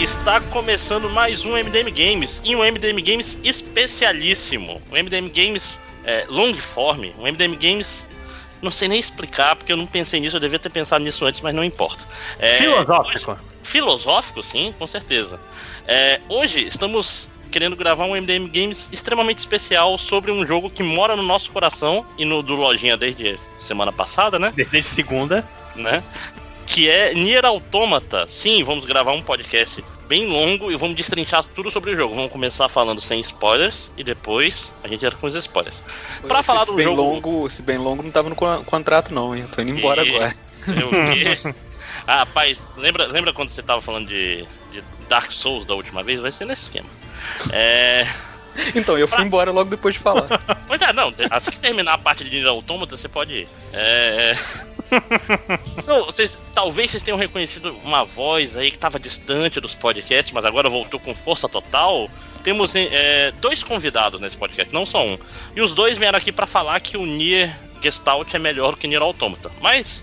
Está começando mais um MDM Games e um MDM Games especialíssimo. Um MDM Games é, long form, um MDM Games. Não sei nem explicar, porque eu não pensei nisso, eu devia ter pensado nisso antes, mas não importa. É, filosófico. Hoje, filosófico, sim, com certeza. É, hoje estamos querendo gravar um MDM Games extremamente especial sobre um jogo que mora no nosso coração e no do Lojinha desde semana passada, né? Desde segunda. Né? Que é Nier Automata. Sim, vamos gravar um podcast bem longo e vamos destrinchar tudo sobre o jogo. Vamos começar falando sem spoilers e depois a gente entra com os spoilers. Para falar do bem jogo. Longo, se bem longo não tava no contrato, não, hein? Eu tô indo embora e... agora. Eu, ah, rapaz, lembra, lembra quando você tava falando de, de Dark Souls da última vez? Vai ser nesse esquema. É. Então, eu fui embora logo depois de falar. Pois é, não. Assim que terminar a parte de Nier Automata, você pode ir. É. Não, vocês, talvez vocês tenham reconhecido uma voz aí que estava distante dos podcasts, mas agora voltou com força total. Temos é, dois convidados nesse podcast, não só um. E os dois vieram aqui para falar que o Nier Gestalt é melhor que o Nier Automata. Mas,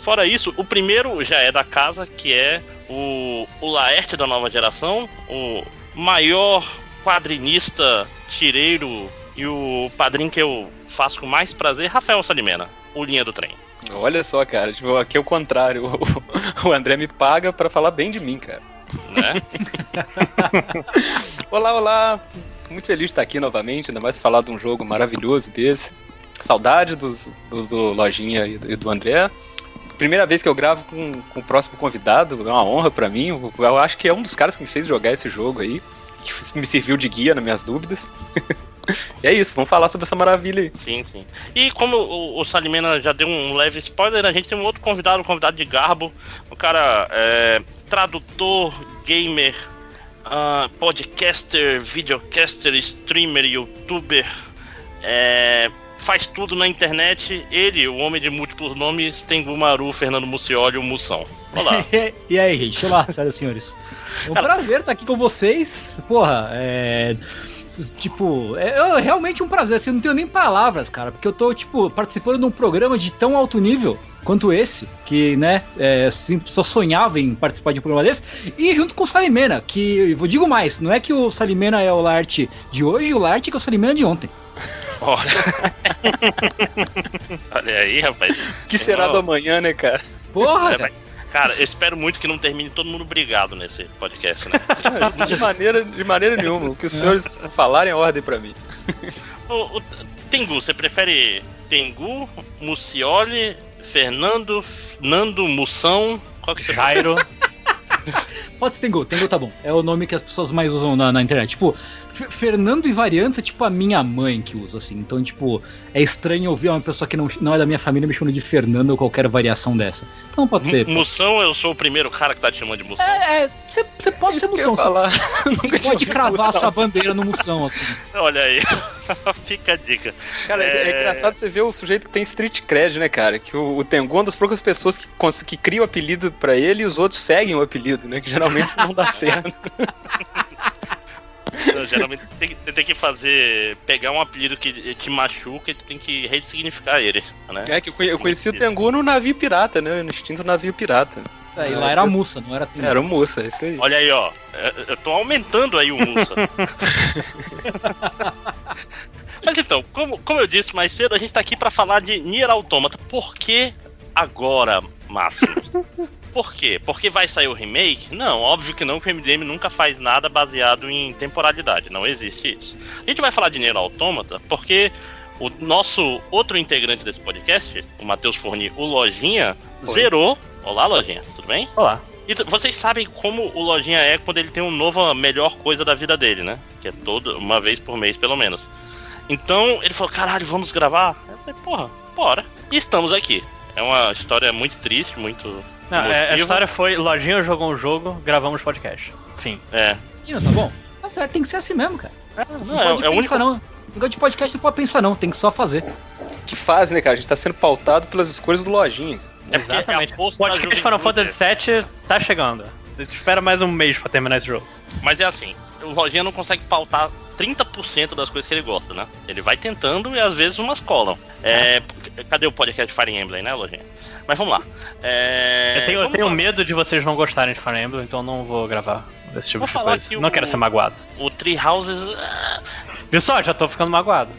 fora isso, o primeiro já é da casa, que é o, o Laerte da nova geração, o maior quadrinista, tireiro e o padrinho que eu faço com mais prazer, Rafael Salimena, o Linha do Trem. Olha só, cara, tipo, aqui é o contrário. O, André me paga para falar bem de mim, cara. Né? olá, olá. Muito feliz de estar aqui novamente, ainda mais falar de um jogo maravilhoso desse. Saudade do, do, do Lojinha e do André. Primeira vez que eu gravo com, com o próximo convidado, é uma honra para mim. Eu, eu acho que é um dos caras que me fez jogar esse jogo aí, que me serviu de guia nas minhas dúvidas. E é isso, vamos falar sobre essa maravilha aí. Sim, sim. E como o, o Salimena já deu um leve spoiler, a gente tem um outro convidado, um convidado de garbo. O cara é tradutor, gamer, uh, podcaster, videocaster, streamer, youtuber. É, faz tudo na internet. Ele, o homem de múltiplos nomes, tem Gumaru, Fernando Mucioli, o Mussão. Olá. e aí, gente? Olá, senhoras e senhores. É um Cara, prazer estar aqui com vocês. Porra, é tipo, é, é, realmente um prazer, assim, eu não tenho nem palavras, cara, porque eu tô, tipo, participando de um programa de tão alto nível quanto esse, que, né, é, só sonhava em participar de um programa desse, e junto com o Salimena, que, eu digo mais, não é que o Salimena é o Larte de hoje, o Larte que é o Salimena de ontem. Olha. Aí, rapaz. Que será do amanhã, né, cara? Porra! É, Cara, eu espero muito que não termine todo mundo brigado nesse podcast, né? de, maneira, de maneira nenhuma. O que os senhores falarem é ordem para mim. O, o, Tengu, você prefere Tengu, Mucioli, Fernando, Nando, Mussão? Qual que você Jairo. Pode ser Tengu, Tengu tá bom. É o nome que as pessoas mais usam na, na internet. Tipo, Fernando e variantes é tipo a minha mãe que usa, assim. Então, tipo, é estranho ouvir uma pessoa que não, não é da minha família me chamando de Fernando ou qualquer variação dessa. Então pode ser. Moção, eu sou o primeiro cara que tá te chamando de Moção. É, você é, pode ser Moção. Pode cravar sua bandeira no Moção, assim. Olha aí. Fica a dica. Cara, é... é... engraçado você ver o sujeito que tem street cred, né, cara? Que o, o Tengu é uma das poucas pessoas que, que cria o apelido para ele e os outros seguem o apelido, né? Que geralmente não dá certo. Não, geralmente você tem, você tem, que fazer. pegar um apelido que te machuca e tem que ressignificar ele. Né? É que eu, eu conheci o Tengu no navio pirata, né? No extinto navio pirata. É, e lá era Mussa, não era Tengu. Era o Mussa, isso aí. Olha aí, ó. Eu tô aumentando aí o Mussa. Mas então, como, como eu disse mais cedo, a gente tá aqui para falar de Nier Automata. Por que agora, Máximo? Por quê? Porque vai sair o remake? Não, óbvio que não, que o MDM nunca faz nada baseado em temporalidade. Não existe isso. A gente vai falar de Nier Automata porque o nosso outro integrante desse podcast, o Matheus Forni, o Lojinha, Oi. zerou. Olá, Lojinha, tudo bem? Olá. E vocês sabem como o Lojinha é quando ele tem uma nova melhor coisa da vida dele, né? Que é toda uma vez por mês, pelo menos. Então ele falou: caralho, vamos gravar? Eu falei: porra, bora. E estamos aqui. É uma história muito triste, muito não, é, a história foi: Lojinha jogou um jogo, gravamos podcast. Fim. É. Ih, tá bom. Tem que ser assim mesmo, cara. É, não, não pode é, é pensar, único... não. Negócio de podcast não pode pensar, não, tem que só fazer. Que fase, né, cara? A gente tá sendo pautado pelas escolhas do Lojinha. É Exatamente. O podcast Final Fantasy VII tá chegando. A gente espera mais um mês pra terminar esse jogo. Mas é assim, o Lojinha não consegue pautar 30% das coisas que ele gosta, né? Ele vai tentando e às vezes umas colam. É, cadê o podcast Fire Emblem, né, Lojinha? Mas vamos lá. É, Eu tenho, eu tenho medo de vocês não gostarem de Fire Emblem, então não vou gravar esse tipo Vou de coisa. Não o- quero ser magoado. O Tree Houses. ah, Viu só? Já tô ficando magoado.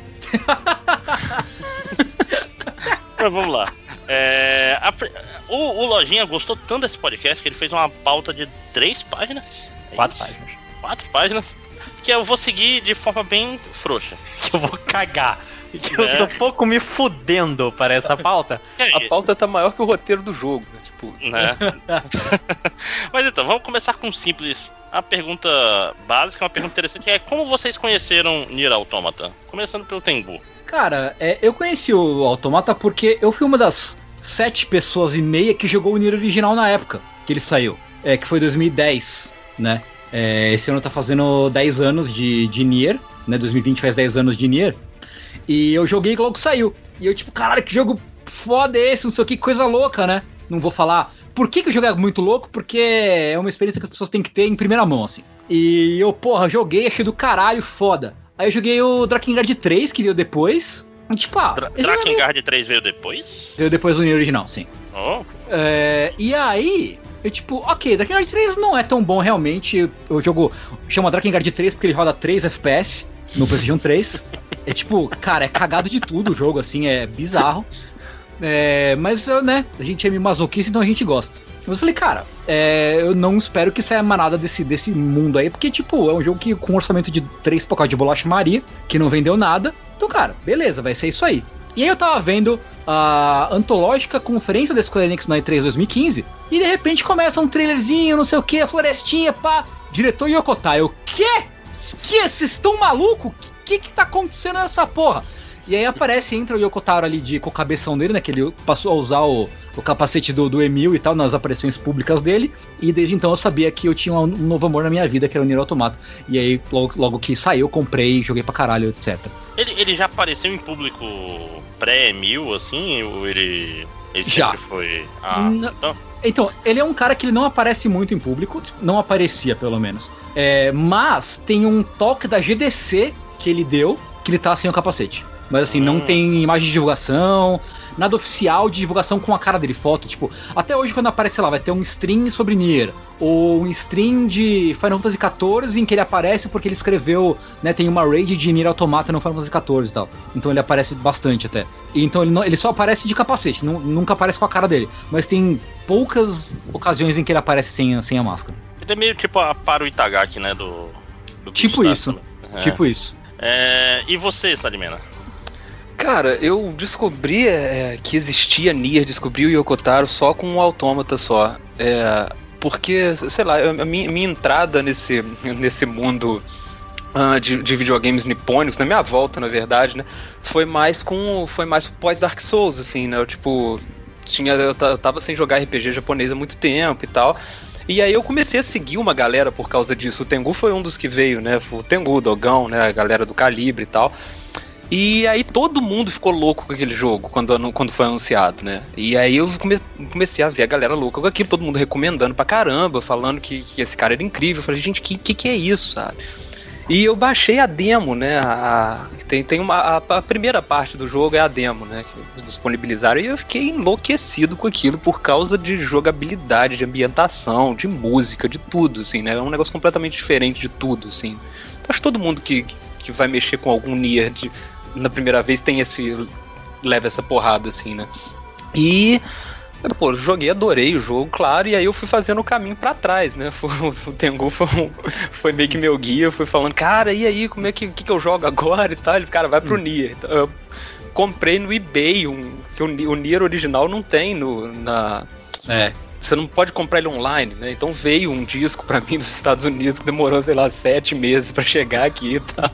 Mas vamos lá. É, a o, o Lojinha gostou tanto desse podcast que ele fez uma pauta de três páginas. É Quatro isso? páginas. Quatro páginas. Que eu vou seguir de forma bem frouxa. Que eu vou cagar. E que É. eu tô pouco me fudendo para essa pauta. A pauta tá maior que o roteiro do jogo, né? Tipo, né? Mas então, vamos começar com um simples. A pergunta básica, uma pergunta interessante é como vocês conheceram Nier Automata? Começando pelo Tengu. Cara, é, eu conheci o Automata porque eu fui uma das sete pessoas e meia que jogou o Nier original na época que ele saiu. É, que foi 2010, né? É, esse ano tá fazendo 10 anos de, de Nier, né? 2020 faz 10 anos de Nier. E eu joguei logo que saiu. E eu, tipo, caralho, que jogo foda é esse, não sei o que, coisa louca, né? Não vou falar. Por que, que o jogo é muito louco? Porque é uma experiência que as pessoas têm que ter em primeira mão, assim. E eu, porra, joguei, achei do caralho, foda. Aí eu joguei o Drakengard 3, que veio depois. E, tipo, ah, Dra Drakengard 3 veio depois? Veio depois do Nier original, sim. Oh, É, e aí, eu tipo, ok, Drakengard 3 não é tão bom realmente. O jogo chama Drakengard 3 porque ele roda 3 FPS no PlayStation 3. É tipo, cara, é cagado de tudo o jogo, assim, é bizarro. É, mas, né, a gente é meio masoquista, então a gente gosta. Mas eu falei, cara, é, eu não espero que saia nada desse, desse mundo aí, porque, tipo, é um jogo que com um orçamento de 3 pacotes de bolacha Maria, que não vendeu nada. Então, cara, beleza, vai ser isso aí. E aí eu tava vendo a antológica conferência da Square Enix na E3 2015, e de repente começa um trailerzinho, não sei o que, florestinha, pá, diretor Yokota. Eu, quê? Que? Vocês estão maluco? Que que tá acontecendo nessa porra? E aí aparece, entra o Yokotaro ali de, com o cabeção dele, né? Que ele passou a usar o, o capacete do, do Emil e tal nas aparições públicas dele. E desde então eu sabia que eu tinha um, novo amor na minha vida, que era o Nier Automata. E aí, logo, logo que saiu, comprei, joguei pra caralho, etc. ele, ele já apareceu em público pré-mil, assim? Ou ele. Ele Já. foi. Ah, Não. então. Então, ele é um cara que ele não aparece muito em público, tipo, não aparecia pelo menos. É, mas tem um toque da GDC que ele deu que ele tá sem o capacete. Mas assim, não Hum. tem imagem de divulgação, nada oficial de divulgação com a cara dele, foto. Tipo, até hoje quando aparece lá, vai ter um stream sobre Nier, ou um stream de Final Fantasy XIV em que ele aparece porque ele escreveu, né, tem uma raid de Nier Automata no Final Fantasy XIV e tal. Então ele aparece bastante até. E Então ele, não- ele só aparece de capacete, nu- nunca aparece com a cara dele. Mas tem poucas ocasiões em que ele aparece sem, sem a máscara. Ele é meio tipo a para o Itagaki, né? Do. do Tipo isso. É. Tipo isso. É, e você, Salimena? Cara, eu descobri é, que existia Nier, descobri o Yokotaro só com um autômata só. É, porque, sei lá, a minha, minha entrada nesse, nesse mundo ah, de, de videogames nipônicos, na minha volta, na verdade, né? Foi mais com. Foi mais pós Dark Souls, assim, né? Eu, tipo, tinha, eu, eu tava sem jogar RPG japonês há muito tempo e tal. E aí eu comecei a seguir uma galera por causa disso. O Tengu foi um dos que veio, né? O Tengu, o Dogão, né? A galera do Calibre e tal. E aí todo mundo ficou louco com aquele jogo quando, quando foi anunciado, né? E aí eu come- comecei a ver a galera louca com aquilo, todo mundo recomendando pra caramba, falando que, que esse cara era incrível. Eu falei, gente, que, que que é isso, sabe? E eu baixei a demo, né? A, a- tem tem uma, a, a primeira parte do jogo é a demo, né? Que eles disponibilizaram. E eu fiquei enlouquecido com aquilo por causa de jogabilidade, de ambientação, de música, de tudo, assim, né? É um negócio completamente diferente de tudo, assim. Acho que todo mundo que, que vai mexer com algum Nier de, na primeira vez tem esse. leva essa porrada, assim, né? E. Pô, joguei, adorei o jogo, claro, e aí eu fui fazendo o caminho pra trás, né? Foi- o Tengu foi, um- foi meio que meu guia, fui falando, cara, e aí, como é que, que, que eu jogo agora e tal? Ele, cara, vai pro Nier. Então, eu comprei no eBay um. Que o, o Nier original não tem no, na. É. Você não pode comprar ele online, né? Então veio um disco pra mim dos Estados Unidos que demorou, sei lá, sete meses pra chegar aqui e tal.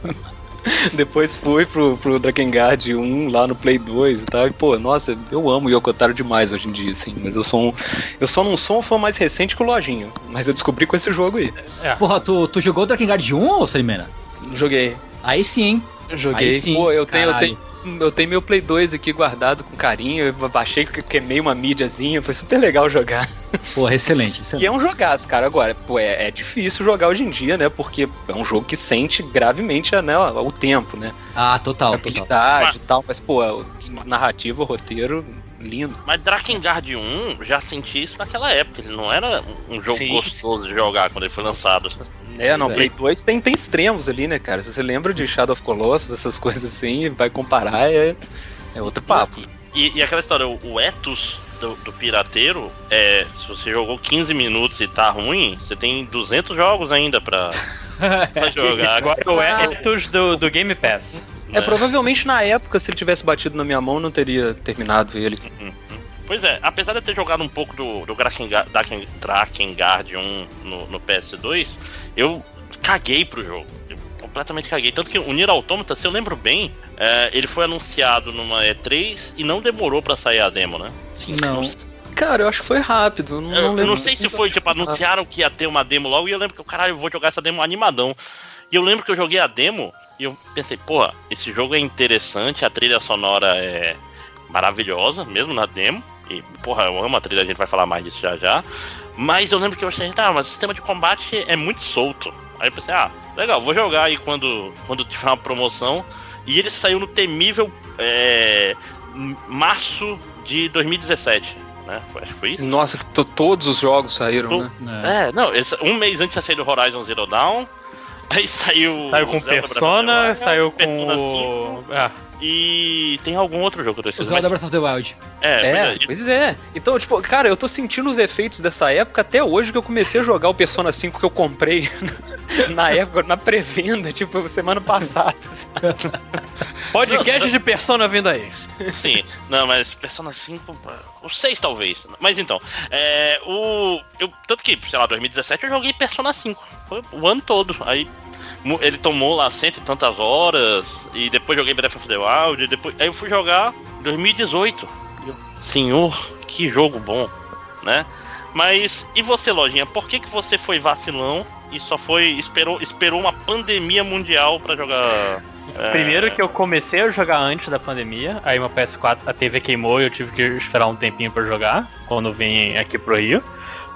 Depois fui pro, pro Drakengard 1 lá no Play 2 e tal. E, pô, nossa, eu amo o Yokotaro demais hoje em dia, assim. Mas eu sou um, Eu só não sou um fã mais recente que o Lojinho. Mas eu descobri com esse jogo aí. Porra, tu, tu jogou Drakengard 1 ou Salimena? Joguei. Aí sim, hein? Joguei. Aí sim, pô, eu tenho, eu tenho. Eu tenho meu Play 2 aqui guardado com carinho. Eu baixei, queimei uma mídiazinha. Foi super legal jogar. Porra, excelente. excelente. E é um jogaço, cara. Agora, pô, é, é, difícil jogar hoje em dia, né? Porque é um jogo que sente gravemente né, o tempo, né? Ah, total. A habilidade e tal. Mas, pô, narrativa, roteiro, lindo. Mas Drakengard 1 já senti isso naquela época. Ele não era um jogo Sim. gostoso de jogar quando ele foi lançado. É, não, Play 2 tem, tem extremos ali, né, cara? Se você lembra de Shadow of Colossus, essas coisas assim, vai comparar, é, é outro papo. E, e aquela história, o, o ethos do, do, pirateiro, é, se você jogou 15 minutos e tá ruim, você tem 200 jogos ainda pra, pra jogar. Agora o ethos do, do Game Pass. É, provavelmente na época, se ele tivesse batido na minha mão, não teria terminado ele. Uhum. Pois é, apesar de eu ter jogado um pouco do, do Drakengard 1 no, no PS2, eu caguei pro jogo. Eu completamente caguei. Tanto que o Nier Automata, se eu lembro bem, é, ele foi anunciado numa E3 e não demorou para sair a demo, né? Não. Cara, eu acho que foi rápido. Não, eu, não, eu não sei se foi, tipo, anunciaram que ia ter uma demo logo e eu lembro que, caralho, eu vou jogar essa demo animadão. E eu lembro que eu joguei a demo e eu pensei, porra, esse jogo é interessante, a trilha sonora é maravilhosa, mesmo na demo. E, porra, eu amo a trilha, a gente vai falar mais disso já já. Mas eu lembro que eu achei, tá, mas o sistema de combate é muito solto. Aí eu pensei, ah, legal, vou jogar aí quando, quando tiver uma promoção. E ele saiu no temível é, março de 2017. Né? Acho que foi isso. Nossa, todos os jogos saíram, né? É, não, esse, um mês antes de sair do Horizon Zero Dawn. Aí saiu. Saiu com Persona, saiu com. Persona 5. E tem algum outro jogo desse? O Zelda Breath of the Wild. É, é, pois é. Então, tipo, cara, eu tô sentindo os efeitos dessa época até hoje que eu comecei a jogar o Persona 5 que eu comprei na época, na pré-venda, tipo, semana passada. Podcast não, de Persona vindo aí. Sim, não, mas Persona 5, o 6 talvez. Mas então, é, o. Eu, tanto que, sei lá, 2017 eu joguei Persona 5. Foi o ano todo. Aí ele tomou lá cento e tantas horas, e depois joguei Breath of the Wild, e depois, aí eu fui jogar 2018. Senhor, que jogo bom, né? Mas e você, lojinha? Por que, que você foi vacilão e só foi esperou esperou uma pandemia mundial para jogar? É... Primeiro que eu comecei a jogar antes da pandemia, aí meu PS4 a TV queimou e eu tive que esperar um tempinho para jogar quando vim aqui pro Rio.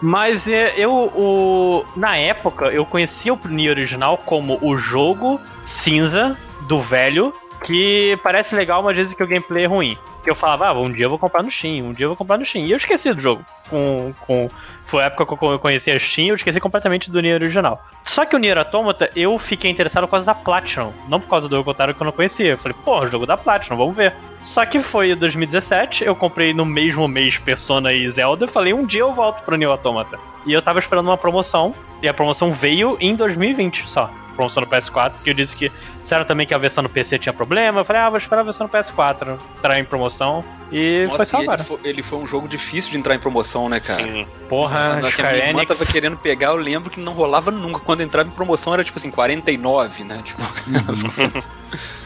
Mas é, eu, o, na época, eu conhecia o Nier original como o jogo cinza do velho, que parece legal, mas dizem que o gameplay é ruim. Que eu falava, ah, um dia eu vou comprar no Steam, um dia eu vou comprar no Steam. E eu esqueci do jogo. Com, com, foi a época que eu conheci a Steam, eu esqueci completamente do Nier original. Só que o Nier Automata, eu fiquei interessado por causa da Platinum, não por causa do Yokotaro que eu não conhecia. Eu falei, pô, jogo da Platinum, vamos ver. Só que foi em 2017, eu comprei no mesmo mês Persona e Zelda, falei, um dia eu volto pro Nier Automata. E eu tava esperando uma promoção, e a promoção veio em 2020 só promoção no PS4, que eu disse que disseram também que a versão no PC tinha problema. Eu falei, ah, vou esperar a versão no PS4 entrar em promoção. E Nossa, foi só agora. Ele foi, ele foi, um jogo difícil de entrar em promoção, né, cara? Sim. Porra, a, Square minha irmã tava querendo pegar, eu lembro que não rolava nunca. Quando entrava em promoção era tipo assim, 49, né? Tipo.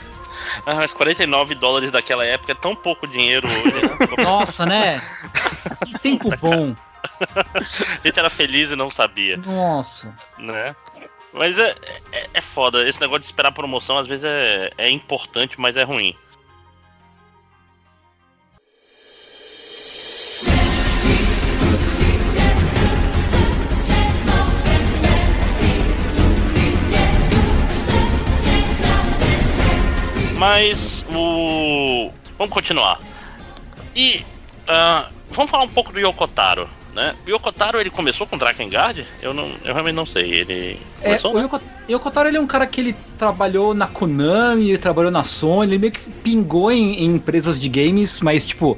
Ah, mas 49 dólares daquela época é tão pouco dinheiro hoje, né? Nossa, né? Que tempo bom. A gente era feliz e não sabia. Nossa. Né? Mas é, é, é, foda. Esse negócio de esperar promoção às vezes é, é importante, mas é ruim. Mas o. Vamos continuar. E. Uh, vamos falar um pouco do Yokotaro né? O Yokotaro ele começou com Drakengard? Eu não, eu realmente não sei. Ele é, começou, é, o Yoko, Yokotaro ele é um cara que ele trabalhou na Konami, ele trabalhou na Sony, ele meio que pingou em, em empresas de games, mas tipo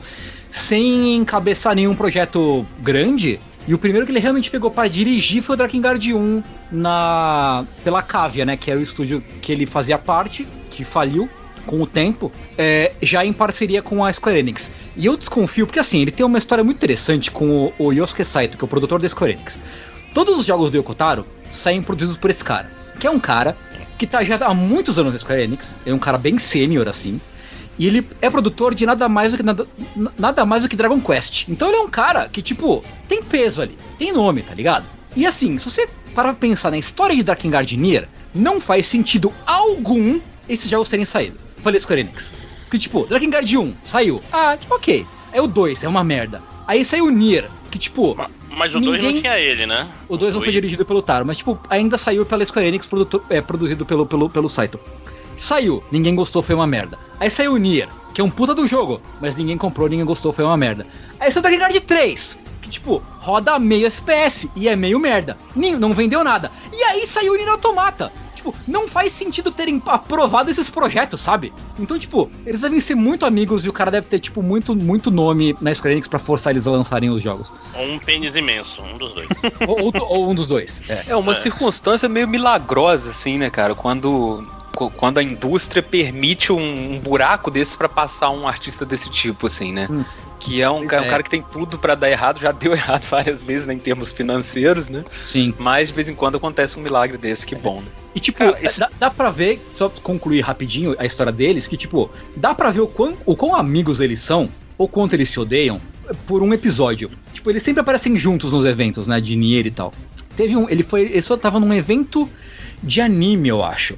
sem encabeçar nenhum projeto grande. E o primeiro que ele realmente pegou para dirigir foi o Drakengard 1 na pela Cavia, né, que é o estúdio que ele fazia parte, que faliu com o tempo, é, já em parceria com a Square Enix. E eu desconfio, porque assim, ele tem uma história muito interessante com o, o Yosuke Saito, que é o produtor da Square Enix. Todos os jogos do Yokotaro saem produzidos por esse cara, que é um cara que tá já há muitos anos na Square Enix, é um cara bem sênior assim, e ele é produtor de nada mais do que nada, nada mais do que Dragon Quest. Então ele é um cara que, tipo, tem peso ali, tem nome, tá ligado? E assim, se você parar pra pensar na história de Drakengard Nier, não faz sentido algum esses jogos terem saído pela Square Enix. Porque, tipo, Dragon Guard 1 saiu. Ah, tipo, ok. É o 2, é uma merda. Aí saiu o Nier, que, tipo. Mas, mas o 2 ninguém... não tinha ele, né? O 2 não foi dirigido pelo Taro, mas, tipo, ainda saiu pela Square Enix, produtor, é, produzido pelo, pelo, pelo Saito. Saiu, ninguém gostou, foi uma merda. Aí saiu o Nier, que é um puta do jogo, mas ninguém comprou, ninguém gostou, foi uma merda. Aí saiu o Dragon Guard 3, que tipo, roda meio FPS e é meio merda. Não vendeu nada. E aí saiu o Nier Automata. Tipo, não faz sentido terem aprovado esses projetos, sabe? Então, tipo, eles devem ser muito amigos e o cara deve ter, tipo, muito, muito nome na Square Enix pra forçar eles a lançarem os jogos. Ou um pênis imenso, um dos dois. ou, ou, ou, um dos dois. É, é uma é. circunstância meio milagrosa, assim, né, cara? Quando quando a indústria permite um, um buraco desse para passar um artista desse tipo, assim, né? Hum. Que é um, é. um cara que tem tudo para dar errado, já deu errado várias vezes, né, em termos financeiros, né? Sim. Mas de vez em quando acontece um milagre desse, que bom, né? E tipo, cara, isso... dá, dá pra ver, só concluir rapidinho a história deles, que tipo, dá pra ver o quão, o quão amigos eles são, ou quanto eles se odeiam, por um episódio. Tipo, eles sempre aparecem juntos nos eventos, né, de Nier e tal. Teve um, ele foi, ele só tava num evento de anime, eu acho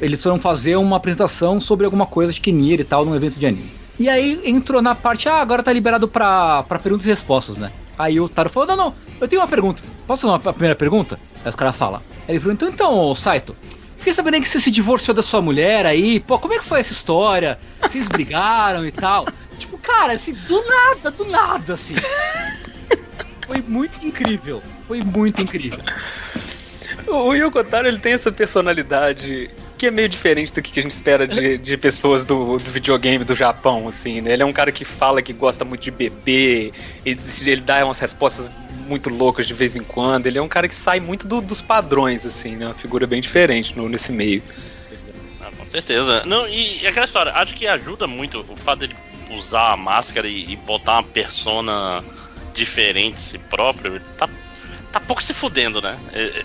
eles foram fazer uma apresentação sobre alguma coisa de Nier e tal num evento de anime. E aí entrou na parte, ah, agora tá liberado pra, pra perguntas e respostas, né? Aí o Taro falou, não, não, eu tenho uma pergunta. Posso fazer uma primeira pergunta? Aí os caras falam. Aí ele falou, então, então, Saito, fiquei sabendo que você se divorciou da sua mulher aí, pô, como é que foi essa história? Vocês brigaram e tal? Tipo, cara, assim, do nada, do nada, assim. Foi muito incrível. Foi muito incrível. O Yoko Taro, ele tem essa personalidade que é meio diferente do que a gente espera de, de pessoas do, do videogame do Japão, assim, né? Ele é um cara que fala que gosta muito de beber, ele, ele dá umas respostas muito loucas de vez em quando. Ele é um cara que sai muito do, dos padrões, assim, né? Uma figura bem diferente no, nesse meio. Ah, com certeza. Não, e, e, aquela história, acho que ajuda muito o fato de usar a máscara e, e botar uma persona diferente si próprio. Tá, tá pouco se fudendo, né? é,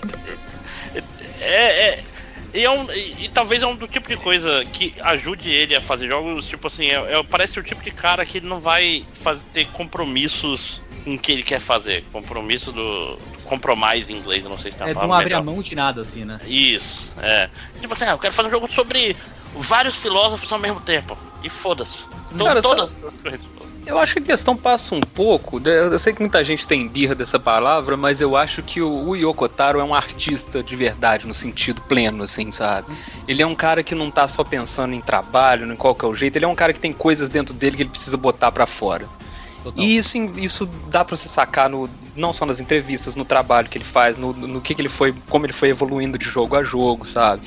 é, é, é e, é um, e, e, talvez é um do tipo de coisa que ajude ele a fazer jogos, tipo assim, é, é, parece o tipo de cara que ele não vai fazer, ter compromissos com o que ele quer fazer. Compromisso do. Compromise em inglês, não sei se tá É, não abre a mão de nada, assim, né? Isso, é. Tipo assim, ah, eu quero fazer um jogo sobre vários filósofos ao mesmo tempo. E foda-se. Todas as coisas. Eu acho que a questão passa um pouco. Eu sei que muita gente tem birra dessa palavra, mas eu acho que o, Yoko Taro é um artista de verdade, no sentido pleno, assim, sabe? Ele é um cara que não tá só pensando em trabalho, em qualquer jeito. Ele é um cara que tem coisas dentro dele que ele precisa botar para fora. Total. E isso, isso dá pra você sacar no, não só nas entrevistas, no trabalho que ele faz, no, no que, que ele foi, como ele foi evoluindo de jogo a jogo, sabe?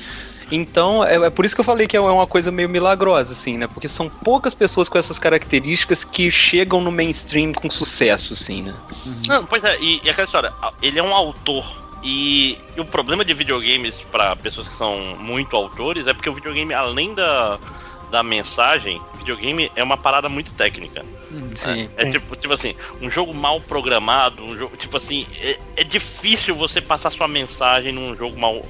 Então, é, é, por isso que eu falei que é uma coisa meio milagrosa, assim, né? Porque são poucas pessoas com essas características que chegam no mainstream com sucesso, assim, né? Uhum. Não, pois é, e, e aquela história, ele é um autor e, e, o problema de videogames para pessoas que são muito autores é porque o videogame, além da, da mensagem, videogame é uma parada muito técnica. Uhum. Sim. É, é, tipo, tipo assim, um jogo mal programado, um jogo, tipo assim, é, é difícil você passar sua mensagem num jogo mal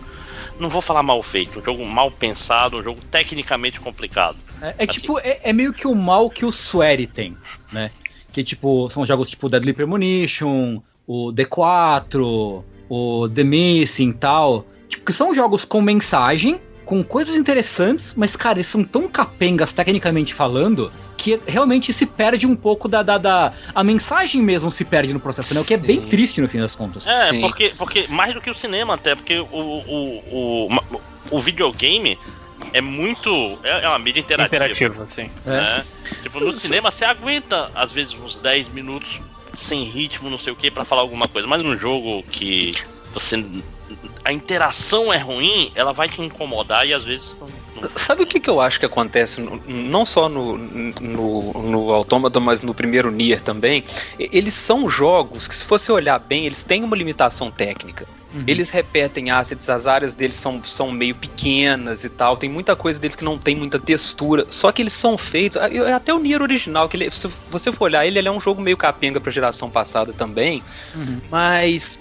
não vou falar mal feito, um jogo mal pensado, um jogo tecnicamente complicado. É, é assim. tipo, é, é, meio que o mal que o Swery tem, né? Que tipo, são jogos tipo Deadly Premonition, o D4, o The Missing e tal. Tipo, que são jogos com mensagem, com coisas interessantes, mas, cara, eles são tão capengas tecnicamente falando que realmente se perde um pouco da, da, da, a mensagem mesmo se perde no processo, né? O que é Sim. bem triste no fim das contas. É, porque, porque mais do que o cinema até, porque o, o, o, o videogame é muito. É, uma mídia interativa. Interativa, sim. Né? É. Tipo, no cinema você aguenta, às vezes, uns 10 minutos sem ritmo, não sei o que, para falar alguma coisa. Mas num jogo que você a interação é ruim, ela vai te incomodar e às vezes não. não... Sabe o que, que eu acho que acontece, no, não só no, no, no Autômata, mas no primeiro Nier também? Eles são jogos que, se você olhar bem, eles têm uma limitação técnica. Uhum. Eles repetem assets, as áreas deles são, são meio pequenas e tal. Tem muita coisa deles que não tem muita textura. Só que eles são feitos. Até o Nier original, que ele, se você for olhar, ele, ele é um jogo meio capenga pra geração passada também. Uhum. Mas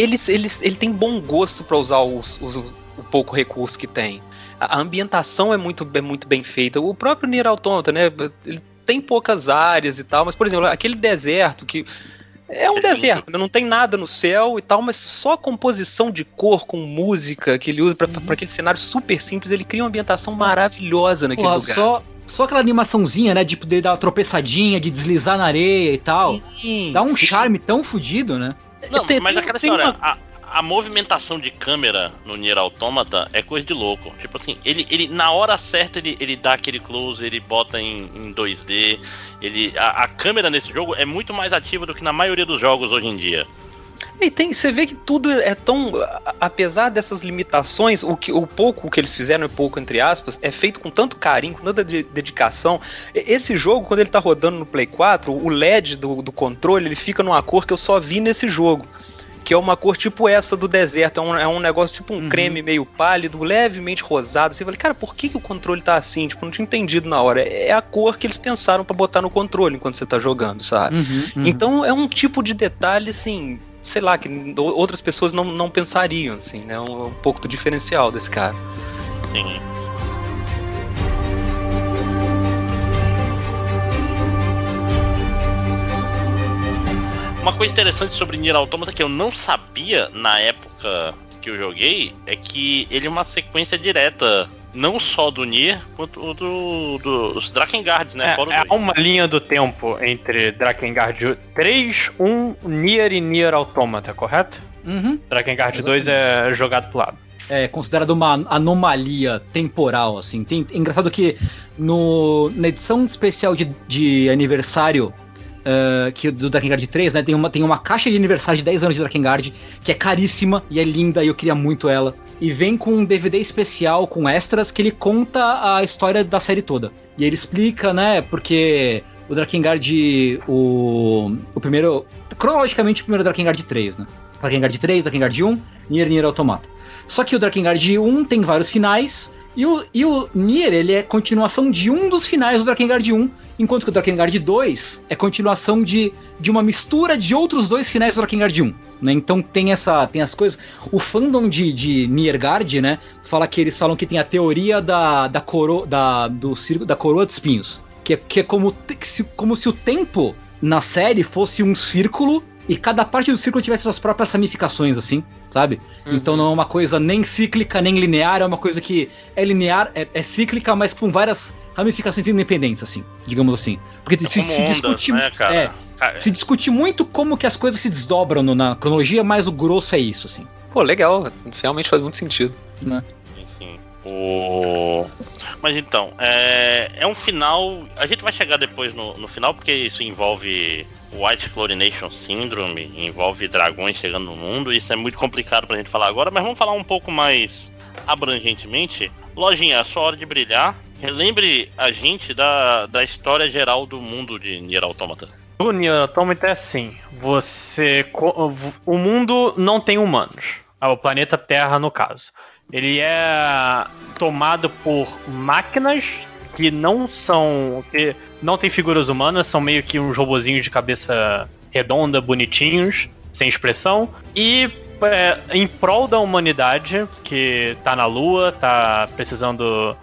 eles, eles, ele tem bom gosto para usar os, os, o pouco recurso que tem. A, ambientação é muito, é muito bem feita. O próprio Nier Automata, né? Ele tem poucas áreas e tal, mas, por exemplo, aquele deserto que. É um deserto, né? não tem nada no céu e tal, mas só a composição de cor com música que ele usa para uhum. aquele cenário super simples, ele cria uma ambientação maravilhosa naquele Porra, lugar. Só, só aquela animaçãozinha, né? De poder dar uma tropeçadinha, de deslizar na areia e tal. Sim, Dá um sim. charme tão fodido, né? Não, Tem- mas aquela tem história, uma- a, a movimentação de câmera no Nier Automata é coisa de louco. Tipo assim, ele, ele na hora certa ele, ele dá aquele close, ele bota em, em 2D. Ele, a, a câmera nesse jogo é muito mais ativa do que na maioria dos jogos hoje em dia. E tem, você vê que tudo é tão. Apesar dessas limitações, o, que, o pouco que eles fizeram, e pouco entre aspas, é feito com tanto carinho, com tanta de- dedicação. Esse jogo, quando ele tá rodando no Play 4, o LED do, do controle ele fica numa cor que eu só vi nesse jogo. Que é uma cor tipo essa do deserto. É um, é um negócio tipo um Uhum. creme meio pálido, levemente rosado. Você fala, cara, por que, que o controle tá assim? Tipo, não tinha entendido na hora. É a cor que eles pensaram pra botar no controle enquanto você tá jogando, sabe? Uhum, Então é um tipo de detalhe, assim, sei lá, que outras pessoas não, não pensariam, assim, né? Um, um pouco do diferencial desse cara. Sim. Uma coisa interessante sobre Nier Automata que eu não sabia na época que eu joguei é que ele é uma sequência direta, não só do Nier, quanto do, do- dos Drakengard, né? É, é uma linha do tempo entre Drakengard 3, 1, Nier e Nier Automata, correto? Uhum. Drakengard 2 é jogado pro lado. é considerado uma anomalia temporal, assim. Tem, é engraçado que no, na edição especial de, de aniversário eh, que do Drakengard 3, né, tem uma, tem uma caixa de aniversário de 10 anos de Drakengard, que é caríssima e é linda e eu queria muito ela. E vem com um DVD especial com extras que ele conta a história da série toda. E ele explica, né, porque o Drakengard, o, o primeiro, cronologicamente o primeiro Drakengard 3, né. Drakengard 3, Drakengard 1, Nier Nier Automata. Só que o Drakengard 1 tem vários finais, e o, e o Nier ele é continuação de um dos finais do Drakengard 1, enquanto que o Drakengard 2 é continuação de, de uma mistura de outros dois finais do Drakengard 1. Né? Então tem essa tem as coisas. O fandom de, de Niergard, né, fala que eles falam que tem a teoria da, da, coro, da, do circo, da coroa de espinhos, que é, que é como, que se, como se o tempo na série fosse um círculo e cada parte do círculo tivesse suas próprias ramificações, assim, sabe? Uhum. Então não é uma coisa nem cíclica nem linear, é uma coisa que é linear, é, é cíclica, mas com várias ramificações independentes, assim, digamos assim. Porque É se, como se ondas, discute, né, cara? é, Ca- se discute muito como que as coisas se desdobram no- na cronologia, mas o grosso é isso, assim. Pô, legal, realmente faz muito sentido. Né? O... Mas então, é... é um final. A gente vai chegar depois no, no final, porque isso envolve White Chlorination Syndrome, envolve dragões chegando no mundo, isso é muito complicado pra gente falar agora, mas vamos falar um pouco mais abrangentemente. Lojinha, é a sua hora de brilhar. Relembre a gente da, da história geral do mundo de Nier Automata. O Nier Automata é assim: você. O mundo não tem humanos. Ah, O planeta Terra, no caso. Ele é tomado por máquinas que não são. que não tem figuras humanas, são meio que uns robozinhos de cabeça redonda, bonitinhos, sem expressão. E é, em prol da humanidade, que tá na Lua, tá precisando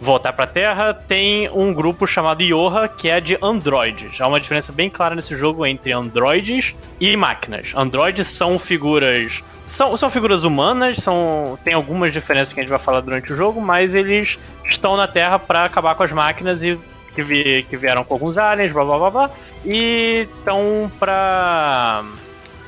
voltar pra Terra, tem um grupo chamado Yoha, que é de androides. Há uma diferença bem clara nesse jogo entre androides e máquinas. Androides são figuras. São, são figuras humanas, são tem algumas diferenças que a gente vai falar durante o jogo, mas eles estão na Terra pra acabar com as máquinas e que, vi- que vieram com alguns aliens, blá blá blá blá. E estão pra.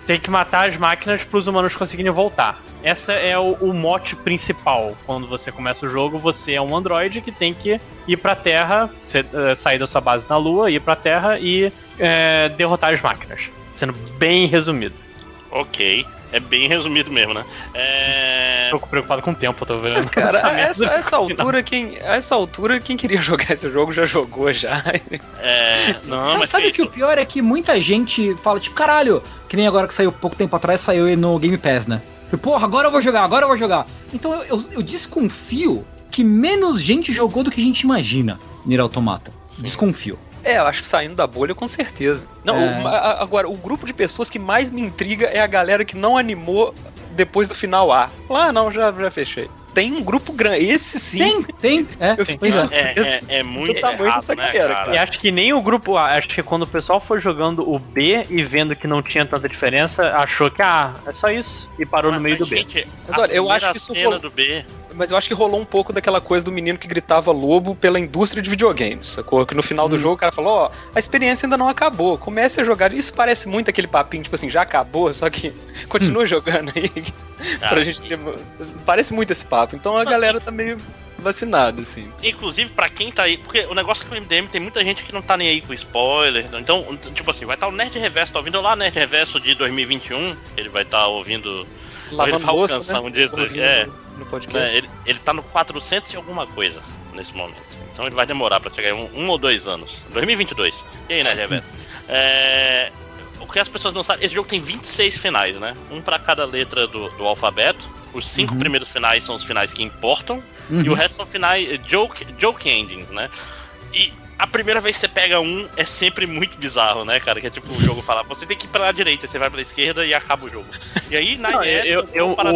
Tem que matar as máquinas para os humanos conseguirem voltar. Essa é o, o mote principal. Quando você começa o jogo, você é um androide que tem que ir pra Terra, eh, sair da sua base na Lua, ir pra Terra e eh, derrotar as máquinas. Sendo bem resumido. Ok. É bem resumido mesmo, né? É... Tô preocupado com o tempo, tô vendo. Cara, essa a essa, a essa altura, quem, a essa altura, quem queria jogar esse jogo já jogou já. É... Não, Cara, mas sabe que que o pior é que muita gente fala, tipo, caralho, que nem agora que saiu pouco tempo atrás, saiu no Game Pass, né? Falei, Porra, agora eu vou jogar, agora eu vou jogar. Então eu, eu, eu desconfio que menos gente jogou do que a gente imagina Nier Automata. Desconfio. É, eu acho que saindo da bolha, com certeza. Não, É. o- a- agora, o grupo de pessoas que mais me intriga é a galera que não animou depois do final A. Ah, não, já, já fechei. Tem um grupo grande, esse sim. Tem, tem, é. Eu fiquei é. É, é, muito do tamanho errado, dessa né, galera, cara? E acho que nem o grupo A, acho que quando o pessoal foi jogando o B e vendo que não tinha tanta diferença, achou que, ah, é só isso. E parou no meio do B. Gente, Mas a olha, eu acho que isso cena foi- do B. mas eu acho que rolou um pouco daquela coisa do menino que gritava lobo pela indústria de videogames, sacou? Que no final do jogo o cara falou, ó, a experiência ainda não acabou, comece a jogar. Isso parece muito aquele papinho, tipo assim, já acabou, só que continua jogando aí. pra Ah, gente ter... Parece muito esse papo. Então a galera tá meio vacinada, assim. Inclusive, pra quem tá aí, porque o negócio é que o MDM tem muita gente que não tá nem aí com spoiler. Então, tipo assim, vai estar o Nerd Reverso, tá ouvindo lá o Nerd Reverso de 2021, ele vai estar ouvindo. Lavando vai louça, alcançar né? um dia isso aqui, Ouvindo é. No- podcast. né, ele, ele tá no 400 e alguma coisa nesse momento. Então ele vai demorar pra chegar em um, um ou dois anos. 2022. E aí, Nerd Reverso? É. O que as pessoas não sabem, esse jogo tem 26 finais, né? Um pra cada letra do, do alfabeto. Os cinco Uhum. primeiros finais são os finais que importam. Uhum. E o resto são finais joke, joke endings, né? E a primeira vez que você pega um é sempre muito bizarro, né, cara? Que é tipo o jogo falar, você tem que ir pra direita, você vai pra esquerda e acaba o jogo. E aí na Não, ideia, eu- eu- para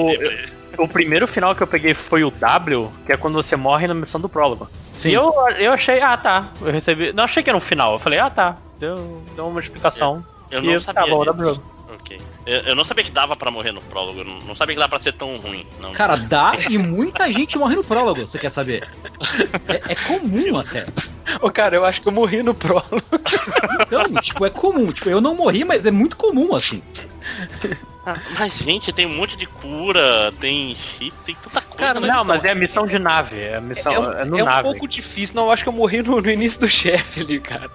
o- primeiro final que eu peguei foi o W, que é quando você morre na missão do prólogo. Sim. E eu, eu achei, ah tá, eu recebi. Não achei que era um final. Eu falei, ah tá, deu, deu uma explicação. Eu e não sabia. tá bom, jogo. Ok. Eu, eu não sabia que dava pra morrer no prólogo. eu Não, não sabia que dava pra ser tão ruim. Não. Cara, dá e muita gente morre no prólogo, você quer saber? É, é comum até. Ô, cara, eu acho que eu morri no prólogo. Então, tipo, é comum. Tipo, eu não morri, mas é muito comum, assim. Ah, mas, gente, tem um monte de cura, tem cheat, tem tanta coisa. Cara, né? Não, mas é a missão de nave. É a missão é um, é no é um pouco difícil. Não, eu acho que eu morri no, no início do chefe ali, cara.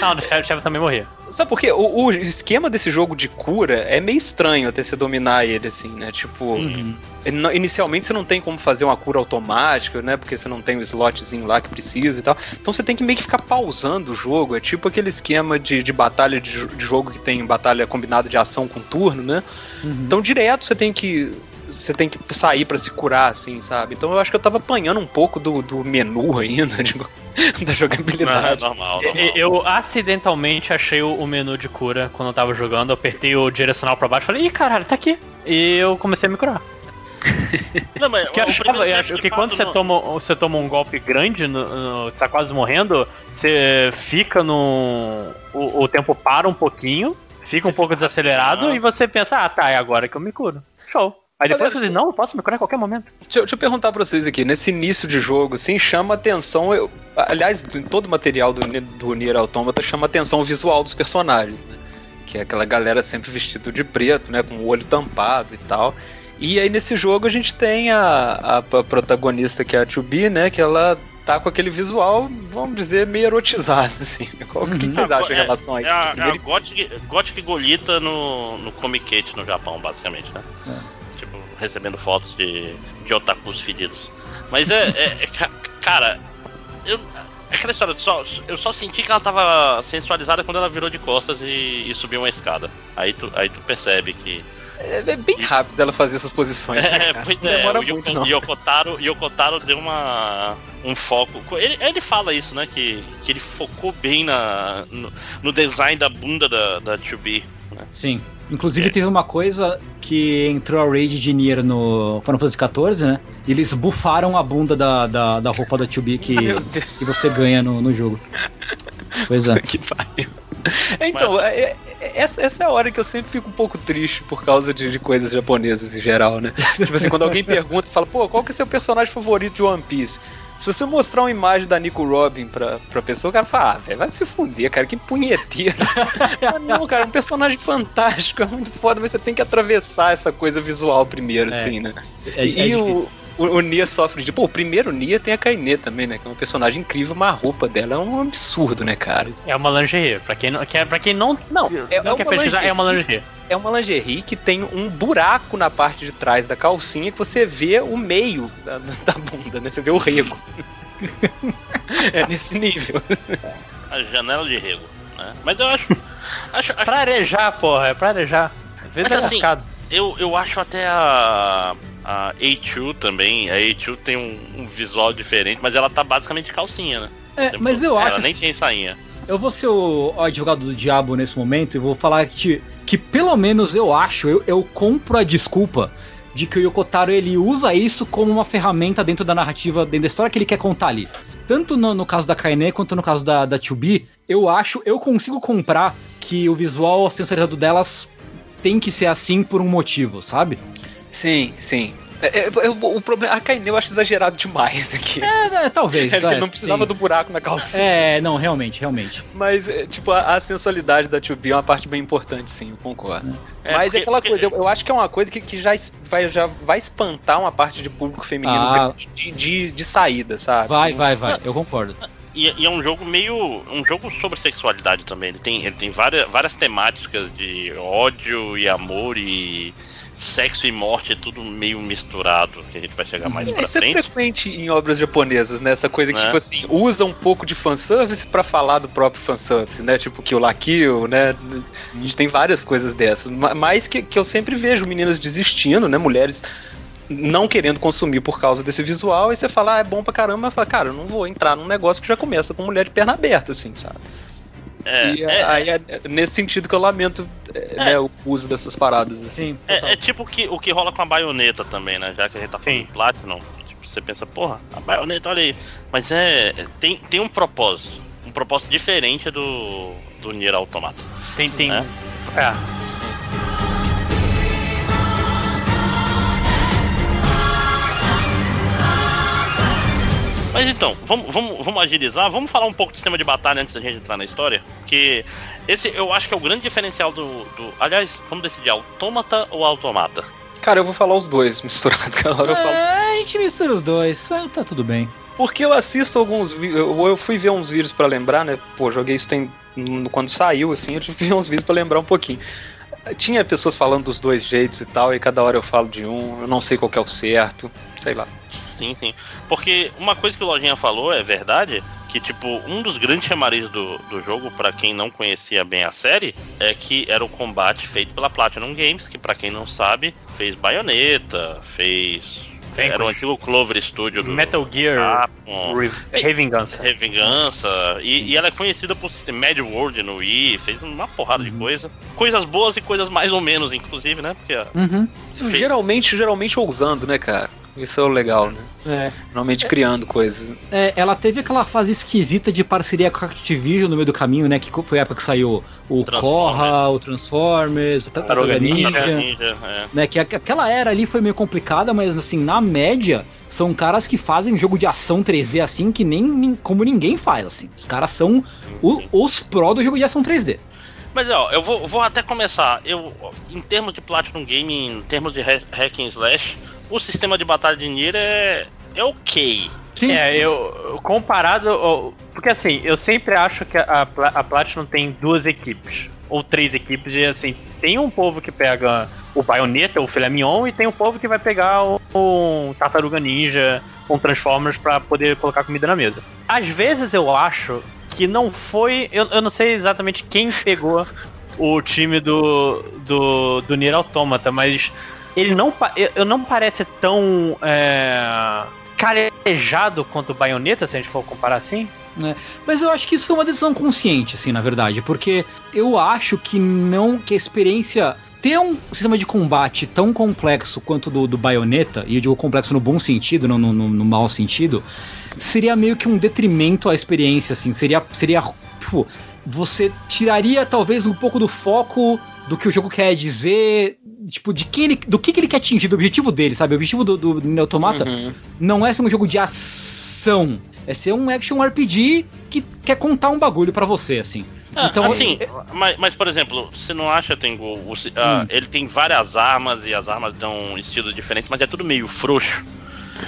Não, o chefe também morria. Sabe por quê? O, o esquema desse jogo de cura é meio estranho até você dominar ele, assim, né? Tipo, Uhum. in- inicialmente você não tem como fazer uma cura automática, né? Porque você não tem o slotzinho lá que precisa e tal. Então você tem que meio que ficar pausando o jogo. É tipo aquele esquema de, de batalha de, de jogo que tem batalha combinada de ação com turno, né? Uhum. Então direto você tem que. Você tem que sair pra se curar, assim, sabe? Então eu acho que eu tava apanhando um pouco do, do menu ainda, digo, da Não, é jogabilidade. normal, Eu, normal. eu acidentalmente achei o, menu de cura quando eu tava jogando. Eu apertei o direcional pra baixo e falei, ih caralho, tá aqui. E eu comecei a me curar. Não, mas Que eu achava, eu acho que quando você não- toma, você toma um golpe grande, no, no, tá quase morrendo, você fica no. O, o tempo para um pouquinho, fica um pouco desacelerado Ah. e você pensa, ah tá, é agora que eu me curo. Show. Aí depois você diz, não, eu posso me curar a qualquer momento. Deixa, eu- deixa eu perguntar pra vocês aqui, nesse início de jogo, assim, chama atenção. Eu, aliás, em todo o material do, do Nier Automata chama atenção o visual dos personagens, né? Que é aquela galera sempre vestido de preto, né? Com o olho tampado e tal. E aí nesse jogo a gente tem a, a p- protagonista que é a 2B, né? Que ela tá com aquele visual, vamos dizer, meio erotizado, assim. Qual, O que Uhum. vocês acham em É- relação a É isso? a, é a Gothic, Gothic Golita no, no Comic no Japão, basicamente, né? Tipo, recebendo fotos de, de otakus fedidos. Mas é, é- é ca- Cara, eu. É aquela história, só, eu só senti que ela tava sensualizada quando ela virou de costas e, e subiu uma escada. Aí tu, aí tu percebe que. É, é bem rápido ela fazer essas posições. né, É, pois Não é, demora o muito, Yoko. Yokotaro, Yokotaro deu uma, um foco. Ele, ele fala isso, né? Que, que ele focou bem na, no, no design da bunda da, da 2B. Né? Sim. Inclusive É. teve uma coisa que entrou a raid de Nier no Final Fantasy XIV, né? Eles bufaram a bunda da, da, da roupa da 2B que, que você ganha no, no jogo. Pois é. que pariu. Então, é- é- essa, essa é a hora que eu sempre fico um pouco triste por causa de, de coisas japonesas em geral, né? tipo assim, quando alguém pergunta e fala, pô, qual que é seu personagem favorito de One Piece? Se você mostrar uma imagem da Nico Robin pra, pra pessoa, o cara fala, ah, velho, vai se fuder, cara, que punheteiro. Mas não, cara, é um personagem fantástico, é muito foda, mas você tem que atravessar essa coisa visual primeiro, É. assim, né? É- e é e difícil. o, o, o Nia sofre de. Pô, o primeiro Nia tem a Kainé também, né? Que é uma personagem incrível, mas a roupa dela é um absurdo, né, cara? É uma lingerie. Pra quem não, que é- pra quem não, Não, é- não é quer uma pesquisar, lingerie. é uma lingerie. É uma lingerie que tem um buraco na parte de trás da calcinha que você vê o meio da, da bunda, né? Você vê o rego. é nesse nível. A janela de rego. Né? Mas eu acho. acho, acho Pra arejar, porra, é pra arejar. Mas é assim, eu, eu acho até a. A A2 também. A A2 tem um, um visual diferente, mas ela tá basicamente de calcinha, né? É, mas eu ela acho. nem assim, tem sainha. Eu vou ser o, o advogado do diabo nesse momento e vou falar que, que pelo menos eu acho, eu, eu compro a desculpa de que o Yokotaro ele usa isso como uma ferramenta dentro da narrativa, dentro da história que ele quer contar ali. Tanto no, no caso da Kainé quanto no caso da, da 2B, eu acho, eu consigo comprar que o visual sensorizado delas tem que ser assim por um motivo, sabe? Sim, sim. É, é, é, o problema. A Kaine eu acho exagerado demais aqui. É, é talvez. Acho que ele não precisava sim. do buraco na calça. É, não, realmente, realmente. Mas, é, tipo, a, a sensualidade da 2B é uma parte bem importante, sim, eu concordo. É, Mas porque, é aquela coisa, eu, eu, acho que é uma coisa que, que já, vai, já vai espantar uma parte de público feminino ah. de, de, de, saída, sabe? Vai, vai, vai, eu concordo. E, e, é um jogo meio. um jogo sobre sexualidade também. Ele tem, ele tem várias, várias temáticas de ódio e amor e sexo e morte é tudo meio misturado, que a gente vai chegar mais é, pra isso é frente. Isso é frequente em obras japonesas, né? Essa coisa que, é. tipo assim, usa um pouco de fanservice para falar do próprio fanservice, né? Tipo Kill La Kill, né? A gente tem várias coisas dessas. Mas que, que eu sempre vejo meninas desistindo, né? Mulheres não querendo consumir por causa desse visual, e você fala, ah, é bom pra caramba, mas fala, cara, eu não vou entrar num negócio que já começa com mulher de perna aberta, assim, sabe? É, e é, aí é, nesse sentido que eu lamento é, é. né, o uso dessas paradas. Assim. É, é, tipo que, o que rola com a baioneta também, né? Já que a gente tá falando Sim. de Platinum. Tipo, você pensa, porra, a baioneta, olha aí. Mas é. Tem, tem um propósito. Um propósito diferente do, do Nier Automata. Tem, tem. Né? É. Mas então, vamos, vamos, vamos agilizar, vamos falar um pouco do sistema de batalha antes da gente entrar na história. Que esse eu acho que é o grande diferencial do. do aliás, vamos decidir, autômata ou automata? Cara, eu vou falar os dois misturados, cada hora eu falo. É, a gente mistura os dois, ah, tá tudo bem. Porque eu assisto alguns eu, eu fui ver uns vídeos para lembrar, né? Pô, joguei isso tem quando saiu assim, eu tive uns vídeos para lembrar um pouquinho. Tinha pessoas falando dos dois jeitos e tal, e cada hora eu falo de um, eu não sei qual é o certo, sei lá. Sim, sim. Porque uma coisa que o Lojinha falou é verdade, que tipo, um dos grandes chamarizes do, do jogo, para quem não conhecia bem a série, é que era o combate feito pela Platinum Games, que para quem não sabe, fez Bayonetta, fez era o antigo Clover Studio do Metal Gear Re Revingança. Revingança. E, e, ela é conhecida por Mad World no Wii, fez uma porrada uhum. de coisa. Coisas boas e coisas mais ou menos, inclusive, né? Porque, uhum. Geralmente, geralmente ousando, né, cara? Isso é o legal, né? É. Normalmente é, criando coisas. É, ela teve aquela fase esquisita de parceria com a Activision no meio do caminho, né? Que foi a época que saiu o Korra, o Transformers, o Tartaruga Ninja. Ninja é. né, que aquela era ali foi meio complicada, mas assim, na média, são caras que fazem jogo de ação 3D assim que nem, nem como ninguém faz, assim. Os caras são o, os pró do jogo de ação 3D. Mas ó, eu vou, vou até começar. Eu, em termos de Platinum Game, em termos de hack and slash, o sistema de batalha de Nier é, é ok. Sim. É, eu comparado. Porque assim, eu sempre acho que a, a Platinum tem duas equipes. Ou três equipes, e assim, tem um povo que pega o Bayonetta, o filé mignon, e tem um povo que vai pegar o, o Tartaruga Ninja, um Transformers para poder colocar comida na mesa. Às vezes eu acho que não foi. Eu, eu não sei exatamente quem pegou o time do, do, do Nier Automata, mas ele não, eu não parece tão é, carejado quanto o Bayonetta, se a gente for comparar assim. É, mas eu acho que isso foi uma decisão consciente, assim, na verdade, porque eu acho que não que a experiência ter um sistema de combate tão complexo quanto do, do Bayonetta, e eu digo complexo no bom sentido, não no, no, no mau sentido, seria meio que um detrimento à experiência, assim, seria, seria tipo, você tiraria talvez um pouco do foco do que o jogo quer dizer, tipo, de que ele, do que, que ele quer atingir, do objetivo dele, sabe? O objetivo do, do Automata uhum. não é ser um jogo de ação, é ser um action RPG que quer contar um bagulho para você, assim. Ah, então, assim, é... mas, mas, por exemplo, você não acha, Tengu, o, uh, ele tem várias armas e as armas dão um estilo diferente, mas é tudo meio frouxo.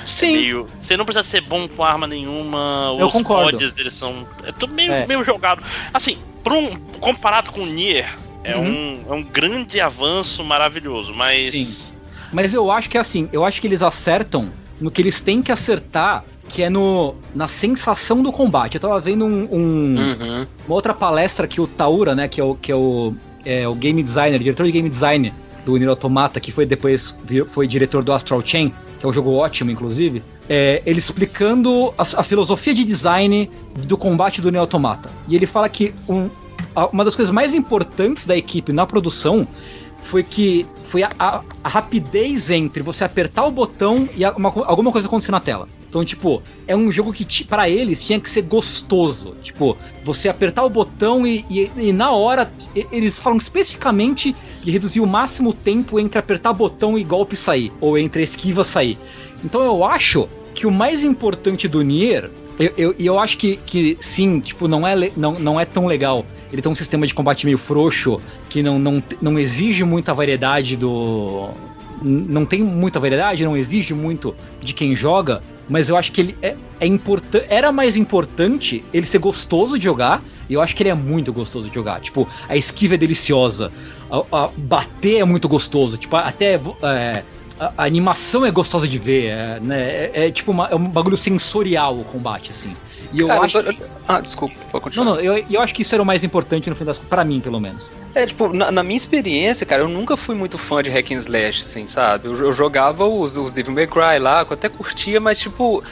Sim. É meio, você não precisa ser bom com arma nenhuma. Eu os concordo. eles são. É tudo meio, é. meio jogado. Assim, um, comparado com o Nier, é, uhum. um, é um grande avanço maravilhoso, mas. Sim. Mas eu acho que é assim, eu acho que eles acertam no que eles têm que acertar, que é no na sensação do combate. Eu tava vendo um, um uhum. uma outra palestra que o Taura, né, que é o, que é o, é o game designer, diretor de game design do Nier Automata, que foi depois foi diretor do Astral Chain, que é um jogo ótimo, inclusive. É, ele explicando a, a, filosofia de design do combate do Nier Automata. E ele fala que um, uma das coisas mais importantes da equipe na produção foi que foi a, a, a rapidez entre você apertar o botão e uma, alguma coisa acontecer na tela. Então, tipo, é um jogo que para eles tinha que ser gostoso. Tipo, você apertar o botão e, e, e, na hora eles falam especificamente de reduzir o máximo tempo entre apertar botão e golpe sair, ou entre esquiva sair. Então eu acho que o mais importante do Nier, eu, eu, eu acho que, que sim, tipo, não é, não, não é tão legal. Ele tem um sistema de combate meio frouxo, que não, não, não exige muita variedade do. Não tem muita variedade, não exige muito de quem joga, mas eu acho que ele é, é importante. Era mais importante ele ser gostoso de jogar, e eu acho que ele é muito gostoso de jogar. Tipo, a esquiva é deliciosa, a, a bater é muito gostoso, tipo, até. É, a, a, animação é gostosa de ver, é, né? é, é tipo uma, é um bagulho sensorial o combate, assim. E eu Cara, acho. Que... Ah, desculpa, pode continuar. Não, não, eu, eu acho que isso era o mais importante no fim das contas, pra mim, pelo menos. É, tipo, na, na, minha experiência, cara, eu nunca fui muito fã de hack and slash, assim, sabe? Eu, eu jogava os, os Devil May Cry lá, eu até curtia, mas, tipo,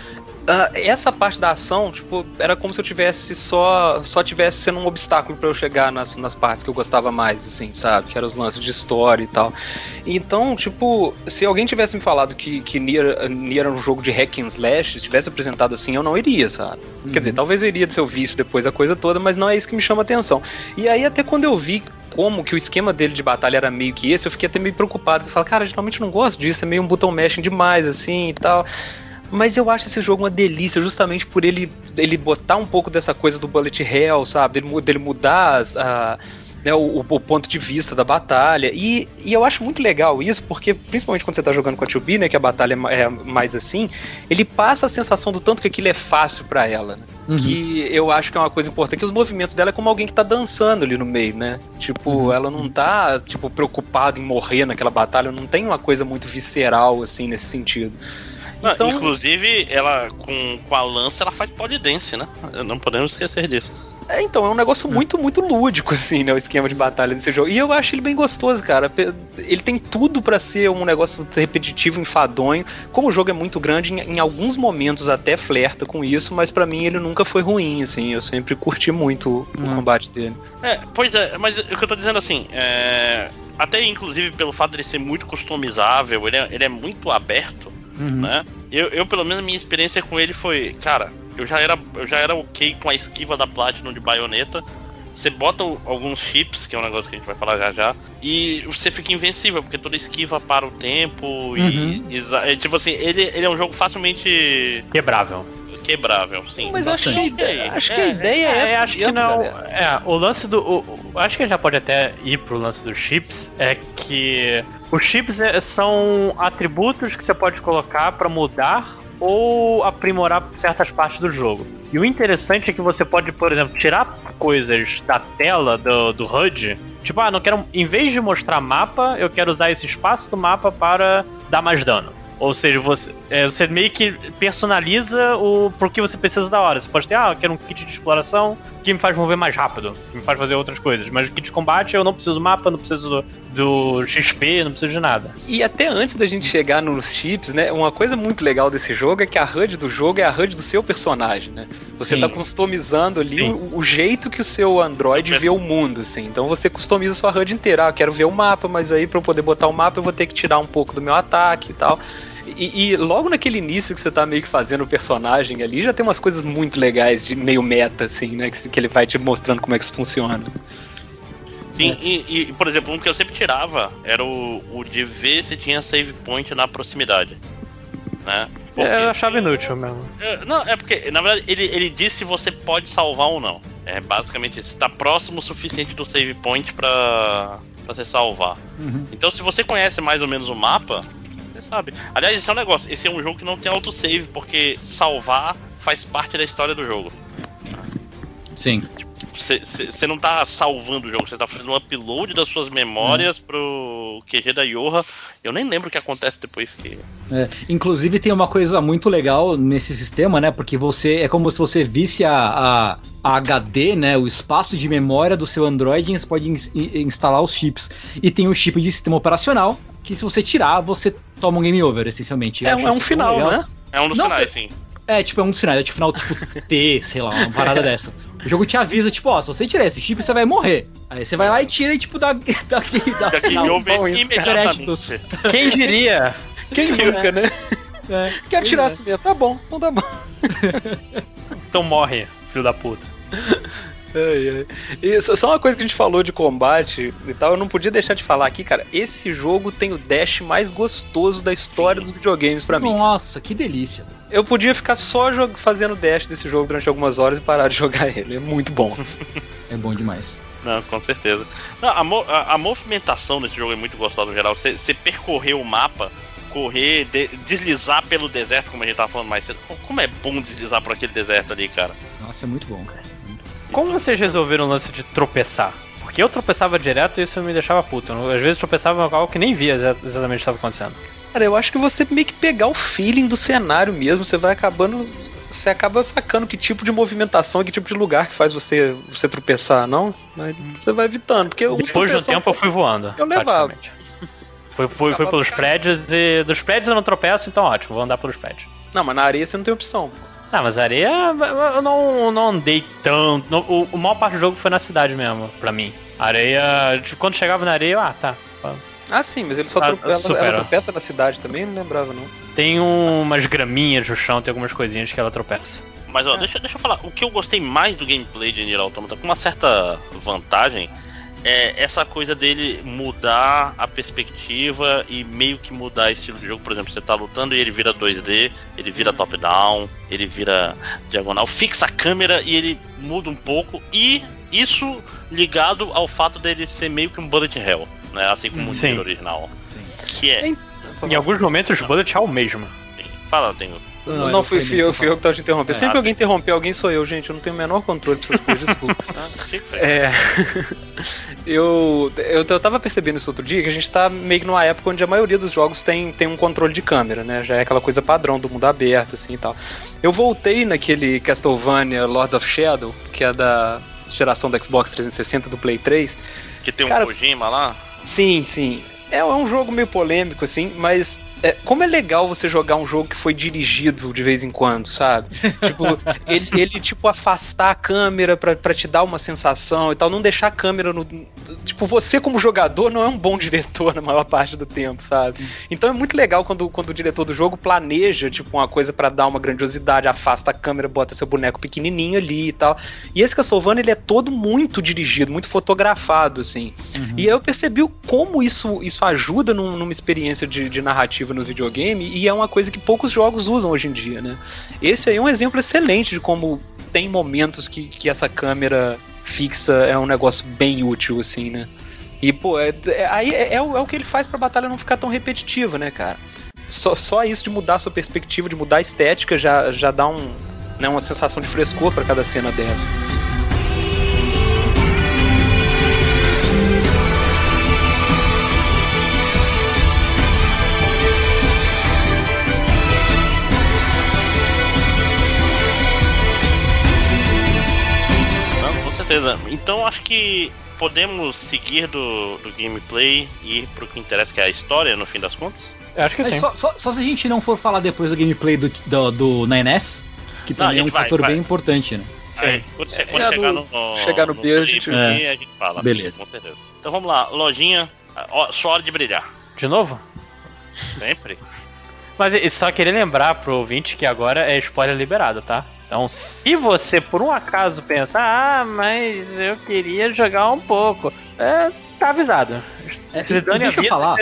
Uh, essa parte da ação, tipo, era como se eu tivesse só só tivesse sendo um obstáculo para eu chegar nas, nas partes que eu gostava mais, assim, sabe? Que eram os lances de história e tal. Então, tipo, se alguém tivesse me falado que, que Nier, Nier era um jogo de hack and slash, tivesse apresentado assim, eu não iria, sabe? Uhum. Quer dizer, talvez eu iria de seu vício depois a coisa toda, mas não é isso que me chama atenção. E aí, até quando eu vi como que o esquema dele de batalha era meio que esse, eu fiquei até meio preocupado. Eu falei, cara, geralmente eu não gosto disso, é meio um button mashing demais, assim e tal. Mas eu acho esse jogo uma delícia, justamente por ele, ele botar um pouco dessa coisa do bullet hell, sabe? Dele, dele mudar as, a, né, o, o, ponto de vista da batalha. E, e eu acho muito legal isso, porque principalmente quando você tá jogando com a 2 né, que a batalha é, é mais assim, ele passa a sensação do tanto que aquilo é fácil para ela. Né? Uhum. Que eu acho que é uma coisa importante, que os movimentos dela é como alguém que tá dançando ali no meio, né? Tipo, uhum. ela não tá, tipo, preocupada em morrer naquela batalha, não tem uma coisa muito visceral, assim, nesse sentido. Não, então... Inclusive, ela com, com a lança ela faz polidense, né? Não podemos esquecer disso. É, então, é um negócio muito, muito lúdico, assim, né? O esquema de batalha desse jogo. E eu acho ele bem gostoso, cara. Ele tem tudo para ser um negócio repetitivo, enfadonho. Como o jogo é muito grande, em, em alguns momentos até flerta com isso, mas para mim ele nunca foi ruim, assim. Eu sempre curti muito hum. o combate dele. É, pois é, mas o que eu tô dizendo assim, é... Até inclusive pelo fato de ele ser muito customizável, ele é, ele é muito aberto uhum. né? Eu, eu, pelo menos, minha experiência com ele foi, cara, eu já era, eu já era ok com a esquiva da Platinum de baioneta. Você bota alguns chips, que é um negócio que a gente vai falar já já, e você fica invencível, porque toda esquiva para o tempo uhum. e, e, Tipo assim, ele, ele é um jogo facilmente. Quebrável quebrável, sim. Mas eu acho que, acho que a ideia é, é essa. acho que não. É, o lance do. O, acho que a gente já pode até ir pro lance dos chips. É que os chips é, são atributos que você pode colocar para mudar ou aprimorar certas partes do jogo. E o interessante é que você pode, por exemplo, tirar coisas da tela do, do HUD. Tipo, ah, não quero. Em vez de mostrar mapa, eu quero usar esse espaço do mapa para dar mais dano. Ou seja, você, é, você meio que personaliza o por que você precisa da hora. Você pode ter, ah, eu quero um kit de exploração que me faz mover mais rápido, que me faz fazer outras coisas. Mas o kit de combate eu não preciso do mapa, não preciso do, do XP, não preciso de nada. E até antes da gente chegar nos chips, né? Uma coisa muito legal desse jogo é que a HUD do jogo é a HUD do seu personagem, né? Você Sim. tá customizando ali o, o, jeito que o seu Android vê o mundo, assim. Então você customiza a sua HUD inteira. Ah, quero ver o mapa, mas aí para eu poder botar o mapa eu vou ter que tirar um pouco do meu ataque e tal. E, e, logo naquele início que você tá meio que fazendo o personagem ali, já tem umas coisas muito legais de meio meta, assim, né? Que, que ele vai te mostrando como é que isso funciona. Sim, é. e, e, por exemplo, um que eu sempre tirava era o, o de ver se tinha save point na proximidade. Né? Porque, é, eu achava inútil mesmo. É, não, é porque, na verdade, ele, ele diz se você pode salvar ou não. É basicamente isso. Está próximo o suficiente do save point pra, pra você salvar. Uhum. Então, se você conhece mais ou menos o mapa, sabe? Aliás, esse é um negócio. Esse é um jogo que não tem autosave, porque salvar faz parte da história do jogo. Sim. Você não tá salvando o jogo, você tá fazendo um upload das suas memórias hum. pro QG da Yoha. Eu nem lembro o que acontece depois que. É, inclusive tem uma coisa muito legal nesse sistema, né? Porque você é como se você visse a, a, a HD, né? O espaço de memória do seu Android e você pode in, instalar os chips. E tem o chip de sistema operacional, que se você tirar, você toma um game over, essencialmente. É, é um final, legal. né? É um dos Não, finais, sim. É, tipo, é um dos finais, é tipo final tipo T, sei lá, uma parada dessa. O jogo te avisa, tipo, ó, se você tirar esse chip, você vai morrer. Aí você vai lá e tira e, tipo, dá, daqui, dá, daqui final. over imediatamente. Quem diria? Quem nunca, né? É, Quero tirar é. cimento, tá bom, não dá bom. então morre, filho da puta. É, é. E só uma coisa que a gente falou de combate e tal, eu não podia deixar de falar aqui, cara. Esse jogo tem o dash mais gostoso da história dos videogames para mim. Nossa, que delícia. Eu podia ficar só fazendo dash desse jogo durante algumas horas e parar de jogar ele. É muito bom. é bom demais. Não, com certeza. Não, a, a, a, movimentação desse jogo é muito gostosa no geral. Você percorrer o mapa, correr, de, deslizar pelo deserto, como a gente tava falando mais cedo. Como é bom deslizar por aquele deserto ali, cara. Nossa, é muito bom, cara. Como vocês resolveram o lance de tropeçar? Porque eu tropeçava direto e isso me deixava puto. Às vezes tropeçava em algo que nem via exatamente o que estava acontecendo. Cara, eu acho que você meio que pegar o feeling do cenário mesmo, você vai acabando. Você acaba sacando que tipo de movimentação, que tipo de lugar que faz você, você tropeçar, não? Você vai evitando. Porque Depois do tempo eu fui voando. Eu levava. Fui, fui, fui pelos prédios e. Dos prédios eu não tropeço, então ótimo, vou andar pelos prédios. Não, mas na areia você não tem opção. Ah, mas areia eu não, não andei tanto. O, o maior parte do jogo foi na cidade mesmo, pra mim. Areia. Quando chegava na areia, eu, ah, tá. Ah, sim, mas ele só ah, tropeça, ela, ela tropeça na cidade também, não lembrava não. Tem umas graminhas no chão, tem algumas coisinhas que ela tropeça. Mas ó, é. deixa, deixa eu falar, o que eu gostei mais do gameplay de Nier Automata, com uma certa vantagem, é essa coisa dele mudar a perspectiva e meio que mudar o estilo de jogo. Por exemplo, você tá lutando e ele vira 2D, ele vira top-down, ele vira diagonal, fixa a câmera e ele muda um pouco. E isso ligado ao fato dele ser meio que um bullet hell, né? Assim como Sim. o original. Sim. Que é. Em alguns momentos, o bullet hell mesmo. Fala, Tengo. Não, não fui, fui eu, fui eu que tava te interrompendo. É, Sempre que alguém interromper alguém sou eu, gente. Eu não tenho o menor controle dessas coisas, desculpa. Ah, é. eu, eu, eu tava percebendo isso outro dia que a gente tá meio que numa época onde a maioria dos jogos tem, tem um controle de câmera, né? Já é aquela coisa padrão do mundo aberto, assim e tal. Eu voltei naquele Castlevania Lords of Shadow, que é da geração do Xbox 360 do Play 3. Que tem um Cara, Kojima lá? Sim, sim. É, é um jogo meio polêmico, assim, mas é, como é legal você jogar um jogo que foi dirigido de vez em quando, sabe? tipo, ele, ele, tipo, afastar a câmera pra, te dar uma sensação e tal, não deixar a câmera no. Tipo, você como jogador não é um bom diretor na maior parte do tempo, sabe? Então é muito legal quando, quando o diretor do jogo planeja, tipo, uma coisa para dar uma grandiosidade, afasta a câmera, bota seu boneco pequenininho ali e tal. E esse Castlevania, ele é todo muito dirigido, muito fotografado, assim. Uhum. E aí eu percebi como isso, isso ajuda num, numa experiência de, de narrativa no videogame e é uma coisa que poucos jogos usam hoje em dia, né? Esse aí é um exemplo excelente de como tem momentos que, que essa câmera fixa é um negócio bem útil, assim, né? E, pô, é, é, aí é, é, o, é o que ele faz pra batalha não ficar tão repetitiva, né, cara? Só, só isso de mudar a sua perspectiva, de mudar a estética, já, já dá um, né, uma sensação de frescor para cada cena dessa. Então acho que podemos seguir do, do gameplay e ir pro que interessa, que é a história, no fim das contas? Eu acho que sim. Só, só, só, se a gente não for falar depois do gameplay do, do, do que também não, é um vai, fator vai. bem importante, né? Sim. Aí, quando, você, quando é, chegar, no, no, chegar no, no B, a gente, é. a gente fala. Beleza. com certeza. Então vamos lá, lojinha, ó, sua hora de brilhar. De novo? Sempre. Mas só queria lembrar pro ouvinte que agora é spoiler liberado, tá? Então, se você por um acaso pensa, ah, mas eu queria jogar um pouco, é, tá avisado. É, e, e deixa eu falar.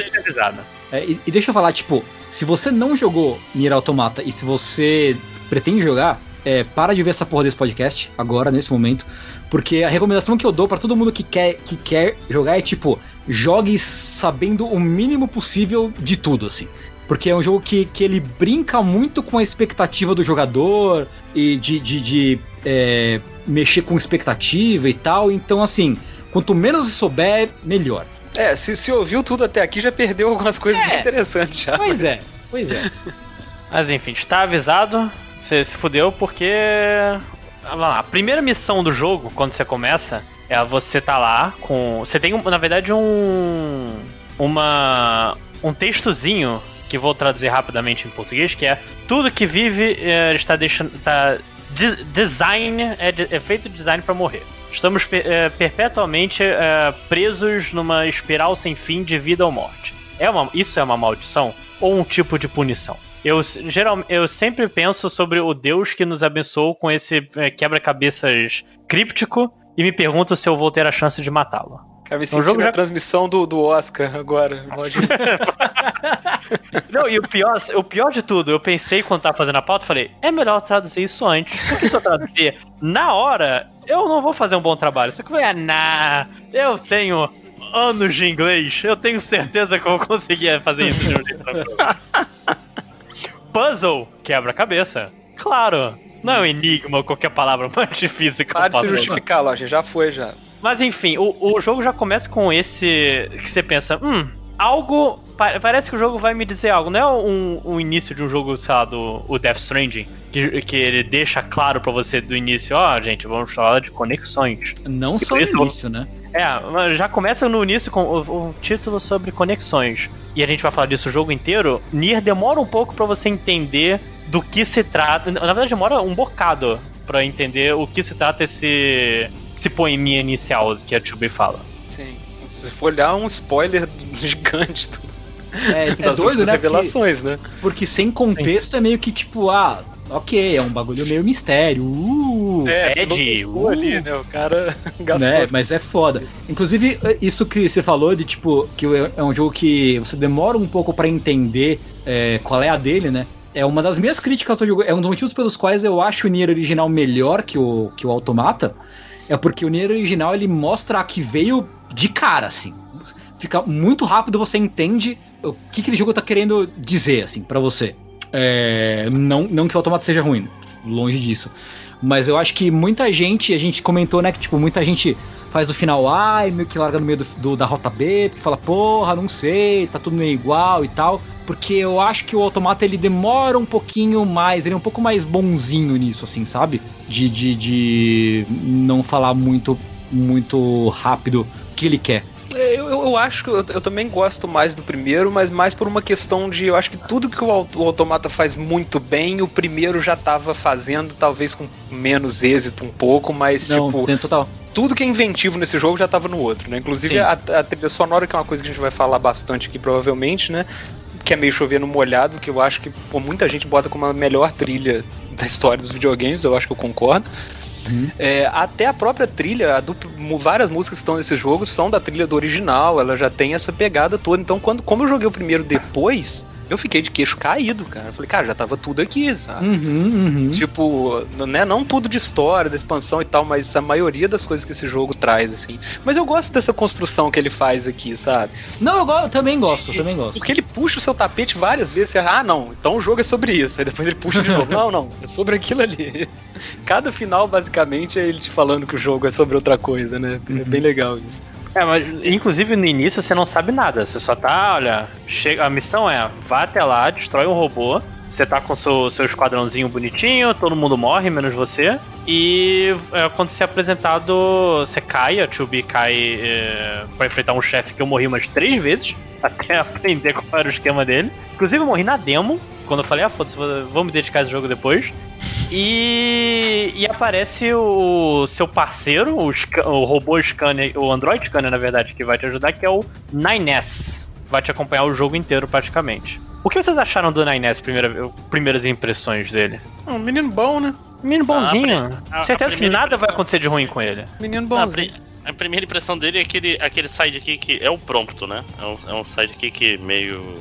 É, e, e, deixa eu falar, tipo, se você não jogou Nier Automata e se você pretende jogar, é, para de ver essa porra desse podcast agora, nesse momento, porque a recomendação que eu dou para todo mundo que quer, que quer jogar é tipo, jogue sabendo o mínimo possível de tudo, assim. Porque é um jogo que, que ele brinca muito com a expectativa do jogador e de, de, de é, mexer com expectativa e tal. Então, assim, quanto menos souber, melhor. É, se, se ouviu tudo até aqui, já perdeu algumas coisas é, interessantes já. Pois é, pois é. Mas enfim, está avisado. Você se fudeu porque. Lá, a primeira missão do jogo, quando você começa, é você tá lá com. Você tem, na verdade, um. Uma. Um textozinho que vou traduzir rapidamente em português, que é tudo que vive é, está deixando. Tá, de, design é, de, é, feito design para morrer. Estamos é, perpetuamente é, presos numa espiral sem fim de vida ou morte. É uma, isso é uma maldição ou um tipo de punição? Eu, geral, eu sempre penso sobre o Deus que nos abençoou com esse quebra-cabeças críptico e me pergunto se eu vou ter a chance de matá-lo. Cara, me senti jogo na já... transmissão do, do Oscar agora. Não, e o pior, o pior de tudo, eu pensei quando tava fazendo a pauta, falei, é melhor traduzir isso antes. Porque se eu traduzir na hora, eu não vou fazer um bom trabalho. Só que vai, ah, nah, eu tenho anos de inglês, eu tenho certeza que eu vou conseguir fazer isso de um jeito Puzzle, quebra-cabeça. Claro, não é um enigma ou qualquer palavra mais difícil que Para de se justificar, Loja, já foi já. Mas enfim, o, o jogo já começa com esse. que você pensa, hum, algo. Parece que o jogo vai me dizer algo. Não é um, um início de um jogo, sei lá, do o Death Stranding, que, que ele deixa claro para você do início, ó, oh, gente, vamos falar de conexões. Não só no início, né? É, já começa no início com o, o, título sobre conexões. E a gente vai falar disso o jogo inteiro. Nier demora um pouco para você entender do que se trata. Na verdade, demora um bocado para entender o que se trata esse esse poeminha inicial que a Tube fala. Sim. Se for olhar, um spoiler gigante do, é, é das doido, né? revelações, porque, né? Porque sem contexto Sim. é meio que tipo, ah, ok, é um bagulho meio mistério. Uh, é, Ed, uh, ali, né? O cara gastou. Né? Mas é foda. Inclusive, isso que você falou de tipo, que é um jogo que você demora um pouco para entender é, qual é a dele, né? É uma das minhas críticas ao jogo. É um dos motivos pelos quais eu acho o Nier original melhor que o, que o Automata é porque o Nier original ele mostra a que veio de cara, assim. Fica muito rápido, você entende o que aquele jogo tá querendo dizer, assim, para você. É, não, não que o automata seja ruim, longe disso. Mas eu acho que muita gente, a gente comentou, né, que tipo, muita gente faz o final A e meio que larga no meio do, do, da rota B, porque fala, porra, não sei, tá tudo meio igual e tal. Porque eu acho que o automata ele demora um pouquinho mais, ele é um pouco mais bonzinho nisso, assim, sabe? De, de, de não falar muito, muito rápido o que ele quer. Eu, eu, acho que eu, eu, também gosto mais do primeiro, mas mais por uma questão de. Eu acho que tudo que o, o Automata faz muito bem, o primeiro já estava fazendo, talvez com menos êxito um pouco, mas Não, tipo. Sim, total. Tudo que é inventivo nesse jogo já estava no outro, né? Inclusive a, a trilha sonora, que é uma coisa que a gente vai falar bastante aqui, provavelmente, né? Que é meio chovendo molhado, que eu acho que pô, muita gente bota como a melhor trilha da história dos videogames, eu acho que eu concordo. Uhum. É, até a própria trilha, a dupla, várias músicas que estão nesse jogo são da trilha do original, ela já tem essa pegada toda. Então, quando, como eu joguei o primeiro depois, eu fiquei de queixo caído, cara. Eu falei, cara, já tava tudo aqui, sabe? Uhum, uhum. Tipo, né, não tudo de história, da expansão e tal, mas a maioria das coisas que esse jogo traz, assim. Mas eu gosto dessa construção que ele faz aqui, sabe? Não, eu, eu também gosto, eu também gosto. Porque ele puxa o seu tapete várias vezes, você, ah, não, então o jogo é sobre isso. Aí depois ele puxa de novo, não, não, é sobre aquilo ali. Cada final, basicamente, é ele te falando que o jogo é sobre outra coisa, né? É bem uhum. legal isso. É, mas inclusive no início você não sabe nada. Você só tá, olha, chega, a missão é vá até lá, destrói um robô. Você tá com seu, seu esquadrãozinho bonitinho, todo mundo morre, menos você. E é, quando você é apresentado, você cai, a 2B cai é, pra enfrentar um chefe que eu morri umas três vezes, até aprender qual era o esquema dele. Inclusive eu morri na demo, quando eu falei, ah, foda-se, vou me dedicar a esse jogo depois. E, e aparece o seu parceiro, o, o robô scanner, o Android scanner, na verdade, que vai te ajudar, que é o Nines. Vai te acompanhar o jogo inteiro praticamente. O que vocês acharam do Nines, primeira, primeiras impressões dele? Um menino bom, né? Menino bonzinho. Ah, a, Certeza a que nada vai acontecer de ruim com ele. Menino bonzinho. A, a primeira impressão dele é aquele, aquele sidekick que é o prompto, né? É um, é um sidekick meio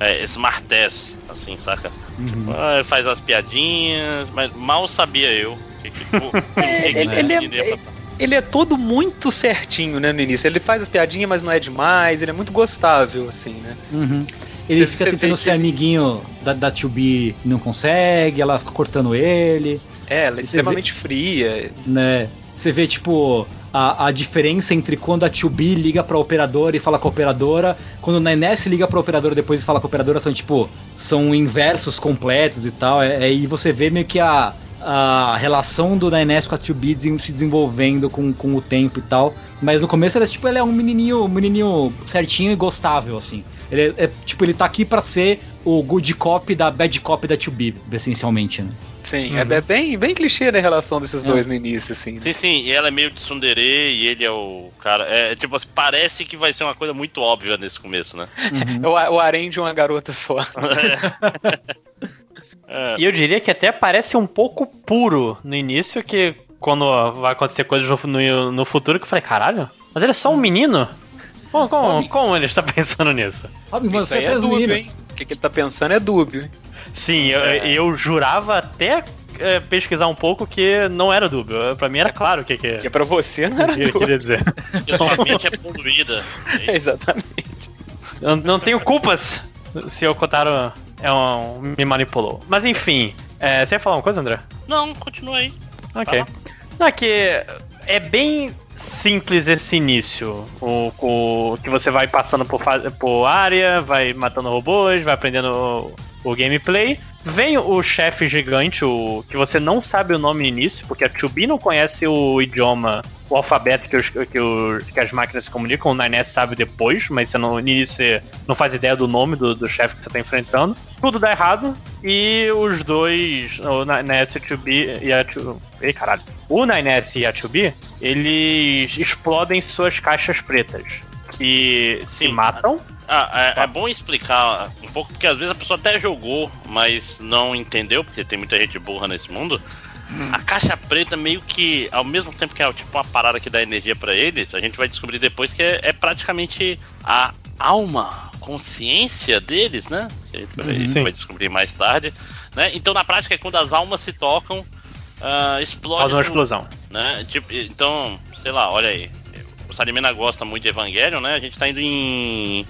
é, smartess, assim, saca? Uhum. Ah, faz as piadinhas, mas mal sabia eu que, tipo, é, ele, ele, é, ele é todo muito certinho, né, no início. Ele faz as piadinhas, mas não é demais, ele é muito gostável, assim, né? Uhum. Ele você, fica você tentando ser amiguinho da, da 2B e não consegue, ela fica cortando ele. É, ela é extremamente vê, fria. Né? Você vê, tipo, a, a diferença entre quando a 2B liga pra operadora e fala com a operadora, quando o Nines liga pra operadora depois e fala com a operadora, são tipo, são inversos completos e tal. É, aí você vê meio que a, a relação do Nines com a 2B se desenvolvendo com, com o tempo e tal. Mas no começo era tipo, ele é um menininho, menininho certinho e gostável, assim. Ele é, é tipo, ele tá aqui para ser o good cop da bad cop da 2B, essencialmente, né? Sim, uhum. é, bem, bem clichê na relação desses é. dois no início, assim. Né? Sim, sim, e ela é meio tsundere e ele é o cara. É, tipo assim, parece que vai ser uma coisa muito óbvia nesse começo, né? Uhum. o, o harém de uma garota só. É. E eu diria que até parece um pouco puro no início, que quando vai acontecer coisas no, no futuro, que eu falei, caralho, mas ele é só um menino? Como, como, como ele está pensando nisso? Isso aí é dúbio, hein? O que, que ele está pensando é dúbio, hein? Sim, eu, é. eu jurava até é, pesquisar um pouco que não era dúbio. Pra mim era claro o que que... Que pra você não era dúbio. Eu queria dizer. Sua mente é poluída. É Exatamente. Eu não tenho culpas se o Kotaro é um, me manipulou. Mas enfim, é, você ia falar uma coisa, André? Não, continua aí. Ok. Não, é que é bem simples esse início. O, o que você vai passando por, por área, vai matando robôs, vai aprendendo o, o gameplay. Vem o chefe gigante, o que você não sabe o nome no início, porque a 2B não conhece o idioma, o alfabeto que, os, que, que as máquinas se comunicam, o Nines sabe depois, mas você não, no início você não faz ideia do nome do, do chefe que você está enfrentando. Tudo dá errado e os dois, o Nines e a 2B e a 2 Ei, caralho. O Nines e a 2B, eles explodem suas caixas pretas, que Sim. se matam ah, é, é, bom explicar um pouco, porque às vezes a pessoa até jogou, mas não entendeu, porque tem muita gente burra nesse mundo. Hum. A caixa preta meio que, ao mesmo tempo que é tipo uma parada que dá energia para eles, a gente vai descobrir depois que é, é praticamente a alma, consciência deles, né? A gente uhum, vai descobrir mais tarde. Né? Então na prática é quando as almas se tocam, uh, explode. Faz uma explosão. Né? Tipo, então, sei lá, olha aí. O Salimena gosta muito de Evangelion, né? A gente tá indo em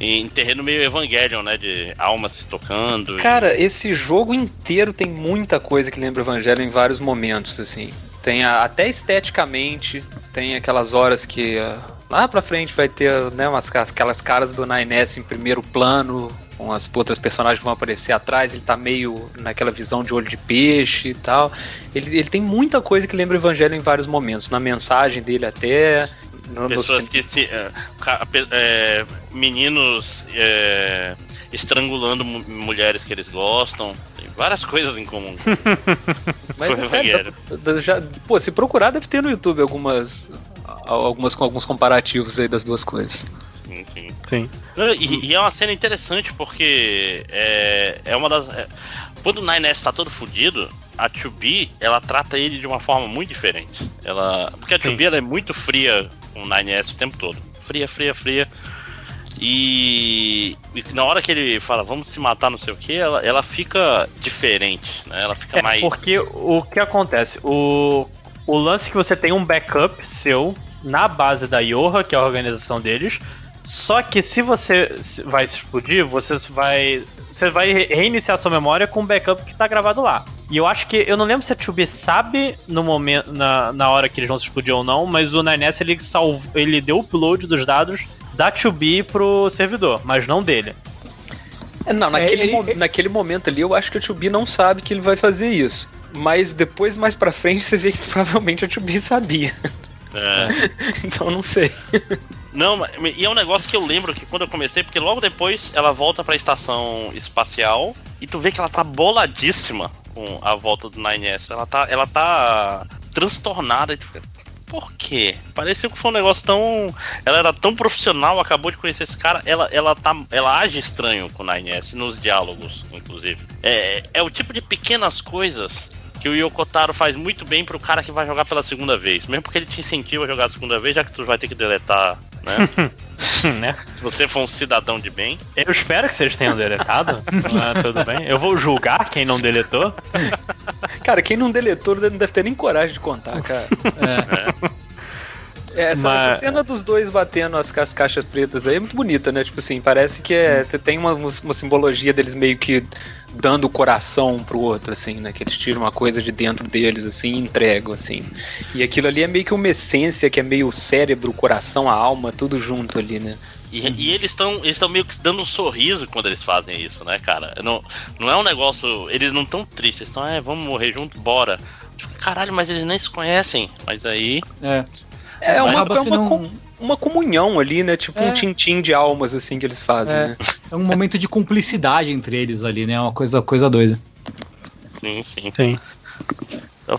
em terreno meio Evangelion, né? De almas se tocando. Cara, e... esse jogo inteiro tem muita coisa que lembra Evangelho em vários momentos, assim. Tem a, até esteticamente, tem aquelas horas que uh, lá pra frente vai ter né, umas, aquelas caras do 9S em primeiro plano, com as outras personagens que vão aparecer atrás, ele tá meio naquela visão de olho de peixe e tal. Ele, ele tem muita coisa que lembra Evangelho em vários momentos, na mensagem dele até, no, Pessoas que se. É, é, meninos é, estrangulando mulheres que eles gostam. Tem várias coisas em comum. Mas é sério, já, pô, se procurar, deve ter no YouTube algumas. Algumas com alguns comparativos aí das duas coisas. Sim, sim. sim. E, e, é uma cena interessante porque é, é uma das. É, quando o Nine S tá todo fudido, a 2B ela trata ele de uma forma muito diferente. Ela, porque a 2B ela é muito fria com o 9S o tempo todo. Fria, fria, fria. E, e, na hora que ele fala, vamos se matar, não sei o que, ela, ela fica diferente, né? Ela fica é, mais. Porque o que acontece? O, o lance que você tem um backup seu na base da Yoha, que é a organização deles. Só que se você vai se explodir, você vai. Você vai reiniciar sua memória com o backup que está gravado lá. E eu acho que. Eu não lembro se a 2B sabe no momento. Na, na hora que eles vão se explodir ou não, mas o 9S ele, salvo, ele deu o upload dos dados da 2B pro servidor, mas não dele. É, não, naquele, é, ele, mo naquele momento ali eu acho que a 2B não sabe que ele vai fazer isso. Mas depois, mais pra frente, você vê que provavelmente a 2B sabia. É. então não sei. Não, e é um negócio que eu lembro que quando eu comecei, porque logo depois ela volta pra estação espacial e tu vê que ela tá boladíssima com a volta do 9S. Ela tá, ela tá transtornada. Tipo, por quê? Pareceu que foi um negócio tão. Ela era tão profissional, acabou de conhecer esse cara. Ela, ela, tá, ela age estranho com o 9S, nos diálogos, inclusive. É, é o tipo de pequenas coisas que o Yokotaro faz muito bem pro cara que vai jogar pela segunda vez. Mesmo porque ele te incentiva a jogar a segunda vez, já que tu vai ter que deletar, né? né? Se você for um cidadão de bem. Eu espero que vocês tenham deletado. ah, tudo bem. Eu vou julgar quem não deletou. Cara, quem não deletou não deve ter nem coragem de contar, cara. É. é. Essa, Mas... essa, cena dos dois batendo as, as, caixas pretas aí é muito bonita, né? Tipo assim, parece que é, tem uma, uma simbologia deles meio que dando o coração pro outro, assim, né? Que eles tiram uma coisa de dentro deles, assim, e entregam, assim. E aquilo ali é meio que uma essência que é meio o cérebro, o coração, a alma, tudo junto ali, né? E, uhum. e eles estão eles meio que dando um sorriso quando eles fazem isso, né, cara? Não, não é um negócio. Eles não estão tristes, estão, é, vamos morrer junto, bora. Tipo, caralho, mas eles nem se conhecem. Mas aí. É. É, é uma, é uma, com, uma comunhão ali, né? Tipo é. um tintim de almas, assim, que eles fazem, é. né? É um momento de cumplicidade entre eles ali, né? Uma coisa, coisa doida. Sim, sim. sim. Então,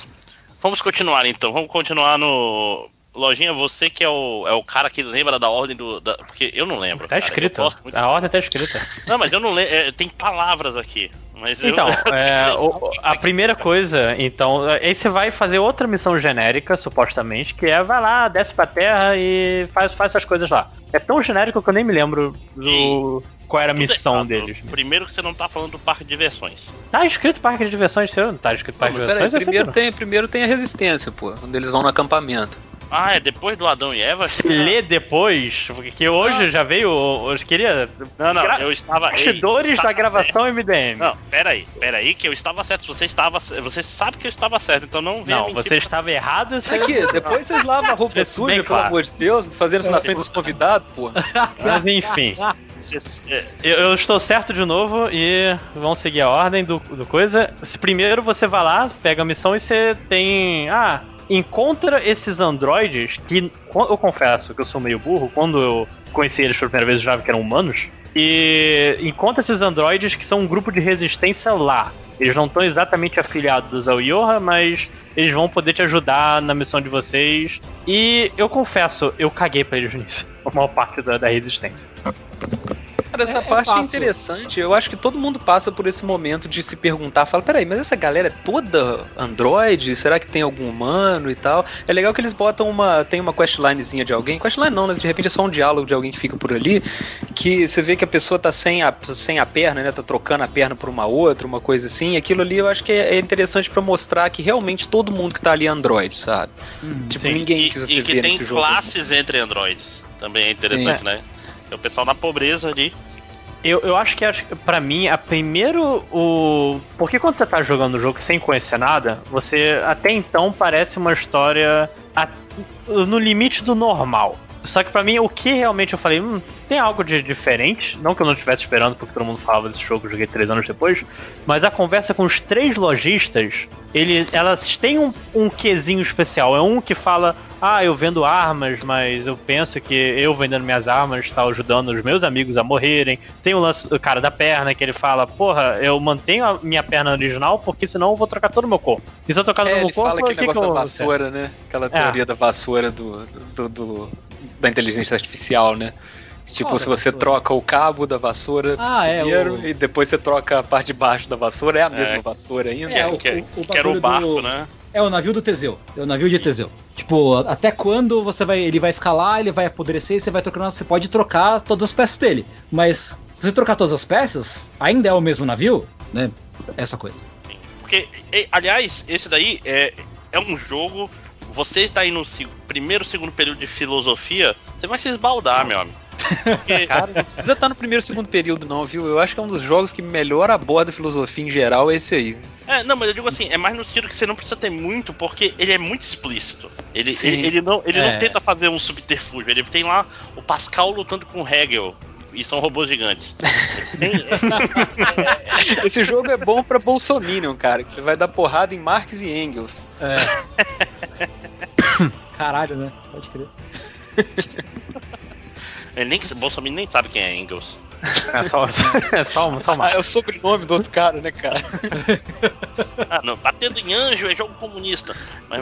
vamos continuar então. Vamos continuar no. Lojinha, você que é o, é o cara que lembra da ordem do. Da, porque eu não lembro. Tá escrito. A ordem tá escrita. Não, mas eu não lembro. É, tem palavras aqui. Mas então, eu... é, o, a primeira coisa, então, aí você vai fazer outra missão genérica, supostamente, que é vai lá, desce pra terra e faz, faz essas coisas lá. É tão genérico que eu nem me lembro do. Qual era a missão errado. deles? Primeiro que você não tá falando do parque de diversões. Tá escrito parque de diversões seu, não tá escrito parque não, de diversões? Peraí, primeiro, tem, primeiro tem a resistência, pô, quando eles vão no acampamento. Ah, é depois do Adão e Eva? Se lê depois, porque hoje ah. já veio. Eu queria. Não, não, eu estava. Bastidores da gravação certo. MDM. Não, peraí, peraí, que eu estava certo. Você estava. Você sabe que eu estava certo, então não venha. Não, você pra... estava errado. Você... Aqui, depois vocês lavam a roupa suja, pelo claro. amor de Deus, fazendo isso na frente dos convidados, pô. Mas enfim. Eu, eu, estou certo de novo e vamos seguir a ordem do, do coisa. Se primeiro você vai lá, pega a missão e você tem. Ah, encontra esses androides que eu confesso que eu sou meio burro, quando eu conheci eles pela primeira vez eu já vi que eram humanos. E encontra esses androides que são um grupo de resistência lá. Eles não estão exatamente afiliados ao Yoha, mas eles vão poder te ajudar na missão de vocês. E eu confesso, eu caguei pra eles nisso. A maior parte da, da resistência. Cara, essa é, parte é, é, interessante. Eu acho que todo mundo passa por esse momento de se perguntar, fala, peraí, mas essa galera é toda Android? Será que tem algum humano e tal? É legal que eles botam uma. Tem uma questlinezinha de alguém. Questline não, né? De repente é só um diálogo de alguém que fica por ali. Que você vê que a pessoa tá sem a, sem a perna, né? Tá trocando a perna por uma outra, uma coisa assim. Aquilo ali eu acho que é, é interessante para mostrar que realmente todo mundo que tá ali é Android, sabe? Hum, tipo, sim. ninguém que você e, e que vê tem classes entre Androids. Também é interessante, sim. né? É o pessoal na pobreza ali. Eu, eu acho que para mim, a primeiro o porque quando você tá jogando o jogo sem conhecer nada, você até então parece uma história a... no limite do normal. Só que para mim, o que realmente eu falei, hum, tem algo de diferente. Não que eu não estivesse esperando, porque todo mundo falava desse jogo, eu joguei três anos depois. Mas a conversa com os três lojistas, ele, elas têm um, um quesinho especial. É um que fala, ah, eu vendo armas, mas eu penso que eu vendendo minhas armas está ajudando os meus amigos a morrerem. Tem o lance do cara da perna, que ele fala, porra, eu mantenho a minha perna original, porque senão eu vou trocar todo o meu corpo. E se eu trocar todo o é, meu corpo, fala que, que negócio que eu... da vassoura, né? Aquela teoria é. da vassoura do, do, do da inteligência artificial, né? Tipo, se você vassoura? troca o cabo da vassoura ah, é, primeiro o... e depois você troca a parte de baixo da vassoura, é a mesma é. vassoura ainda. É, o, que, o, o que era o barco, do... né? É o navio do Teseu. É o navio de Teseu. Tipo, até quando você vai. Ele vai escalar, ele vai apodrecer e você vai trocando. Você pode trocar todas as peças dele. Mas se você trocar todas as peças, ainda é o mesmo navio, né? Essa coisa. Porque, aliás, esse daí é, é um jogo você está aí no primeiro, segundo período de filosofia, você vai se esbaldar, meu amigo. Porque... Cara, não precisa estar no primeiro, segundo período, não, viu? Eu acho que é um dos jogos que melhor aborda filosofia em geral, é esse aí. É, não, mas eu digo assim, é mais no sentido que você não precisa ter muito, porque ele é muito explícito. Ele, ele, ele, não, ele é. não tenta fazer um subterfúgio, ele tem lá o Pascal lutando com o Hegel e são robôs gigantes. Esse jogo é bom pra Bolsominion, cara, que você vai dar porrada em Marx e Engels. É. Caralho, né? Pode crer. Ele nem, Bolsonaro nem sabe quem é Engels. É só, é só, só uma. Ah, é o sobrenome do outro cara, né, cara? ah, não, batendo em anjo é jogo comunista. Mas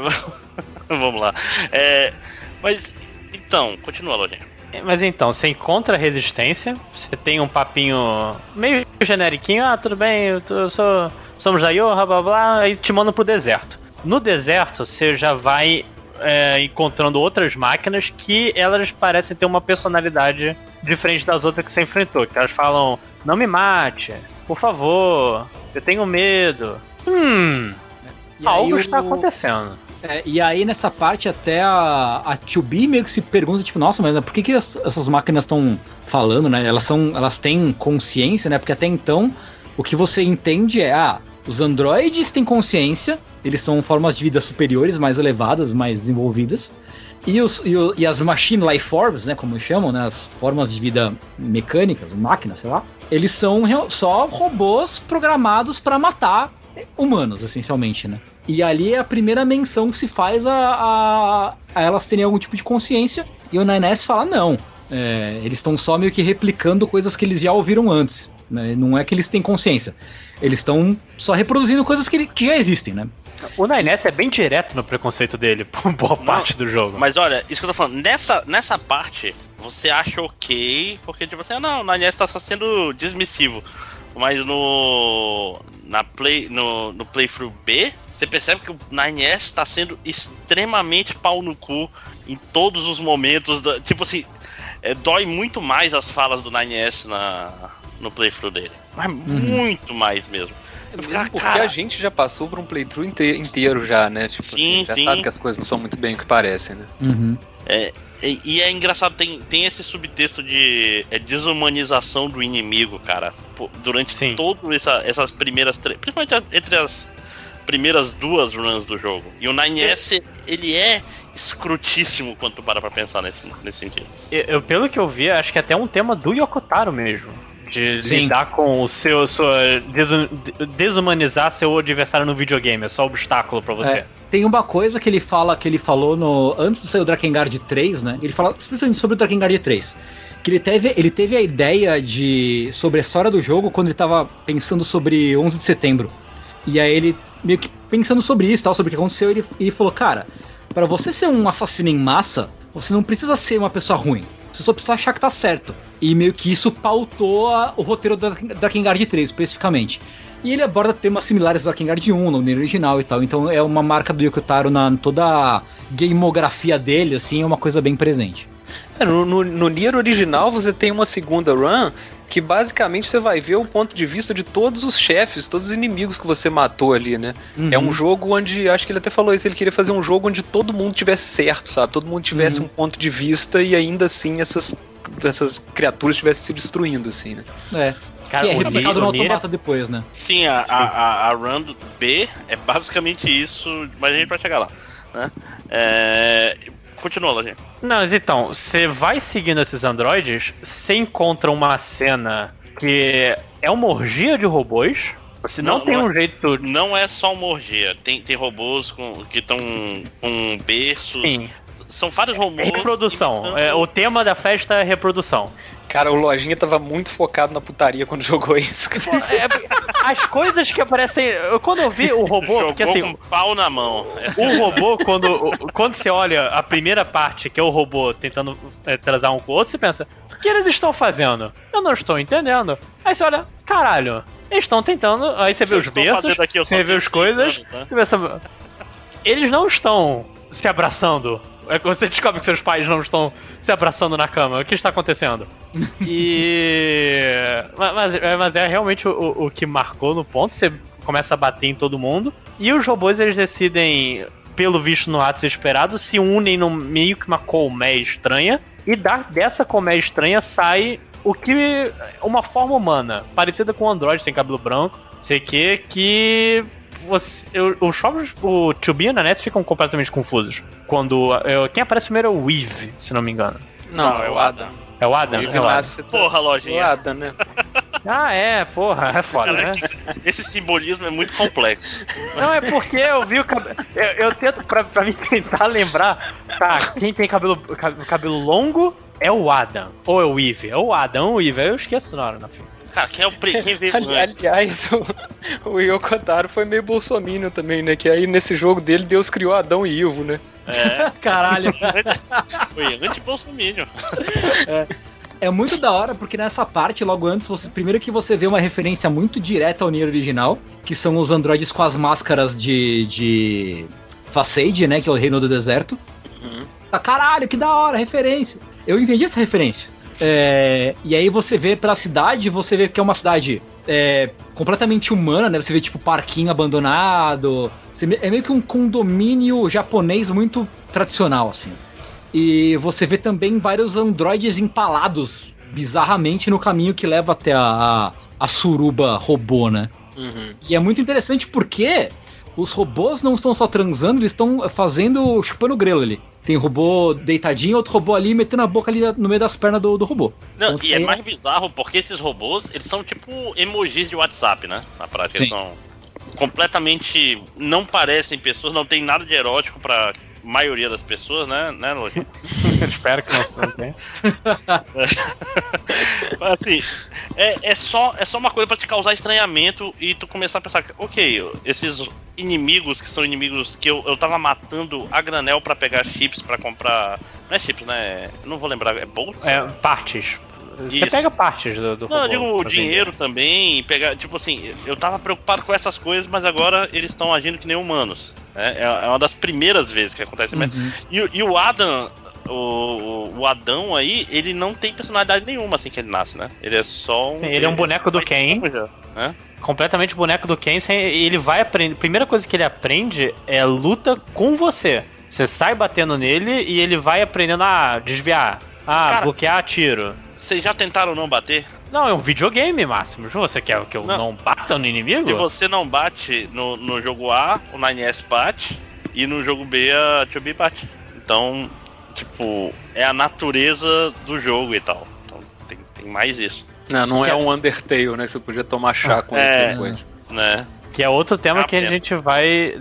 vamos lá. É, mas, então, continua, Lojinha. Mas então, você encontra resistência, você tem um papinho meio generiquinho, ah, tudo bem, eu, tô, eu sou, somos da Yoha, blá blá, e te mandam pro deserto. No deserto, você já vai é, encontrando outras máquinas que elas parecem ter uma personalidade diferente das outras que você enfrentou. Que elas falam, não me mate, por favor, eu tenho medo. Hum, e algo está acontecendo. É, e aí nessa parte até a, a 2B meio que se pergunta, tipo, nossa, mas por que, que as, essas máquinas estão falando, né? Elas são. Elas têm consciência, né? Porque até então o que você entende é, ah, os androides têm consciência, eles são formas de vida superiores, mais elevadas, mais desenvolvidas. E, os, e, o, e, as machine life forms, né, como chamam, né, as formas de vida mecânicas, máquinas, sei lá, eles são só robôs programados para matar humanos, essencialmente, né? E ali é a primeira menção que se faz a, a, a elas terem algum tipo de consciência. E o Nines fala: não, é, eles estão só meio que replicando coisas que eles já ouviram antes. Né? Não é que eles têm consciência. Eles estão só reproduzindo coisas que, que, já existem, né? O Nines é bem direto no preconceito dele, por boa Não, parte do jogo. Mas olha, isso que eu tô falando, nessa, nessa parte, você acha ok, porque tipo assim, ah, não, o Nines tá só sendo dismissivo. Mas no. Na play, no, no playthrough B, você percebe que o 9S está sendo extremamente pau no cu em todos os momentos. Da, tipo assim, é, dói muito mais as falas do 9S na, no playthrough dele. Mas uhum. muito mais mesmo. É ficar, porque cara... a gente já passou por um playthrough inteiro já, né? Tipo, sim, assim, já sim. sabe que as coisas não são muito bem o que parecem, né? Uhum. É, e, e, é engraçado, tem, tem esse subtexto de é, desumanização do inimigo, cara. Durante Sim. todas essa, essas primeiras três. Principalmente entre as primeiras duas runs do jogo. E o 9S, ele é escrutíssimo quando tu para pra pensar nesse, nesse sentido. Eu, pelo que eu vi, acho que é até um tema do Yokotaro mesmo. De Sim. lidar com o seu. Sua, desumanizar seu adversário no videogame, é só obstáculo para você. É, tem uma coisa que ele fala, que ele falou no. Antes de sair o Drakengard 3, né? Ele fala especialmente sobre o Drakengard 3. Que ele teve, ele teve a ideia de. sobre a história do jogo quando ele tava pensando sobre 11 de setembro. E aí ele, meio que pensando sobre isso, tal, sobre o que aconteceu, ele, ele falou, cara, para você ser um assassino em massa, você não precisa ser uma pessoa ruim. Você só precisa achar que tá certo. E meio que isso pautou a, o roteiro da Drakengard 3, especificamente. E ele aborda temas similares ao Drakengard 1, no original e tal. Então é uma marca do Yokotaro na toda a gamografia dele, assim, é uma coisa bem presente. É, no, no, no Nier original você tem uma segunda run que basicamente você vai ver o ponto de vista de todos os chefes, todos os inimigos que você matou ali, né? Uhum. É um jogo onde, acho que ele até falou isso, ele queria fazer um jogo onde todo mundo tivesse certo, sabe? Todo mundo tivesse uhum. um ponto de vista e ainda assim essas, essas criaturas estivessem se destruindo, assim, né? É. Cara, que é replicado no automata depois, né? Sim, a, a, a, run B é basicamente isso, mas a gente vai chegar lá. Né? É, Continua, Lojinha. Não, mas então, você vai seguindo esses androides, você encontra uma cena que é uma orgia de robôs. Você não, não tem um é, jeito. Não é só uma orgia. Tem, tem robôs com, que estão com berços. Sim. São vários robôs. Reprodução. É, o tema da festa é reprodução. Cara, o Lojinha tava muito focado na putaria quando jogou isso. É, as coisas que aparecem. Quando eu vi o robô, Jogou porque assim. Com pau na mão. O robô, quando, quando você olha a primeira parte, que é o robô tentando é, transar um com o outro, você pensa: o que eles estão fazendo? Eu não estou entendendo. Aí você olha, caralho, eles estão tentando. Aí você vê os berços, você vê as coisas. Anos, né? você pensa, eles não estão se abraçando é quando você descobre que seus pais não estão se abraçando na cama. O que está acontecendo? E. mas, mas é realmente o, o que marcou no ponto. Você começa a bater em todo mundo. E os robôs eles decidem, pelo visto no ato esperado, se unem no meio que uma colmeia estranha. E da, dessa colmeia estranha sai o que. Uma forma humana, parecida com o Android sem cabelo branco. Sei que, que você, eu, os jogos, o Tubi e o Nanette ficam completamente confusos. Quando. Eu, quem aparece primeiro é o Weave, se não me engano. Não, não é o Adam. É o Adam? É o Adam. Porra, lojinha. O Adam, né? ah, é, porra, é foda, Cara, né? Esse simbolismo é muito complexo. Não, é porque eu vi o cabelo. Eu, eu, tento, pra, pra mim tentar lembrar, tá, quem tem cabelo, cabelo longo é o Adam. Ou é o Weave. É o Adam, o Weave. Eu esqueço na hora na filme. Cara, quem é o pre... quem veio Ali, Aliás, o, o Yokotaro foi meio bolsominion também, né? Que aí nesse jogo dele Deus criou Adão e Ivo, né? É. Caralho. foi anti-bolsominion. É. É muito da hora, porque nessa parte, logo antes, você primeiro que você vê uma referência muito direta ao Nier original, que são os androides com as máscaras de. de. Facade, né? Que é o reino do deserto. Uhum. Tá, caralho, que da hora, referência. Eu entendi essa referência. É, e aí você vê pela cidade, você vê que é uma cidade é, completamente humana, né? Você vê tipo parquinho abandonado. é meio que um condomínio japonês muito tradicional, assim. E você vê também vários androides empalados bizarramente no caminho que leva até a, a, suruba robô, né? Uhum. E é muito interessante porque os robôs não estão só transando, eles estão fazendo chupando grelo ali. Tem robô deitadinho, outro robô ali metendo a boca ali no meio das pernas do, do robô. Não, Então, e é aí- mais bizarro porque esses robôs, eles são tipo emojis de WhatsApp, né? Na prática, eles Sim. são completamente. não parecem pessoas, não tem nada de erótico pra maioria das pessoas, né, né Loja? Espero que tenha. Mas assim, é, é, só, é só uma coisa pra te causar estranhamento e tu começar a pensar, ok, esses inimigos que são inimigos que eu, eu tava matando a granel pra pegar chips pra comprar. Não é chips, né? Eu Não vou lembrar, é bolsa? É, partes. Você Isso. pega partes do, do Não, eu digo o dinheiro também, pegar, tipo assim, eu tava preocupado com essas coisas, mas agora eles estão agindo que nem humanos. Né? É, é uma das primeiras vezes que acontece mesmo. Uhum. E, o- e o Adam, o, o Adão aí, ele não tem personalidade nenhuma assim que ele nasce, né? Ele é só um. Sim, ele é um boneco do Ken. Né? completamente boneco do Ken, e ele vai aprender. Primeira coisa que ele aprende é luta com você. Você sai batendo nele e ele vai aprendendo a desviar, a Cara- bloquear tiro. Vocês já tentaram não bater? Não, é um videogame, Máximo. Você quer que eu Não. não, bata no inimigo? Se você não bate no, no jogo A, o 9S bate, e no jogo B a 2B bate. Então, tipo, é a natureza do jogo e tal. Então tem, tem mais isso, Não, não Que é é- um Undertale, né? que Você podia tomar chá com É. depois. né? Que é outro tema Ah, que a é. gente vai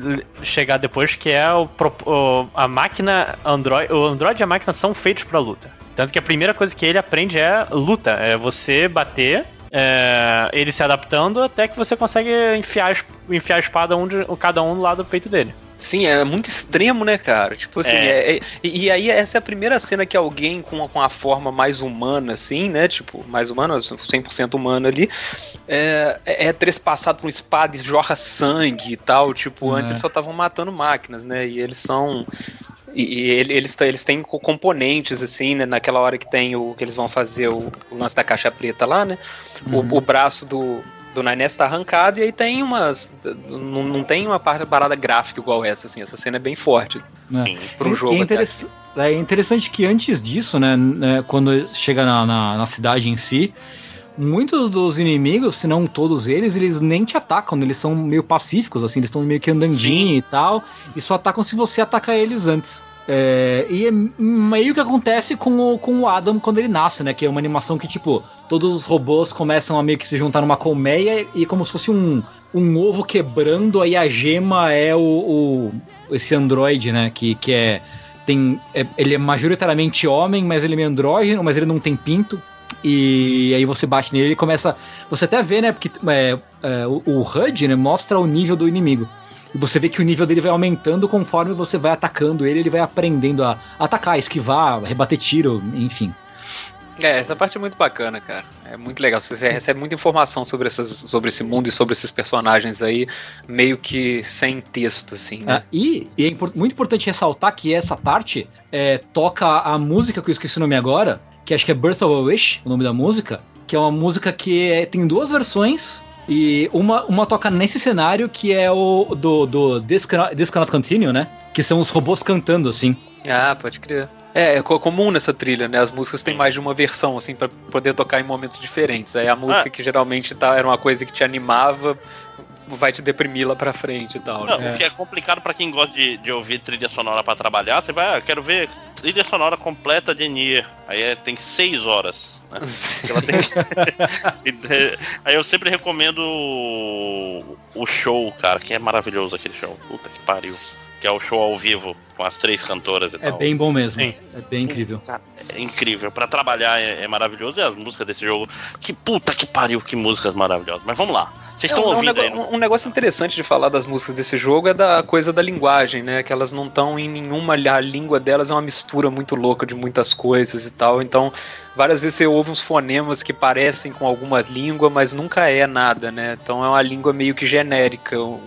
chegar depois, que é o, o- a máquina Android. O Android e a máquina são feitos pra luta. Tanto que a primeira coisa que ele aprende é luta. É você bater, é, ele se adaptando até que você consegue enfiar, enfiar a espada um de, cada um do lado do peito dele. Sim, é muito extremo, né, cara? Tipo assim, É. é- é- e, aí essa é a primeira cena que alguém com, a- com a forma mais humana, assim, né? Tipo, mais humana, 100% humano ali, é, é, é trespassado por uma espada e jorra sangue e tal. Tipo, antes É. eles só estavam matando máquinas, né? E eles são. E, e ele- eles, têm- eles têm co- componentes, assim, né? Naquela hora que tem o que eles vão fazer o, o lance da caixa preta lá, né? Uhum. O, o braço do, do Nines tá arrancado e aí tem umas. Não, não tem uma par- parada gráfica igual essa, assim. Essa cena é bem forte? Sim. pro jogo. é, interess- é interessante que antes disso, né, né, quando chega na, na, na cidade em si, muitos dos inimigos, se não todos eles, eles nem te atacam, eles são meio pacíficos, assim, eles estão meio que andandinho e tal, e só atacam se você atacar eles antes. É, e é meio que acontece com o, com o Adam quando ele nasce, né? Que é uma animação que, tipo, todos os robôs começam a meio que se juntar numa colmeia e como se fosse um, um ovo quebrando, aí a gema é o, o- esse androide, né? Que, que é, tem, é- Ele é majoritariamente homem, mas ele é meio andrógeno, mas ele não tem pinto. E aí você bate nele e ele começa. Você até vê, né? Porque é, é, o, o HUD né, mostra o nível do inimigo. E você vê que o nível dele vai aumentando conforme você vai atacando ele, ele vai aprendendo a atacar, esquivar, rebater tiro, enfim. É, essa parte é muito bacana, cara. É muito legal. Você recebe muita informação sobre, essas, sobre esse mundo e sobre esses personagens aí, meio que sem texto, assim, né? Ah, e e é impor- muito importante ressaltar que essa parte é, toca a música que eu esqueci o nome agora, que acho que é Birth of a Wish, o nome da música, que é uma música que é- tem duas versões. E uma, uma toca nesse cenário que é o do, do This, Cannot, This Cannot Continue, né? Que são os robôs cantando, assim. Ah, pode crer. É, é co- comum nessa trilha, né? As músicas têm mais de uma versão, assim, pra poder tocar em momentos diferentes. Aí a música Ah. que geralmente tá, era uma coisa que te animava, vai te deprimir lá pra frente e tal. Não, Né? O que é complicado pra quem gosta de, de ouvir trilha sonora pra trabalhar, você vai, ah, quero ver trilha sonora completa de Nier. Aí é- tem seis horas. Né? Tem- Aí eu sempre recomendo o, o show, cara, que é maravilhoso aquele show. Puta que pariu. Que é o show ao vivo, com as três cantoras e É tal. bem bom mesmo. Sim. É bem incrível. É incrível. Pra trabalhar é, é maravilhoso. E as músicas desse jogo. Que puta que pariu, que músicas maravilhosas. Mas vamos lá. Vocês estão É, um- ouvindo um, aí? um negócio interessante de falar das músicas desse jogo é da coisa da linguagem, né? Que elas não estão em nenhuma. A língua delas é uma mistura muito louca de muitas coisas e tal. Então, várias vezes você ouve uns fonemas que parecem com alguma língua, mas nunca é nada, né? Então é uma língua meio que genérica, um-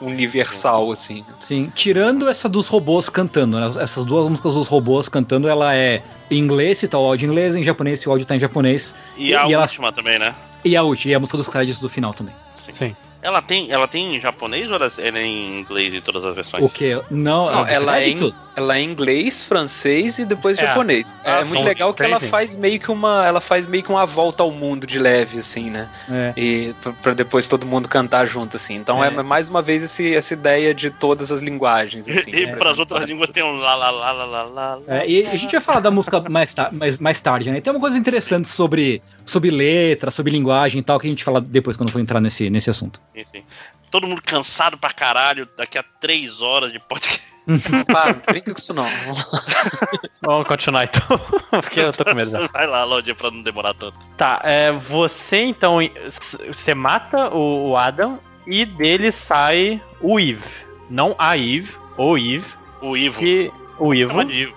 universal, assim. Sim, tirando essa dos robôs cantando, né? essas duas músicas dos robôs cantando, ela é em inglês, se tá o áudio em inglês, em japonês, se o áudio tá em japonês. E a e ela- última também, né? E a última, e a música dos créditos do final também. Sim. Ela tem, ela tem em japonês ou ela é em inglês em todas as versões? O que? Não, Não, ela é, é em, tudo. ela é em inglês, francês e depois É. japonês. É, Ah, muito são legal que ela faz meio que uma, ela faz meio que uma volta ao mundo de leve assim, né? É. E pra- pra depois todo mundo cantar junto assim. Então é, É. mais uma vez esse, essa ideia de todas as linguagens assim. e né? para as outras línguas tem um lá lá lá lá lá lá. É, e a gente vai falar da música mais, ta- mais, mais tarde, né? Tem uma coisa interessante sobre, sobre letra, sobre linguagem e tal, que a gente fala depois quando for entrar nesse, nesse assunto. Sim, sim. Todo mundo cansado pra caralho daqui a três horas de podcast. Para, não brinca com isso não. Vamos continuar então, porque eu tô com medo. já. Vai lá, Lodinha, pra não demorar tanto. Tá, é, você então. Você mata o, Adam e dele sai o Eve. Não a Eve, o Eve. O Ivo. Que, o Ivo. Ivo.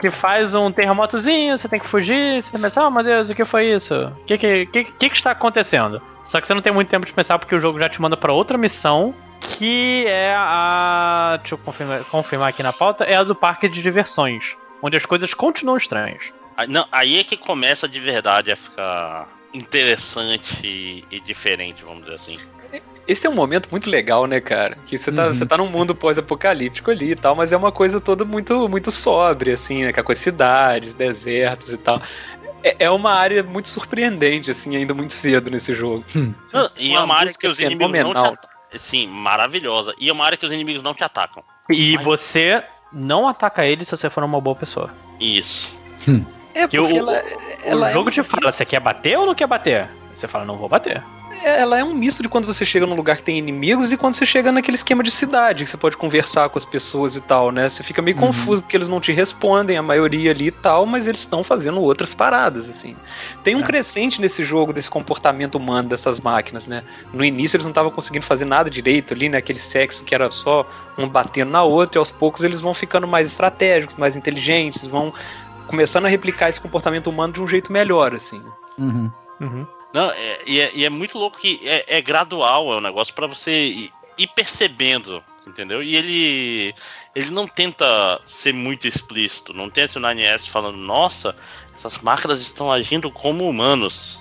Que faz um terremotozinho, você tem que fugir, você pensa, oh meu Deus, o que foi isso? O que que, que, que que está acontecendo? Só que você não tem muito tempo de pensar porque o jogo já te manda pra outra missão, que é a. Deixa eu confirmar, confirmar aqui na pauta, é a do parque de diversões. Onde as coisas continuam estranhas. Não, aí é que começa de verdade a ficar interessante e diferente, vamos dizer assim. Esse é um momento muito legal, né, cara? Que você tá, Uhum. você tá num mundo pós-apocalíptico ali e tal, mas é uma coisa toda muito, muito sóbria, assim, né? Com as cidades, desertos e tal. É, é uma área muito surpreendente, assim, ainda muito cedo nesse jogo. Não, e é Uma uma área que os inimigos não te fenomenal. atacam. Sim, maravilhosa. E é uma área que os inimigos não te atacam. E Mas- você não ataca ele se você for uma boa pessoa. Isso. É Que o- ela, ela o jogo é te fala, você quer bater ou não quer bater? Você fala, não vou bater. Ela é um misto de quando você chega num lugar que tem inimigos e quando você chega naquele esquema de cidade, que você pode conversar com as pessoas e tal, né? Você fica meio Uhum. confuso porque eles não te respondem, a maioria ali e tal, mas eles estão fazendo outras paradas, assim. Tem um É. crescente nesse jogo desse comportamento humano dessas máquinas, né? No início eles não estavam conseguindo fazer nada direito ali, né? Aquele sexo que era só um batendo na outra, e aos poucos eles vão ficando mais estratégicos, mais inteligentes, vão começando a replicar esse comportamento humano de um jeito melhor, assim. Uhum. Uhum. Não, é- e, é, e é muito louco que é, é gradual, é um negócio pra você ir, ir percebendo, entendeu? E ele ele não tenta ser muito explícito, não tem esse 9S falando, nossa, essas máquinas estão agindo como humanos,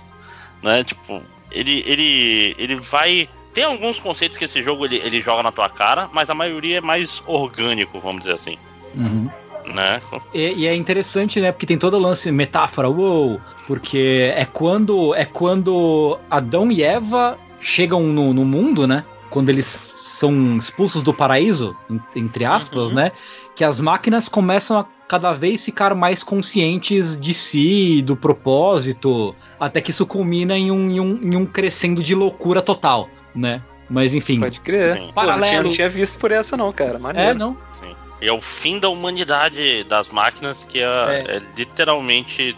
né? Tipo, ele ele ele vai tem alguns conceitos que esse jogo ele, ele joga na tua cara, mas a maioria é mais orgânico, vamos dizer assim, Uhum. né? E, e é interessante, né? Porque tem todo o lance metáfora, uou, porque é quando é quando Adão e Eva chegam no, no mundo, né? Quando eles são expulsos do paraíso, en- entre aspas, Uhum. né? Que as máquinas começam a cada vez ficar mais conscientes de si, do propósito, até que isso culmina em um, em um, em um crescendo de loucura total, né? Mas enfim. Pode crer. Sim. Pô, não, tinha, Paralelo. não tinha visto por essa não, cara. Maneiro. É, não. Sim. E é o fim da humanidade das máquinas, que é, É. é literalmente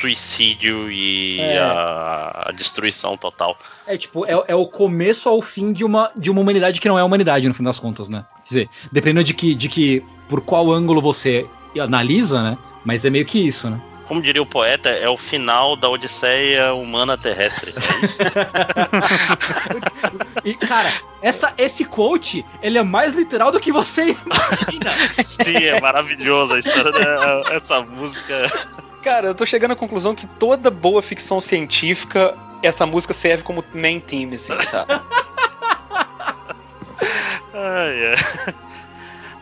suicídio e É. a, a destruição total. É tipo, é, é o começo ao fim de uma, de uma humanidade que não é humanidade, no fim das contas, né? Quer dizer, dependendo de que, de que por qual ângulo você analisa, né? Mas é meio que isso, né? Como diria o poeta, é o final da odisseia humana terrestre. É isso? E, cara, essa, esse quote, ele é mais literal do que você imagina. Sim, é maravilhoso a história dessa música. Cara, eu tô chegando à conclusão que toda boa ficção científica, essa música serve como main theme, assim, sabe? Ai, é.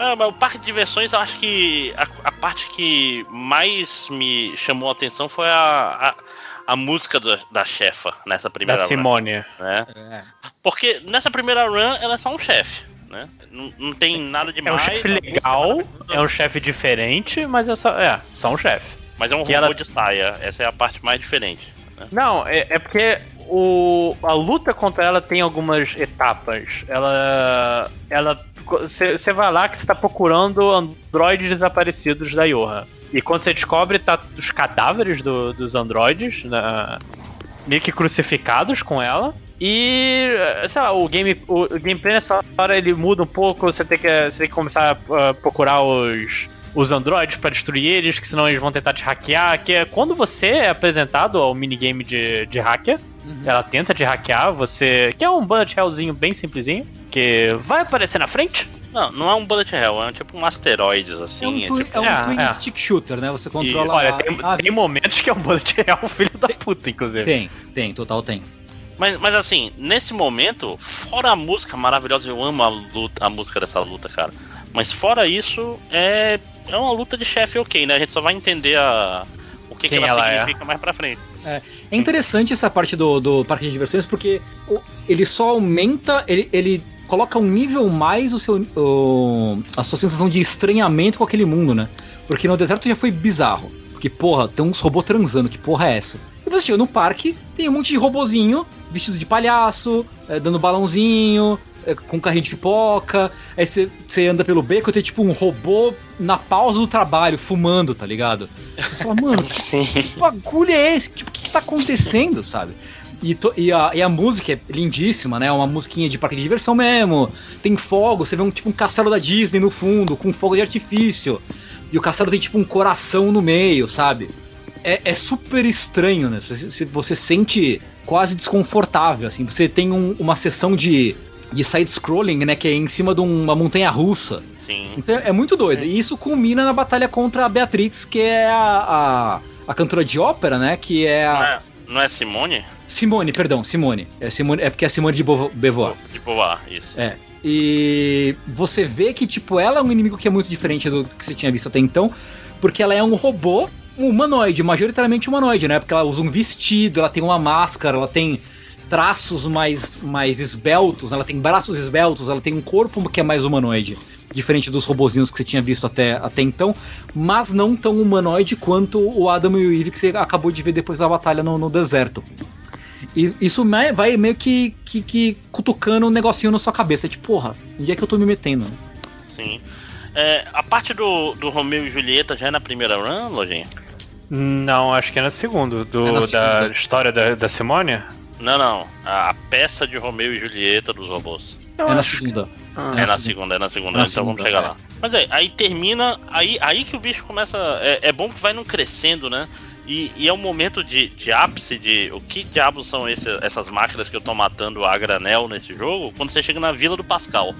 Ah, mas o parque de diversões, eu acho que a, a parte que mais me chamou a atenção foi a, a, a música da, da chefa nessa primeira Da run, Simone. né? Porque nessa primeira run ela é só um chefe, né? Não, não tem nada É um chefe legal, maravilhosa, é um chefe diferente, mas é só, é, só um chefe. Mas é um robô ela- de saia, essa é a parte mais diferente. Né? Não, é, é porque o, a luta contra ela tem algumas etapas. Ela. Ela. Você vai lá que você tá procurando androides desaparecidos da Yoha. E quando você descobre, tá os cadáveres do- dos androides na- meio que crucificados com ela. E, sei lá, o, game, o, o gameplay nessa hora ele muda um pouco, você tem que, você tem que começar a procurar os, os androides pra destruir eles, que senão eles vão tentar te hackear. Que é quando você é apresentado ao minigame de, de hacker, ela tenta te hackear, você. Que é um bullet hellzinho bem simplesinho, que vai aparecer na frente. Não, não é um bullet hell, é tipo um asteroides assim. É um, é twin, tipo- é um é, twin é. stick shooter, né? Você controla Olha, a- tem, a- tem momentos que é um bullet hell filho da puta, inclusive. Tem, tem, total tem. Mas, mas assim, nesse momento, fora a música maravilhosa, eu amo a, luta, a música dessa luta, cara. Mas fora isso, é, é uma luta de chefe ok, né? A gente só vai entender a, o que, que ela, ela, é. significa é. mais pra frente. É, é interessante essa parte do, do parque de diversões porque ele só aumenta, ele, ele coloca um nível mais o seu, o, a sua sensação de estranhamento com aquele mundo, né? Porque no deserto já foi bizarro. Porque, porra, tem uns robôs transando, que porra é essa? E você chega no parque, tem um monte de robozinho vestido de palhaço, é, dando balãozinho, com carrinho de pipoca. Aí você, anda pelo beco e tem tipo um robô na pausa do trabalho, fumando, tá ligado? Você fala, mano, Sim. que bagulho é esse? Tipo, o que, que tá acontecendo, sabe? E, to, e, a, e, a, música é lindíssima, né? Uma musiquinha de parque de diversão mesmo. Tem fogo, você vê um tipo um castelo da Disney no fundo, com fogo de artifício. E o castelo tem tipo um coração no meio, sabe? É, é super estranho, né? Você, você sente quase desconfortável, assim. Você tem um, uma sessão de, de side-scrolling, né? Que é em cima de uma montanha russa. Sim. Então é muito doido. E isso culmina na batalha contra a Beatrix, que é a, a, a cantora de ópera, né? Que é a. Não é, não é Simone? Simone, perdão, Simone. É, Simone, é porque é Simone de Beauvoir. De Beauvoir, isso. É. E você vê que, tipo, ela é um inimigo que é muito diferente do que você tinha visto até então, porque ela é um robô um humanoide, majoritariamente humanoide, né? Porque ela usa um vestido, ela tem uma máscara, ela tem traços mais, mais esbeltos, ela tem braços esbeltos, ela tem um corpo que é mais humanoide, diferente dos robozinhos que você tinha visto até, até então, mas não tão humanoide quanto o Adam e o Eve que você acabou de ver depois da batalha no, no deserto. E isso vai meio que, que, que, cutucando um negocinho na sua cabeça. Tipo, porra, onde é que eu tô me metendo? Sim. É, a parte do, do Romeu e Julieta já é na primeira run, Lojinha? Não, acho que é na segunda. Do, é na segunda. Da história da, da Simone? Não, não. A, a, peça de Romeu e Julieta dos robôs. Eu é na segunda. Ah, é, na segunda, é na segunda, na então segunda, vamos chegar é. lá. Mas aí, aí termina, aí, aí que o bicho começa. É, é bom que vai não crescendo, né? E, e, é um momento de, de ápice de o que diabos são esse, essas máquinas que eu tô matando a granel nesse jogo, quando você chega na vila do Pascal.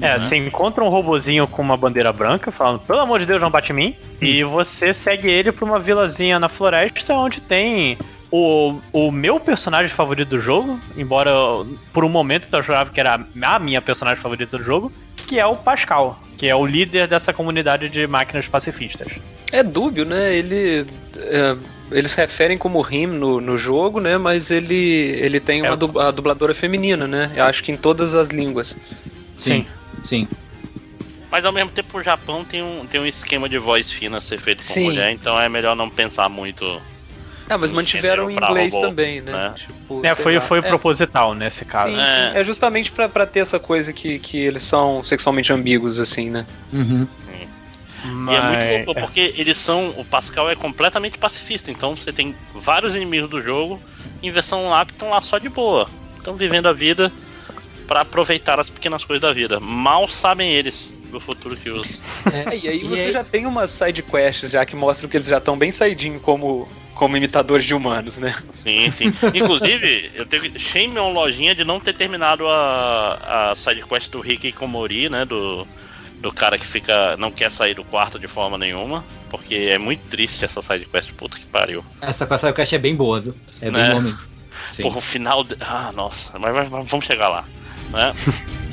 É, uhum. você encontra um robozinho com uma bandeira branca, falando, pelo amor de Deus, não bate em mim. E você segue ele pra uma vilazinha na floresta onde tem o, o meu personagem favorito do jogo, embora por um momento eu jurava que era a minha personagem favorita do jogo, que é o Pascal, que é o líder dessa comunidade de máquinas pacifistas. É dúbio, né? Ele. É, eles referem como Rim no, no jogo, né? Mas ele, ele tem uma é. dubladora feminina, né? Eu acho que em todas as línguas. Sim. Sim. Sim. Mas ao mesmo tempo o Japão tem um, tem um esquema de voz fina a ser feito com Sim. mulher, então é melhor não pensar muito. É, mas mantiveram em inglês robô, também, né? né? Tipo, é, foi, foi é. proposital nesse caso. Sim, é. Sim. é justamente pra, pra ter essa coisa que, que eles são sexualmente ambíguos, assim, né? Uhum. Mas... E é muito louco porque eles são. O Pascal é completamente pacifista, então você tem vários inimigos do jogo em versão lá que estão lá só de boa. Estão vivendo a vida para aproveitar as pequenas coisas da vida. Mal sabem eles do futuro que usam. É, e aí você e aí... já tem umas side quests já que mostram que eles já estão bem saidinho como como imitadores de humanos, né? Sim, sim. Inclusive, eu tenho shame on lojinha de não ter terminado a, a side quest do Rick Komori, né, do do cara que fica não quer sair do quarto de forma nenhuma, porque é muito triste essa side quest, puta que pariu. Essa side quest é bem boa, viu? É bem né? boa mesmo. Porra, o final. De... Ah, nossa, mas, mas, mas vamos chegar lá né?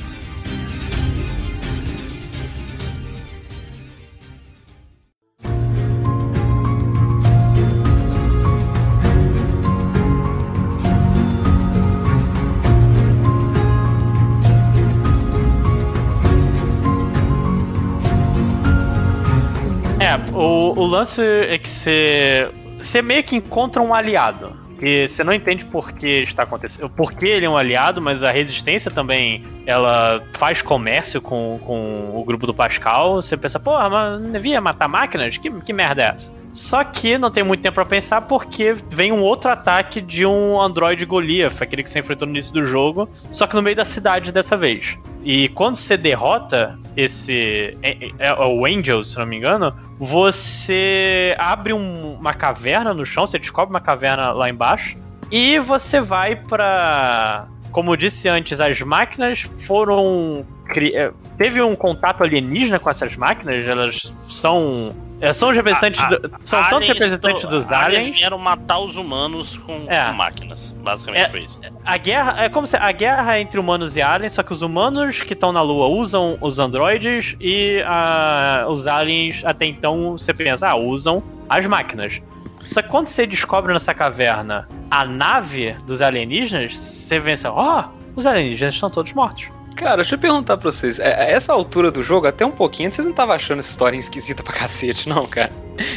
o, o lance é que você, você meio que encontra um aliado porque você não entende por que está acontecendo, por que ele é um aliado, mas a resistência também ela faz comércio com, com o grupo do Pascal. Você pensa, porra, mas devia matar máquinas? Que, que merda é essa? Só que não tem muito tempo para pensar porque vem um outro ataque de um Android Goliath, aquele que você enfrentou no início do jogo, só que no meio da cidade dessa vez. E quando você derrota esse. É, é, é o Angel, se não me engano, você abre um, uma caverna no chão, você descobre uma caverna lá embaixo, e você vai para Como eu disse antes, as máquinas foram. É, teve um contato alienígena com essas máquinas, elas são É, são os representantes. A- a- do- são tantos representantes do- dos aliens aliens. vieram matar os humanos com, É. com máquinas. Basicamente É. foi isso. A guerra é como se a guerra é entre humanos e aliens, só que os humanos que estão na Lua usam os androides e ah, os aliens até então você pensa, ah, usam as máquinas. Só que quando você descobre nessa caverna a nave dos alienígenas, você pensa, ó, os alienígenas estão todos mortos. Cara, deixa eu perguntar pra vocês. é- A essa altura do jogo, até um pouquinho, vocês não estavam achando essa história esquisita pra cacete, não, cara?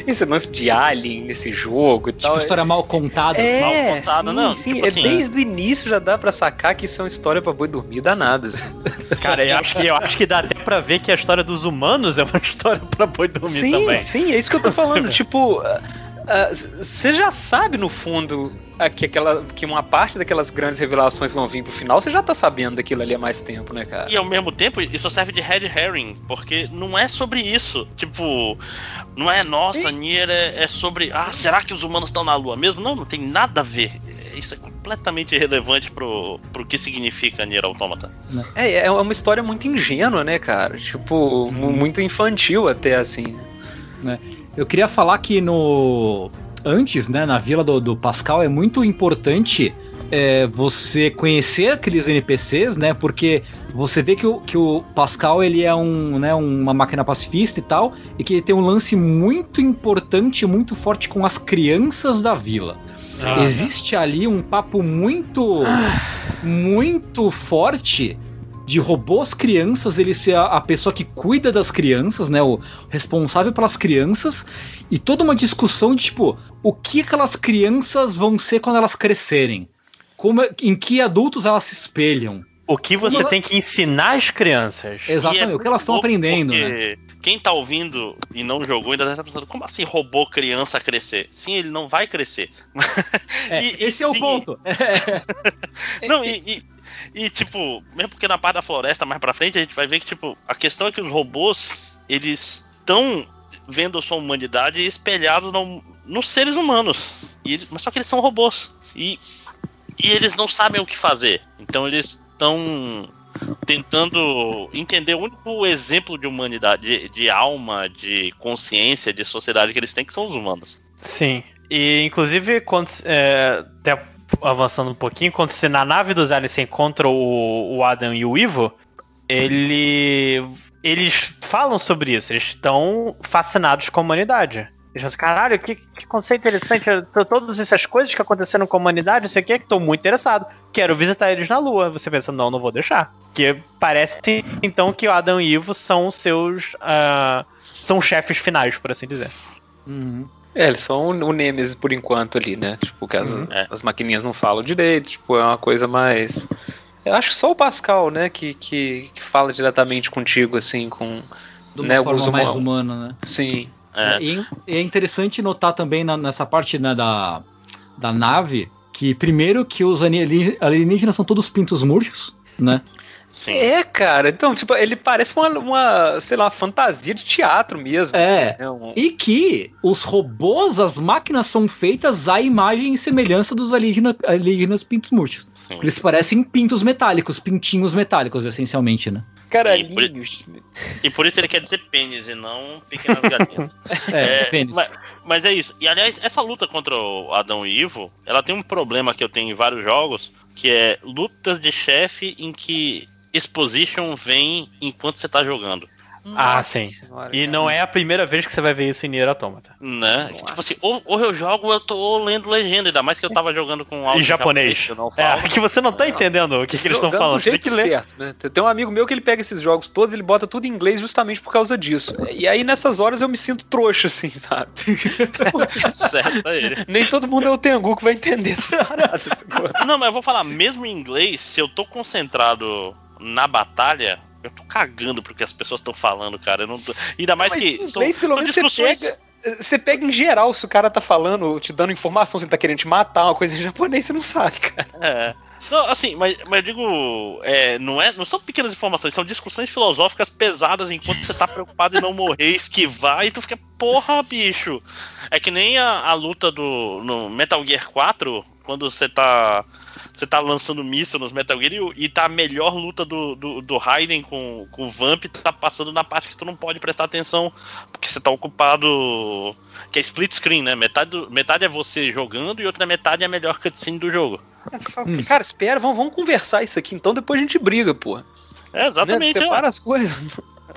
Esse lance de alien nesse jogo e Tipo, tal. história mal contada. É, mal contada, sim, não, sim, tipo é assim, desde o início já dá pra sacar que isso é uma história pra boi dormir danada, assim. Cara, eu acho que, eu acho que dá até pra ver que a história dos humanos é uma história pra boi dormir sim, também. sim, é isso que eu tô falando. tipo, ah, você já sabe no fundo que, aquela, que uma parte daquelas grandes revelações vão vir pro final, você já tá sabendo daquilo ali há mais tempo, né, cara? E ao mesmo tempo, isso serve de red herring, porque não é sobre isso. Tipo, não é, nossa, Nier é, é sobre. Ah, será que os humanos estão na Lua mesmo? Não, não tem nada a ver. Isso é completamente irrelevante pro, pro que significa Nier Automata. É, é uma história muito ingênua, né, cara? Tipo, mu- muito infantil até, assim. Eu queria falar que no. Antes, né, na vila do, do Pascal, é muito importante é, você conhecer aqueles NPCs, né? Porque você vê que o, que o Pascal ele é um, né, uma máquina pacifista e tal, e que ele tem um lance muito importante, muito forte com as crianças da vila. Ah. Existe ali um papo muito, muito forte de robôs crianças, ele ser a, a pessoa que cuida das crianças, né? O responsável pelas crianças, e toda uma discussão de tipo, o que aquelas crianças vão ser quando elas crescerem? Como, é- em que adultos elas se espelham? O que você Como- tem que ensinar as crianças? Exatamente, E é o que elas estão aprendendo, né? porque Quem tá ouvindo e não jogou ainda deve estar pensando, como assim robô criança crescer? Sim, ele não vai crescer. É, E- esse é o sim, ponto. Não, e, e- e, tipo, mesmo porque na parte da floresta mais pra frente a gente vai ver que, tipo, a questão é que os robôs, eles estão vendo a sua humanidade espelhados no- nos seres humanos. Eles- mas só que eles são robôs. E, e eles não sabem o que fazer. Então eles estão tentando entender o único exemplo de humanidade, de, de alma, de consciência, de sociedade que eles têm, que são os humanos. Sim. E inclusive, quando é, até avançando um pouquinho, quando você na nave dos aliens encontra o, o Adam e o Ivo, ele. Eles falam sobre isso, eles estão fascinados com a humanidade. Eles falam assim, caralho, que, que conceito interessante, to- todas essas coisas que aconteceram com a humanidade, não sei o que, tô muito interessado. Quero visitar eles na Lua. Você pensa, não, não vou deixar. Porque parece então que o Adam e o Ivo são seus. ah, são chefes finais, por assim dizer. Uhum. É, eles são o Nemesis por enquanto ali, né? Tipo, que as, É. as maquininhas não falam direito, tipo, é uma coisa mais. Eu acho que só o Pascal, né, que, que, que fala diretamente contigo, assim, com. De uma Né, forma mais huma- humana, né? Sim. É, E é interessante notar também na- nessa parte né, da, da nave que, primeiro, que os alien- alienígenas são todos pintos murchos, né? Sim. É, cara, então, tipo, ele parece uma, uma sei lá, fantasia de teatro mesmo. É. assim, né, um- E que os robôs, as máquinas são feitas à imagem e semelhança dos alienígena- alienígenas pintos murchos. sim. Eles parecem pintos metálicos, pintinhos metálicos, essencialmente, né? Caralhinhos. E por isso ele quer dizer pênis e não pequenas galinhas. É, pênis. Mas, mas é isso. E aliás, essa luta contra o Adão e Ivo, ela tem um problema que eu tenho em vários jogos, que é lutas de chefe em que exposition vem enquanto você tá jogando. Ah, Nossa sim. senhora, E cara. não é a primeira vez que você vai ver isso em Nier Automata. Né? Nossa. Tipo assim, ou, ou eu jogo ou eu tô lendo legenda, ainda mais que eu tava jogando com áudio Em japonês. que eu não falo. É, que você não tá entendendo o que, que eles estão falando. do Você tem jeito que ler. certo, né? Tem um amigo meu que ele pega esses jogos todos, ele bota tudo em inglês justamente por causa disso. E aí nessas horas eu me sinto trouxa, assim, sabe? certo é ele. Nem todo mundo é o Tengu que vai entender essas paradas. sacou? Não, mas eu vou falar, mesmo em inglês, se eu tô concentrado na batalha, eu tô cagando pro que as pessoas estão falando, cara. Eu não tô... Ainda mais Mas que. são- pelo são menos, você discussões- pega, você pega em geral se o cara tá falando, te dando informação, se ele tá querendo te matar, uma coisa em japonês, você não sabe, cara. É. Não, assim, mas, mas eu digo, é, não, é, não são pequenas informações, são discussões filosóficas pesadas enquanto você tá preocupado em não morrer, esquivar, e tu fica, porra, bicho. É que nem a, a luta do no Metal Gear 4, quando você tá você tá lançando míssil nos Metal Gear e, e tá a melhor luta do, do, do Raiden com, com o Vamp tá passando na parte que tu não pode prestar atenção, porque você tá ocupado. Que é split screen, né? Metade, do, metade é você jogando e outra metade é a melhor cutscene do jogo. Hum. Cara, espera, vamos, vamos conversar isso aqui, então depois a gente briga, pô. É, exatamente. Né? Separa é. as coisas.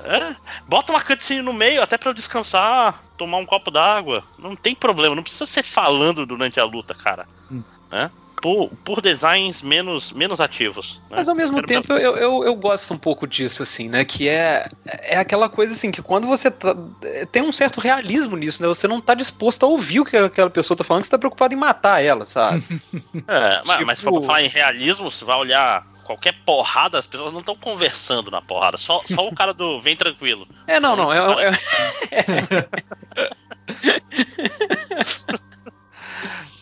É, bota uma cutscene no meio, até para eu descansar, tomar um copo d'água. Não tem problema, não precisa ser falando durante a luta, cara. Hum. Né? Por, por, designs menos, menos ativos. Né? Mas ao mesmo Quero tempo eu, eu, eu, gosto um pouco disso, assim, né? Que é, é aquela coisa assim, que quando você tá, tem um certo realismo nisso, né? Você não tá disposto a ouvir o que aquela pessoa tá falando, você tá preocupado em matar ela, sabe? é, tipo... mas, se for pra falar em realismo, você vai olhar qualquer porrada, as pessoas não estão conversando na porrada. Só, só o cara do vem tranquilo. É, não, não. É, é...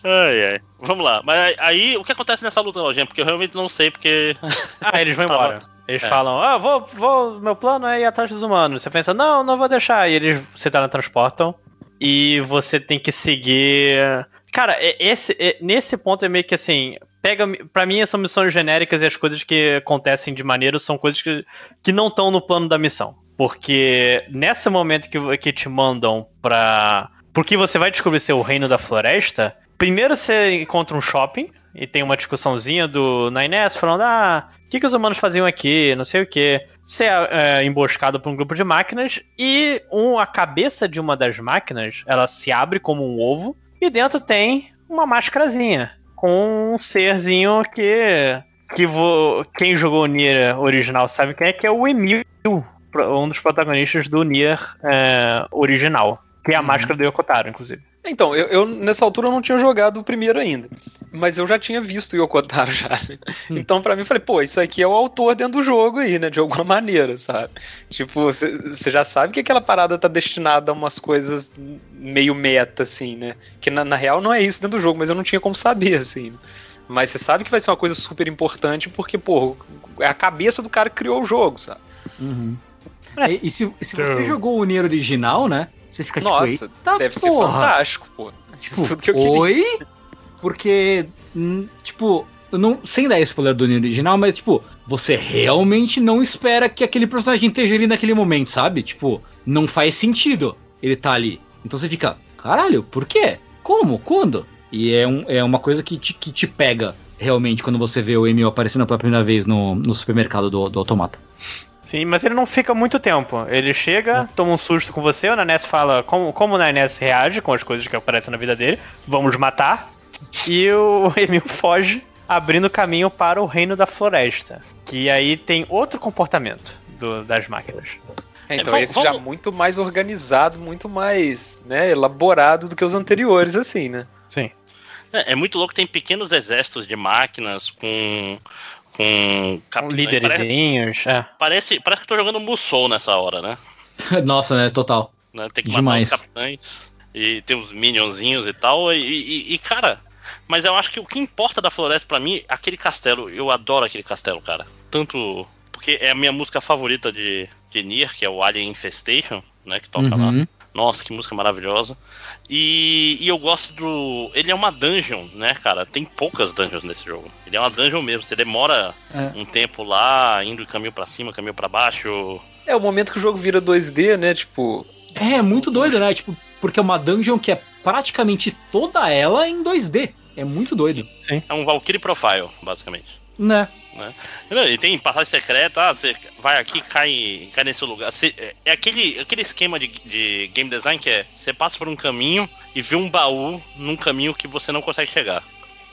ai, ai. Vamos lá. Mas aí, o que acontece nessa luta, gente? Porque eu realmente não sei, porque. ah, eles vão embora. Eles é. falam, ah, vou, vou, meu plano é ir atrás dos humanos. Você pensa, não, não vou deixar. E eles se teletransportam. E você tem que seguir. Cara, esse, nesse ponto é meio que assim, pega. para mim, são missões genéricas e as coisas que acontecem de maneira são coisas que, que não estão no plano da missão. Porque nesse momento que, que te mandam pra. Porque você vai descobrir ser o reino da floresta. Primeiro você encontra um shopping e tem uma discussãozinha do Nainés falando: ah, o que, que os humanos faziam aqui? Não sei o que. Você é, é emboscado por um grupo de máquinas e um, a cabeça de uma das máquinas ela se abre como um ovo e dentro tem uma máscarazinha com um serzinho que. que vo, quem jogou o Nier original sabe quem é, que é o Emil, um dos protagonistas do Nier é, original. Que é a uhum. máscara do Yokotaro, inclusive. Então, eu, eu, nessa altura eu não tinha jogado o primeiro ainda. Mas eu já tinha visto o Yokotaro já. Né? Hum. Então, para mim, falei, pô, isso aqui é o autor dentro do jogo aí, né? De alguma maneira, sabe? Tipo, você já sabe que aquela parada tá destinada a umas coisas meio meta, assim, né? Que na, na real não é isso dentro do jogo, mas eu não tinha como saber, assim. Mas você sabe que vai ser uma coisa super importante porque, pô, é a cabeça do cara que criou o jogo, sabe? Uhum. É, e, e se, se você jogou o Nier original, né? Você fica tipo, Nossa, tá deve porra. ser fantástico, pô. Tipo, Tudo que eu oi? Porque, hum, tipo, não, sem dar spoiler do original, mas, tipo, você realmente não espera que aquele personagem esteja ali naquele momento, sabe? Tipo, não faz sentido ele tá ali. Então você fica, caralho, por quê? Como? Quando? E é, um, é uma coisa que te, que te pega realmente quando você vê o Emil aparecendo pela primeira vez no, no supermercado do, do automata. Sim, mas ele não fica muito tempo. Ele chega, é. toma um susto com você, o Nanés fala como, como o Nanés reage com as coisas que aparecem na vida dele. Vamos matar. E o Emil foge, abrindo caminho para o reino da floresta. Que aí tem outro comportamento do, das máquinas. É, então é, esse vamos... já muito mais organizado, muito mais né, elaborado do que os anteriores, assim, né? Sim. É, é muito louco, tem pequenos exércitos de máquinas com com capitães. líderzinhos. Parece, é. parece, parece que tô jogando Musou nessa hora, né? Nossa, né? Total. Né? Tem que Demais. matar os capitães. E tem uns minionzinhos e tal. E, e, e, cara, mas eu acho que o que importa da floresta para mim, aquele castelo. Eu adoro aquele castelo, cara. Tanto. Porque é a minha música favorita de, de Nier, que é o Alien Infestation, né? Que toca uhum. lá. Nossa, que música maravilhosa. E, e, eu gosto do. Ele é uma dungeon, né, cara? Tem poucas dungeons nesse jogo. Ele é uma dungeon mesmo. Você demora é. um tempo lá, indo caminho para cima, caminho para baixo. É o momento que o jogo vira 2D, né? Tipo. É, é muito doido, né? Tipo, porque é uma dungeon que é praticamente toda ela em 2D. É muito doido. Sim. É um Valkyrie Profile, basicamente. Né? Né? E tem passagem secreta, ah, você vai aqui cai, cai nesse lugar. Você, é aquele, aquele esquema de, de game design que é você passa por um caminho e vê um baú num caminho que você não consegue chegar.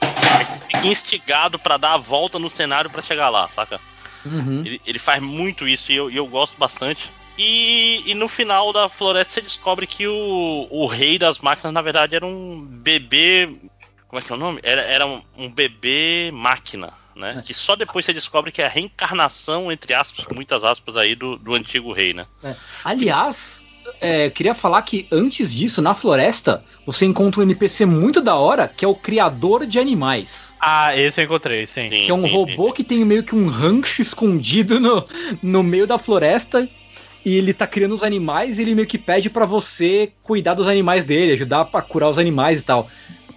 Aí você fica instigado para dar a volta no cenário para chegar lá, saca? Uhum. Ele, ele, faz muito isso e eu, eu gosto bastante. E, e, no final da floresta você descobre que o, o rei das máquinas, na verdade, era um bebê. Como é que é o nome? Era, era um, um bebê máquina né? É. Que só depois você descobre que é a reencarnação, entre aspas, muitas aspas aí, do, do antigo rei, né? É. Aliás, é, queria falar que antes disso, na floresta, você encontra um NPC muito da hora, que é o criador de animais. Ah, esse eu encontrei, sim. que é um sim, robô sim, que tem meio que um rancho escondido no, no meio da floresta. E ele tá criando os animais e ele meio que pede para você cuidar dos animais dele, ajudar para curar os animais e tal.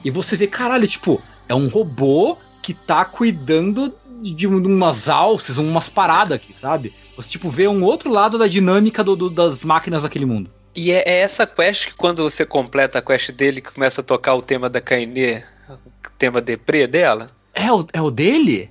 E você vê, caralho, tipo, é um robô que tá cuidando de, umas alces, umas paradas aqui, sabe? Você, tipo, vê um outro lado da dinâmica do, do, das máquinas daquele mundo. E é, é, essa quest que quando você completa a quest dele, que começa a tocar o tema da Kaine, o tema deprê dela? É o, é o dele?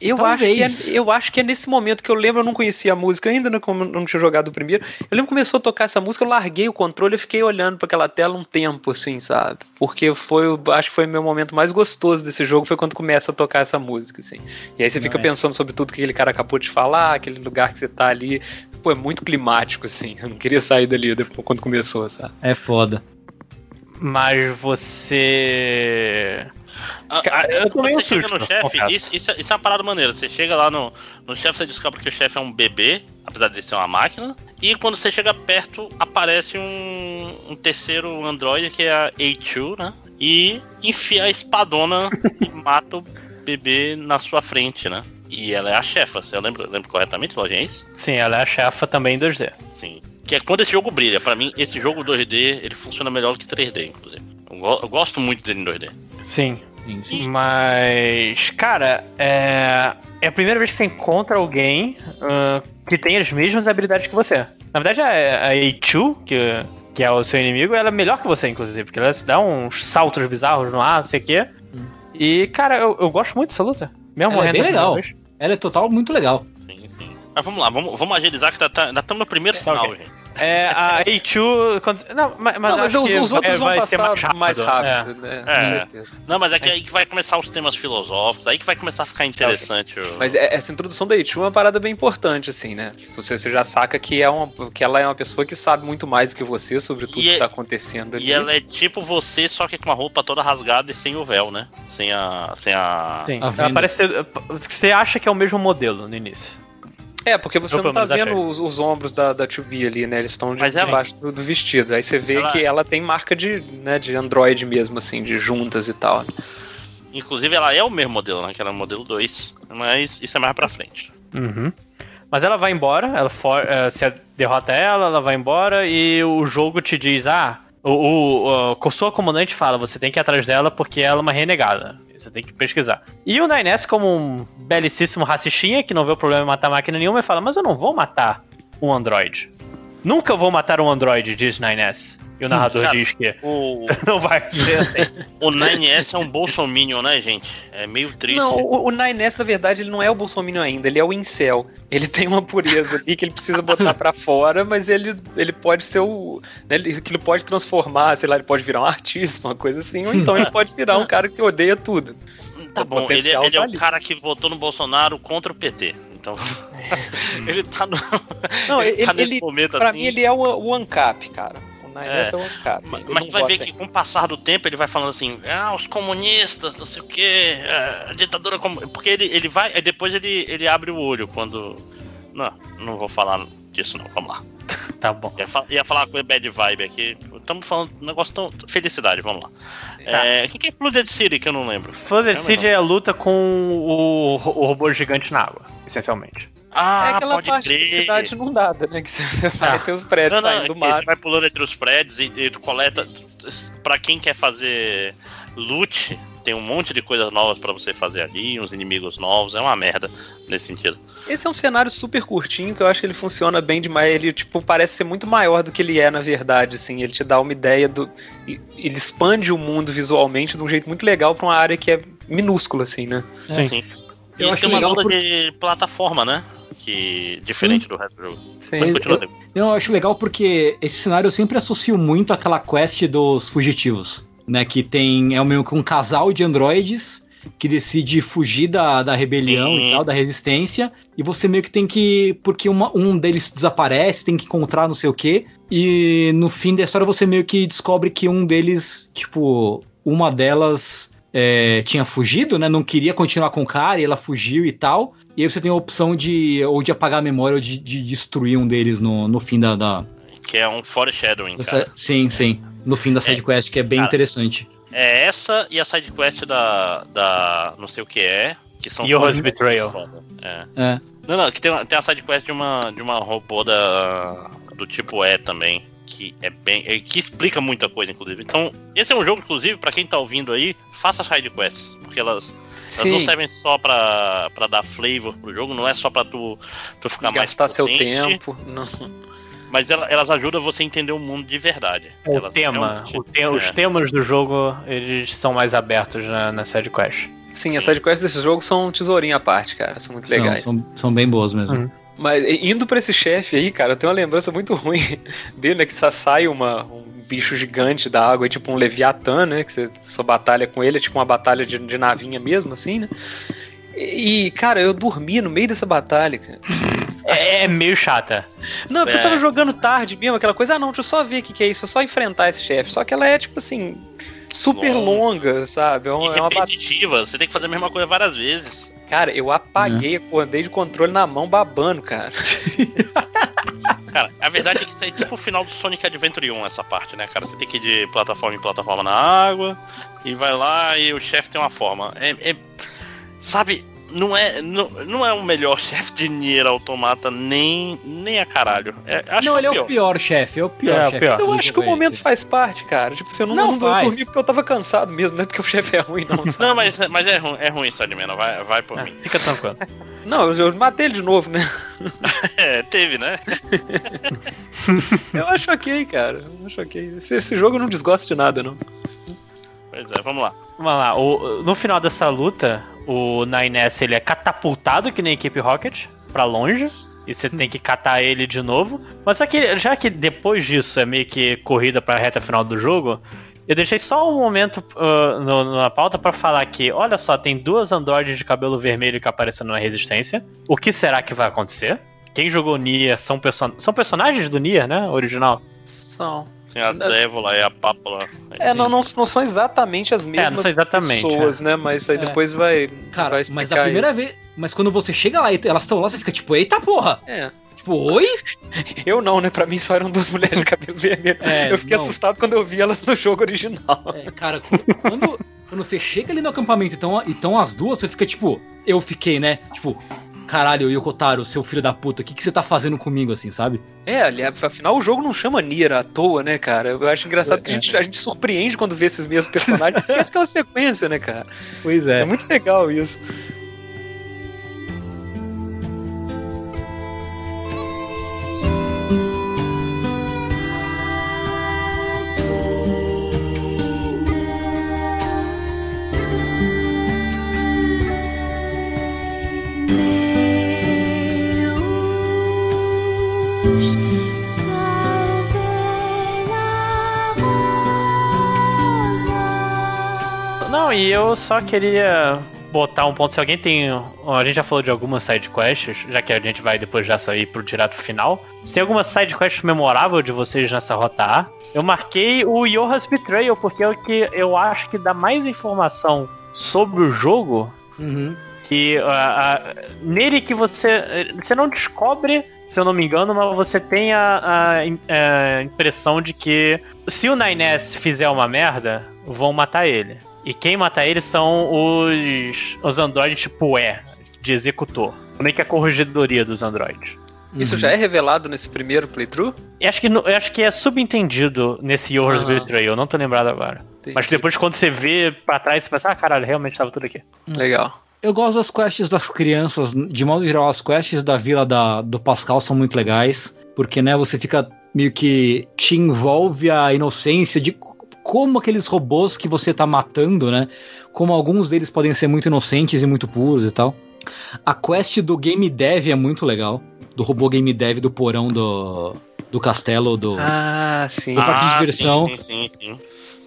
Eu acho, que é, eu acho que é nesse momento que eu lembro, eu não conhecia a música ainda, né, como eu não tinha jogado o primeiro. Eu lembro que começou a tocar essa música, eu larguei o controle e fiquei olhando para aquela tela um tempo, assim, sabe? Porque foi, acho que foi o meu momento mais gostoso desse jogo, foi quando começa a tocar essa música, assim. E aí você fica é. pensando sobre tudo que aquele cara acabou de falar, aquele lugar que você tá ali. Pô, é muito climático, assim. Eu não queria sair dali depois, quando começou, sabe? É foda. Mas você ah, Cara, eu quando você chega no chefe, isso, isso, é uma parada maneira. Você chega lá no, no chefe, você descobre que o chefe é um bebê, apesar de ser uma máquina. E quando você chega perto, aparece um, um terceiro androide, que é a A2, né? E enfia a espadona e mata o bebê na sua frente, né? E ela é a chefa, você lembra, lembra corretamente, Lojinha, é isso? Sim, ela é a chefa também em 2D. Sim. Que é quando esse jogo brilha. Para mim, esse jogo 2D, ele funciona melhor que 3D, inclusive. Eu, go eu gosto muito dele em 2D. Sim, Sim. Mas, cara, é... é a primeira vez que você encontra alguém uh, que tem as mesmas habilidades que você. Na verdade, a, a A2, que, que é o seu inimigo, ela é melhor que você, inclusive, porque ela dá uns saltos bizarros no ar, não sei o quê. Hum. E, cara, eu, eu gosto muito dessa luta. Mesmo ela é bem legal. Ela é total muito legal. Sim, sim. Mas vamos lá, vamos, vamos agilizar que tá, tá, ainda estamos no primeiro é, final, okay. gente. É, a A2. Quando... Não, mas, mas, não, mas os, os, outros é, vão passar mais rápido, mais rápido é. né? É. Não, mas é que aí que vai começar os temas filosóficos, aí que vai começar a ficar interessante. O... Mas é, essa introdução da A2 é uma parada bem importante, assim, né? Você, você já saca que, é uma, que ela é uma pessoa que sabe muito mais do que você sobre tudo e que é, tá acontecendo ali. E ela é tipo você, só que com a roupa toda rasgada e sem o véu, né? Sem a. Sem a. Sim, a parece, você acha que é o mesmo modelo no início. É, porque você não tá vendo os, os, ombros da, da 2B ali, né? Eles estão de, debaixo do, do, vestido. Aí você vê ela... que ela tem marca de, né, de Android mesmo, assim, de juntas e tal. Inclusive, ela é o mesmo modelo, né? Que ela é o modelo 2. Mas isso é mais pra frente. Uhum. Mas ela vai embora, ela for, uh, você derrota ela, ela vai embora e o jogo te diz: ah, o, o, o, o sua comandante fala, você tem que ir atrás dela porque ela é uma renegada. Você tem que pesquisar. E o Nines, como um belicíssimo racichinha, que não vê o problema em matar máquina nenhuma, ele fala, mas eu não vou matar um androide. Nunca vou matar um androide, diz Nines. E o narrador Cara, diz que o... não vai ser assim. o 9S é um bolsominion, né, gente? É meio triste. Não, o, o 9S, na verdade, ele não é o bolsominion ainda, ele é o incel. Ele tem uma pureza ali que ele precisa botar para fora, mas ele, ele pode ser o... Né, ele, que ele pode transformar, sei lá, ele pode virar um artista, uma coisa assim, ou então ele pode virar um cara que odeia tudo. Tá bom, ele, ele tá é o cara que votou no Bolsonaro contra o PT. Então. ele tá no. Não, ele, tá ele, momento pra assim. mim ele é o, o ANCAP, cara. É. é mas, mas tu vai ver que com o passar do tempo ele vai falando assim, ah, os comunistas, não sei o que, é, a ditadura comunista. Porque ele, ele vai, depois ele, ele abre o olho quando. Não, não vou falar disso não, vamos lá. tá bom. Ia, ia falar com o bad vibe aqui. Estamos falando um negócio tão. Felicidade, vamos lá. Tá. É, o que, que é Flooded City que eu não lembro? Flooded City é a luta com o, o robô gigante na água, essencialmente. Ah, é aquela pode parte crer. de cidade inundada, né? Que você vai ah. ter os prédios não, não, saindo do mar. Você vai pulando entre os prédios e, e tu coleta. Pra quem quer fazer loot, tem um monte de coisas novas para você fazer ali, uns inimigos novos, é uma merda nesse sentido. Esse é um cenário super curtinho que eu acho que ele funciona bem demais. Ele, tipo, parece ser muito maior do que ele é na verdade, assim. Ele te dá uma ideia do. Ele expande o mundo visualmente de um jeito muito legal pra uma área que é minúscula, assim, né? Sim. Sim. E eu tem uma onda porque... de plataforma, né? Que. diferente Sim. do resto do jogo. Sim, eu, eu acho legal porque esse cenário eu sempre associo muito àquela quest dos fugitivos. Né, que tem é meio que um casal de androides que decide fugir da, da rebelião Sim. e tal, da resistência, e você meio que tem que. Porque uma, um deles desaparece, tem que encontrar não sei o quê, e no fim da história você meio que descobre que um deles, tipo, uma delas é, tinha fugido, né? Não queria continuar com o cara, e ela fugiu e tal. E aí você tem a opção de ou de apagar a memória ou de, de destruir um deles no, no fim da, da... Que é um foreshadowing, cara. Sim, sim. No fim da sidequest, é, que é bem cara, interessante. É essa e a sidequest da, da. não sei o que é. Que são Yora's Betrayal. É. é. Não, não, que tem, tem a sidequest de uma, de uma robô da, do tipo E também. Que é bem. É, que explica muita coisa, inclusive. Então, esse é um jogo, inclusive, para quem tá ouvindo aí, faça sidequests. Porque elas. Elas não servem só pra, pra dar flavor pro jogo, não é só pra tu, tu ficar Gastar mais seu potente, tempo. Não. Mas ela- elas ajudam você a entender o mundo de verdade. O Elas tema, o te- os é. temas do jogo, eles são mais abertos na, na side quest. Sim, as sidequests desse jogo são um tesourinho à parte, cara. São muito São, legais. são, são bem boas mesmo. Uhum. Mas indo pra esse chefe aí, cara, eu tenho uma lembrança muito ruim dele, né? Que só sai uma, um bicho gigante da água, é tipo um Leviatã, né? Que você só batalha com ele, é tipo uma batalha de, de navinha mesmo, assim, né? E, cara, eu dormi no meio dessa batalha, cara. É, é meio chata. Não, porque É. eu tava jogando tarde mesmo, aquela coisa, ah não, deixa eu só ver o que, que é isso, é só enfrentar esse chefe. Só que ela é, tipo assim, super Longa. longa, sabe? É E uma, é uma batalha. repetitiva, você tem que fazer a mesma coisa várias vezes. Cara, eu apaguei, acordei de controle na mão babando, cara. Cara, a verdade é que isso é tipo o final do Sonic Adventure 1, essa parte, né, cara? Você tem que ir de plataforma em plataforma na água, e vai lá e o chefe tem uma forma. É. é- sabe, não é, não, não é o melhor chefe de Nier Automata, nem, nem a caralho. É, acho não, que ele é pior. o pior chefe, é o pior É, chefe. pior. Mas eu acho que o é momento faz parte, cara. Tipo, você não, Não não, faz. eu dormi porque eu tava cansado mesmo, não é porque o chefe é ruim, não. sabe? Não, mas, mas é, ruim, é ruim isso, Admena, vai, vai por É, mim. fica tranquilo. Não, eu, eu matei ele de novo, né? É, teve, né? Eu acho ok, cara. Eu acho ok. Esse, esse jogo eu não desgosto de nada, não. Pois é, vamos lá. Vamos lá, o- no final dessa luta, o 9S ele é catapultado que nem a equipe Rocket pra longe. E você tem que catar ele de novo. Mas só que, já que depois disso é meio que corrida pra reta final do jogo, eu deixei só um momento ah, no- na pauta pra falar que, olha só, tem duas androides de cabelo vermelho que aparecem na Resistência. O que será que vai acontecer? Quem jogou Nier são, person são personagens do Nier, né? Original. São. Tem a Dévola e a Pápula. É, não, não, não são exatamente as É, não mesmas são exatamente. pessoas, né? Mas aí É. depois vai. Cara, vai mas da primeira isso. vez. Mas quando você chega lá e elas estão lá, você fica tipo, eita porra! É. Tipo, oi? Eu não, né? Pra mim só eram duas mulheres de cabelo vermelho. É, eu fiquei não. assustado quando eu vi elas no jogo original. É, cara, quando, quando você chega ali no acampamento e estão então as duas, você fica tipo, eu fiquei, né? Tipo, caralho, Yokotaro, seu filho da puta, o que, que você tá fazendo comigo assim, sabe? É, aliás, afinal o jogo não chama Nier à toa, né, cara? Eu acho engraçado que a É. gente, a gente surpreende quando vê esses mesmos personagens. porque essa que é uma sequência, né, cara? Pois É muito legal isso. E eu só queria botar um ponto. Se alguém tem. A gente já falou de algumas sidequests, já que a gente vai depois já sair pro direto final. Se tem alguma sidequest memorável de vocês nessa rota A, eu marquei o Yoha's Betrayal, porque é o que eu acho que dá mais informação sobre o jogo Uhum. que ah, ah, nele que você você não descobre se eu não me engano mas você tem a, a a impressão de que se o 9S fizer uma merda vão matar ele e quem matar ele são os os androides tipo E de executor meio que a corregedoria dos androides Isso já é revelado nesse primeiro playthrough? eu acho que, eu acho que é subentendido nesse Yours Ah. Betrayal, eu não tô lembrado agora. Mas depois, quando você vê pra trás, você pensa, ah, caralho, realmente tava tudo aqui. Legal. Eu gosto das quests das crianças, de modo geral, as quests da vila da, do Pascal são muito legais, porque né, você fica meio que te envolve a inocência de como aqueles robôs que você tá matando, né? Como alguns deles podem ser muito inocentes e muito puros e tal. A quest do Game Dev é muito legal, do robô Game Dev do porão do, do castelo do. Ah, sim. Ah, parque de sim, diversão. Sim, sim, sim.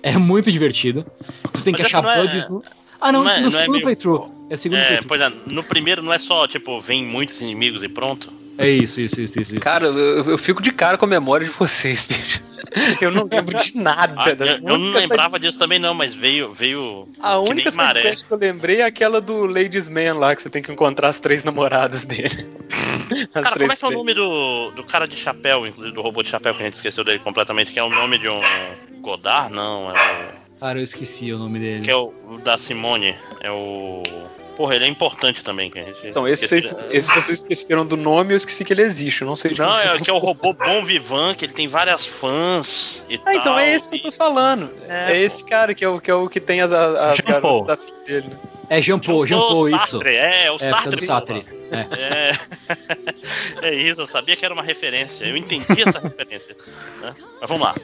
É muito divertido. Você tem Mas que essa achar não é- bugs. No... Ah, não, não é- no não é segundo meio- playthrough. É o segundo É, playthrough. pois é, no primeiro não é só, tipo, vem muitos inimigos e pronto. É isso, isso, isso, isso. isso. Cara, eu, eu fico de cara com a memória de vocês, bicho. Eu não lembro de nada. Ah, da eu, eu não lembrava disso também não, mas veio, veio A que única nem maré. sidequest que eu lembrei é aquela do Ladies Man lá, que você tem que encontrar as três namoradas dele. As Cara, como é que é o nome do, do cara de chapéu, inclusive do robô de chapéu que a gente esqueceu dele completamente, que é o nome de um Godard? Não, é Cara, eu esqueci o nome dele. Que é o da Simone. É o. Porra, ele é importante também, que a gente. Então, esse, vocês, esse vocês esqueceram do nome, eu esqueci que ele existe. Eu não sei de Não, é que é o robô Bom Vivant, que ele tem várias fãs e Ah, tal. então é esse que eu tô falando. É, É, esse cara que é o que, é o que tem as, as garotas da filha dele, né? É Jean Paul, Jean Paul, isso. É, é o É, Sartre. Sartre. É. É. é isso, eu sabia que era uma referência. Eu entendi essa referência. né? Mas vamos lá.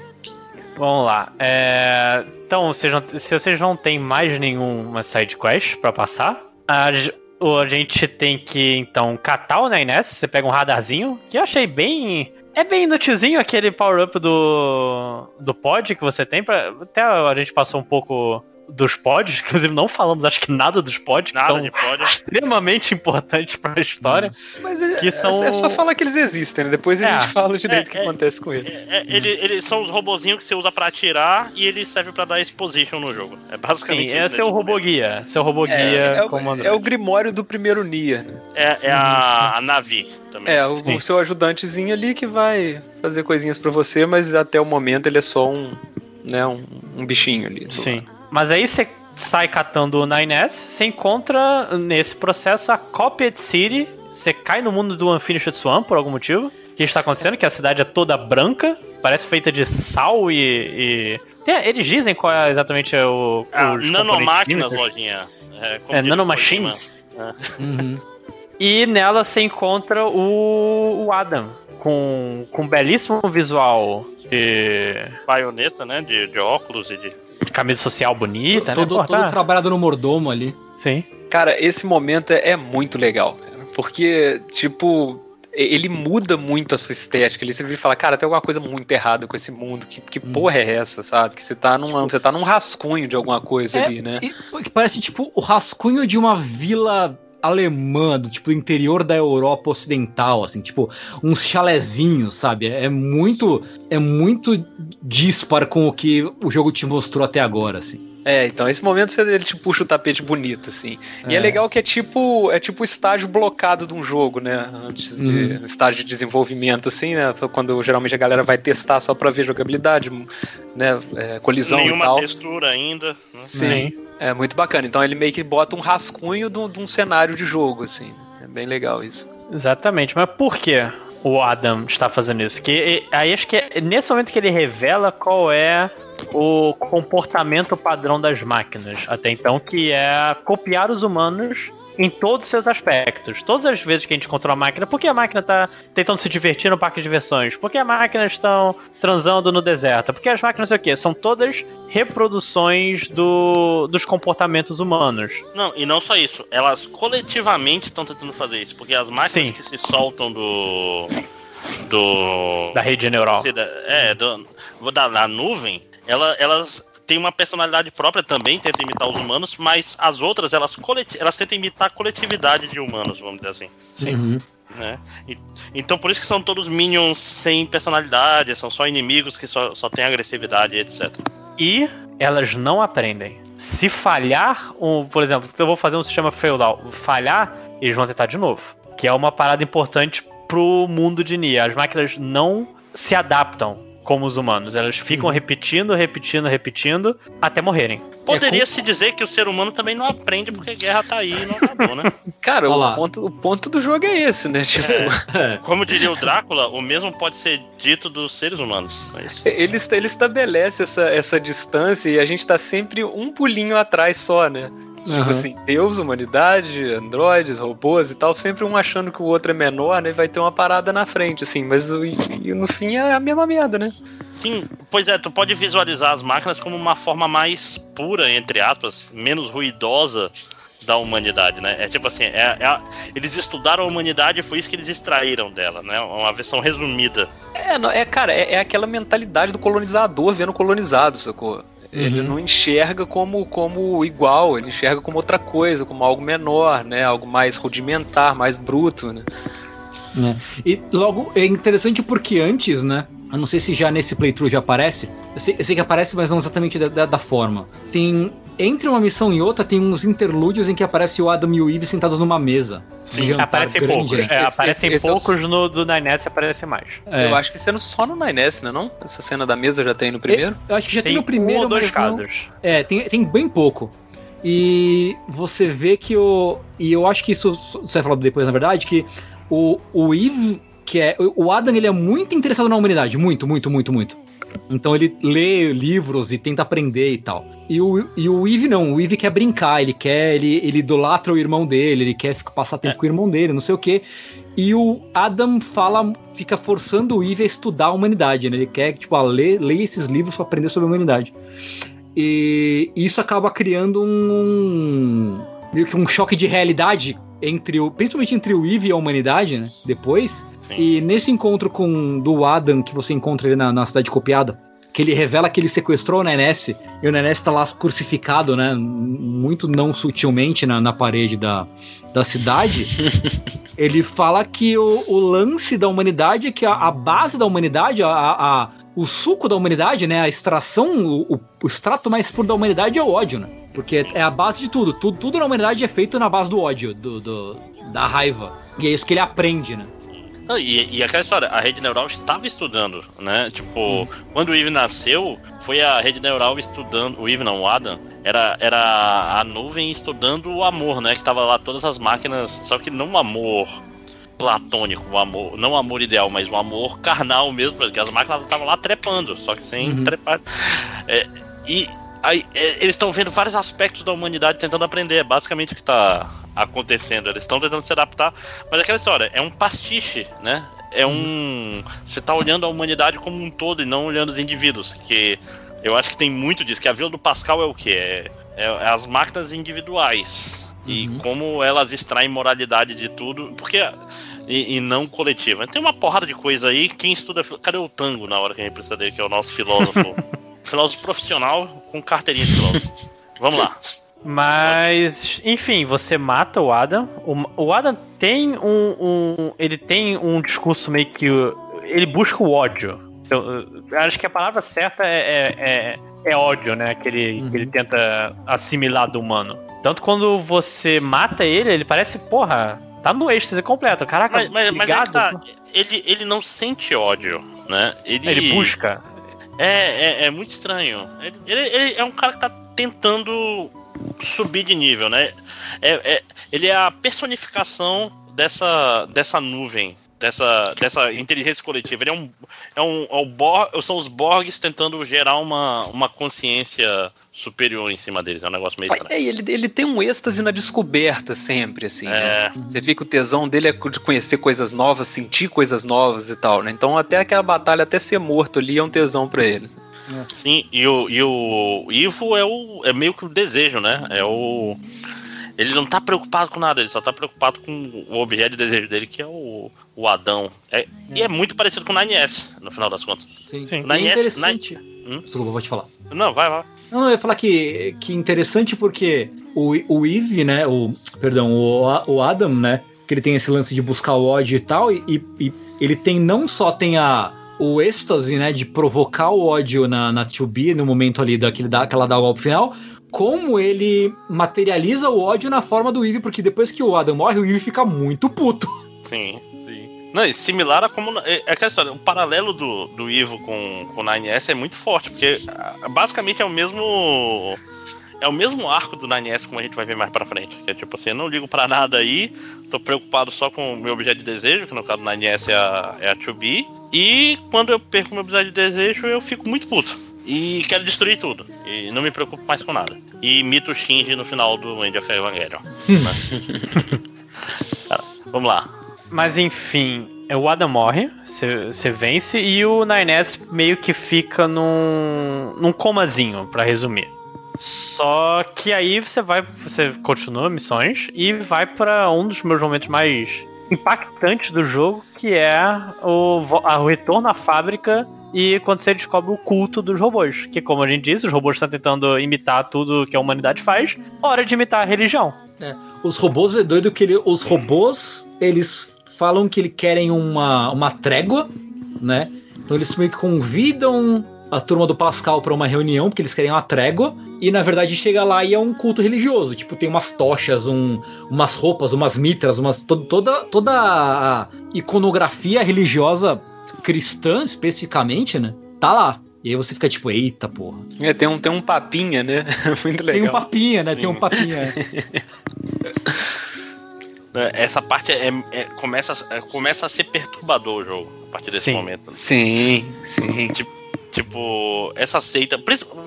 Vamos lá. É, Então, vocês não- se vocês não têm mais nenhuma side quest pra passar, a, a gente tem que então catar o Nines. Você pega um radarzinho, que eu achei bem. É bem inutilzinho aquele power-up do, do pod que você tem. Pra, até a gente passou um pouco dos pods, inclusive não falamos acho que nada dos pods, que Nada são de pódio. extremamente importantes pra história. Mas é, Que são- é só falar que eles existem, né? Depois a É. gente fala direito o que É, é. acontece com eles. É, é, ele, eles são os robozinhos que você usa pra atirar e ele serve pra dar exposition no jogo. É Sim, basicamente é isso seu mesmo. robô guia. Seu robô guia É, é, como o, é Grimório do primeiro Nier. né? É, é a, a Navi também. É, o, Sim. o seu ajudantezinho ali que vai fazer coisinhas pra você, mas até o momento ele é só um, né, um, um bichinho ali. Sim. Mas aí você sai catando o 9S, você encontra nesse processo a Copied City, você cai no mundo do Unfinished Swan por algum motivo. O que está acontecendo? Que a cidade é toda branca, parece feita de sal e. e- Tem- eles dizem qual é exatamente o. Ah, os nanomáquinas, lojinha. É, É, nanomachines. Uhum. E nela você encontra o, o Adam, com, com um belíssimo visual de. Baioneta, né? De, de óculos e de. Camisa social bonita, né? todo, Pô, todo tá- trabalhado no mordomo ali. Sim. Cara, esse momento é, é muito legal, cara, porque, tipo, e- ele muda muito a sua estética. Ele sempre fala, cara, tem alguma coisa muito errada com esse mundo. Que, que Hum. porra é essa, sabe? Que você tá num, você tá num rascunho de alguma coisa É, ali, né? E, parece tipo o rascunho de uma vila alemã, do tipo interior da Europa Ocidental, assim, tipo uns chalezinhos, sabe? É muito é muito dispar com o que o jogo te mostrou até agora, assim. É, então, esse momento você, ele te puxa o tapete bonito, assim. E é É. legal que é tipo é tipo o estágio blocado de um jogo, né? Antes de Uhum. um estágio de desenvolvimento, assim, né? Quando geralmente a galera vai testar só pra ver jogabilidade, né? É, colisão e Nenhuma tal. textura ainda. Né? Sim. É muito bacana. Então ele meio que bota um rascunho de um, de um cenário de jogo, assim. É bem legal isso. Exatamente, mas por que o Adam está fazendo isso? Que e- aí acho que é nesse momento que ele revela qual é o comportamento padrão das máquinas até então, que é copiar os humanos em todos os seus aspectos. Todas as vezes que a gente encontra uma máquina, por que a máquina está tentando se divertir no parque de diversões? Por que as máquinas estão transando no deserto? Por que as máquinas sei o quê? São todas reproduções do, dos comportamentos humanos. Não, e não só isso. Elas coletivamente estão tentando fazer isso. Porque as máquinas Sim. que se soltam do. Do. Da rede neural. É, do, da, da nuvem, ela, elas têm uma personalidade própria também, tentam imitar os humanos, mas as outras, elas, coleti elas tentam imitar a coletividade de humanos, vamos dizer assim. Uhum. Né? E- então por isso que são todos minions sem personalidade, são só inimigos que só, só têm agressividade, etc. e elas não aprendem. Se falhar, um, por exemplo, eu vou fazer um sistema feudal, falhar, eles vão tentar de novo. Que é uma parada importante pro mundo de Nia. As máquinas não se adaptam como os humanos. Elas ficam repetindo, repetindo, repetindo até morrerem. Poderia se dizer que o ser humano também não aprende porque a guerra tá aí e não acabou, né? Cara, o ponto, o ponto do jogo é esse, né? Tipo, É. Como diria o Drácula, o mesmo pode ser dito dos seres humanos. É ele, ele estabelece essa, essa distância e a gente tá sempre um pulinho atrás só, né? Tipo Aham. assim, Deus, humanidade, androides, robôs e tal, sempre um achando que o outro é menor, né? E vai ter uma parada na frente, assim, mas o- no fim é a mesma merda, né? Sim, pois é, tu pode visualizar as máquinas como uma forma mais pura, entre aspas, menos ruidosa da humanidade, né? É tipo assim, é, é a- eles estudaram a humanidade e foi isso que eles extraíram dela, né? Uma versão resumida. É, não- é cara, é, é aquela mentalidade do colonizador vendo colonizado, sacou? Ele Uhum. não enxerga como, como igual, ele enxerga como outra coisa, como algo menor, né? Algo mais rudimentar, mais bruto, né? Né? E logo é interessante porque antes, né? Eu não sei se já nesse playthrough já aparece. Eu sei, eu sei que aparece, mas não exatamente da, da- da forma. Tem. Entre uma missão e outra, tem uns interlúdios em que aparece o Adam e o Eve sentados numa mesa. Um jantar Aparecem poucos. É, Esse- aparecem esse- esse é o- poucos no do Nines aparece mais. É. Eu acho que sendo só no 9S, né? Não? Essa cena da mesa já tem no primeiro? Eu acho que já tem, Tem no primeiro, um ou dois mas não- casos. É, tem, tem bem pouco. E você vê que o. E eu acho que isso. Você vai falar depois, na verdade, que o, o Eve, que é. O Adam, ele é muito interessado na humanidade. Muito, muito, muito, muito. Então ele lê livros e tenta aprender e tal. E o, e o Eve não, o Eve quer brincar, ele quer, ele, ele idolatra o irmão dele, ele quer ficar, passar tempo É. com o irmão dele, não sei o quê. E o Adam fala, fica forçando o Eve a estudar a humanidade, né? Ele quer, tipo, a ler, ler esses livros para aprender sobre a humanidade. E isso acaba criando um. Meio que um choque de realidade entre o. principalmente entre o Eve e a humanidade, né? Depois. Sim. E nesse encontro com do Adam, que você encontra ele na, na cidade copiada, que ele revela que ele sequestrou o Nenesse, e o Nenesse tá lá crucificado, né? Muito não sutilmente na, na parede da, da cidade. ele fala que o, o lance da humanidade é que a, a base da humanidade, a, a- a- o suco da humanidade, né? A extração, o, o- o extrato mais puro da humanidade é o ódio, né? Porque é a base de tudo. Tudo, tudo na humanidade é feito na base do ódio, do, do- da raiva. E é isso que ele aprende, né? Não, e, e aquela história, a rede neural estava estudando, né? Tipo, quando o Eve nasceu, foi a rede neural estudando, o Eve não, o Adam, era, era a nuvem estudando o amor, né? Que tava lá todas as máquinas, só que não o amor platônico, o amor, não o amor ideal, mas o amor carnal mesmo, porque as máquinas estavam lá trepando, só que sem Uhum. trepar. É, e aí, é, eles estão vendo vários aspectos da humanidade tentando aprender, é basicamente o que está acontecendo. Eles estão tentando se adaptar, mas é aquela história, é um pastiche, né? É um. Você tá olhando a humanidade como um todo e não olhando os indivíduos. Que eu acho que tem muito disso, que a vila do Pascal é o quê? É, é as máquinas individuais. E Uhum. como elas extraem moralidade de tudo, porque. E, e não coletiva. Tem uma porrada de coisa aí. Quem estuda. Cadê o tango na hora que a gente precisa dele, que é o nosso filósofo? filósofo profissional com carteirinha de filósofo. Vamos lá. Mas, enfim, você mata o Adam. O, o Adam tem um, um- Ele tem um discurso meio que. Ele busca o ódio. Eu, eu acho que a palavra certa é, é, é- é ódio, né? Que ele, Uhum. que ele tenta assimilar do humano. Tanto quando você mata ele, ele parece, porra, tá no êxtase completo. Caraca, Mas, mas, mas que tá, ele, ele não sente ódio, né? Ele, Ele busca. É, é, é muito estranho. Ele, ele- ele é um cara que tá tentando subir de nível, né? É, é- ele é a personificação dessa, dessa nuvem, dessa, dessa inteligência coletiva. Ele é um. É um, é o Bor, são os Borgs tentando gerar uma, uma consciência superior em cima deles. É um negócio meio estranho. É, e ele, ele tem um êxtase na descoberta sempre, assim. né? É, Você vê que o tesão dele é de conhecer coisas novas, sentir coisas novas e tal, né? Então até aquela batalha, até ser morto ali, é um tesão pra ele. sim, e o, e o Ivo é, o, é meio que o desejo, né? É o. Ele não tá preocupado com nada, ele só tá preocupado com o objeto de desejo dele, que é o, o Adão. É, E é muito parecido com o 9S, no final das contas. Sim. Sim. É IS interessante. Hum? Desculpa, vou te falar. Não, vai, vai. Não, não, eu ia falar que, que interessante porque o, o Eve, né? O, perdão, o, o Adam, né? Que ele tem esse lance de buscar o ódio e tal, e, e- ele tem não só tem a, o êxtase, né? De provocar o ódio na, na 2B no momento ali daquele, da, que ela dá o golpe final, como ele materializa o ódio na forma do Eve, porque depois que o Adam morre, o Eve fica muito puto. Sim. Não, e similar a como. É, é aquela história, o paralelo do, do Ivo com, com o 9S é muito forte, porque ah, basicamente é o mesmo. É o mesmo arco do 9S como a gente vai ver mais pra frente. Que é tipo assim, eu não ligo pra nada aí, tô preocupado só com o meu objeto de desejo, que no caso do 9S é a, é a 2B. E quando eu perco meu objeto de desejo, eu fico muito puto. E quero destruir tudo. E não me preocupo mais com nada. E imito o Shinji no final do End of Evangelion. né? Cara, vamos lá. Mas enfim, é, o Adam morre, você vence, e o 9S meio que fica num, num comazinho, pra resumir. Só que aí você vai, você continua missões e vai pra um dos meus momentos mais impactantes do jogo, que é o, a- o retorno à fábrica e quando você descobre o culto dos robôs. Que como a gente disse, os robôs estão tentando imitar tudo que a humanidade faz, hora de imitar a religião. Os robôs é doido que ele, os robôs, eles falam que eles querem uma, uma trégua, né? Então eles meio que convidam a turma do Pascal para uma reunião, porque eles querem uma trégua, e na verdade chega lá e é um culto religioso, tipo, tem umas tochas, um, umas roupas, umas mitras, umas to- toda toda a iconografia religiosa cristã especificamente, né? Tá lá. E aí você fica tipo, eita, porra. É, tem um, tem um papinha, né? Muito Tem um legal. papinha, né? Sim. Tem um papinha. é. É, Essa parte é, é- começa, é, começa a ser perturbador o jogo a partir desse Sim. momento. Sim, sim. Tipo, Tipo, essa seita.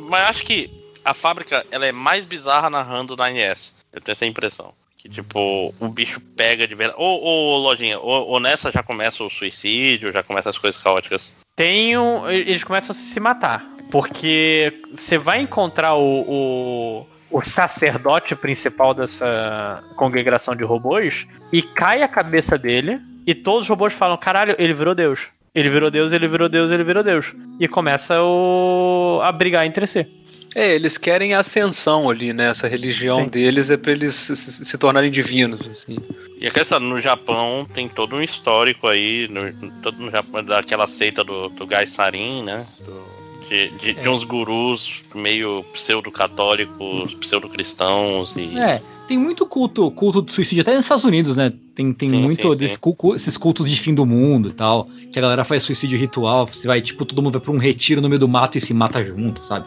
Mas acho que a fábrica ela é mais bizarra narrando na NS. Eu tenho essa impressão. Que tipo, o bicho pega de verdade. Ou, ou lojinha, ou, ou nessa já começa o suicídio, já começa as coisas caóticas. Tem um, eles começam a se matar. Porque você vai encontrar o, o, o sacerdote principal dessa congregação de robôs e cai a cabeça dele e todos os robôs falam: caralho, ele virou Deus. Ele virou Deus, ele virou Deus, ele virou Deus. E começa o, a brigar entre si. É, eles querem a ascensão ali, né? Essa religião Sim. deles é pra eles se, se- se tornarem divinos. Assim. E a questão, no Japão tem todo um histórico aí, no, todo no Japão, daquela seita do, do Gai Sarin, né? Do- de, de, de uns gurus meio pseudo-católicos, pseudo-cristãos e. É, tem muito culto, culto de suicídio, até nos Estados Unidos, né? Tem, tem Sim, muito sim, sim. esses cultos de fim do mundo e tal. Que a galera faz suicídio ritual, você vai, tipo, todo mundo vai pra um retiro no meio do mato e se mata junto, sabe?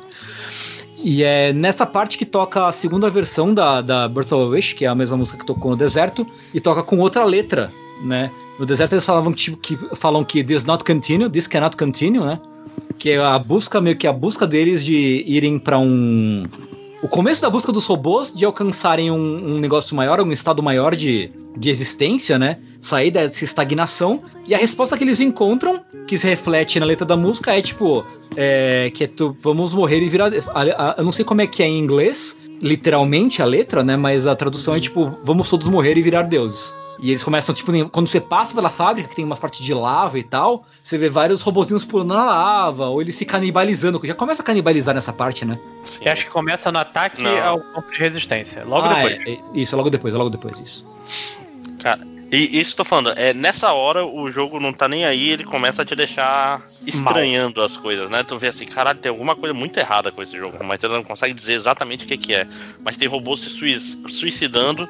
E é nessa parte que toca a segunda versão da, da Birth of a Wish, que é a mesma música que tocou no deserto, e toca com outra letra, né? No deserto eles falavam que, tipo, que falam que this not continue, this cannot continue, né? Que é a busca, meio que a busca deles de irem pra um. O começo da busca dos robôs de alcançarem um, um negócio maior, um estado maior de, de existência, né? Sair dessa estagnação. E a resposta que eles encontram, que se reflete na letra da música, é tipo: é, que é tu, vamos morrer e virar. a- a- eu não sei como é que é em inglês, literalmente a letra, né? Mas a tradução é tipo: vamos todos morrer e virar deuses. E eles começam, tipo, quando você passa pela fábrica, que tem umas partes de lava e tal, você vê vários robozinhos pulando na lava, ou eles se canibalizando. Já começa a canibalizar nessa parte, né? Sim. E acho que começa no ataque Não. ao campo de resistência. Logo Ah, depois. é, é, isso, é logo depois, é logo depois, isso. E isso que eu tô falando, é, nessa hora o jogo não tá nem aí, ele começa a te deixar estranhando as coisas, né? Tu vê assim, caralho, tem alguma coisa muito errada com esse jogo, mas você não consegue dizer exatamente o que, que é. Mas tem robôs se sui- suicidando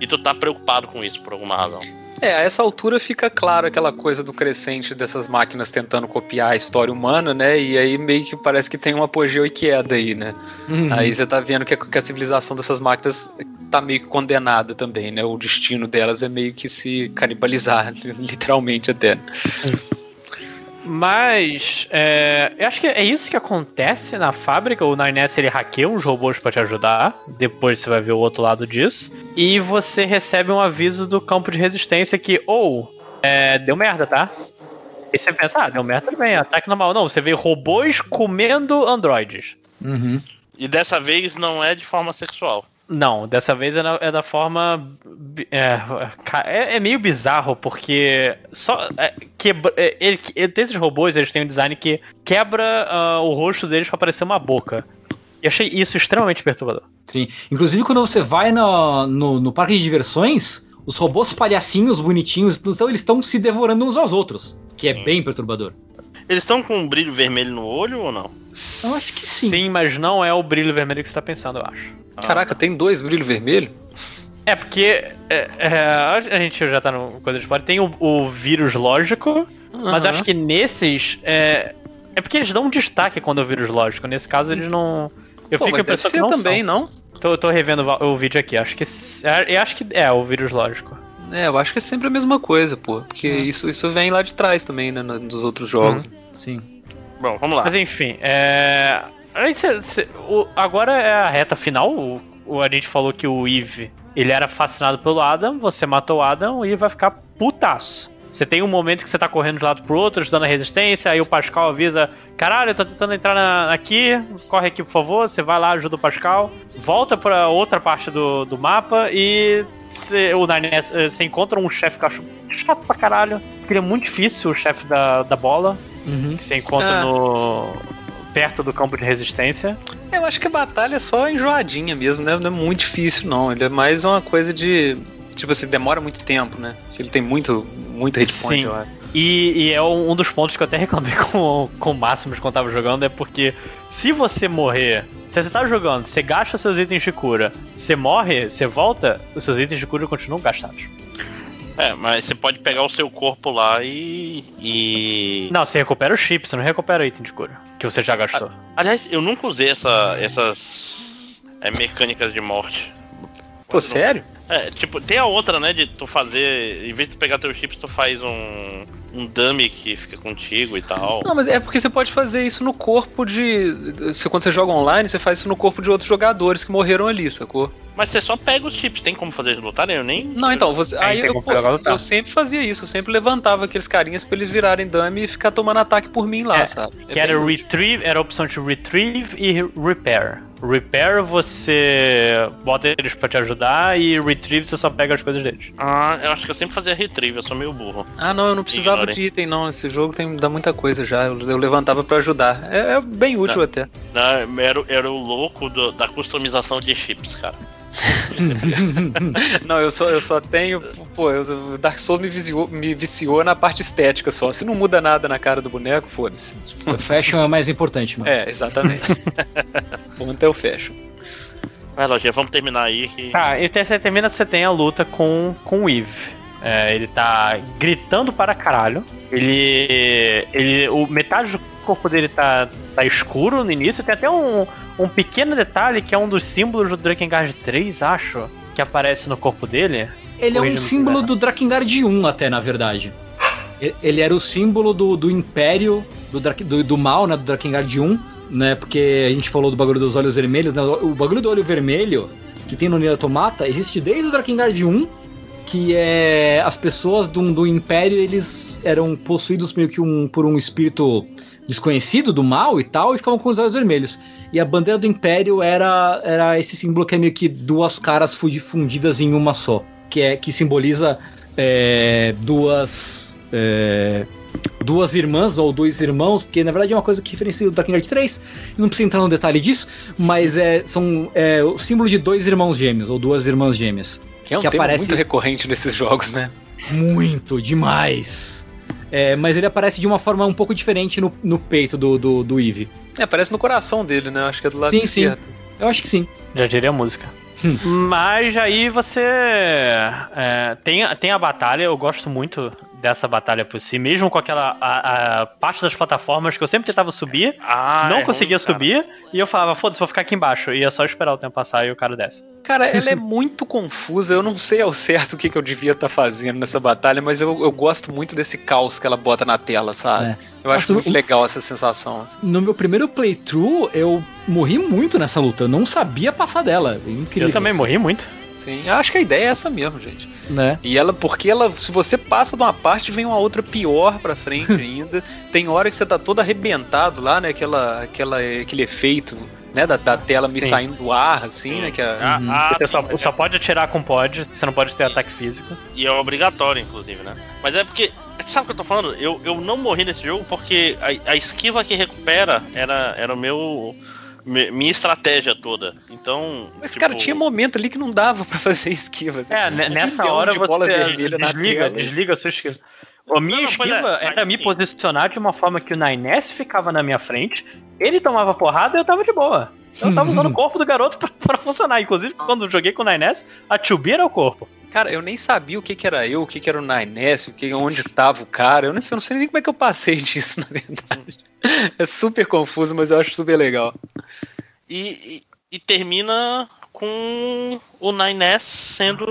e tu tá preocupado com isso por alguma razão. É, a essa altura fica claro aquela coisa do crescente dessas máquinas tentando copiar a história humana, né? E aí meio que parece que tem um apogeu e queda aí, né? Aí você tá vendo que a, que a civilização dessas máquinas tá meio que condenada também, né? O destino delas é meio que se canibalizar, literalmente até. Mas é, eu acho que é isso que acontece na fábrica. O 9S ele hackeia uns robôs pra te ajudar. Depois você vai ver o outro lado disso. E você recebe um aviso do campo de resistência que, ou, é, deu merda, tá? E você pensa, ah, deu merda também, ataque normal. Não, você vê robôs comendo androides. Uhum. E dessa vez não é de forma sexual. Não, dessa vez é, na- é da forma. É, é- é meio bizarro, porque. Só. É, quebra, é, ele, ele- esses robôs eles têm um design que quebra ah, o rosto deles pra parecer uma boca. E achei isso extremamente perturbador. Sim. Inclusive, quando você vai no, no, no parque de diversões, os robôs palhacinhos, bonitinhos, então eles estão se devorando uns aos outros. Que é bem perturbador. Eles estão com um brilho vermelho no olho ou não? Eu acho que sim. Sim, mas não é o brilho vermelho que você tá pensando, eu acho. Ah, Caraca, tem dois brilhos vermelhos? É, porque é, é, a gente já tá no coisa de spoiler. Tem o, o vírus lógico, mas Aham. acho que nesses. É, é porque eles dão um destaque quando é o vírus lógico. Nesse caso, eles não. Eu Pô, fico mas deve ser não também, são. não? Tô, tô revendo o vídeo aqui. Acho que. é, Eu acho que é o vírus lógico. É, eu acho que é sempre a mesma coisa, pô. Porque isso, isso vem lá de trás também, né? no- Dos outros jogos. Sim. Bom, vamos lá. Mas enfim, é. cê- cê- o- agora é a reta final. O, o- a gente falou que o Eve ele era fascinado pelo Adam, você matou o Adam, o Eve vai ficar putaço. Você tem um momento que você tá correndo de lado pro outro, dando a resistência, aí o Pascal avisa: Caralho, eu tô tentando entrar na- aqui, corre aqui por favor. Você vai lá, ajuda o Pascal, volta pra outra parte do, do mapa e cê- o eh, você encontra um chefe que eu acho chato pra caralho, porque ele é muito difícil, o chefe da, da bola Uhum. que você encontra Ah. no perto do campo de resistência. Eu acho que a batalha é só enjoadinha mesmo, né? Não é muito difícil, não. Ele é mais uma coisa de. Tipo assim, demora muito tempo, né? Ele tem muito, muito hit point, Sim. eu acho. E, e é um dos pontos que eu até reclamei com, com o Máximos quando tava jogando, é porque se você morrer, se você tá jogando, você gasta seus itens de cura, você morre, você volta, os seus itens de cura continuam gastados. É, mas você pode pegar o seu corpo lá e. e... Não, você recupera o chip, você não recupera o item de cura, que você já gastou. Aliás, eu nunca usei essa, essas é, mecânicas de morte. Pô, sério? É, tipo, tem a outra, né, de tu fazer, em vez de tu pegar teus chips, tu faz um, um dummy que fica contigo e tal. Não, mas é porque você pode fazer isso no corpo de. Se, quando você joga online, você faz isso no corpo de outros jogadores que morreram ali, sacou? Mas você só pega os chips, tem como fazer eles lutarem? Eu nem. Não, então, você, Aí eu, pô, eu sempre fazia isso, eu sempre levantava aqueles carinhas pra eles virarem dummy e ficar tomando ataque por mim lá, É, sabe? É Que era útil. retrieve, era a opção de retrieve e repair. Repair você bota eles pra te ajudar e retrieve você só pega as coisas deles. Ah, eu acho que eu sempre fazia retrieve, eu sou meio burro. Ah, não, eu não precisava de item, não. Esse jogo tem, dá muita coisa já. Eu, eu levantava pra ajudar. É, é bem útil Tá. até. Não, Era, era o louco do- da customização de chips, cara. Não, eu só, eu só tenho. Pô, eu- o Dark Souls me viciou, me viciou na parte estética só. Se não muda nada na cara do boneco, foda-se. O fashion é mais importante, mano. É, exatamente. Ponto é o fashion. Vai, Lojinha, vamos terminar aí que. Tá, e até você termina, você tem a luta com, com o Eve. É, ele tá gritando para caralho. Ele. ele o, metade do corpo dele tá, tá escuro no início. Tem até um, um pequeno detalhe que é um dos símbolos do Drakengard 3, acho, que aparece no corpo dele. Ele é um símbolo quiser. do Drakengard 1 até, na verdade. Ele era o símbolo do, do Império, do, do, do mal, né, do Drakengard 1, né, porque a gente falou do bagulho dos olhos vermelhos, né, o bagulho do olho vermelho, que tem no Nier Automata, existe desde o Drakengard 1, que é as pessoas do, do Império, eles eram possuídos meio que um, por um espírito desconhecido do mal e tal, e ficavam com os olhos vermelhos. E a bandeira do Império era, era esse símbolo que é meio que duas caras fundi- fundidas em uma só. Que, é, que simboliza é, duas. é, duas irmãs ou dois irmãos, porque na verdade é uma coisa que diferencia o Drakengard 3, não precisa entrar no detalhe disso, mas é, são é, o símbolo de dois irmãos gêmeos, ou duas irmãs gêmeas. Que é um Que tema aparece- muito recorrente nesses jogos, né? Muito, demais. É, mas ele aparece de uma forma um pouco diferente no, no peito do, do, do Eve. É, parece no coração dele, né? Acho que é do lado Sim, sim. esquerdo. Eu acho que sim. Já diria a música. Hum. Mas aí você. é, tem, tem a batalha, eu gosto muito dessa batalha por si, mesmo com aquela a, a parte das plataformas que eu sempre tentava subir, Ah, não é conseguia ruim, subir, e eu falava, foda-se, vou ficar aqui embaixo. E ia só esperar o tempo passar e o cara desce. Cara, ela é muito confusa. Eu não sei ao certo o que, que eu devia estar fazendo nessa batalha, mas eu, eu gosto muito desse caos que ela bota na tela, sabe? É. Eu acho Nossa, muito o- legal essa sensação. assim. No meu primeiro playthrough, eu morri muito nessa luta. Eu não sabia passar dela. É Incrível. Eu também morri muito. Sim, eu acho que a ideia é essa mesmo, gente. Né? E ela, porque ela, se você passa de uma parte, vem uma outra pior pra frente ainda. Tem hora que você tá todo arrebentado lá, né? Aquela, aquela, aquele efeito, né? Da, da tela me Sim. saindo do ar, assim, né? Que a- Ah, Uhum. ah, você sim, só, só é- pode atirar com pod, você não pode ter ataque físico. E é obrigatório, inclusive, né? Mas é porque. Sabe o que eu tô falando? Eu, eu não morri nesse jogo porque a, a esquiva que recupera era, era o meu. Mi- Minha estratégia toda. Então. Mas, tipo, cara, tinha momento ali que não dava pra fazer esquiva. É, Um ne- nessa hora de bola você desliga, desliga a sua esquiva. A minha Não, é, esquiva mas era me posicionar de uma forma que o Nines ficava na minha frente, ele tomava porrada e eu tava de boa. Eu tava usando o corpo do garoto pra, pra funcionar. Inclusive, quando eu joguei com o Nines, a Chubi era o corpo. Cara, eu nem sabia o que, que era eu, o que, que era o Nines, o que, onde tava o cara. Eu não, sei, eu não sei nem como é que eu passei disso, na verdade. É super confuso, mas eu acho super legal. E, e, e termina com o Nines sendo.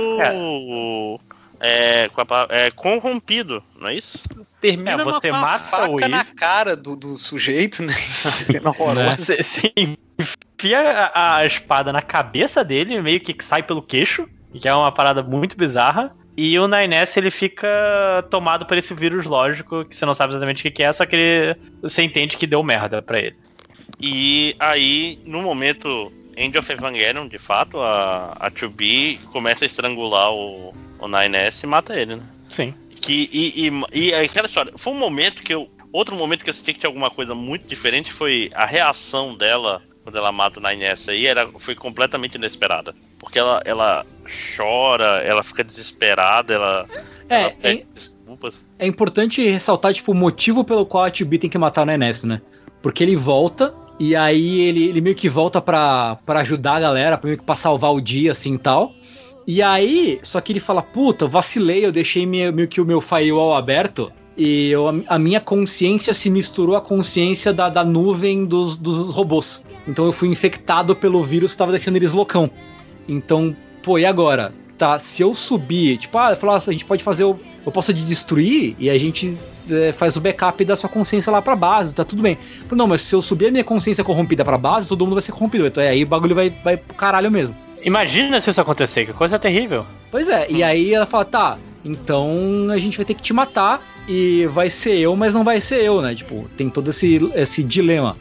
é, com a é, corrompido, não é isso? Termina É, você com uma mata o faca na Eve. cara do, do sujeito, né? Cena horrorosa. Você, você enfia a, a espada na cabeça dele, meio que sai pelo queixo, que é uma parada muito bizarra. E o Nines ele fica tomado por esse vírus lógico, que você não sabe exatamente o que é, só que ele, você entende que deu merda pra ele. E aí, no momento End of Evangelion, de fato, a, a 2B começa a estrangular o, o Nines e mata ele, né? Sim. Que, e, e, e aquela história, foi um momento que eu. Outro momento que eu senti que tinha alguma coisa muito diferente foi a reação dela quando ela mata o Nines aí, era, foi completamente inesperada. Porque ela, ela chora, ela fica desesperada, ela, ela É, pede é, desculpas. é importante ressaltar, tipo, o motivo pelo qual a 2B tem que matar o Nenes, né? Porque ele volta, e aí ele, ele meio que volta pra, pra ajudar a galera, pra meio que pra salvar o dia, assim, e tal. E aí, só que ele fala, puta, eu vacilei, eu deixei meio, meio que o meu firewall aberto, e eu- a minha consciência se misturou à consciência da, da nuvem dos, dos robôs. Então eu fui infectado pelo vírus que tava deixando eles loucão. Então, pô, e agora? tá, se eu subir, tipo, ah, falar, a gente pode fazer o. Eu posso de destruir e a gente é, faz o backup da sua consciência lá pra base, tá tudo bem. Não, mas se eu subir a minha consciência corrompida pra base, todo mundo vai ser corrompido. Então aí o bagulho vai, vai pro caralho mesmo. Imagina se isso acontecer, que coisa terrível. Pois é, e aí ela fala, tá, então a gente vai ter que te matar e vai ser eu, mas não vai ser eu, né? Tipo, tem todo esse, esse dilema.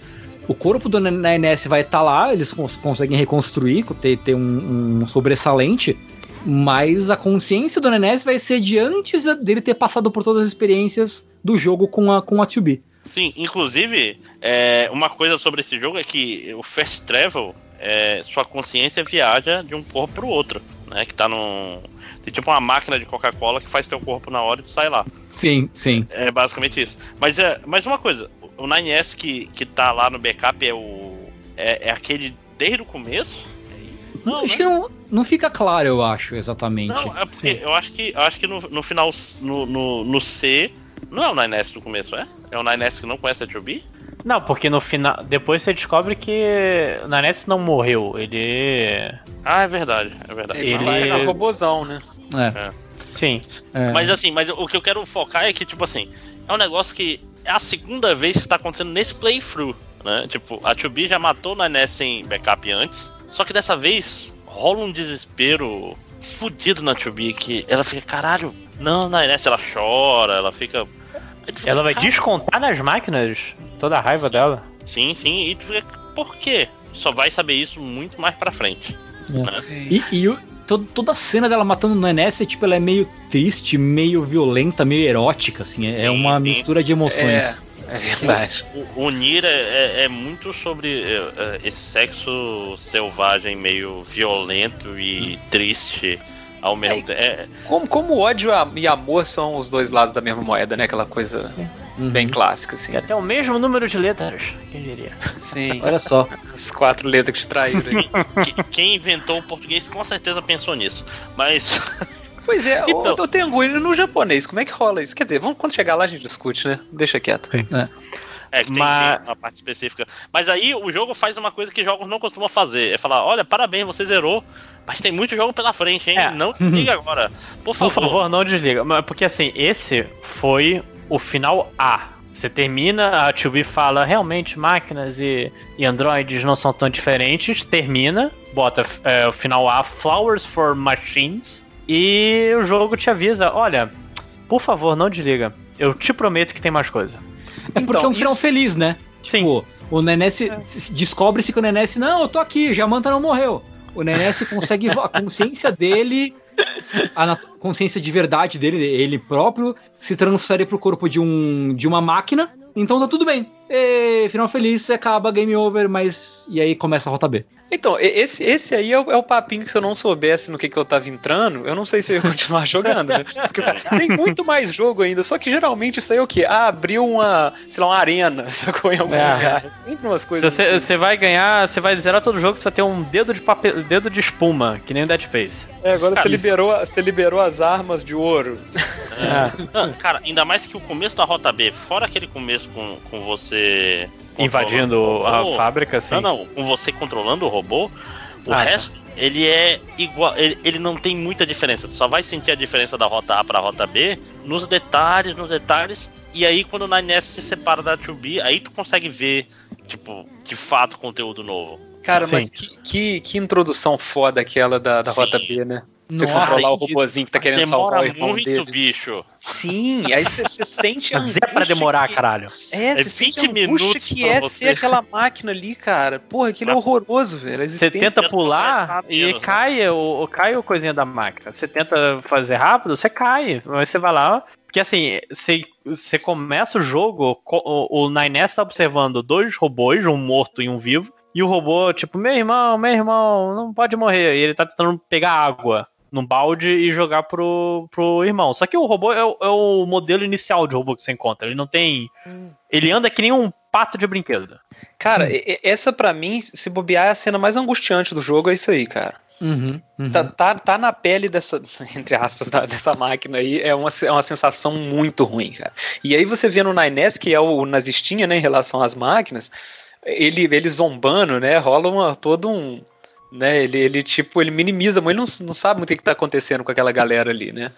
O corpo do NS vai estar lá, eles cons conseguem reconstruir, ter, ter um, um sobressalente, mas a consciência do NS vai ser de antes dele ter passado por todas as experiências do jogo com a, com a 2B. Sim, inclusive, é, uma coisa sobre esse jogo é que o Fast Travel, é, sua consciência viaja de um corpo pro outro, né? Que tá num. Tem tipo uma máquina de Coca-Cola que faz teu corpo na hora e tu sai lá. Sim, sim. É basicamente isso. Mas, é, mas uma coisa, o 9S que, que tá lá no backup é o. É, é aquele desde o começo? Não, acho né? que não, não fica claro, eu acho, exatamente. Não, é porque Sim. eu acho que eu acho que no, no final, no, no, no C, não é o 9S do começo, é? É o 9S que não conhece a 2B? Não, porque no final. Depois você descobre que o Naness não morreu. Ele. Ah, é verdade, é verdade. Ele vai na robozão, né? É. é. Sim. É. Mas assim, mas o que eu quero focar é que, tipo assim, é um negócio que é a segunda vez que tá acontecendo nesse playthrough, né? Tipo, a 2B já matou o Naness em backup antes. Só que dessa vez rola um desespero fudido na 2B que ela fica, caralho, não, na Inés ela chora, ela fica. Ela vai descontar nas máquinas toda a raiva sim. dela. Sim, sim, e tu fica, por quê? Só vai saber isso muito mais pra frente. É. Né? E, e todo, toda a cena dela matando o Naness, é, tipo, ela é meio triste, meio violenta, meio erótica, assim. É, é sim, é uma sim. mistura de emoções. É. É verdade. O, o Nier é, é, muito sobre é, esse sexo selvagem, meio violento e triste ao mesmo tempo. É, como, como ódio e amor são os dois lados da mesma moeda, né? Aquela coisa uhum. bem clássica, assim. Até o mesmo número de letras, quem diria? Sim. Olha só. As quatro letras que te traíram. quem, quem inventou o português com certeza pensou nisso. Mas. Pois é, então, o Tengu no japonês, como é que rola isso? Quer dizer, vamos, quando chegar lá a gente discute, né? Deixa quieto. Sim. É. É, que tem, Mas... tem uma parte específica. Mas aí o jogo faz uma coisa que jogos não costumam fazer: é falar, olha, parabéns, você zerou. Mas tem muito jogo pela frente, hein? É. Não desliga agora. Por favor. Por favor, não desliga. Porque assim, esse foi o final A. Você termina, a 2B fala, realmente máquinas e, e androids não são tão diferentes. Termina, bota é, o final A, Flowers for Machines. E o jogo te avisa, olha, por favor, não desliga. Eu te prometo que tem mais coisa. É porque então, é um final isso... feliz, né? Sim. Tipo, o Nenés é. descobre-se que o Nenés, não, eu tô aqui, Jamanta não morreu. O Nenés consegue a consciência dele, a consciência de verdade dele, ele próprio, se transfere pro corpo de um de uma máquina. Então tá tudo bem. E, final feliz, acaba, game over, mas. E aí começa a rota B. Então, esse, esse aí é o, é o, papinho que se eu não soubesse no que, que eu tava entrando, eu não sei se eu ia continuar jogando, né? Porque tem muito mais jogo ainda, só que geralmente isso aí é o quê? Ah, abriu uma, sei lá, uma arena, sacou? Em algum é. lugar. Sempre umas coisas. Você, assim. você vai ganhar, você vai zerar todo jogo, você vai ter um dedo de papel, dedo de espuma, que nem o Dead Space. É, agora cara, você, liberou, você liberou as armas de ouro. É. Cara, ainda mais que o começo da Rota B, fora aquele começo com, com você invadindo a fábrica, assim. Não, não, com você controlando o robô, o ah, tá. resto tá. ele é igual, ele, ele não tem muita diferença. Tu só vai sentir a diferença da rota A para a rota B nos detalhes, nos detalhes. E aí quando o 9S se separa da 2B, aí tu consegue ver, tipo, de fato conteúdo novo. Cara, Sim. mas que, que, que, introdução foda aquela da, da Rota B, né? Você Nossa, controlar o robozinho que tá querendo salvar o irmão muito, dele. bicho. Sim, aí você, você sente a Mas é pra demorar, que... caralho. É, é você sente a angústia que é você. ser aquela máquina ali, cara. Porra, aquilo é horroroso, velho. Você tenta pular e cai o, cai o coisinha da máquina. Você tenta fazer rápido, você cai. Mas você vai lá, porque assim, você, você começa o jogo, o, o Nines tá observando dois robôs, um morto e um vivo. E o robô, tipo, meu irmão, meu irmão, não pode morrer. E ele tá tentando pegar água num balde e jogar pro, pro irmão. Só que o robô é o, é o modelo inicial de robô que você encontra. Ele não tem. Hum. Ele anda que nem um pato de brinquedo. Cara, hum. essa para mim, se bobear, é a cena mais angustiante do jogo, é isso aí, cara. Uhum, uhum. Tá, tá, tá, na pele dessa, entre aspas, da, dessa máquina aí, é uma, é uma sensação muito ruim, cara. E aí você vê no Nines, que é o nazistinha, né, em relação às máquinas, ele, ele zombando, né, rola uma, todo um, né? Ele, ele tipo, ele minimiza, mas ele não, não sabe muito o que está acontecendo com aquela galera ali, né?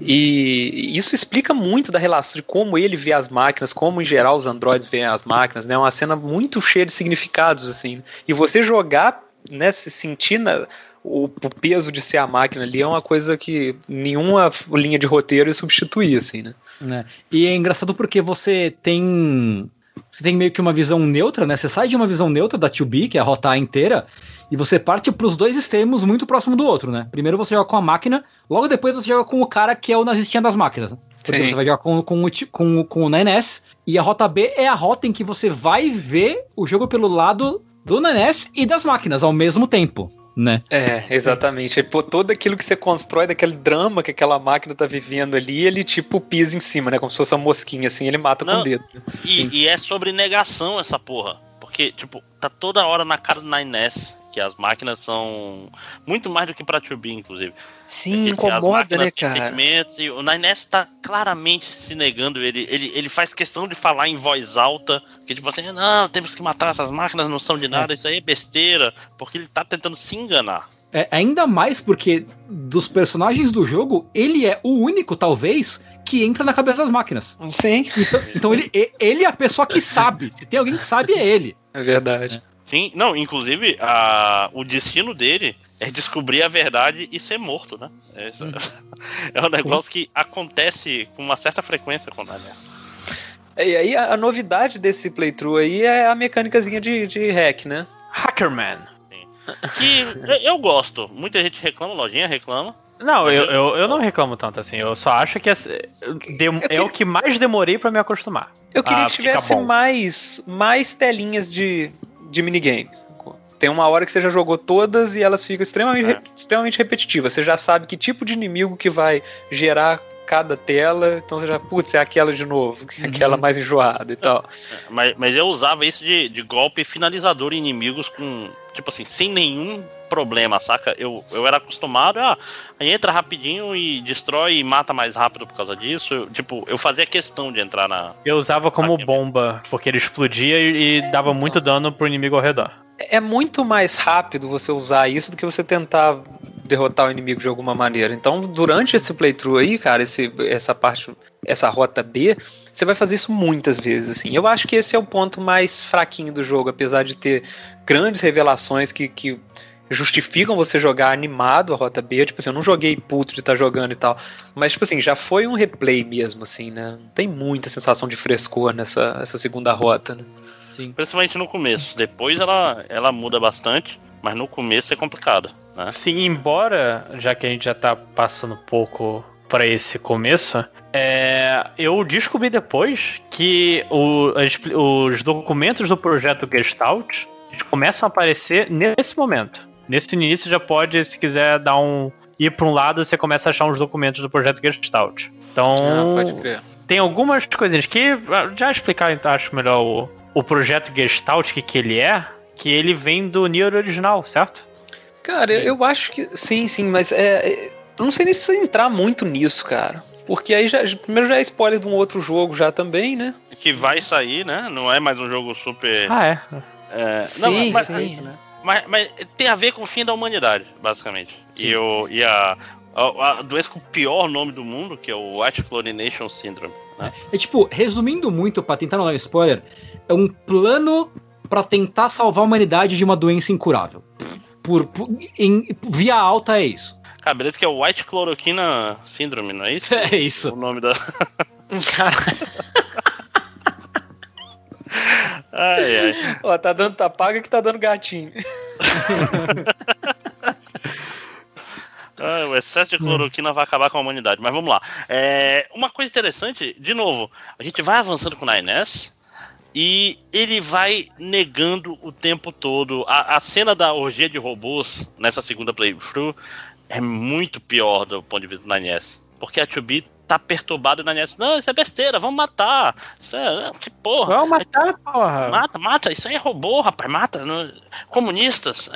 E isso explica muito da relação de como ele vê as máquinas, como em geral os androides veem as máquinas, né? É uma cena muito cheia de significados, assim. E você jogar, né, se sentir na, o, o peso de ser a máquina ali é uma coisa que nenhuma linha de roteiro ia substituir, assim, né? né? E é engraçado porque você tem. Você tem meio que uma visão neutra, né? Você sai de uma visão neutra da 2B, que é a rota inteira, e você parte para os dois extremos muito próximo do outro, né? Primeiro você joga com a máquina, logo depois você joga com o cara que é o nazistinha das máquinas. Né? Porque Sim. você vai jogar com, com, com, com o Nanes, e a rota B é a rota em que você vai ver o jogo pelo lado do Nanes e das máquinas ao mesmo tempo, né? É, exatamente. Aí, pô, todo aquilo que você constrói, daquele drama que aquela máquina tá vivendo ali, ele tipo pisa em cima, né? Como se fosse uma mosquinha, assim, ele mata com Não. o dedo. E, e é sobre negação essa porra. Porque, tipo, tá toda hora na cara do 9S que as máquinas são muito mais do que pra 2B, inclusive. Sim, É incomoda, máquinas né, cara? e o 9S tá claramente se negando. Ele, ele, ele faz questão de falar em voz alta. Que tipo assim, não, temos que matar essas máquinas, não são de nada, isso aí é besteira. Porque ele tá tentando se enganar. É, ainda mais porque dos personagens do jogo, ele é o único, talvez, que entra na cabeça das máquinas. Sim, Então, então ele, ele é a pessoa que sabe. Se tem alguém que sabe, é ele. é verdade. Sim, não, inclusive a, o destino dele é descobrir a verdade e ser morto, né? É, isso- é um negócio que acontece com uma certa frequência com o 9S. E aí a, a novidade desse playthrough aí é a mecânicazinha de, de hack, né? Hackerman. Que eu, eu gosto. Muita gente reclama, lojinha reclama. Não, eu, eu, eu não reclamo tanto assim. Eu só acho que essa- dem- é o que mais demorei pra me acostumar. Eu queria que tivesse mais, mais telinhas de, de minigames. Tem uma hora que você já jogou todas e elas ficam extremamente, É. re- extremamente repetitivas. Você já sabe que tipo de inimigo que vai gerar cada tela, então você já, putz, é aquela de novo, é aquela mais enjoada e tal. Mas, mas eu usava isso de, de golpe finalizador em inimigos com. Tipo assim, sem nenhum problema, saca? Eu, eu era acostumado a. Aí entra rapidinho e destrói e mata mais rápido por causa disso. Eu, tipo, eu fazia questão de entrar na. Eu usava como bomba, porque ele explodia e, e dava muito dano pro inimigo ao redor. É muito mais rápido você usar isso do que você tentar derrotar o inimigo de alguma maneira. Então, durante esse playthrough aí, cara, esse, essa parte, essa rota B, você vai fazer isso muitas vezes, assim. Eu acho que esse é o ponto mais fraquinho do jogo, apesar de ter grandes revelações que, que justificam você jogar animado a rota B. Tipo assim, eu não joguei puto de estar jogando e tal. Mas, tipo assim, já foi um replay mesmo, assim, né? Não tem muita sensação de frescor nessa essa segunda rota, né? Principalmente no começo. Depois ela, ela muda bastante, mas no começo é complicado. Né? Sim, embora, já que a gente já tá passando um pouco pra esse começo, é, eu descobri depois que o- as- os documentos do projeto Gestalt começam a aparecer nesse momento. Nesse início já pode, se quiser dar um ir para um lado, você começa a achar uns documentos do projeto Gestalt. Então, Ah, pode crer. tem algumas coisinhas que ah, já explicar, então, acho melhor o, o projeto Gestalt que que ele é, que ele vem do Nier original, certo? Cara, eu, eu acho que. Sim, sim, mas é. é- Eu não sei nem se precisa entrar muito nisso, cara. Porque aí já. Primeiro já é spoiler de um outro jogo já também, né? Que vai sair, né? Não é mais um jogo super. Ah, é. é, sim, não, mas, sim. Mas, mas tem a ver com o fim da humanidade, basicamente. E, o, e a, a, a doença com o pior nome do mundo, que é o White Chlorination Syndrome. Né? É tipo, resumindo muito, pra tentar não dar um spoiler, é um plano pra tentar salvar a humanidade de uma doença incurável. Por, por- em- via alta é isso. Cara, beleza que é o White Chloroquina Syndrome, não é isso? É isso. O nome da. Cara, Ai, ai. ó, tá dando tapaga que tá dando gatinho. Ah, o excesso de cloroquina vai acabar com a humanidade. Mas vamos lá. É, uma coisa interessante, de novo, a gente vai avançando com o 9S e ele vai negando o tempo todo. A, a cena da orgia de robôs nessa segunda playthrough é muito pior do ponto de vista do 9S. Porque a 2B tá perturbada e o 9S, não, isso é besteira, vamos matar. Isso é, que porra. Vamos matar, porra. Mata, mata, isso aí é robô, rapaz, mata. Comunistas.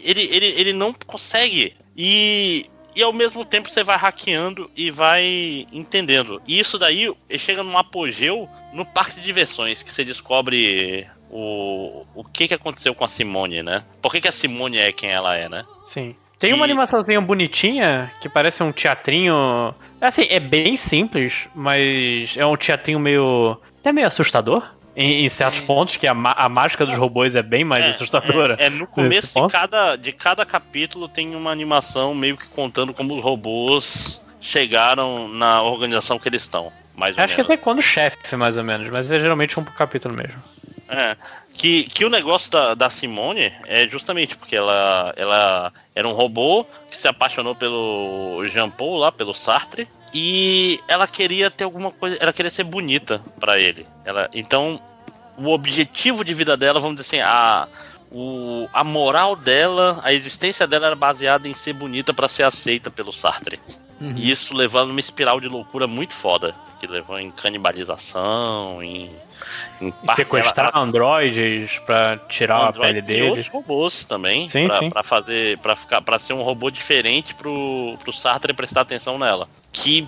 Ele, ele, ele não consegue. E e ao mesmo tempo você vai hackeando e vai entendendo. E isso daí chega num apogeu no parque de diversões, que você descobre o, o que, que aconteceu com a Simone, né? Por que, que a Simone é quem ela é, né? Sim. Tem uma Que- animaçãozinha bonitinha que parece um teatrinho. Assim, é bem simples, mas é um teatrinho meio. até meio assustador. Em, em certos pontos, que a, a mágica dos robôs é bem mais assustadora. É, é no começo de cada, de cada capítulo tem uma animação meio que contando como os robôs chegaram na organização que eles estão. Mais Acho que menos. até quando chefe, mais ou menos, mas é geralmente um por capítulo mesmo. É. Que, que o negócio da, da Simone é justamente porque ela, ela era um robô que se apaixonou pelo Jean Paul lá, pelo Sartre, e ela queria ter alguma coisa, ela queria ser bonita pra ele. Ela, então, o objetivo de vida dela, vamos dizer assim, a, o, a moral dela, a existência dela era baseada em ser bonita pra ser aceita pelo Sartre. Uhum. E isso levando numa espiral de loucura muito foda, que levou em canibalização, em, sequestrar ela- androides pra tirar Android a pele e deles. outros robôs também, Sim, pra, sim. pra fazer, para ficar, para ser um robô diferente pro, pro Sartre prestar atenção nela, que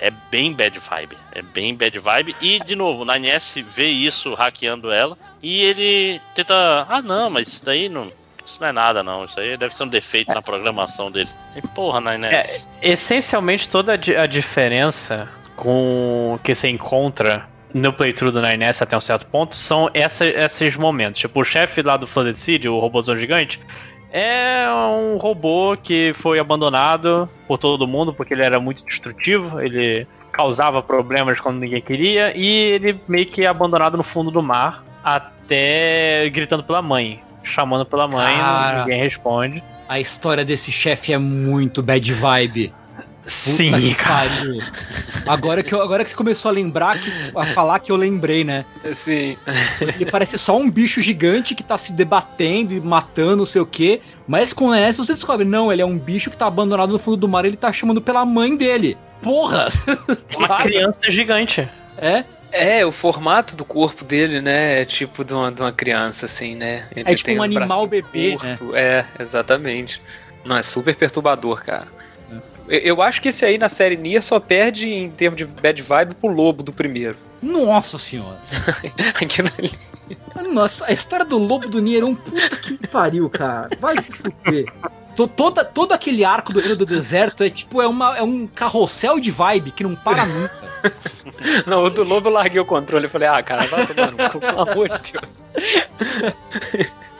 é bem bad vibe, é bem bad vibe e de novo, na NS vê isso hackeando ela e ele tenta, ah não, mas isso daí não, isso não é nada não, isso aí deve ser um defeito na programação dele. E porra, na NS. É, essencialmente toda a diferença com que você encontra no playthrough do 9S até um certo ponto são essa- esses momentos. Tipo, o chefe lá do Flooded City, o robôzão gigante, é um robô que foi abandonado por todo mundo porque ele era muito destrutivo, ele causava problemas quando ninguém queria e ele meio que é abandonado no fundo do mar até gritando pela mãe, chamando pela mãe, Cara. ninguém responde. A história desse chefe é muito bad vibe. Puta Sim, que cara. Agora que, eu- agora que você começou a lembrar, que, a falar que eu lembrei, né? Sim. Ele parece só um bicho gigante que tá se debatendo e matando, não sei o quê. Mas com essa você descobre, não, ele é um bicho que tá abandonado no fundo do mar, ele tá chamando pela mãe dele. Porra! Uma criança gigante. É? É, o formato do corpo dele, né? É tipo de uma, de uma criança, assim, né? Ele É tipo tem um animal bebê, né? É, exatamente. Não, é super perturbador, cara. Eu, acho que esse aí na série Nier só perde em termos de bad vibe pro lobo do primeiro. Nossa senhora. Aquilo ali. Nossa, a história do lobo do Nier é um puta que pariu, cara. Vai se fuder. To- Toda, todo aquele arco do Reino do Deserto é tipo é, uma, é um carrossel de vibe que não para nunca. Não, o do lobo eu larguei o controle. Eu falei, ah, cara, vai tomar no cu, pelo amor de Deus.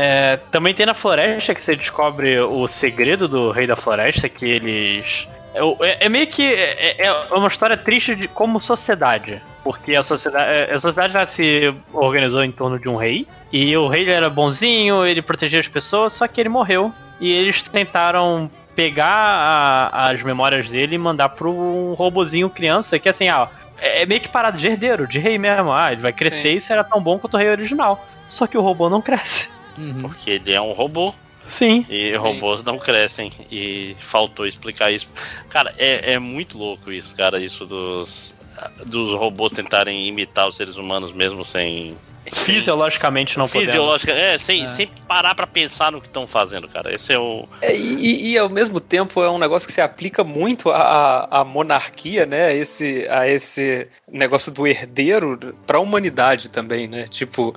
É, também tem na floresta que você descobre o segredo do Rei da Floresta, que eles. É, é- é meio que. É, é uma história triste de como sociedade. Porque a sociedade, a sociedade já se organizou em torno de um rei. E o rei era bonzinho, ele protegia as pessoas, só que ele morreu. E eles tentaram pegar a- as memórias dele e mandar pro um robozinho criança, que assim, ah, é é meio que parado de herdeiro, de rei mesmo. Ah, ele vai crescer Sim. e será tão bom quanto o rei original. Só que o robô não cresce. Uhum. Porque ele é um robô Sim. e robôs não crescem. E faltou explicar isso. Cara, é, é muito louco isso, cara, isso dos, dos robôs tentarem imitar os seres humanos mesmo sem. Fisiologicamente não podemos. Fisiológica, é, sem, É. sem parar pra pensar no que estão fazendo, cara. Esse é o. É, e, e- ao mesmo tempo é um negócio que se aplica muito à, à monarquia, né? Esse, a esse negócio do herdeiro pra humanidade também, né? Tipo,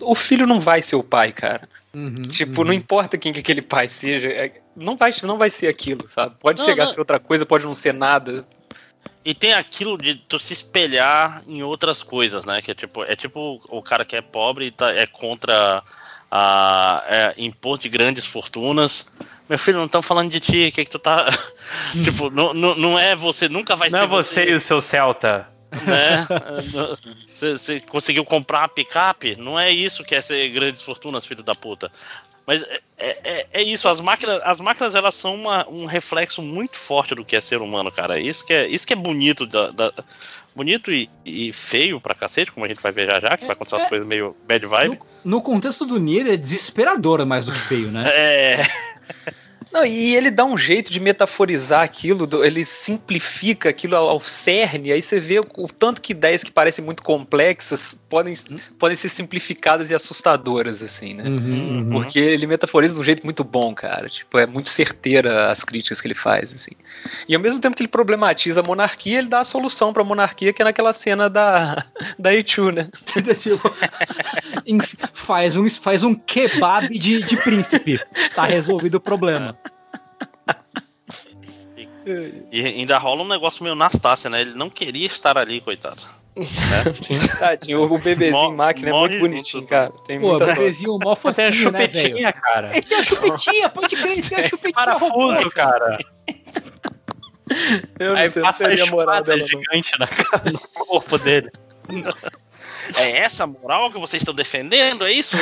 o filho não vai ser o pai, cara. Uhum, Tipo, uhum. não importa quem que aquele pai seja, é- não vai, não vai ser aquilo, sabe? Pode Não, chegar não. a ser outra coisa, pode não ser nada. E tem aquilo de tu se espelhar em outras coisas, né? Que é tipo, é tipo o cara que é pobre e tá, é contra a é, imposto de grandes fortunas. Meu filho, não estão falando de ti, o que, que tu tá. tipo, não, não, não é você, nunca vai Não ser é você e o seu Celta. Né? Você conseguiu comprar uma picape? Não é isso que é ser grandes fortunas, filho da puta. Mas é, é, é isso, as máquinas, as máquinas elas são uma- um reflexo muito forte do que é ser humano, cara. Isso que é, isso que é bonito da, da- bonito e, e feio pra cacete, como a gente vai ver já já, que vai acontecer umas É. coisas meio bad vibe. No, no contexto do Nier é desesperador mais do que feio, né? É. Não, e ele dá um jeito de metaforizar aquilo, ele simplifica aquilo ao, cerne, aí você vê o, tanto que ideias que parecem muito complexas podem, podem ser simplificadas e assustadoras, assim, né? Uhum. Porque ele metaforiza de um jeito muito bom, cara. Tipo, é muito certeira as críticas que ele faz, assim. E ao mesmo tempo que ele problematiza a monarquia, ele dá a solução pra monarquia, que é naquela cena da, da Eichu, né? Tipo, faz, um, faz um kebab de, de príncipe. Tá resolvido o problema. E ainda rola um negócio meio Nastácia, né? Ele não queria estar ali, coitado. Tadinho, o bebezinho Mo- máquina é morre muito bonitinho, cara. Tem Pô, muita dó. bebezinho mó Pô, tem a fofinho, né, chupetinha, cara. Ele tem a chupetinha, pode crer, tem a chupetinha Parafuso, robô. cara. Eu não Aí sei, não passa a moral dela, não. gigante na cara, no corpo dele. É essa moral que vocês estão defendendo, é isso?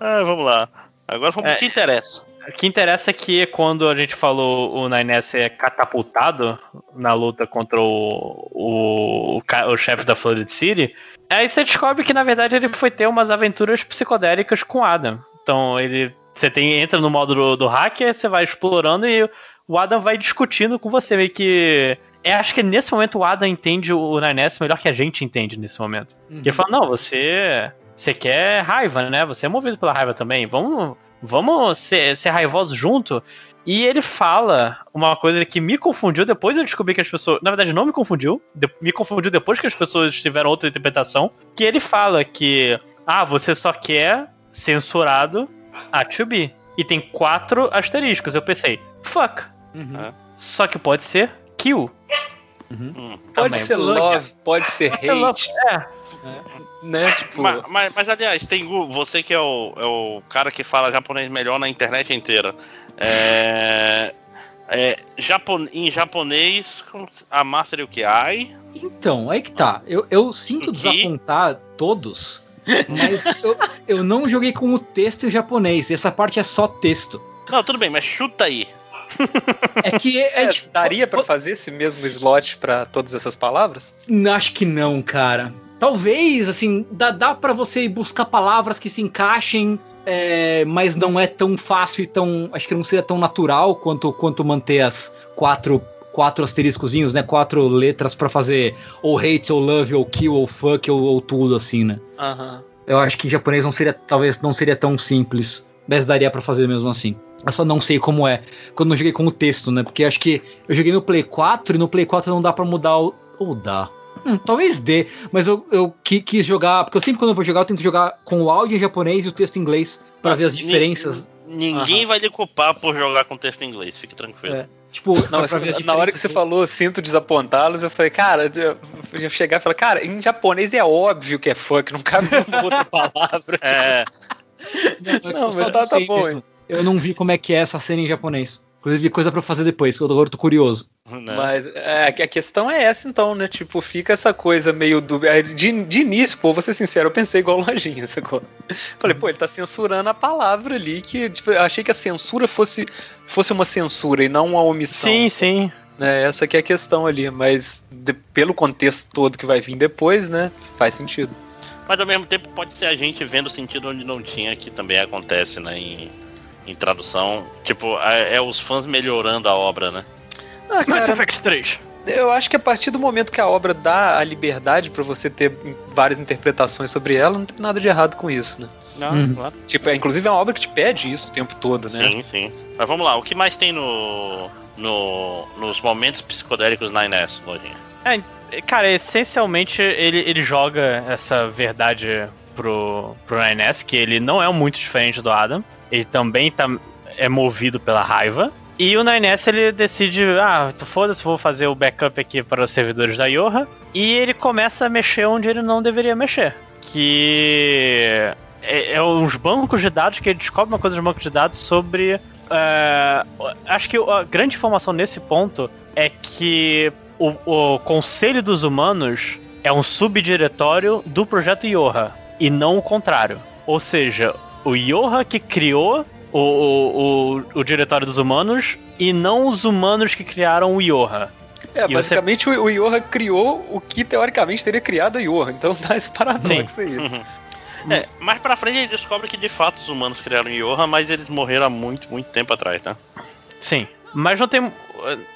ah, vamos lá. Agora vamos É. pro que interessa. O que interessa é que quando a gente falou o Nines é catapultado na luta contra o, o, o, o chefe da Flooded City, aí você descobre que na verdade ele foi ter umas aventuras psicodélicas com Adam. Então ele. Você tem, entra no modo do, do hacker, você vai explorando e o Adam vai discutindo com você, meio que. É, acho que nesse momento o Adam entende o Nines melhor que a gente entende nesse momento. Uhum. E ele fala, não, você. Você quer raiva, né? Você é movido pela raiva também. Vamos. Vamos ser, ser raivosos junto. E ele fala uma coisa que me confundiu depois eu descobri que as pessoas. Na verdade, não me confundiu. de- me confundiu depois que as pessoas tiveram outra interpretação. Que ele fala que. Ah, você só quer censurado a to be. E tem quatro asteriscos. Eu pensei, fuck. Uhum. Só que pode ser kill. Hum. Pode Também. ser love, pode ser hate, É, né? Tipo, Mas, mas, mas, aliás, tem Gu, você que é o, é o cara que fala japonês melhor na internet inteira. É. é japon, em japonês, a Master o que? Ai? Então, aí que tá. Eu, eu sinto desapontar todos, mas eu, eu não joguei com o texto em japonês. Essa parte é só texto. Não, tudo bem, mas chuta aí. É que é, é, dif- daria pra fazer esse mesmo slot pra todas essas palavras? Acho que não, cara. Talvez, assim, dá, dá para você ir buscar palavras que se encaixem, é, mas não é tão fácil e tão. Acho que não seria tão natural quanto, quanto manter as quatro, quatro asteriscozinhos, né? Quatro letras pra fazer ou hate, ou love, ou kill, ou fuck, ou, ou tudo assim, né? Aham. Eu acho que em japonês não seria, talvez não seria tão simples, mas daria pra fazer mesmo assim. Eu só não sei como é quando eu joguei com o texto, né? Porque acho que eu joguei no Play 4 e no Play 4 não dá pra mudar o. Ou dá. Hum, talvez dê, mas eu, eu qui- quis jogar. Porque eu sempre quando eu vou jogar, eu tento jogar com o áudio em japonês e o texto em inglês pra Ah, ver as diferenças. Ninguém vai lhe culpar por jogar com texto em inglês, fique tranquilo. É. Tipo, Não, mas ver as na hora que você falou sinto desapontá-los, eu falei, cara, eu eu ia chegar e falar, cara, em japonês é óbvio que é fuck, não cabe nenhuma outra palavra. É, Não, Não, mas só tá- tá bom, mesmo. Eu não vi como é que é essa cena em japonês. Inclusive, coisa pra eu fazer depois, que eu agora tô curioso. né? Mas é, a questão é essa, então, né? Tipo, fica essa coisa meio do. é, De, de início, pô, vou ser sincero, eu pensei igual lojinha, sacou? Falei, pô, ele tá censurando a palavra ali, que tipo, eu achei que a censura fosse, fosse uma censura e não uma omissão. sim, sim. né? Essa que é a questão ali, mas de- pelo contexto todo que vai vir depois, né? Faz sentido. Mas ao mesmo tempo pode ser a gente vendo sentido onde não tinha, que também acontece, né? Em, em tradução. Tipo, é, é os fãs melhorando a obra, né? Ah, Mass cara, Effect 3. eu acho que a partir do momento que a obra dá a liberdade pra você ter várias interpretações sobre ela, não tem nada de errado com isso, né? Não, Uhum. claro. Tipo, é, inclusive é uma obra que te pede isso o tempo todo, né? Sim, sim. Mas vamos lá, o que mais tem no, no nos momentos psicodélicos na Inés, Lojinha? Cara, essencialmente ele, ele joga essa verdade pro, pro Nines, que ele não é muito diferente do Adam. Ele também tá, é movido pela raiva. E o Nines ele decide, ah, tu foda-se, vou fazer o backup aqui para os servidores da Yoha. E ele começa a mexer onde ele não deveria mexer. Que é, é uns bancos de dados que ele descobre uma coisa dos bancos de dados sobre. é, acho que a grande informação nesse ponto é que o, o Conselho dos Humanos é um subdiretório do projeto Yoha e não o contrário. Ou seja, o Yoha que criou o, o, o, o Diretório dos Humanos e não os humanos que criaram o Yoha. É, E você- basicamente o, o Yoha criou o que teoricamente teria criado a Yoha, então dá esse paradoxo aí. É, mais pra frente a gente descobre que de fato os humanos criaram Yoha, mas eles morreram há muito, muito tempo atrás, tá? Sim. Mas não tem.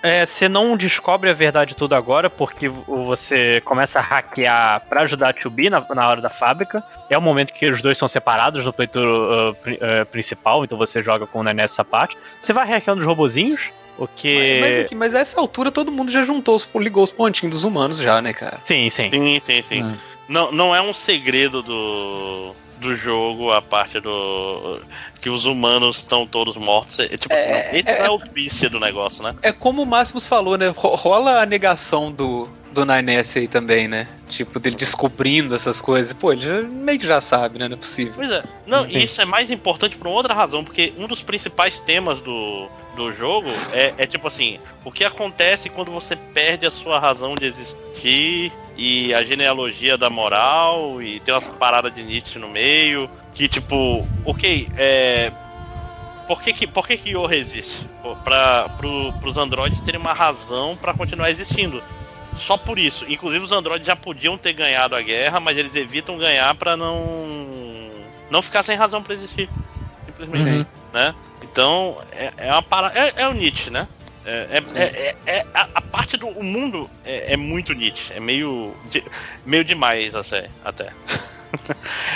É, você não descobre a verdade toda agora, porque você começa a hackear pra ajudar a Tubi na, na hora da fábrica. É o momento que os dois são separados no playthrough uh, uh, principal, então você joga com o Nenê essa parte. Você vai hackeando os robozinhos, o que. Mas, aqui, mas a essa altura todo mundo já juntou, os, ligou os pontinhos dos humanos já, né, cara? Sim, sim. Sim, sim, sim. Não, não é um segredo do, do jogo a parte do. que os humanos estão todos mortos. É, tipo É, assim, esse é- é, o twist do negócio, né? É como o Máximos falou, né? ro- Rola a negação do, do 9S aí também, né? Tipo, dele descobrindo essas coisas. Pô, ele já, meio que já sabe, né? Não é possível. Pois é. Não, e isso é mais importante por uma outra razão, porque um dos principais temas do, do jogo é, é tipo assim, o que acontece quando você perde a sua razão de existir e a genealogia da moral e tem umas paradas de Nietzsche no meio, que tipo, ok, é. Por que que, por que, que Yoha existe? Pô, Pra, pro, pros androides terem uma razão pra continuar existindo. Só por isso. Inclusive os androides já podiam ter ganhado a guerra, mas eles evitam ganhar pra não não ficar sem razão pra existir. Simplesmente, Uhum. né? Então é, é uma para é, é o Nietzsche, né? É, é, é- é- é- a, a parte do o mundo é, é muito Nietzsche, é meio de- meio demais até. até.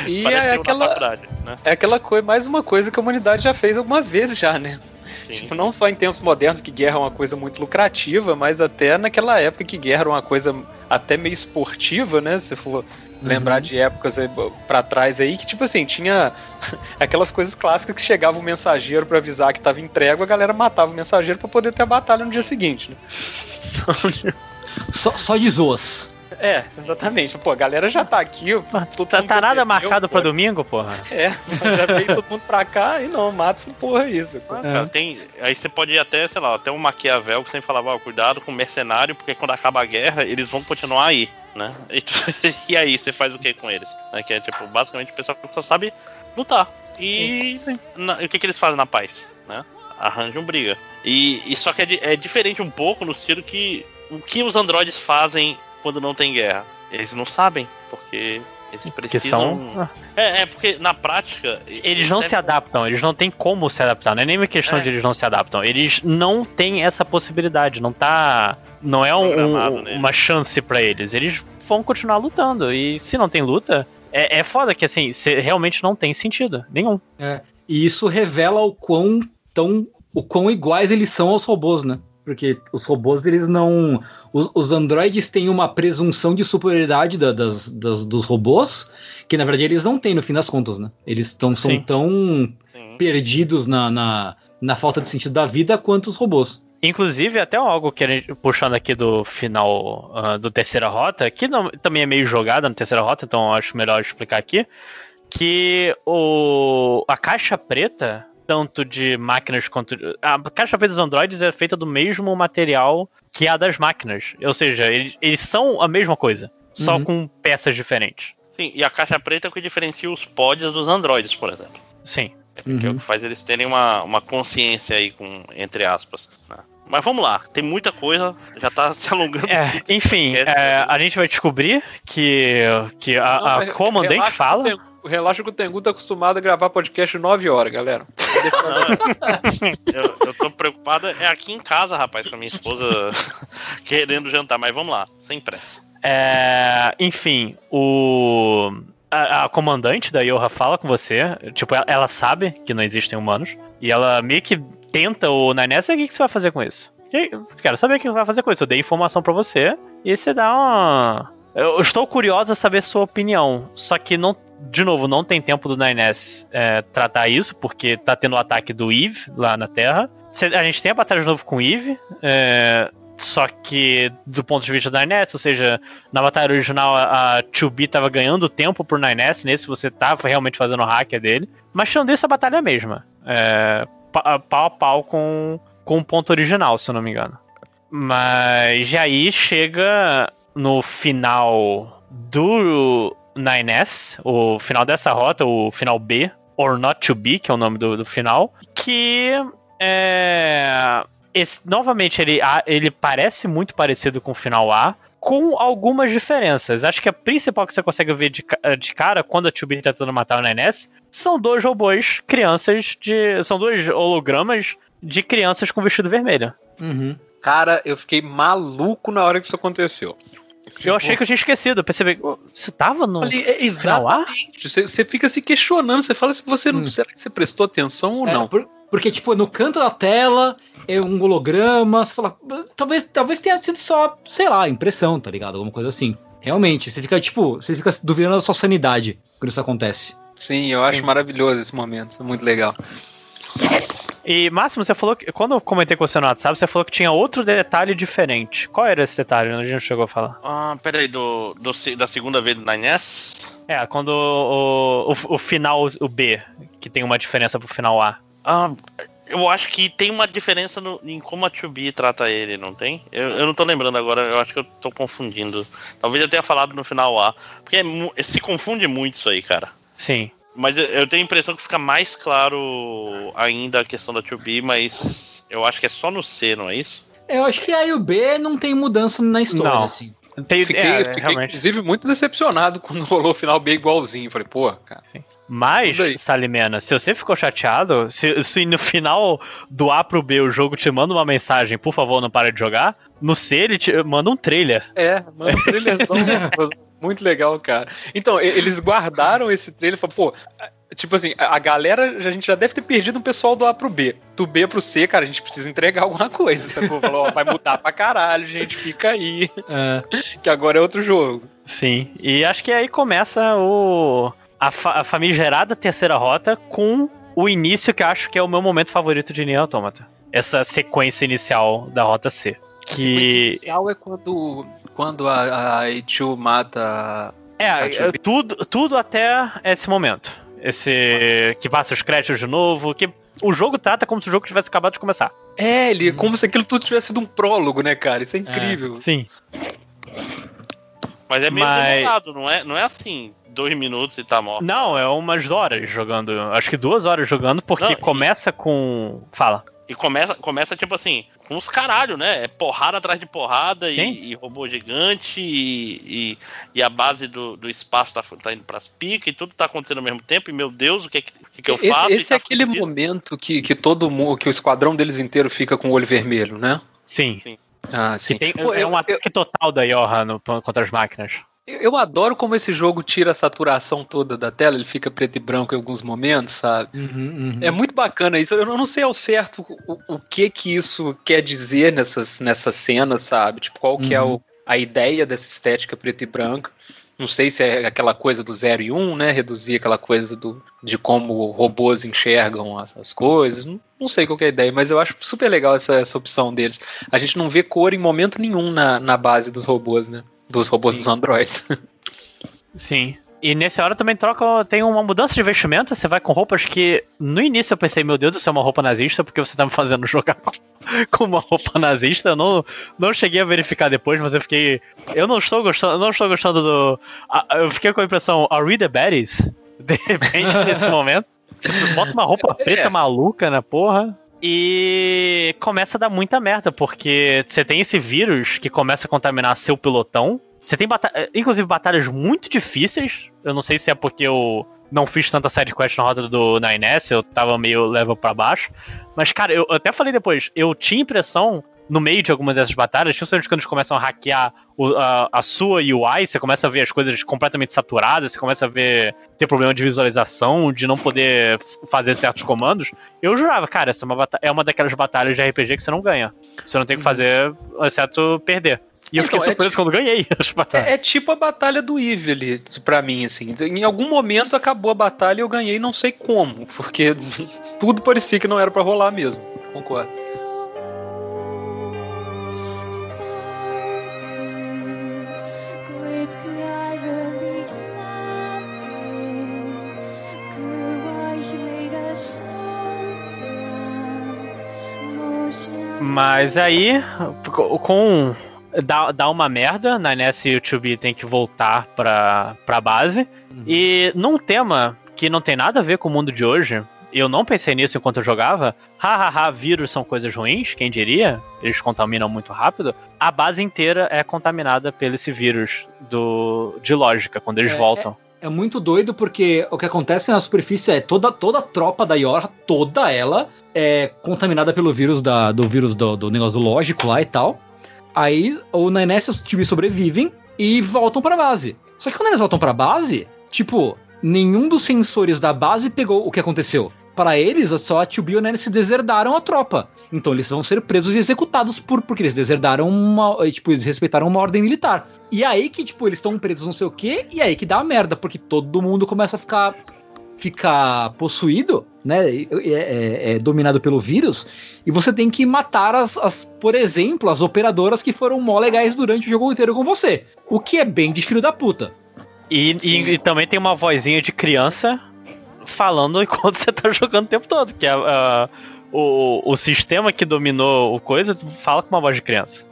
E é aquela, né? é aquela coisa, mais uma coisa que a humanidade já fez algumas vezes já, né? Sim. Tipo, não só em tempos modernos que guerra é uma coisa muito lucrativa, mas até naquela época que guerra era uma coisa até meio esportiva, né? Se for lembrar de épocas pra trás aí, que tipo assim, tinha aquelas coisas clássicas que chegava o mensageiro pra avisar que tava em trégua, a galera matava o mensageiro pra poder ter a batalha no dia seguinte, né? Só, só de zoas. É, exatamente. Pô, a galera já tá aqui, todo Tá, tá nada marcado pô. pra domingo, porra? É, já veio todo mundo pra cá e não, mata essa porra isso. Ah, cara, tem, aí você pode ir até, sei lá, até um Maquiavel que sempre falava, ó, cuidado com o mercenário, porque quando acaba a guerra, eles vão continuar aí, né? E, tu- e aí, você faz o que com eles? Né? Que é tipo, basicamente o pessoal que só sabe lutar. E, na- e o que, que eles fazem na paz? Né? Arranjam briga. E, e só que é, é diferente um pouco no sentido que o que os androides fazem quando não tem guerra? Eles não sabem, porque eles Que precisam. são. É, é, porque na prática. Eles não se adaptam, eles não têm como se adaptar. Não é nem uma questão É. de eles não se adaptam. Eles não têm essa possibilidade. Não tá. Não é um- um- uma chance pra eles. Eles vão continuar lutando. E se não tem luta, é, é foda que assim, realmente não tem sentido. Nenhum. E isso revela o quão, tão, o quão iguais eles são aos robôs, né? Porque os robôs, eles não. Os, os androides têm uma presunção de superioridade da- das, das- dos robôs, que na verdade eles não têm no fim das contas, né? Eles tão, são Sim. tão Sim. perdidos na, na, na falta de sentido da vida quanto os robôs. Inclusive, até algo que a gente, puxando aqui do final ah, do Terceira Rota, que não- também é meio jogada no Terceira Rota, então eu acho melhor explicar aqui, que o, a caixa preta, tanto de máquinas quanto... A caixa preta dos androides é feita do mesmo material que a das máquinas, ou seja, eles, eles são a mesma coisa, só Uhum. com peças diferentes. Sim, e a caixa preta é o que diferencia os pods dos androides, por exemplo. Sim. É porque é o Uhum. que faz eles terem uma, uma consciência aí, com, entre aspas. né? Mas vamos lá, tem muita coisa, já tá se alongando. É, enfim, é, a gente vai descobrir que, que a, Não, a comandante que fala... o Tengu- Relaxa que o Tengu tá acostumado a gravar podcast 9 horas, galera. eu, eu tô preocupado, é aqui em casa, rapaz, com a minha esposa querendo jantar, mas vamos lá, sem pressa. É, enfim, o a, a comandante da Yoha fala com você, tipo, ela, ela sabe que não existem humanos e ela meio que tenta o Nanessa, o que, que você vai fazer com isso? Que- Quero saber o que você vai fazer com isso. Eu dei informação pra você e você dá uma. Eu estou curiosa a saber sua opinião. Só que não, de novo, não tem tempo do Nines é, tratar isso, porque tá tendo o ataque do Eve lá na Terra. A gente tem a batalha de novo com o Eve. é, só que do ponto de vista da Nines, ou seja, na batalha original a a 2B tava ganhando tempo por Nines, nesse você tava realmente fazendo o hacker dele. Mas tirando isso, a batalha é a mesma. É, pa- pau a pau com, com o ponto original, se eu não me engano. Mas aí chega no final do 9S, o final dessa rota, o final B, or not to be, que é o nome do, do final, que é. esse- novamente, ele, ele parece muito parecido com o final A, com algumas diferenças. Acho que a principal que você consegue ver de, de cara quando a 2B tá tentando matar o Nines são dois robôs crianças de. São dois hologramas de crianças com vestido vermelho. Uhum. Cara, eu fiquei maluco na hora que isso aconteceu. Eu achei que eu tinha esquecido. Eu percebi. "Oh, Isso tava no. Ali, exatamente. Você, você fica se questionando, você fala se você não. Hum. Será que você prestou atenção ou É, não? por- porque, tipo, no canto da tela é um holograma, você fala, talvez, talvez tenha sido só, sei lá, impressão, tá ligado? Alguma coisa assim. Realmente, você fica, tipo, você fica duvidando da sua sanidade quando isso acontece. Sim, eu acho maravilhoso esse momento. Muito legal. E, Máximo, você falou que. Quando eu comentei com você no WhatsApp, você falou que tinha outro detalhe diferente. Qual era esse detalhe? A gente não chegou a falar. Ah, peraí, do, do, da segunda vez do Nines? É, quando o, o, o final, o B, que tem uma diferença pro final A. Ah, eu acho que tem uma diferença no- em como a 2B trata ele, não tem? Eu, eu não tô lembrando agora, eu acho que eu tô confundindo. Talvez eu tenha falado no final A. Porque é se confunde muito isso aí, cara. Sim. Mas eu, tenho a impressão que fica mais claro ainda a questão da 2B, mas eu acho que é só no C, não é isso? Eu acho que a e o B não tem mudança na história, Não. assim. Tem, Fiquei, é, fiquei, realmente. inclusive, muito decepcionado quando rolou o final B igualzinho. Falei, pô, cara. Mas, Tudo aí. Salimena, se você ficou chateado, se, se no final do A pro B o jogo te manda uma mensagem, por favor, não para de jogar, no C ele te manda um trailer. É, mano, trilhazão muito legal, cara. Então, eles guardaram esse trailer e falaram, pô, tipo assim, a galera, a gente já deve ter perdido um pessoal do A pro B. Do B pro C, cara, a gente precisa entregar alguma coisa, sacou? Falou, ó, vai mudar pra caralho, gente, fica aí, É, que agora é outro jogo. Sim. E acho que aí começa o a, fa a famigerada terceira rota com o início que eu acho que é o meu momento favorito de Nier Automata. Essa sequência inicial da rota C. A sequência Que inicial é quando, quando a, a mata... é, é ver. tudo, tudo até esse momento. Esse que passa os créditos de novo, que o jogo trata como se o jogo tivesse acabado de começar. É, ele, como se aquilo tudo tivesse sido um prólogo, né, cara? Isso é incrível. Sim. Mas é meio Mas- demorado, não é, não é assim, dois minutos e tá morto. Não, é umas horas jogando. Acho que duas horas jogando, porque Não, e- começa com. Fala. E começa, começa tipo assim, com os caralho, né? É porrada atrás de porrada Sim. e, e robô gigante e, e, e a base do, do espaço tá, tá indo pras picas e tudo tá acontecendo ao mesmo tempo. E meu Deus, o que, é que, que, eu esse faço? E esse tá é aquele fudido. momento que, que todo mundo, que o esquadrão deles inteiro fica com o olho vermelho, né? Sim. Ah, Que sim. tem, Pô, é eu- um ataque total da Yorra no- contra as máquinas. Eu, adoro como esse jogo tira a saturação toda da tela, ele fica preto e branco em alguns momentos, sabe? uhum, uhum. É muito bacana isso. Eu não sei ao certo o, o que que isso quer dizer nessas, nessas cenas, sabe? Tipo, qual que é Uhum. o, a ideia dessa estética preto e branco. Não sei se é aquela coisa do 0 e 1, um, né? Reduzir aquela coisa do, de como robôs enxergam as, as coisas. Não, não sei qual que é a ideia, mas eu acho super legal essa, essa opção deles. A gente não vê cor em momento nenhum na, na base dos robôs, né? Dos robôs Sim. dos androids. Sim. E nessa hora também troca, tem uma mudança de vestimenta, você vai com roupas que no início eu pensei, meu Deus, isso é uma roupa nazista, porque você tá me fazendo jogar com, com uma roupa nazista. Eu não, não cheguei a verificar depois, mas eu fiquei. Eu não estou gostando, eu não estou gostando do. eu fiquei com a impressão, are we the baddies? De repente, nesse momento. Você bota uma roupa preta É. maluca na porra. E começa a dar muita merda, porque você tem esse vírus que começa a contaminar seu pelotão. Você tem bata eh, inclusive batalhas muito difíceis. Eu não sei se é porque eu não fiz tanta sidequest na roda do 9S, eu tava meio level pra baixo. Mas, cara, eu até falei depois, eu tinha impressão, no meio de algumas dessas batalhas, principalmente quando eles começam a hackear o- a, a sua UI, você começa a ver as coisas completamente saturadas, você começa a ver ter problema de visualização, de não poder fazer certos comandos. Eu jurava, cara, essa é uma, é uma daquelas batalhas de RPG que você não ganha. Você não tem o que fazer, exceto perder. E eu Então, fiquei é surpreso tipo- quando ganhei as batalhas. É, é tipo a batalha do Eve ali, pra mim, assim. Em algum momento acabou a batalha e eu ganhei não sei como, porque tudo parecia que não era pra rolar mesmo. Concordo. Mas aí, com. Dá, dá uma merda, na NES e o 2B tem que voltar pra, pra base. Uhum. E num tema que não tem nada a ver com o mundo de hoje, eu não pensei nisso enquanto eu jogava. Hahaha, vírus são coisas ruins, quem diria? Eles contaminam muito rápido. A base inteira é contaminada pelo esse vírus do, de lógica, quando eles É, voltam. É muito doido porque o que acontece na superfície é toda, toda a tropa da Yorha, toda ela, é contaminada pelo vírus da, do vírus do, do negócio lógico lá e tal. Aí o Nainés e os times sobrevivem e voltam pra base. Só que quando eles voltam pra base, tipo, nenhum dos sensores da base pegou o que aconteceu. Para eles, só a 2B e o se deserdaram a tropa. Então eles vão ser presos e executados por porque eles deserdaram uma, tipo, eles respeitaram uma ordem militar. E aí que, tipo, eles estão presos não sei o quê, e aí que dá a merda, porque todo mundo começa a ficar ficar possuído, né? É, é- é dominado pelo vírus, e você tem que matar as, as, por exemplo, as operadoras que foram mó legais durante o jogo inteiro com você. O que é bem de filho da puta. E, e- e também tem uma vozinha de criança falando enquanto você tá jogando o tempo todo, que é ah, o, o sistema que dominou o coisa fala com uma voz de criança.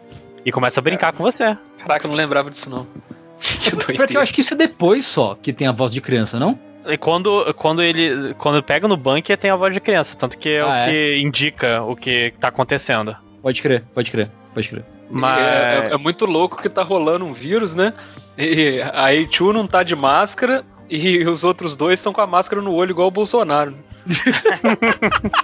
E começa a brincar com você. Caraca, eu não lembrava disso não. Que Porque eu doideira. acho que isso é depois só que tem a voz de criança, não? E quando, quando ele. Quando pega no bunker tem a voz de criança, tanto que é Ah, o é? que indica o que tá acontecendo. Pode crer, pode crer, pode crer. Mas. É, é- é muito louco que tá rolando um vírus, né? E a A2 não tá de máscara e os outros dois estão com a máscara no olho igual o Bolsonaro.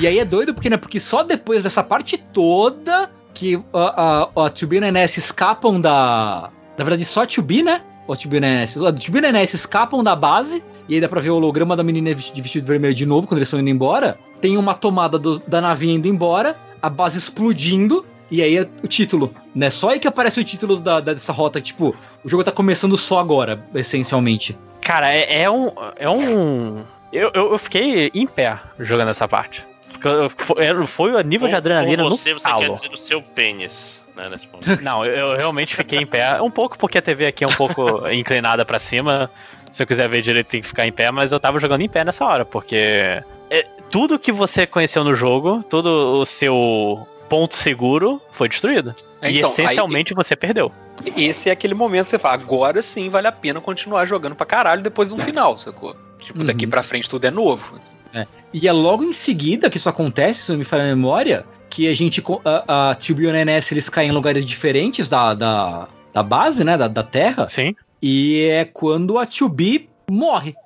E aí é doido porque, né? Porque só depois dessa parte toda que a, a, a Tubi e a NS escapam da. Na verdade, só a Tubi, né? Ou a Tubi e NS. A Tubi e escapam da base. E aí dá pra ver o holograma da menina de vestido vermelho de novo quando eles estão indo embora. Tem uma tomada do- da navinha indo embora. A base explodindo. E aí é o título, né? Só aí que aparece o título da, da- dessa rota. Tipo, o jogo tá começando só agora, essencialmente. Cara, é, é um. É um. Eu, eu, eu fiquei em pé jogando essa parte. Porque eu- Foi, era- foi o nível de Com- adrenalina com no você, você talo. quer dizer o seu pênis, né, nesse ponto. Não, eu, eu realmente fiquei em pé. Um pouco porque a TV aqui é um pouco inclinada pra cima. Se eu quiser ver direito, tem que ficar em pé. Mas eu tava jogando em pé nessa hora, porque é, tudo que você conheceu no jogo, todo o seu ponto seguro foi destruído. e Então, essencialmente você perdeu. aí, esse é aquele momento que você fala, agora sim vale a pena continuar jogando pra caralho depois de um final, sacou? Tipo, daqui Uhum. pra frente tudo é novo. E é logo em seguida que isso acontece, se não me falha a memória, que a gente, a, a Tube e o NNS, eles caem em lugares diferentes da, da, da base, né, da, da Terra, Sim. e é quando a Tube morre.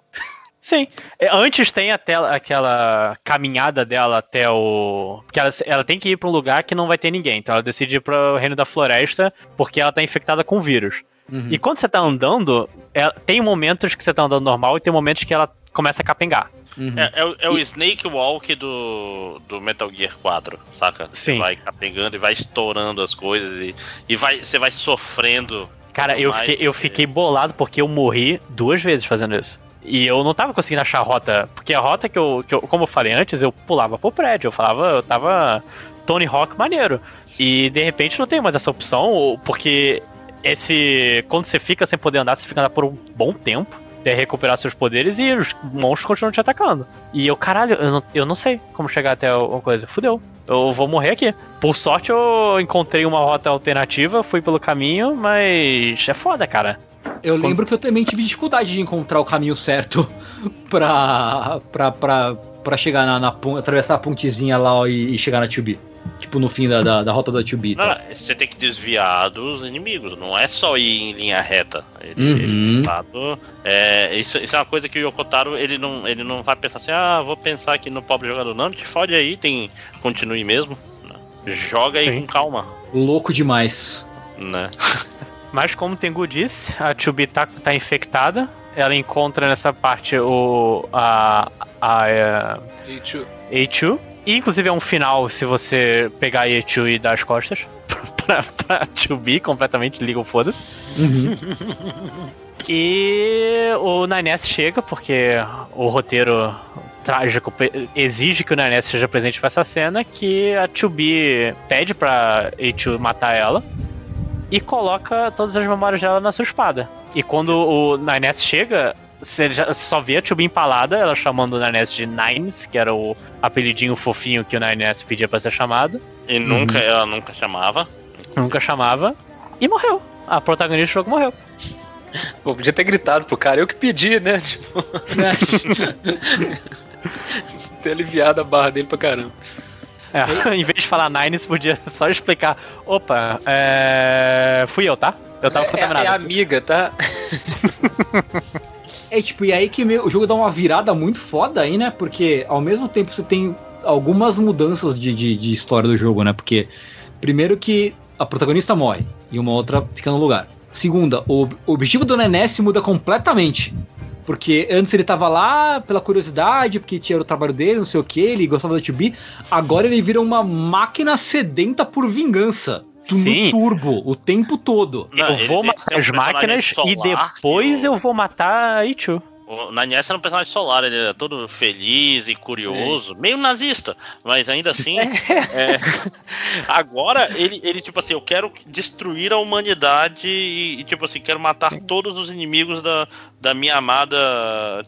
Sim. É, Antes tem até aquela caminhada dela até o. Porque ela, ela tem que ir pra um lugar que não vai ter ninguém. Então ela decide ir pro reino da floresta porque ela tá infectada com vírus. Uhum. E quando você tá andando, é- tem momentos que você tá andando normal e tem momentos que ela começa a capengar. Uhum. É, é o, é o Snake Walk do, do Metal Gear 4, saca? Você Sim. vai pegando e vai estourando as coisas e, e vai, você vai sofrendo. Cara, eu mais fiquei, eu você- fiquei bolado porque eu morri duas vezes fazendo isso. E eu não tava conseguindo achar a rota. Porque a rota que eu, que eu como eu falei antes, eu pulava pro prédio. Eu falava, eu tava Tony Hawk maneiro. E de repente não tem mais essa opção, porque esse. Quando você fica sem poder andar, você fica andando por um bom tempo. Até recuperar seus poderes e os monstros continuam te atacando. E eu, caralho, eu não, eu não sei como chegar até uma coisa. Fudeu. Eu vou morrer aqui. Por sorte eu encontrei uma rota alternativa, fui pelo caminho, mas é foda, cara. Eu lembro que eu também tive dificuldade de encontrar o caminho certo pra, pra, pra, pra chegar na, na atravessar a pontezinha lá ó, e, e chegar na Tube. Tipo, no fim da, da, da rota da Tube. Não, não, você tem que desviar dos inimigos, não é só ir em linha reta. Ele, Uhum. ele, fato, é, isso, isso é uma coisa que o Yokotaro ele não, ele não vai pensar assim, ah, vou pensar aqui no pobre jogador. Não, te fode aí, tem. Continue mesmo. né? Joga aí Sim. com calma. Louco demais. Né? Mas como o Tengu disse, a Chubi tá, tá infectada. Ela encontra nessa parte o. a. a. é, E, tio, A2. E inclusive é um final se você pegar a A2 e dar as costas pra, pra Chubi, completamente liga o foda-se. Uhum. E o Nines chega, porque o roteiro trágico exige que o Nines seja presente pra essa cena, que a 2B pede pra A2 matar ela e coloca todas as memórias dela na sua espada. E quando o Nines chega, você já só vê a 2B empalada, ela chamando o Nines de Nines, que era o apelidinho fofinho que o Nines pedia pra ser chamado. E nunca, ela nunca chamava. Nunca chamava. E morreu. A protagonista do jogo morreu. Pô, podia ter gritado pro cara, eu que pedi, né? Tipo, ter aliviado a barra dele pra caramba. É, em vez de falar Nines, podia só explicar. Opa, é... fui eu, tá? Eu tava É, é, contaminado. é amiga, tá? É, tipo, e aí que meio- o jogo dá uma virada muito foda aí, né? Porque ao mesmo tempo você tem algumas mudanças de, de, de história do jogo, né? Porque, primeiro que a protagonista morre e uma outra fica no lugar. Segunda, o, o objetivo do Nenés muda completamente. Porque antes ele tava lá pela curiosidade, porque tinha o trabalho dele, não sei o que, ele gostava da 2B. Agora ele vira uma máquina sedenta por vingança. Tu- No Sim. turbo, o tempo todo. Não, eu vou matar as máquinas personagem e solar depois o- eu vou matar a Ichu. O Nanias era um personagem solar, ele era todo feliz e curioso, meio nazista, mas ainda assim. é, agora ele, ele, tipo assim, eu quero destruir a humanidade e, e, tipo assim, quero matar todos os inimigos da, da minha amada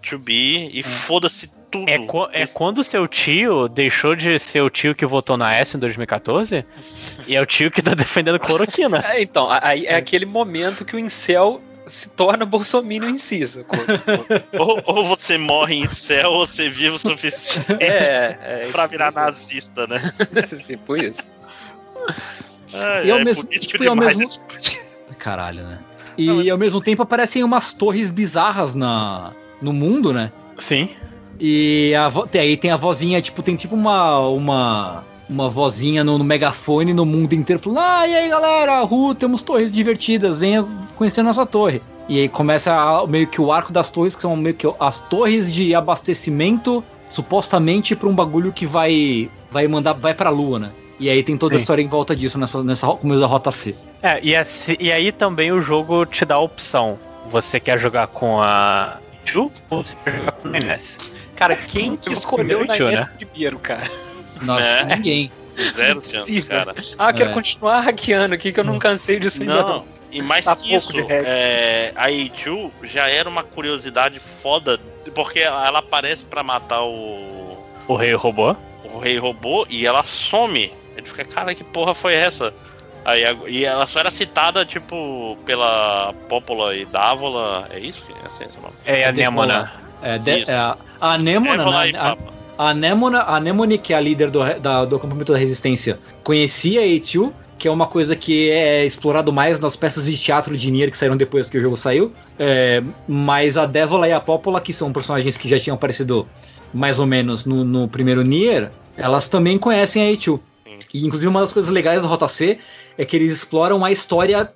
2B e foda-se tudo. É, co- é quando seu tio deixou de ser o tio que votou na S em 2014 e é o tio que tá defendendo cloroquina. É, então, aí é aquele momento que o incel se torna bolsominion em si, ou, ou você morre em céu ou você vive o suficiente é, é. pra virar nazista, né? Tipo isso. É, E ao é mesmo- político tipo, e ao mesmo- esse. Caralho, né? E Não, mas- ao mesmo tempo aparecem umas torres bizarras na, no mundo, né? Sim. E a vo- aí tem a vozinha, tipo, tem tipo uma. uma uma vozinha no, no megafone no mundo inteiro falando: Ah, e aí galera, Ru, temos torres divertidas, venha conhecer nossa torre. E aí começa a- meio que o arco das torres, que são meio que as torres de abastecimento, supostamente pra um bagulho que vai vai mandar, vai pra lua, né? E aí tem toda a Sim. história em volta disso, nessa, nessa começo da rota C. É, e, assim- e aí também o jogo te dá a opção. Você quer jogar com a Ichu ou você quer jogar com a Inés? Cara, quem que Eu escolheu na tio, Inés primeiro, cara? Nossa, É. ninguém. Zero chance, cara. Ah, quero É. continuar hackeando aqui que eu não cansei disso ainda Não, não. e mais Tá que pouco isso, é, a A2 já era uma curiosidade foda, porque ela aparece pra matar o, O rei robô? o rei robô e ela some. Ele fica, cara, que porra foi essa? Aí, e ela só era citada, tipo, pela Pópula e Dávola. É isso? que- É assim nome? É a Default. Nemona. É, de- é a, a Anemona, Évola né, e a. a Anemona, a Anemone, que é a líder do, da- do acampamento da resistência, conhecia a A2, que é uma coisa que é explorado mais nas peças de teatro de Nier que saíram depois que o jogo saiu. É, mas a Dévola e a Pópola, que são personagens que já tinham aparecido mais ou menos no, no primeiro Nier, elas também conhecem a A2. Sim. E inclusive uma das coisas legais da Rota C é que eles exploram a história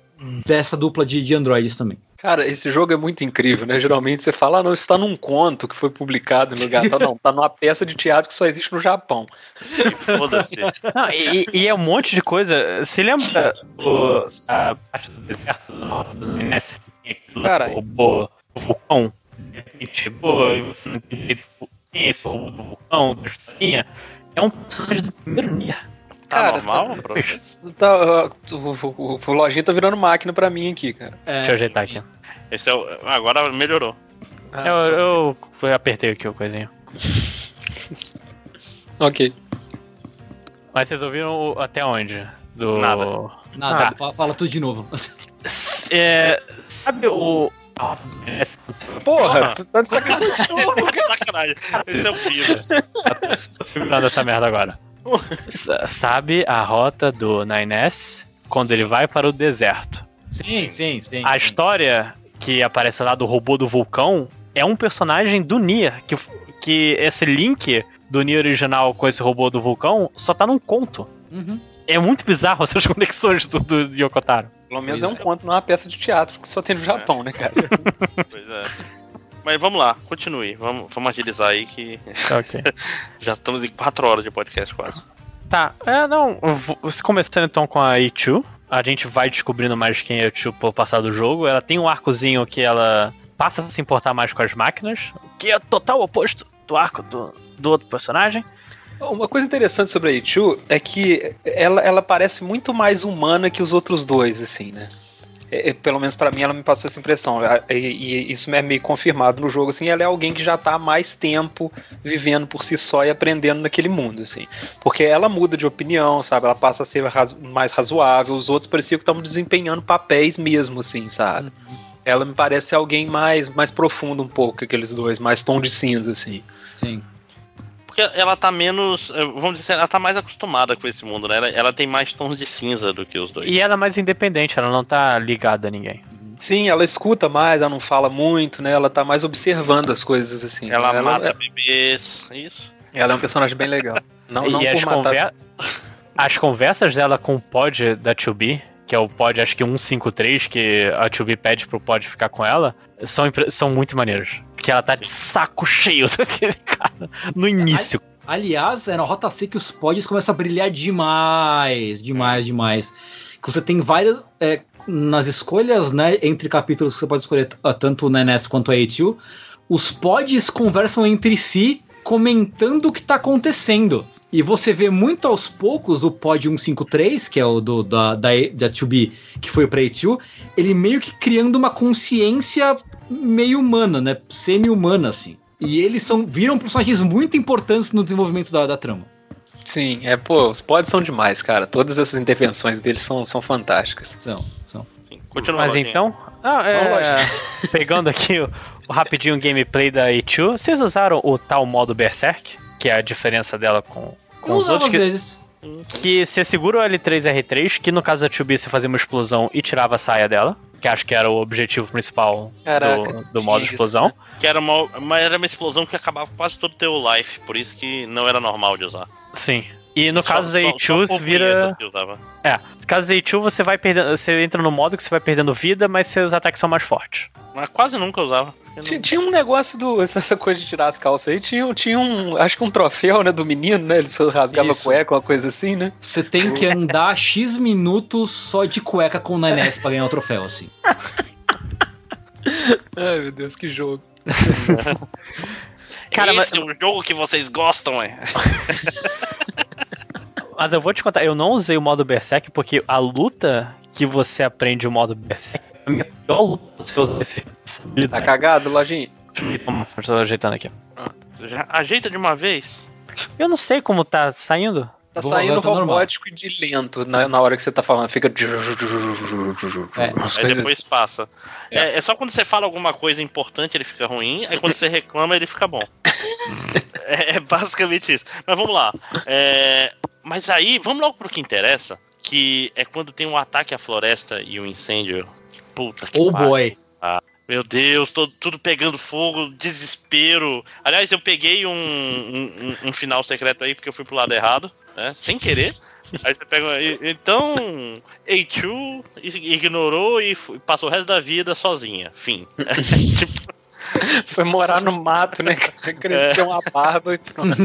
dessa dupla de, de androides também. Cara, esse jogo é muito incrível, né? Geralmente você fala, ah, não, isso tá num conto que foi publicado no lugar. tal. Não, tá numa peça de teatro que só existe no Japão. Foda-se. Não, e, e é um monte de coisa. Se lembra o, a parte do deserto do norte do Inés? Cara, o robô, o vulcão. De repente chegou e você não tem jeito. Quem é esse robô do vulcão, da historinha? É um personagem do primeiro Nier. Tá Cara, normal, tá-? Tá, o, o, o lojinha tá virando máquina pra mim aqui, cara. Deixa eu ajeitar aqui. Esse é o... Agora melhorou. Ah, Eu, eu, eu apertei aqui o coisinho. Ok. Mas vocês ouviram até onde? Do... Nada. Nada, Ah. fa- fala tudo de novo. É, sabe o. Porra, tu tá de sacanagem. Que sacanagem. Esse é o Pira. Tô segurando essa merda agora. Sabe a rota do 9S quando ele vai para o deserto? Sim, sim, sim. A história que aparece lá do robô do vulcão é um personagem do Nier. Que, que esse link do Nier original com esse robô do vulcão só tá num conto. Uhum. É muito bizarro essas conexões do, do Yokotaro. Pelo menos é um conto, não é uma peça de teatro que só tem no Japão, né, cara? Pois é. Mas vamos lá, continue. Vamos, vamos agilizar aí que Ok. já estamos em 4 horas de podcast quase. Tá, é, não, começando então com a Ichu, a gente vai descobrindo mais quem é a Ichu pelo passar do jogo. Ela tem um arcozinho que ela passa a se importar mais com as máquinas, que é total oposto do arco do, do outro personagem. Uma coisa interessante sobre a Ichu é que ela, ela parece muito mais humana que os outros dois, assim, né? É, é, pelo menos pra mim ela me passou essa impressão. E, e isso é meio confirmado no jogo, assim, ela é alguém que já tá há mais tempo vivendo por si só e aprendendo naquele mundo, assim. Porque ela muda de opinião, sabe? Ela passa a ser razo- mais razoável, os outros pareciam que estavam desempenhando papéis mesmo, assim, sabe? ela me parece alguém mais, mais profundo um pouco que aqueles dois, mais tom de cinza, assim. Sim. Porque ela tá menos. eh, Vamos dizer, ela tá mais acostumada com esse mundo, né? Ela, ela tem mais tons de cinza do que os dois. E ela é mais independente, ela não tá ligada a ninguém. Sim, ela escuta mais, ela não fala muito, né? Ela tá mais observando as coisas, assim. Ela, mata ela, bebês. Isso. ela é um personagem bem legal. Não, não e as, por matar... conver- as conversas dela com o pod da 2B, que é o pod acho que 153, que a 2B pede pro pod ficar com ela, são, impre- são muito maneiros. Porque ela tá de saco cheio daquele cara no início. Aliás, é na Rota C que os pods começam a brilhar demais, demais, demais. Que você tem várias. é, nas escolhas, né, entre capítulos que você pode escolher ah, tanto o Nenes quanto a A2, os pods conversam entre si, comentando o que tá acontecendo. E você vê muito aos poucos o pod 153, que é o do, da, da, da 2B, que foi pra A2, ele meio que criando uma consciência meio humana, né? Semi-humana, assim. E eles são, viram personagens muito importantes no desenvolvimento da, da trama. Sim, é, pô, os pods são demais, cara. Todas essas intervenções deles são, são fantásticas. São, são. Enfim, continua. Mas Lojinha. então, ah, é, pegando aqui o, o rapidinho gameplay da A2, vocês usaram o tal modo Berserk, que é a diferença dela com, com os outros, que, vezes. que você segura o L3R3, que no caso da 2B você fazia uma explosão e tirava a saia dela, que acho que era o objetivo principal Caraca, do, do modo isso, explosão. né? Que era uma, mas era uma explosão que acabava com quase todo o teu life, por isso que não era normal de usar. Sim. E no Só- caso da só- A2 só por vira. É, no caso A2 você vai perdendo. Você entra no modo que você vai perdendo vida, mas seus ataques são mais fortes. Mas quase nunca usava. Não- Tinha, tinha um negócio do. Essa coisa de tirar as calças aí, tinha, tinha um. Acho que um troféu, né, do menino, né? Ele só rasgava Isso. a cueca, uma coisa assim, né? Você tem que andar X minutos só de cueca com o Nenés pra ganhar o troféu, assim. Ai, meu Deus, que jogo. Cara, Esse é o jogo que vocês gostam, é. Mas eu vou te contar, eu não usei o modo Berserk porque a luta que você aprende o modo Berserk é a minha pior luta se eu usar esse- essa Tá cagado, lojinha? Toma, Estou ajeitando aqui. Já ajeita de uma vez. Eu não sei como tá saindo. Tá Vou- saindo tá normal. robótico e de lento na, na hora que você tá falando. Fica. É. Aí depois passa. É. é só quando você fala alguma coisa importante ele fica ruim, aí quando você reclama ele fica bom. é, é basicamente isso. Mas vamos lá. É, mas aí, vamos logo pro que interessa, que é quando tem um ataque à floresta e um incêndio. Puta que Oh boy. Meu Deus, tô- tudo pegando fogo, desespero. Aliás, eu peguei um, um, um- um final secreto aí porque eu fui pro lado errado, né? Sem querer. Aí você pega. Então, A2 ignorou e passou o resto da vida sozinha. Fim. Tipo, Foi morar no mato, né? Cresceu uma barba e pronto.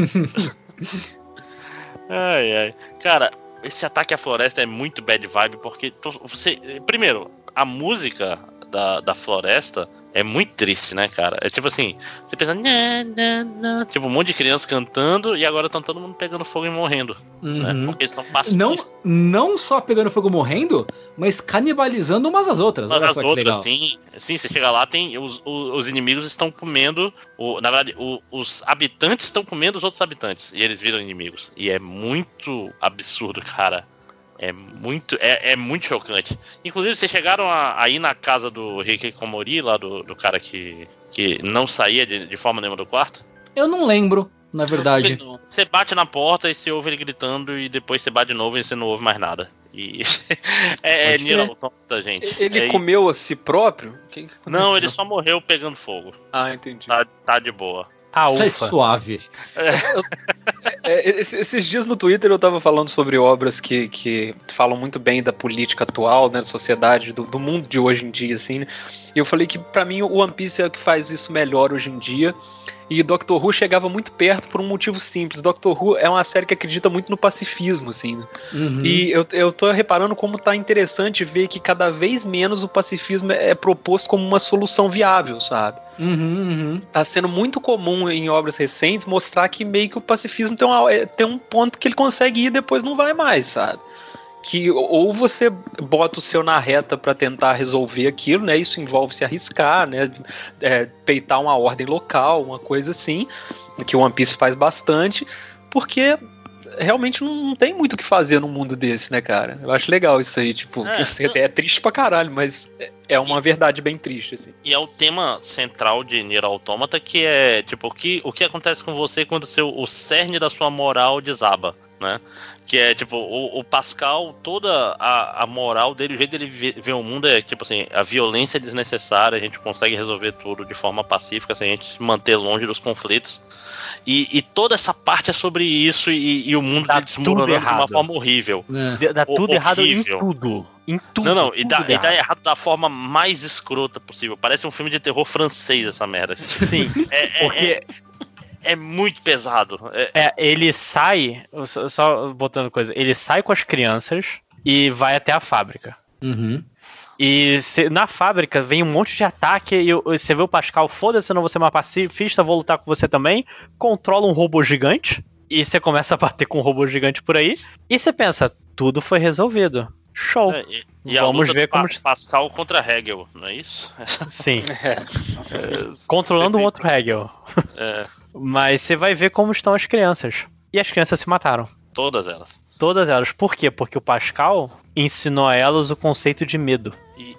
ai, ai. Cara, esse ataque à floresta é muito bad vibe porque você. Primeiro, a música da, da floresta é muito triste, né, cara? É tipo assim, você pensa, "Nha, nha, nha", tipo, um monte de crianças cantando e agora estão todo mundo pegando fogo e morrendo, né? Uhum. Porque eles são Não, pacifistas. não só pegando fogo morrendo, mas canibalizando umas às outras. Olha As só que outras, sim, sim, você chega lá, tem os, os, os inimigos estão comendo, o, na verdade, o- os habitantes estão comendo os outros habitantes e eles viram inimigos. E é muito absurdo, cara. É muito, é, é muito chocante. Inclusive, vocês chegaram a, a ir na casa do Rick Komori, lá do, do cara que, que não saía de, de forma nenhuma do quarto? Eu não lembro, na verdade. Você bate na porta e você ouve ele gritando e depois você bate de novo e você não ouve mais nada. E é, é crer. Automata, gente. Ele É- comeu a si próprio? O que que Não, ele só morreu pegando fogo. Ah, entendi. Tá, tá de boa. Ah, ufa. suave. É, esse- esses dias no Twitter eu tava falando sobre obras que, que falam muito bem da política atual, né, da sociedade, do, do mundo de hoje em dia, assim, né? E eu falei que pra mim o One Piece é o que faz isso melhor hoje em dia. E Doctor Who chegava muito perto por um motivo simples. Doctor Who é uma série que acredita muito no pacifismo, assim. né? Uhum. E eu, eu tô reparando como tá interessante ver que cada vez menos o pacifismo é proposto como uma solução viável, sabe? Uhum, uhum. tá sendo muito comum em obras recentes mostrar que meio que o pacifismo tem, uma- é, tem um ponto que ele consegue ir e depois não vai mais, sabe? Que ou você bota o seu na reta pra tentar resolver aquilo, né? Isso envolve se arriscar, né? É, peitar uma ordem local, uma coisa assim, que o One Piece faz bastante, porque realmente não, tem muito o que fazer num mundo desse, né, cara? Eu acho legal isso aí, tipo, É, que até é triste pra caralho, mas é- é uma verdade bem triste, assim. E é o tema central de Nier Automata, que é, tipo, o que, o que acontece com você quando seu, o cerne da sua moral desaba, né? Que é, tipo, o, o Pascal, toda a, a moral dele, o jeito dele vê, vê o mundo é, tipo assim, a violência é desnecessária, a gente consegue resolver tudo de forma pacífica, se a gente se manter longe dos conflitos. E, e toda essa parte é sobre isso e, e o mundo Dá desmoronando de uma forma horrível. É. Dá tudo errado em tudo. Em tudo. Não, não, e tudo dá, e dá errado. errado da forma mais escrota possível. Parece um filme de terror francês essa merda. Sim, É, é- porque é, é muito pesado. É- é, ele sai, só, botando coisa, ele sai com as crianças e vai até a fábrica. Uhum. E cê- na fábrica vem um monte de ataque e o- você vê o Pascal, foda-se, não vou ser uma pacifista, vou lutar com você também. Controla um robô gigante e você começa a bater com um robô gigante por aí. E você pensa, tudo foi resolvido. Show. é, e, e Vamos ver como- Pa- Pascal contra Hegel, não é isso? Sim. É. Controlando um outro Hegel. É, Mas você vai ver como estão as crianças. E as crianças se mataram. todas elas. Todas elas. Por quê? Porque o Pascal ensinou a elas o conceito de medo. E,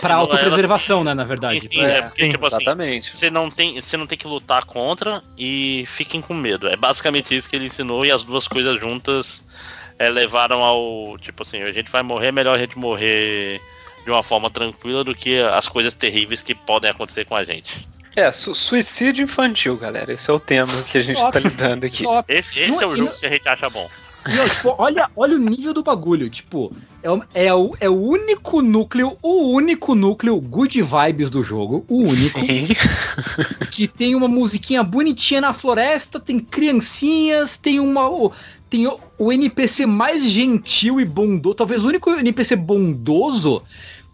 Pra, autopreservação, né, na verdade. Sim, sim, é, porque, sim, tipo assim, Exatamente. você não, tem, você não tem que lutar contra e fiquem com medo. É basicamente isso que ele ensinou e as duas coisas juntas é, levaram ao. Tipo assim, a gente vai morrer, é melhor a gente morrer de uma forma tranquila do que as coisas terríveis que podem acontecer com a gente. É, su- suicídio infantil, galera. Esse é o tema que a gente tá lidando aqui. Esse, esse Não, é o jogo não- que a gente acha bom. Não, tipo, olha, olha o nível do bagulho. Tipo, é, é, o, é o único núcleo, o único núcleo good vibes do jogo. O único. que tem uma musiquinha bonitinha na floresta, tem criancinhas, tem uma. Tem o, o NPC mais gentil e bondoso, talvez o único NPC bondoso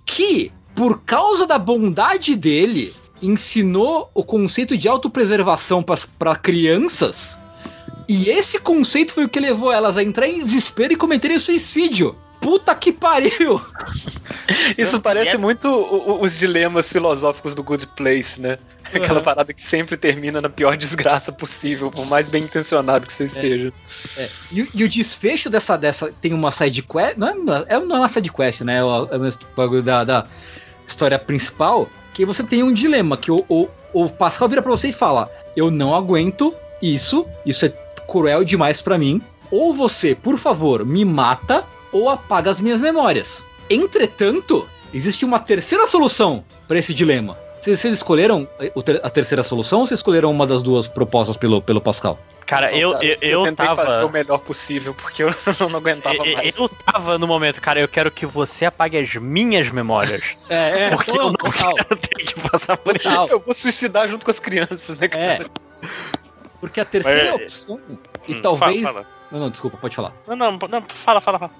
que, por causa da bondade dele, ensinou o conceito de autopreservação para crianças. E esse conceito foi o que levou elas a entrar em desespero e cometerem suicídio. Puta que pariu! Isso parece E é- muito o- o- os dilemas filosóficos do Good Place, né? Aquela Uhum. parada que sempre termina na pior desgraça possível, por mais bem intencionado que você esteja. É, e, o- e o desfecho dessa, dessa tem uma side quest, não é, uma- é, não é uma side quest, né? É o, é bagulho da, da história principal, que você tem um dilema, que o, o, o Pascal vira pra você e fala, eu não aguento isso, isso é cruel demais pra mim, ou você, por favor, me mata, ou apaga as minhas memórias. Entretanto, existe uma terceira solução pra esse dilema. Vocês, vocês escolheram ter- a terceira solução ou vocês escolheram uma das duas propostas pelo, pelo Pascal? Cara, eu, Cara, eu, eu tentei fazer tava. o melhor possível, porque eu não aguentava eu- mais. Eu tava no momento, cara, eu quero que você apague as minhas memórias. É, é, Porque eu não quero ter que passar por isso. Total. Eu vou suicidar junto com as crianças, né, É. cara? Porque a terceira Mas- opção, e Hum, talvez. Fala, fala. Não, não, desculpa, pode falar. Não, não, não, fala, fala, fala.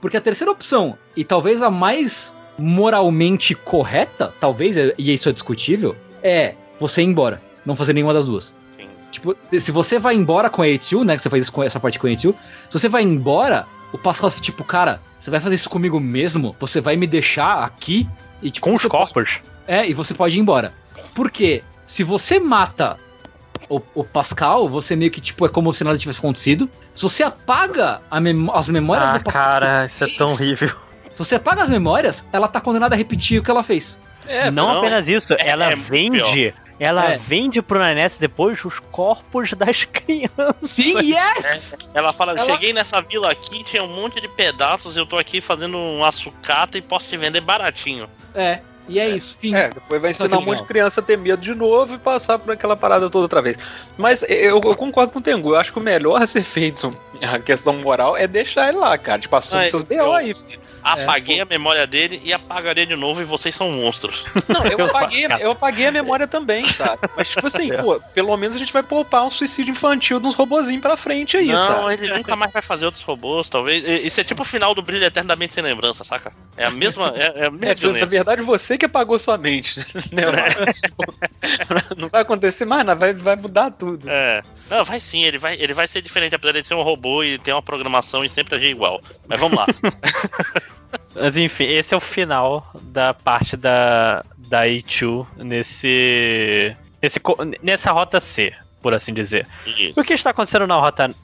Porque a terceira opção, e talvez a mais moralmente correta, talvez, e isso é discutível, é você ir embora, não fazer nenhuma das duas. Sim. Tipo, se você vai embora com a Eitiu, né, que você faz isso com essa parte com a Eitiu, se você vai embora, o Pascal, tipo, cara, você vai fazer isso comigo mesmo? Você vai me deixar aqui? E, tipo, Com os corpos. É, e você pode ir embora. Porque se você mata o, o Pascal, você meio que, tipo, é como se nada tivesse acontecido. Se você apaga a memó- as memórias Ah, do Pascal. cara, isso é fez, tão horrível. Se você apaga as memórias, ela tá condenada a repetir o que ela fez. É, não, não, apenas isso, é- ela é vende. Ela É. vende pro Nanete depois os corpos das crianças. Sim, yes! Ela fala, Ela- cheguei nessa vila aqui, tinha um monte de pedaços, eu tô aqui fazendo uma sucata e posso te vender baratinho. É, e é, isso, fim. É, depois vai ensinar um monte de criança a ter medo de novo e passar por aquela parada toda outra vez. Mas eu, eu concordo com o Tengu, eu acho que o melhor a ser feito, a questão moral, é deixar ele lá, cara. Tipo, assume Ah, seus eu- BO aí. filho. Apaguei a memória dele e apagaria de novo e vocês são monstros. Não, eu apaguei, eu apaguei a memória também, sabe? Mas, tipo assim, pô, pelo menos a gente vai poupar um suicídio infantil de uns robozinhos pra frente aí, não, sabe? ele nunca mais vai fazer outros robôs, talvez. Isso é tipo o final do Brilho Eternamente Sem Lembrança, saca? É a mesma. É, é a mesma É, na verdade, você que apagou sua mente, né? Mas, tipo, não vai acontecer mais nada, vai, vai mudar tudo. É. Não, vai sim, ele vai, ele vai ser diferente, apesar de ser um robô e ter uma programação e sempre agir igual. Mas vamos lá. Mas enfim, esse é o final da parte da, da E2 nesse, nesse, nessa rota C, por assim dizer. Isso. O que está acontecendo na rota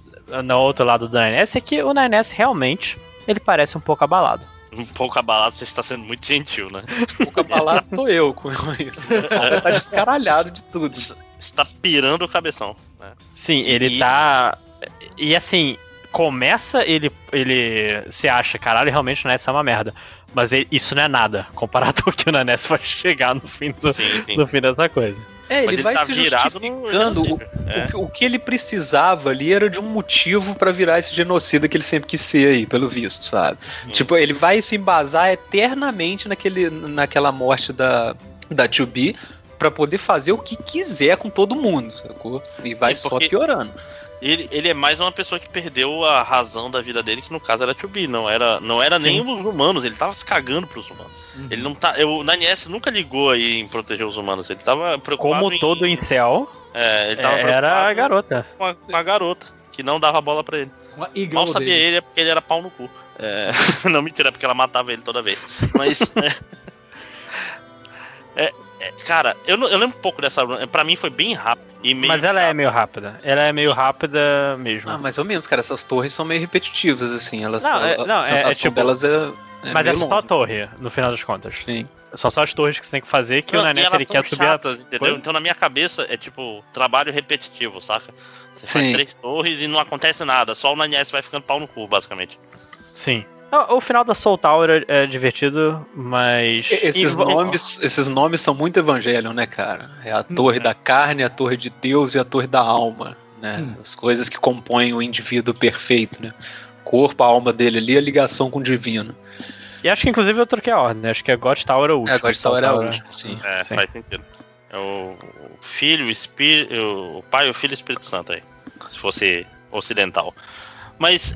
no outro lado do 9S é que o 9S realmente ele parece um pouco abalado. Um pouco abalado, você está sendo muito gentil, né? Um pouco abalado tô eu com isso. O cara tá descaralhado de tudo. Você tá pirando o cabeção. Né? Sim, ele E- tá. E assim, começa ele. ele se acha, caralho, realmente o NES é uma merda. Mas ele- isso não é nada comparado ao que o NES vai chegar no fim, do, Sim, sim. no fim dessa coisa. É, Mas ele, vai tá se virado no justificando. O. É. o que- o que ele precisava ali era de um motivo pra virar esse genocida que ele sempre quis ser aí, pelo visto, sabe? Hum. Tipo, ele vai se embasar eternamente naquele, naquela morte da, da 2B pra poder fazer o que quiser com todo mundo, sacou? E vai só porque- piorando. Ele, ele é mais uma pessoa que perdeu a razão da vida dele, que no caso era 2B, não era, não era nem os humanos, ele tava se cagando pros humanos. Uhum. Ele não tá. Eu, o NES nunca ligou aí em proteger os humanos, ele tava preocupado Como em, todo incel, É, ele tava era a garota. com a, com a garota, que não dava bola pra ele. Mal sabia dele. ele é porque ele era pau no cu. É, não, mentira, é porque ela matava ele toda vez. Mas. é, é, é, cara, eu, não- eu lembro um pouco dessa run. Pra mim foi bem rápido. E meio Mas ela é meio rápida. Ela é meio rápida mesmo. Ah, mais ou menos, cara. Essas torres são meio repetitivas, assim. Elas, Não, é- a, não, a é- é sensação tipo- delas é. é Mas é só a longa. torre, no final das contas. Sim. São só as torres que você tem que fazer que Não, o e ele são quer subir a chatas, entendeu? coisa. Então na minha cabeça é tipo trabalho repetitivo, saca? Você faz Sim. três torres e não acontece nada, só o Nanies vai ficando pau no cu, basicamente. Sim. O, o final da Soul Tower é, é divertido, mas. Esses e- nomes, esses nomes são muito Evangelion, né, cara? É a torre é. da carne, a torre de Deus e a torre da alma, né? Hum. As coisas que compõem o indivíduo perfeito, né? Corpo, a alma dele ali, a ligação com o divino. E acho que inclusive eu troquei a ordem, né? Acho que a God Tower é o último. É, Soul Tower é a Tower- última, sim. É, Sim. faz sentido. É o, o filho, o espírito, o pai, o filho e o Espírito Santo aí. Se fosse ocidental. Mas,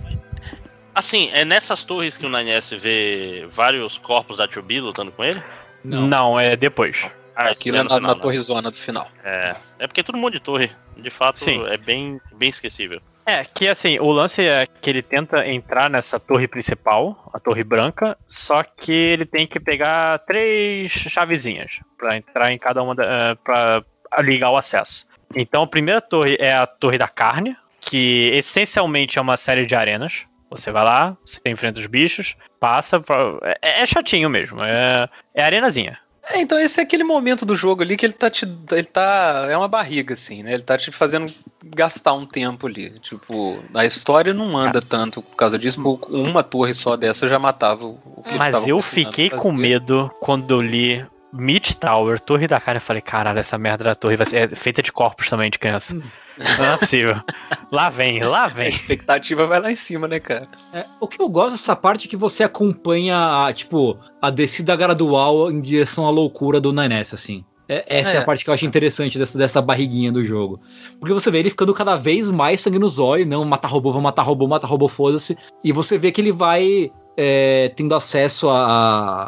assim, é nessas torres que o Nanies vê vários corpos da 2B lutando com ele? Não. é depois. Ah, Aquilo é na, final, na né? torrezona do final. É, é porque é todo mundo de torre. De fato, Sim. é bem, bem esquecível. É, que assim, o lance é que ele tenta entrar nessa torre principal, a torre branca, só que ele tem que pegar três chavezinhas pra entrar em cada uma, da, eh, pra ligar o acesso. Então a primeira torre é a Torre da Carne, que essencialmente é uma série de arenas. Você vai lá, você enfrenta os bichos, passa. pra- é, é chatinho mesmo, é, é arenazinha. É, então esse é aquele momento do jogo ali que ele tá te. Ele tá. É uma barriga, assim, né? Ele tá te fazendo gastar um tempo ali. Tipo, a história não anda tanto por causa disso. porque Uma torre só dessa já matava o que Mas eu fiquei com medo quando eu li Meat Tower, Torre da Carne. Eu falei, caralho, essa merda da torre vai ser é feita de corpos também de criança. Não é possível. lá vem, lá A vem. expectativa vai lá em cima, né, cara? É, o que eu gosto dessa parte é que você acompanha, a, tipo, a descida gradual em direção à loucura do Naness, assim. É- essa é. É. a parte que eu acho interessante dessa, dessa barriguinha do jogo. Porque você vê ele ficando cada vez mais sangue no zóio, não, matar robô, vou matar robô, matar robô, foda-se. E você vê que ele vai é, tendo acesso a,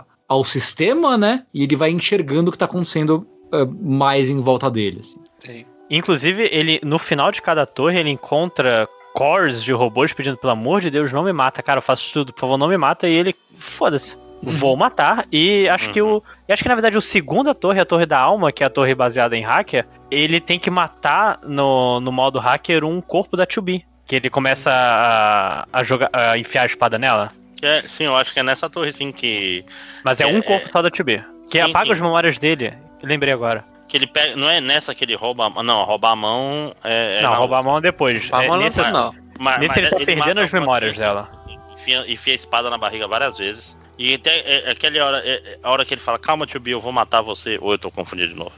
a- ao sistema, né? E ele vai enxergando o que tá acontecendo é, mais em volta dele. assim. Sim. Inclusive, ele no final de cada torre ele encontra cores de robôs pedindo, pelo amor de Deus, não me mata, cara, eu faço tudo, por favor, não me mata. E ele, foda-se. Vou matar. E acho que o. E acho que na verdade o segunda torre, a torre da alma, que é a torre baseada em hacker, ele tem que matar no, no modo hacker um corpo da 2B. Que ele começa a, a jogar, a enfiar a espada nela. É, sim, eu acho que é nessa torre sim que. Mas é, É, um corpo só da 2B. Que sim, apaga sim. as memórias dele. Lembrei agora. Que ele pega. Não é nessa que ele rouba. a- Não, roubar a mão é. é não, na roubar a mão depois. A É, mão não nesse, não. Mas, nesse ele tá perdendo mata as memórias dela. Enfia, enfia a espada na barriga várias vezes. E até é, é aquela hora, é, a hora que ele fala, calma, tio eu vou matar você. Ou eu tô confundido de novo.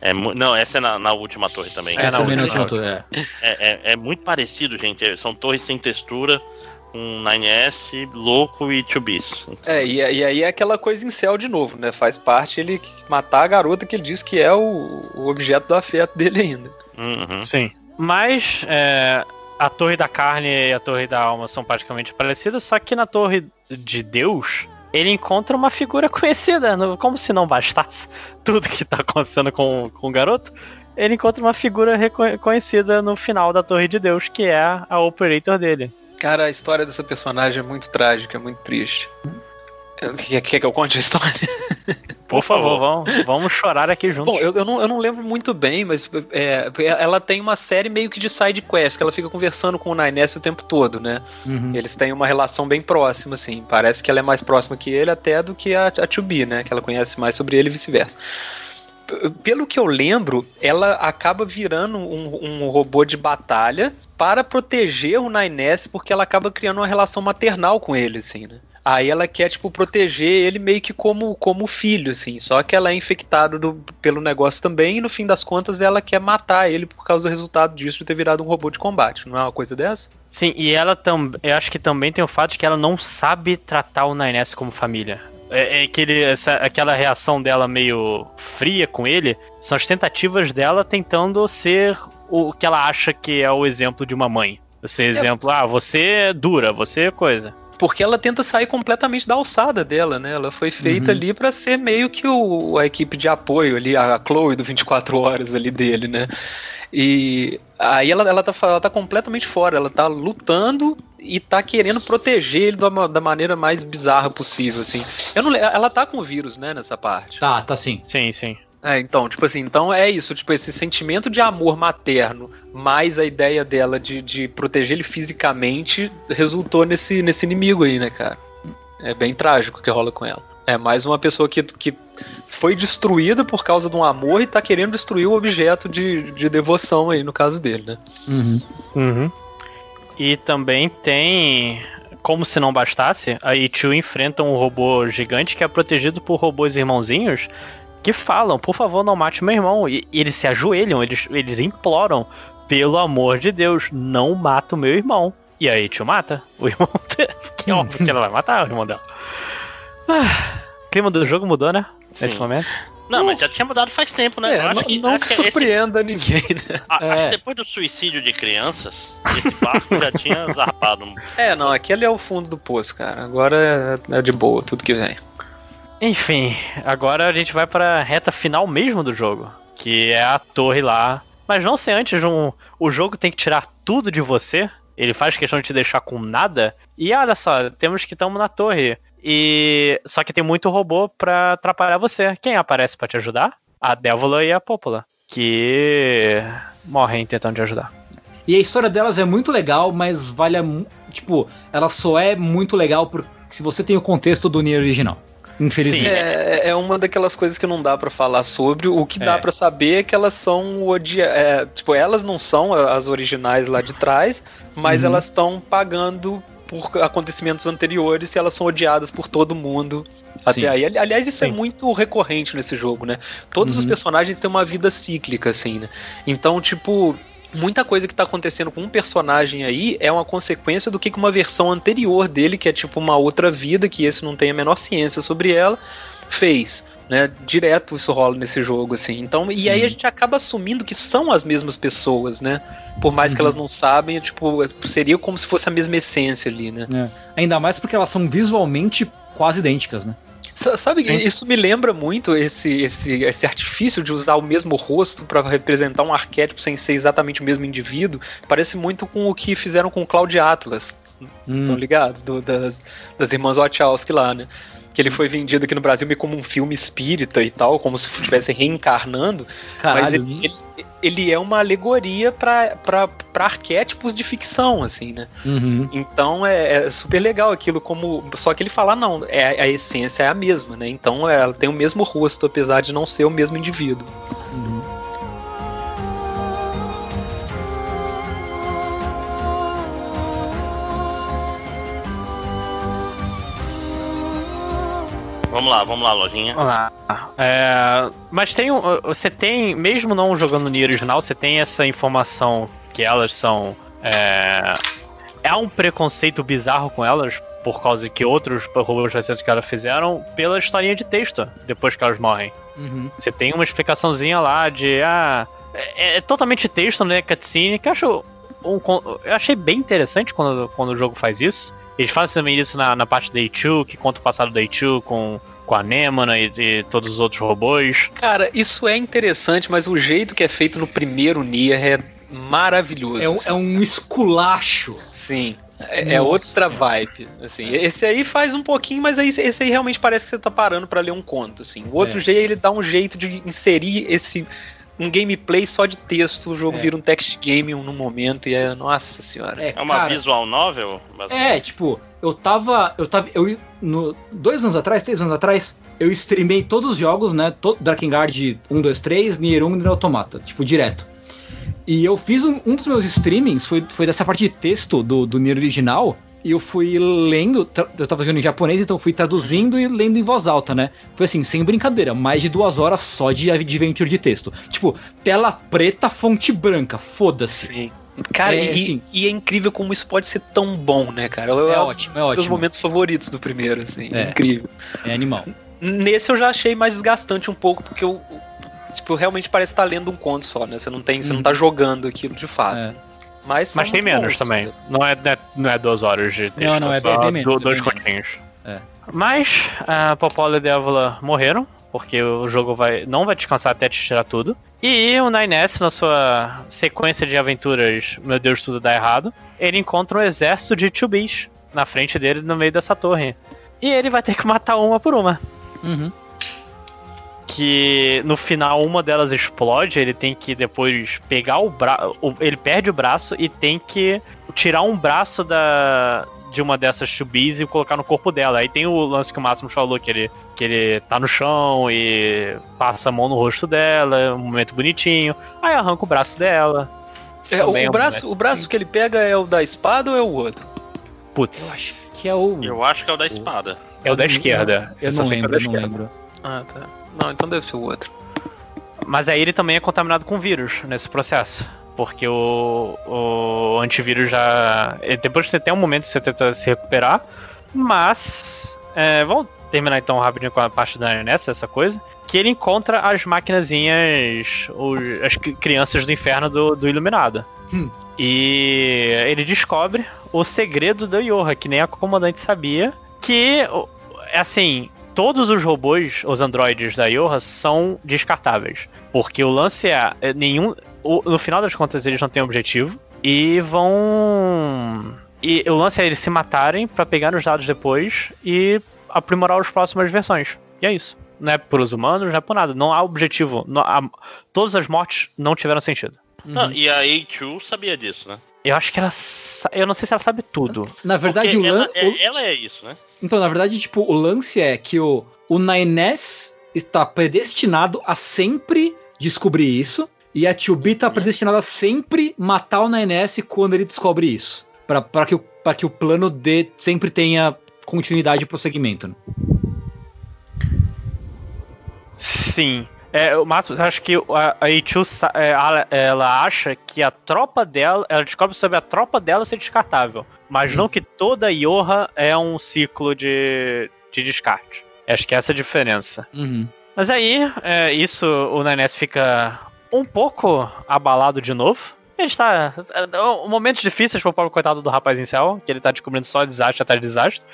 É, não, essa é na, na última torre também. É, na Também última. não adiantou, é. É, é- é muito parecido, gente. São torres sem textura, um 9S, louco e 2Bs. É, e, e aí é aquela coisa em céu de novo, né? Faz parte ele matar a garota que ele diz que é o, o objeto do afeto dele ainda. Uhum. Sim. Mas é, a Torre da Carne e a Torre da Alma são praticamente parecidas, só que na Torre de Deus ele encontra uma figura conhecida, como se não bastasse tudo que tá acontecendo com, com o garoto. Ele encontra uma figura reco- conhecida no final da Torre de Deus, que é a Operator dele. Cara, a história dessa personagem é muito trágica, é muito triste. Quer, quer que eu conte a história? Por favor, vamos, vamos chorar aqui juntos. Bom, eu, eu, não, eu não lembro muito bem, mas é, ela tem uma série meio que de side quest, que ela fica conversando com o Nines o tempo todo, né? Uhum. Eles têm uma relação bem próxima, assim. Parece que ela é mais próxima que ele até do que a, a 2B, né? Que ela conhece mais sobre ele e vice-versa. Pelo que eu lembro, ela acaba virando um, um robô de batalha para proteger o Nines, porque ela acaba criando uma relação maternal com ele, assim, né? Aí ela quer, tipo, proteger ele meio que como, como filho, assim. Só que ela é infectada do- pelo negócio também, e no fim das contas ela quer matar ele por causa do resultado disso de ter virado um robô de combate. Não é uma coisa dessa? Sim, e ela também. Eu acho que também tem o fato de que ela não sabe tratar o Nines como família. É, é aquele, essa, aquela reação dela meio fria com ele são as tentativas dela tentando ser o que ela acha que é o exemplo de uma mãe. Esse exemplo, ah, você é dura, você é coisa. Porque ela tenta sair completamente da alçada dela, né? Ela foi feita Uhum. ali pra ser meio que o, a equipe de apoio ali, a Chloe do 24 horas ali dele, né? E aí ela, ela, tá, ela tá completamente fora, ela tá lutando e tá querendo proteger ele da, da maneira mais bizarra possível, assim. Eu não, ela tá com o vírus, né, nessa parte. Tá, tá sim. Sim, sim. É, então, tipo assim, então é isso, tipo, esse sentimento de amor materno, mais a ideia dela de, de proteger ele fisicamente, resultou nesse, nesse inimigo aí, né, cara? É bem trágico o que rola com ela. É mais uma pessoa que, que foi destruída por causa de um amor e tá querendo destruir o objeto de, de devoção aí, no caso dele, né? Uhum. Uhum. E também tem. Como se não bastasse, a Ichu enfrenta um robô gigante que é protegido por robôs irmãozinhos que falam, por favor, não mate meu irmão. E, e eles se ajoelham, eles, eles imploram, pelo amor de Deus, não mata o meu irmão. E a Ichu mata o irmão dela. Que é óbvio que ela vai matar o irmão dela. Ah, o clima do jogo mudou, né? Nesse Sim. momento. Não, mas já tinha mudado faz tempo, né? É, Eu não, acho que, não acho que que esse- surpreenda ninguém, né? a- acho É. que depois do suicídio de crianças, esse barco já tinha zarpado. É, não, aquele é o fundo do poço, cara. Agora é, é de boa, tudo que vem. Enfim, agora a gente vai para a reta final mesmo do jogo, que é a torre lá. Mas não ser antes um, o jogo tem que tirar tudo de você. Ele faz questão de te deixar com nada. E olha só, temos que estamos na torre. E só que tem muito robô pra atrapalhar você. Quem aparece pra te ajudar? A Dévola e a Popola, que morrem tentando te ajudar. E a história delas é muito legal, mas vale a, tipo, ela só é muito legal por, se você tem o contexto do Nier original. Infelizmente. É, é uma daquelas coisas que não dá pra falar sobre. O que dá É. pra saber é que elas são odia é, tipo, elas não são as originais lá de trás, mas Uhum. elas estão pagando por acontecimentos anteriores e elas são odiadas por todo mundo. Até Sim. aí. Ali- Aliás, isso é Sim. muito recorrente nesse jogo, né? Todos os Uhum. personagens têm uma vida cíclica, assim, né? Então, tipo, muita coisa que tá acontecendo com um personagem aí é uma consequência do que que uma versão anterior dele, que é tipo uma outra vida, que esse não tem a menor ciência sobre ela, fez. Né, direto isso rola nesse jogo, assim. Então, e aí a gente acaba assumindo que são as mesmas pessoas, né? Por mais que Uhum. elas não sabem, tipo, seria como se fosse a mesma essência ali, né? É. Ainda mais porque elas são visualmente quase idênticas, né? Sa- Sabe, Sim. isso me lembra muito esse, esse, esse artifício de usar o mesmo rosto pra representar um arquétipo sem ser exatamente o mesmo indivíduo. Parece muito com o que fizeram com o Cloud Atlas, Hum. estão ligados? Do- das, das irmãs Wachowski lá, né? Que ele foi vendido aqui no Brasil meio como um filme espírita e tal, como se estivesse reencarnando. mas Caralho, ele, ele, ele é uma alegoria pra arquétipos de ficção, assim, né? Uhum. Então é, é super legal aquilo, como. Só que ele fala, não, é, a essência é a mesma, né? Então ela tem o mesmo rosto, apesar de não ser o mesmo indivíduo. Uhum. Vamos lá, vamos lá, lojinha. Vamos lá. É, mas tem um- você tem, mesmo não jogando no Nier original, você tem essa informação que elas são. É, há um preconceito bizarro com elas, por causa que outros robôs recentes que elas fizeram, pela historinha de texto, depois que elas morrem. Uhum. Você tem uma explicaçãozinha lá de. Ah, é, é totalmente texto, né? Cutscene, que eu acho. Um, eu achei bem interessante quando, quando o jogo faz isso. Eles fazem também isso na, na parte da Ichu, que conta o passado da Ichu com, com a Nemona e, e todos os outros robôs. Cara, isso é interessante, mas o jeito que é feito no primeiro Nier é maravilhoso. É, um- é um esculacho. Sim. É, é outra vibe, assim. Esse aí faz um pouquinho, mas aí, esse aí realmente parece que você tá parando pra ler um conto, assim. O outro É. jeito, ele dá um jeito de inserir esse... Um gameplay só de texto, o jogo É. vira um text game no momento e é... Nossa senhora. É uma cara, visual novel? É, tipo, eu tava. Eu tava. Eu, no, dois anos atrás, três anos atrás, eu streamei todos os jogos, né? To, Drakengard 1, 2, 3, Nier 1 e Automata, tipo, direto. E eu fiz um, um dos meus streamings, foi, foi dessa parte de texto do, do Nier original. E eu fui lendo, eu tava jogando em japonês, então fui traduzindo e lendo em voz alta, né? Foi assim, sem brincadeira, mais de duas horas só de adventure de texto. Tipo, tela preta, fonte branca, foda-se. Sim. Cara, É, e, assim- e é incrível como isso pode ser tão bom, né, cara? Eu- É um ótimo, é dos meus ótimo. momentos favoritos do primeiro, assim. É. Incrível. É animal. Nesse eu já achei mais desgastante um pouco, porque eu. Tipo, realmente parece estar lendo um conto só, né? Você não tem, você não tá jogando aquilo de fato. É. Mas, Mas tem menos bons, também. Não é, não é- não é duas horas de texto. Não, não, é só bem- bem menos, do- dois continhos. É. Mas a Popola e Dévola morreram, porque o jogo vai, não vai descansar até te tirar tudo. E o Nines, na sua sequência de aventuras, meu Deus, tudo dá errado, ele encontra um exército de tubis na frente dele, no meio dessa torre. E ele vai ter que matar uma por uma. Uhum. Que no final uma delas explode, ele tem que depois pegar o braço, ele perde o braço e tem que tirar um braço da de uma dessas chubis e colocar no corpo dela. Aí tem o lance que o Máximo falou que ele que ele tá no chão e passa a mão no rosto dela, um momento bonitinho. Aí arranca o braço dela. É, o, é um braço, o braço que ele pega é o da espada ou é o outro? Putz, Eu acho que é o. Eu acho que é o da espada. é o da esquerda. Eu não é o lembro, da eu não esquerda. lembro. Ah, tá. Não, então deve ser o outro. Mas aí ele também é contaminado com vírus nesse processo. Porque o, o antivírus já. Depois você tem um momento que você tenta se recuperar. Mas. É, vamos terminar então rapidinho com a parte da nessa, essa coisa. Que ele encontra as maquinazinhas. os- as cri- crianças do inferno do, do Iluminado. Hum. E ele descobre o segredo da Yoha, que nem a comandante sabia. Que, o- assim, todos os robôs, os androides da Yoha, são descartáveis. Porque o lance é, é nenhum. o- no final das contas, eles não têm objetivo. E vão. E o lance é eles se matarem pra pegar os dados depois e aprimorar as próximas versões. E é isso. Não é por os humanos, não é por nada. Não há objetivo. Não há- todas as mortes não tiveram sentido. Não, e a A2 sabia disso, né? Eu acho que ela. sa- Eu não sei se ela sabe tudo. Na verdade, Porque o, lan... ela, é, ela é isso, né? Então, na verdade, tipo, o lance é que o, o Nines está predestinado a sempre descobrir isso. E a 2B tá predestinada a sempre matar o Nines quando ele descobre isso. Pra, que, o, que o plano D sempre tenha continuidade e prosseguimento. né? Sim. É, o eu acho que a, a Ichu, é, ela, ela acha que a tropa dela. Ela descobre sobre a tropa dela ser descartável. Mas não que toda a Yoha é um ciclo de, de descarte. Acho que essa é a diferença. Mas aí, é, isso, o Nines fica um pouco abalado de novo. Ele está. É, é, momentos difíceis pro pobre coitado do rapaz céu, que ele tá descobrindo só desastre atrás de desastre.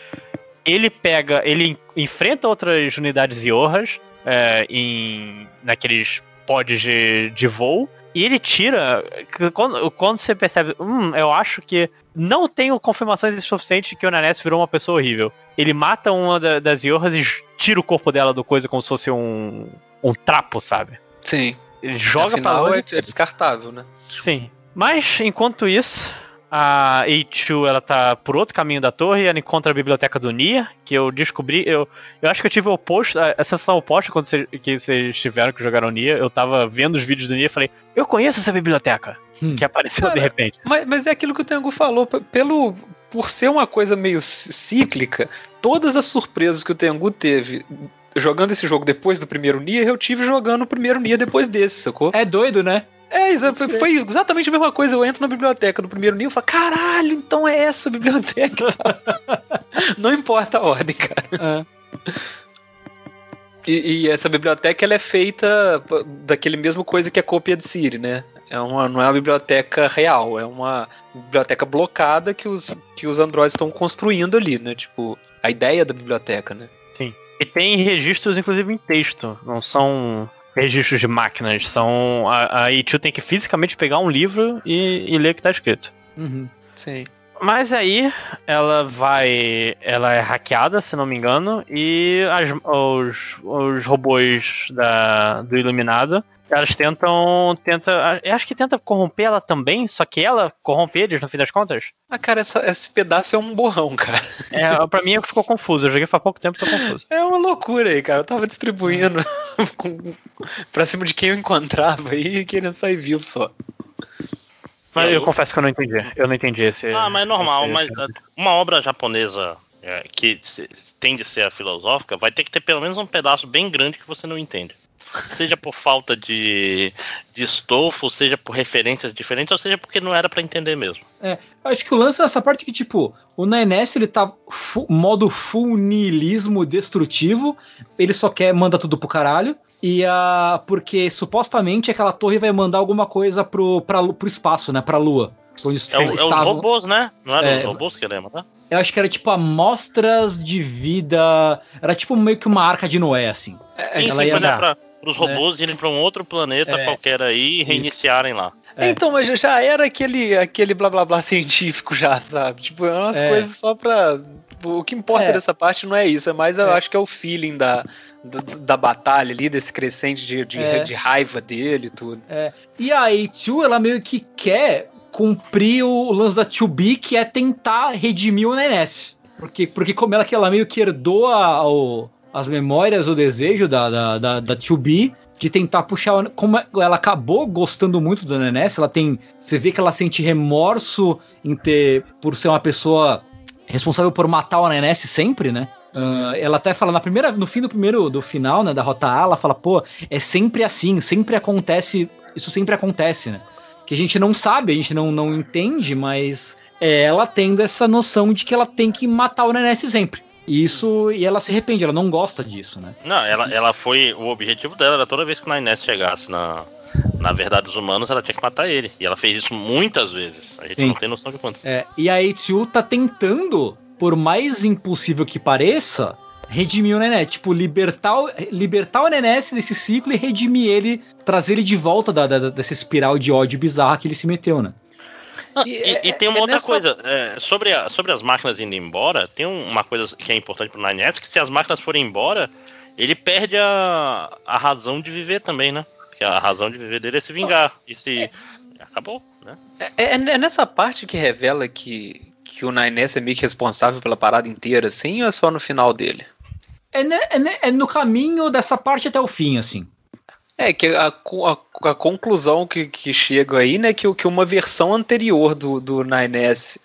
Ele pega. Ele en- enfrenta outras unidades Yohas é, em. naqueles pods de, de voo. E ele tira. Quando, quando você percebe, hum, eu acho que não tenho confirmações suficientes que o Nanes virou uma pessoa horrível. Ele mata uma da- das Yohas e tira o corpo dela do coisa como se fosse um. um trapo, sabe? Sim. Ele joga pra Afinal, longe. é, é descartável, né? Sim. Mas, enquanto isso, a A2 ela tá por outro caminho da torre e ela encontra a biblioteca do Nia, que eu descobri. Eu, eu acho que eu tive o oposto, a a sensação oposta quando cê- que vocês tiveram que jogaram Nia. Eu tava vendo os vídeos do Nia e falei, eu conheço essa biblioteca. Hum. Que apareceu de Cara, repente. Mas, mas é aquilo que o Tengu falou, pelo por ser uma coisa meio cíclica, todas as surpresas que o Tengu teve jogando esse jogo depois do primeiro Nier, eu tive jogando o primeiro Nier depois desse, sacou? É doido, né? É, foi, foi exatamente a mesma coisa. Eu entro na biblioteca do primeiro Nier e falo, caralho, então é essa a biblioteca. Não importa a ordem, cara. E, e essa biblioteca ela é feita daquele mesmo coisa que a cópia de Siri, né? É uma, não é uma biblioteca real, é uma biblioteca blocada que os, que os androides estão construindo ali, né? Tipo, a ideia da biblioteca, né? E tem registros, inclusive, em texto. Não são registros de máquinas. São. A, a A2 tem que fisicamente pegar um livro e, e ler o que tá escrito. Uhum. Sim. Mas aí ela vai. Ela é hackeada, se não me engano, e as- os, os robôs da, do Iluminado. Elas tentam. Tenta, eu acho que tenta corromper ela também, só que ela corrompe eles no fim das contas. Ah, cara, essa- esse pedaço é um borrão, cara. É, pra mim ficou confuso. Eu joguei faz pouco tempo e tô confuso. É uma loucura aí, cara. Eu tava distribuindo com- pra cima de quem eu encontrava aí, querendo sair vivo só. Mas eu Eu- confesso que eu não entendi. Eu não entendi esse. Ah, mas é normal, esse- mas ah, uma obra japonesa é, que se- tende a ser a filosófica vai ter que ter pelo menos um pedaço bem grande que você não entende. Seja por falta de, de estofo, seja por referências diferentes, ou seja porque não era pra entender mesmo. Eu acho que o lance é essa parte que, tipo, o Nainess, ele tá fu- modo full niilismo destrutivo, ele só quer mandar tudo pro caralho, e a porque supostamente aquela torre vai mandar alguma coisa pro, pra, pro espaço, né, pra lua. Onde É, o- é os estavam- robôs, né? Não era É. os robôs que ele ia matar? Eu acho que era tipo amostras de vida, era tipo meio que uma arca de Noé, assim. É, Sim, ela sim, ia é dar. pra, os robôs irem pra um outro planeta É. qualquer aí e reiniciarem lá. É. Então, mas já era aquele, aquele blá blá blá científico já, sabe? Tipo, é umas É. coisas só pra. O que importa É. dessa parte não é isso, é mais eu É. acho que é o feeling da, da, da batalha ali, desse crescente de, de, É. de raiva dele e tudo. E a A2, ela meio que quer cumprir o lance da 2B, que é tentar redimir o Nenés. Porque, porque como ela, que ela meio que herdou a- o- as memórias, o desejo da, da, da, da 2B, de tentar puxar. Como ela acabou gostando muito do Nenés, ela tem. Você vê que ela sente remorso em ter. por ser uma pessoa responsável por matar o Nenés sempre, né? Ah, ela até fala na primeira, no fim do primeiro do final, né, da rota A, ela fala, pô, é sempre assim, sempre acontece, isso sempre acontece, né? Que a gente não sabe, a gente não, não entende, mas é ela tendo essa noção de que ela tem que matar o Nenés sempre. E isso, e ela se arrepende, ela não gosta disso, né? Não, ela, ela foi. O objetivo dela era toda vez que o Nainés chegasse na, na verdade dos humanos, ela tinha que matar ele. E ela fez isso muitas vezes. A gente Sim. não tem noção de quantas. É, e a Eiichiro tá tentando, por mais impossível que pareça, redimir o Nenés. Tipo, libertar, o- libertar o Nenés desse ciclo e redimir ele, trazer ele de volta da, da- dessa espiral de ódio bizarra que ele se meteu, né? E E, é- e tem uma é outra nessa- coisa, é, sobre, a- sobre as máquinas indo embora, tem um- uma coisa que é importante pro Nines, que se as máquinas forem embora, ele perde a, a razão de viver também, né? Porque a razão de viver dele é se vingar. E se. Acabou, né? É, é- é nessa parte que revela que, que o Nainess é meio que responsável pela parada inteira, assim, ou é só no final dele? É, ne- é ne- é no caminho dessa parte até o fim, assim. É, que a, a, a conclusão que, que chega aí, né, que, que uma versão anterior do, do 9S,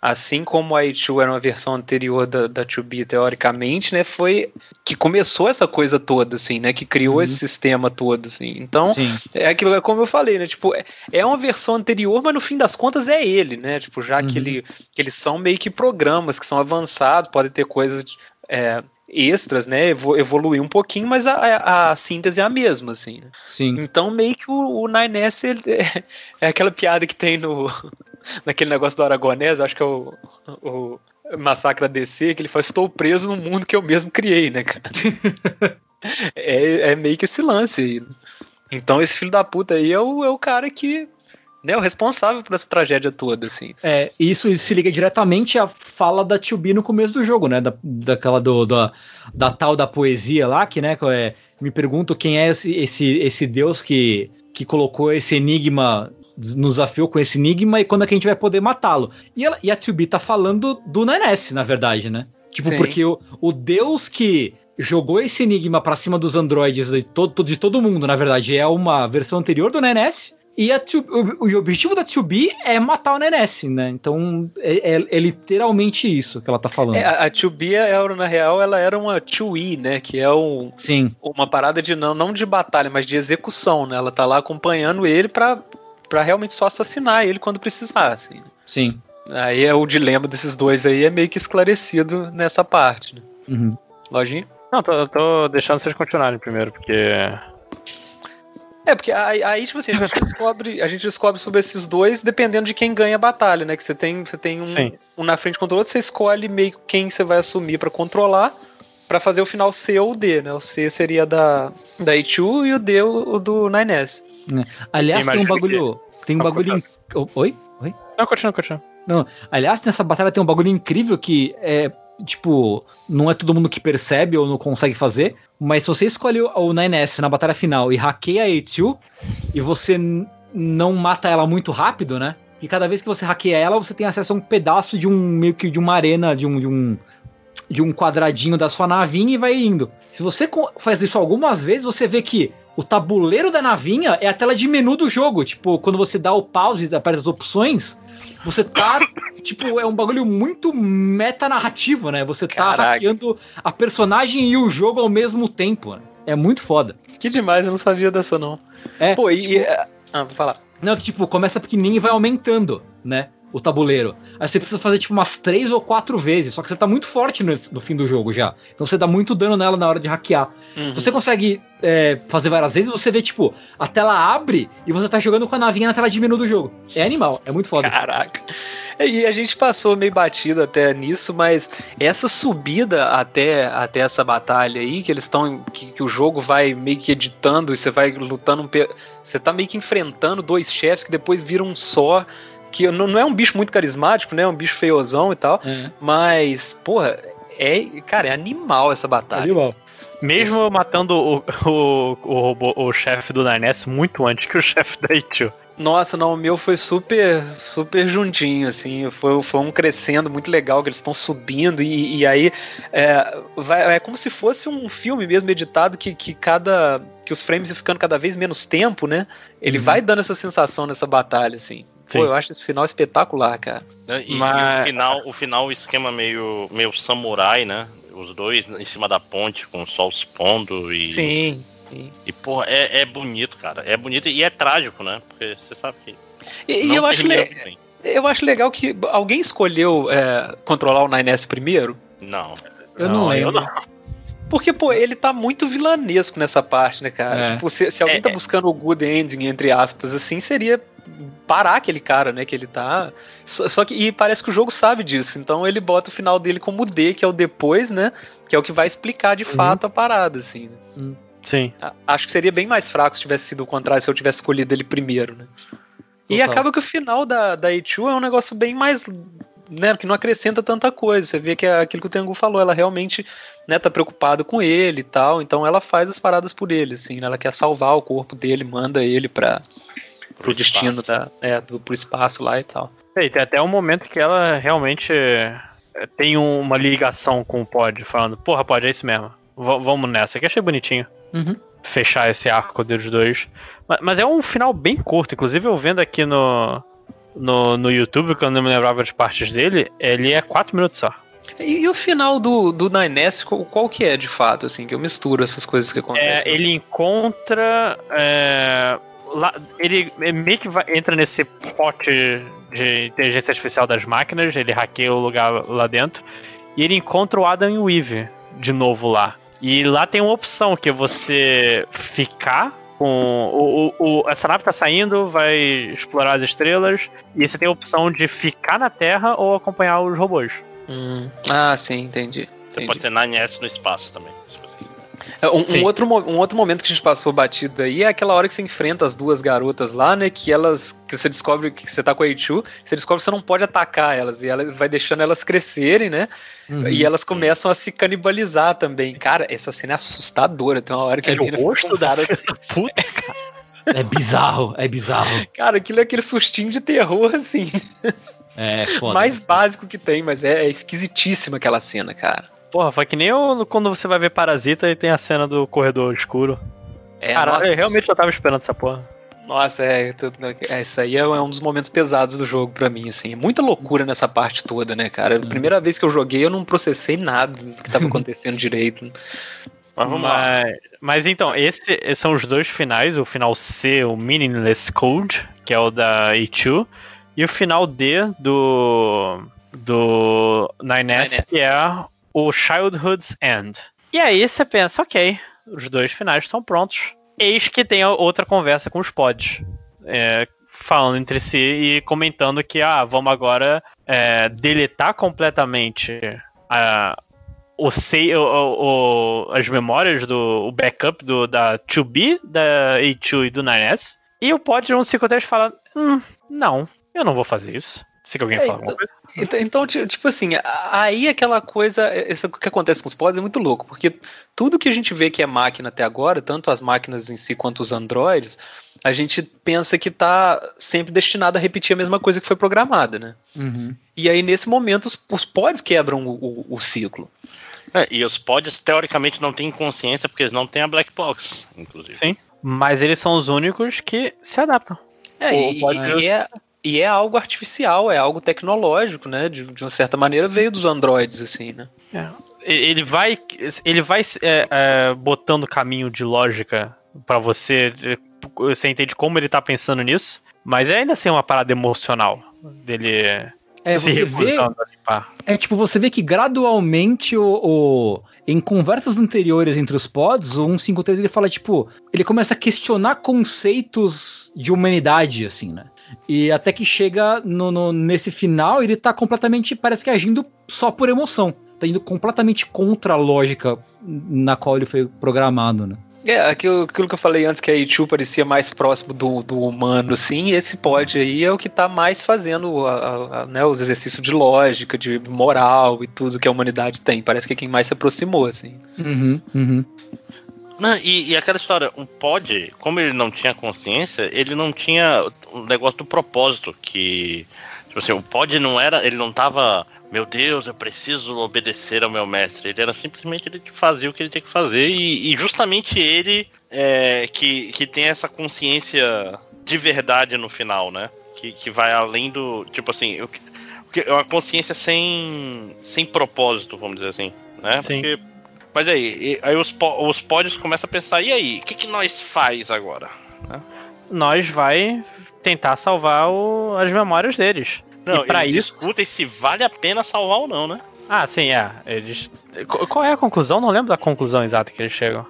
assim como a A2 era uma versão anterior da, da 2B, teoricamente, né, foi que começou essa coisa toda, assim, né, que criou Uhum. esse sistema todo, assim. Então, Sim. é aquilo é como eu falei, né? Tipo, é- é uma versão anterior, mas no fim das contas é ele, né? Tipo, já que, Uhum. ele, que eles são meio que programas que são avançados, podem ter coisas é, extras, né? evo- evoluir um pouquinho, mas a, a- a síntese é a mesma, assim. né? Sim. Então, meio que o, o 9S ele é, é aquela piada que tem no naquele negócio do Aragonés, acho que é o, o Massacre a DC, que ele fala, estou preso no mundo que eu mesmo criei, né, cara? é, é meio que esse lance aí. Então esse filho da puta aí é o, é o cara que né, o responsável por essa tragédia toda, assim. É, isso se liga diretamente à fala da 2B no começo do jogo, né? Da, daquela do, da, da tal da poesia lá, que, né, que é, me pergunto quem é esse, esse, esse deus que, que colocou esse enigma, nos desafiou com esse enigma e quando é que a gente vai poder matá-lo. E, ela- e a 2B tá falando do Nanes, na verdade, né? Tipo, Sim. porque o, o deus que jogou esse enigma pra cima dos androides de todo, de todo mundo, na verdade, é uma versão anterior do Nanes. E a 2 o, o objetivo da 2B é matar o Nenes, né? Então é, é- é literalmente isso que ela tá falando. É, a, a 2B, ela, na real, ela era uma 2E, né? Que é um, Sim, uma parada de não, não de batalha, mas de execução, né? Ela tá lá acompanhando ele pra, pra realmente só assassinar ele quando precisar, assim. sim. Aí é o dilema desses dois aí é meio que esclarecido nessa parte, né? Uhum. Lojinha? Não, tô, eu tô deixando vocês continuarem primeiro, porque. É, porque aí, aí, tipo assim, a gente descobre, a gente descobre sobre esses dois dependendo de quem ganha a batalha, né? Que você tem, você tem um, um na frente contra o outro, você escolhe meio que quem você vai assumir pra controlar pra fazer o final C ou D, né? O C seria da, da A2 e o D o, o do 9S. Aliás, tem um bagulho. Tem um bagulho. Oi? Oi? Não, continua, continua. Não, aliás, nessa batalha tem um bagulho incrível que é, tipo, não é todo mundo que percebe ou não consegue fazer, mas se você escolhe o o 9S na batalha final e hackeia a A2 e você não mata ela muito rápido, né? E cada vez que você hackeia ela, você tem acesso a um pedaço de um meio que de uma arena, de um, de um de um quadradinho da sua navinha e vai indo. Se você faz isso algumas vezes, você vê que o tabuleiro da navinha é a tela de menu do jogo. Tipo, quando você dá o pause e aparece as opções, você tá. tipo, é um bagulho muito metanarrativo, né? Você tá Caraca. hackeando a personagem e o jogo ao mesmo tempo. Né? É muito foda. Que demais, eu não sabia dessa não. É, Pô, e. e- Ah, vou falar. Não, que tipo, começa pequenininho e vai aumentando, né? O tabuleiro. Aí você precisa fazer tipo umas três ou quatro vezes. Só que você tá muito forte no, no fim do jogo já. Então você dá muito dano nela na hora de hackear. Uhum. Você consegue é, fazer várias vezes, você vê, tipo, a tela abre e você tá jogando com a navinha na tela de menu do jogo. É animal, é muito foda. Caraca. E a gente passou meio batido até nisso, mas essa subida até, até essa batalha aí, que eles estão. Que, que o jogo vai meio que editando e você vai lutando. um pe- Você tá meio que enfrentando dois chefes que depois viram um só. Que não, não é um bicho muito carismático, né? É um bicho feiozão e tal. É, Mas, porra, é. Cara, é animal essa batalha. animal. Mesmo eu matando o, o, o, robô- o chefe do 9S muito antes que o chefe da Itio. Nossa, não, o meu foi super, super juntinho, assim, foi, foi um crescendo muito legal, que eles estão subindo, e, e aí é, vai- é como se fosse um filme mesmo editado, que, que cada. que os frames iam ficando cada vez menos tempo, né? Ele Uhum. vai dando essa sensação nessa batalha, assim. Sim. Pô, eu acho esse final espetacular, cara. Né? E, Mas- e o final, o final, o esquema meio, meio samurai, né? Os dois em cima da ponte com o sol se pondo e. Sim, sim. E, porra, é, é bonito, cara. É bonito e é trágico, né? Porque você sabe que. E, e não eu, acho le- eu acho legal que alguém escolheu é, controlar o 9S primeiro. Não. Eu não, Não, eu lembro. Porque, pô, ele tá muito vilanesco nessa parte, né, cara? É. Tipo, se, se alguém É, tá é. buscando o good ending, entre aspas, assim, seria parar aquele cara, né? Que ele tá. Só, só que. E parece que o jogo sabe disso. Então ele bota o final dele como D, que é o depois, né? Que é o que vai explicar de Uhum. fato a parada, assim. né? Sim. A- Acho que seria bem mais fraco se tivesse sido o contrário, se eu tivesse escolhido ele primeiro, né? E Total. acaba que o final da, da A2 é um negócio bem mais. Né, que não acrescenta tanta coisa. Você vê que é aquilo que o Tengu falou, ela realmente né, tá preocupada com ele e tal, então ela faz as paradas por ele, assim, né, ela quer salvar o corpo dele, manda ele para pro destino da, é, do, pro espaço lá e tal. E tem até um momento que ela realmente é, tem uma ligação com o Pod, falando, porra, Pod, é isso mesmo. V- vamos nessa, que achei bonitinho. Uhum. Fechar esse arco deles dois. Mas, mas é um final bem curto, inclusive eu vendo aqui no, no, no YouTube, que eu não me lembrava de partes dele, ele é 4 minutos só. E, e o final do, do 9S, qual, qual que é de fato, assim, que eu misturo essas coisas que É, acontecem? ele encontra. é, lá- ele meio que vai- entra nesse pote de inteligência artificial das máquinas, ele hackeia o lugar lá dentro, e ele encontra o Adam Weave de novo lá. E lá tem uma opção que é você ficar com. O, o- o- essa nave tá saindo, vai explorar as estrelas, e você tem a opção de ficar na Terra ou acompanhar os robôs. Hum, Ah, sim, entendi. Você entendi. pode ser 9S no espaço também. Um, um Sim. outro, um outro momento que a gente passou batido aí é aquela hora que você enfrenta as duas garotas lá, né? Que elas. Que você descobre que você tá com a Eichu, você descobre que você não pode atacar elas. E ela vai deixando elas crescerem, né? Uhum. E elas começam a se canibalizar também. Cara, essa cena é assustadora. Tem uma hora que a Aquele menina fica rosto da cara- puta. É bizarro, é bizarro. Cara, aquilo é aquele sustinho de terror, assim. É foda. mais básico que tem, mas é, é esquisitíssima aquela cena, cara. Porra, foi que nem eu, quando você vai ver Parasita e tem a cena do corredor escuro. É, Caralho, nossa, eu realmente eu tava esperando essa porra. Nossa, é, é, isso aí é um dos momentos pesados do jogo pra mim, assim. É Muita loucura nessa parte toda, né, cara? A primeira vez que eu joguei, eu não processei nada do que tava acontecendo direito. Mas vamos lá. mas, mas então, esse, esses são os dois finais, o final C, o Meaningless Code, que é o da E2, e o final D do do 9S, 9S. que é o Childhood's End. E aí você pensa, ok, os dois finais estão prontos. Eis que tem outra conversa com os pods. é, falando entre si e comentando que, ah, vamos agora é, deletar completamente a, o, o- o- as memórias do backup do, da 2B, da A2 e do 9S. E o Pod 153 fala: hum, não, eu não vou fazer isso. Sei que alguém É, fala coisa. Então, então, ti- tipo assim, aí aquela coisa, isso que acontece com os pods é muito louco, porque tudo que a gente vê que é máquina até agora, tanto as máquinas em si quanto os androides, a gente pensa que tá sempre destinado a repetir a mesma coisa que foi programada, né? Uhum. E aí, nesse momento, os, os pods quebram o, o- o ciclo. É, e os pods, teoricamente, não têm consciência porque eles não têm a black box, inclusive. Sim. Mas eles são os únicos que se adaptam. É, e, e é, e é algo artificial, é algo tecnológico, né? De, de uma certa maneira veio dos androides, assim, né? E- Ele vai, ele vai é, é, botando caminho de lógica pra você. é, Você entende como ele tá pensando nisso, mas é ainda assim uma parada emocional dele É, se você vê, a limpar. é tipo, você vê que gradualmente o, o- em conversas anteriores entre os pods, o 153 ele fala tipo, ele começa a questionar conceitos de humanidade assim, né? E até que chega no, no- nesse final, ele tá completamente, parece que agindo só por emoção. Tá indo completamente contra a lógica na qual ele foi programado, né? É, aquilo, aquilo que eu falei antes, que a Ichu parecia mais próximo do, do humano, assim, esse pod aí é o que tá mais fazendo a- a- a, né, os exercícios de lógica, de moral e tudo que a humanidade tem. Parece que é quem mais se aproximou, assim. Uhum, uhum. Não, e, e aquela história, um pod, como ele não tinha consciência, ele não tinha o negócio do propósito, que. Tipo assim, o pod não era. Ele não tava. Meu Deus, eu preciso obedecer ao meu mestre. Ele era simplesmente ele fazia o que ele tinha que fazer. E, e justamente ele é, que, que tem essa consciência de verdade no final, né? Que, que vai além do. Tipo assim, o o que- é uma consciência sem, sem propósito, vamos dizer assim. Né? Sim. Porque mas aí, aí os, os pods começam a pensar, e aí, o que, que nós faz agora? Nós vai tentar salvar o- as memórias deles. Não, e pra eles isso. discutem se vale a pena salvar ou não, né? Ah, sim, é. Eles. Qu- Qual é a conclusão? Não lembro da conclusão exata que eles chegam.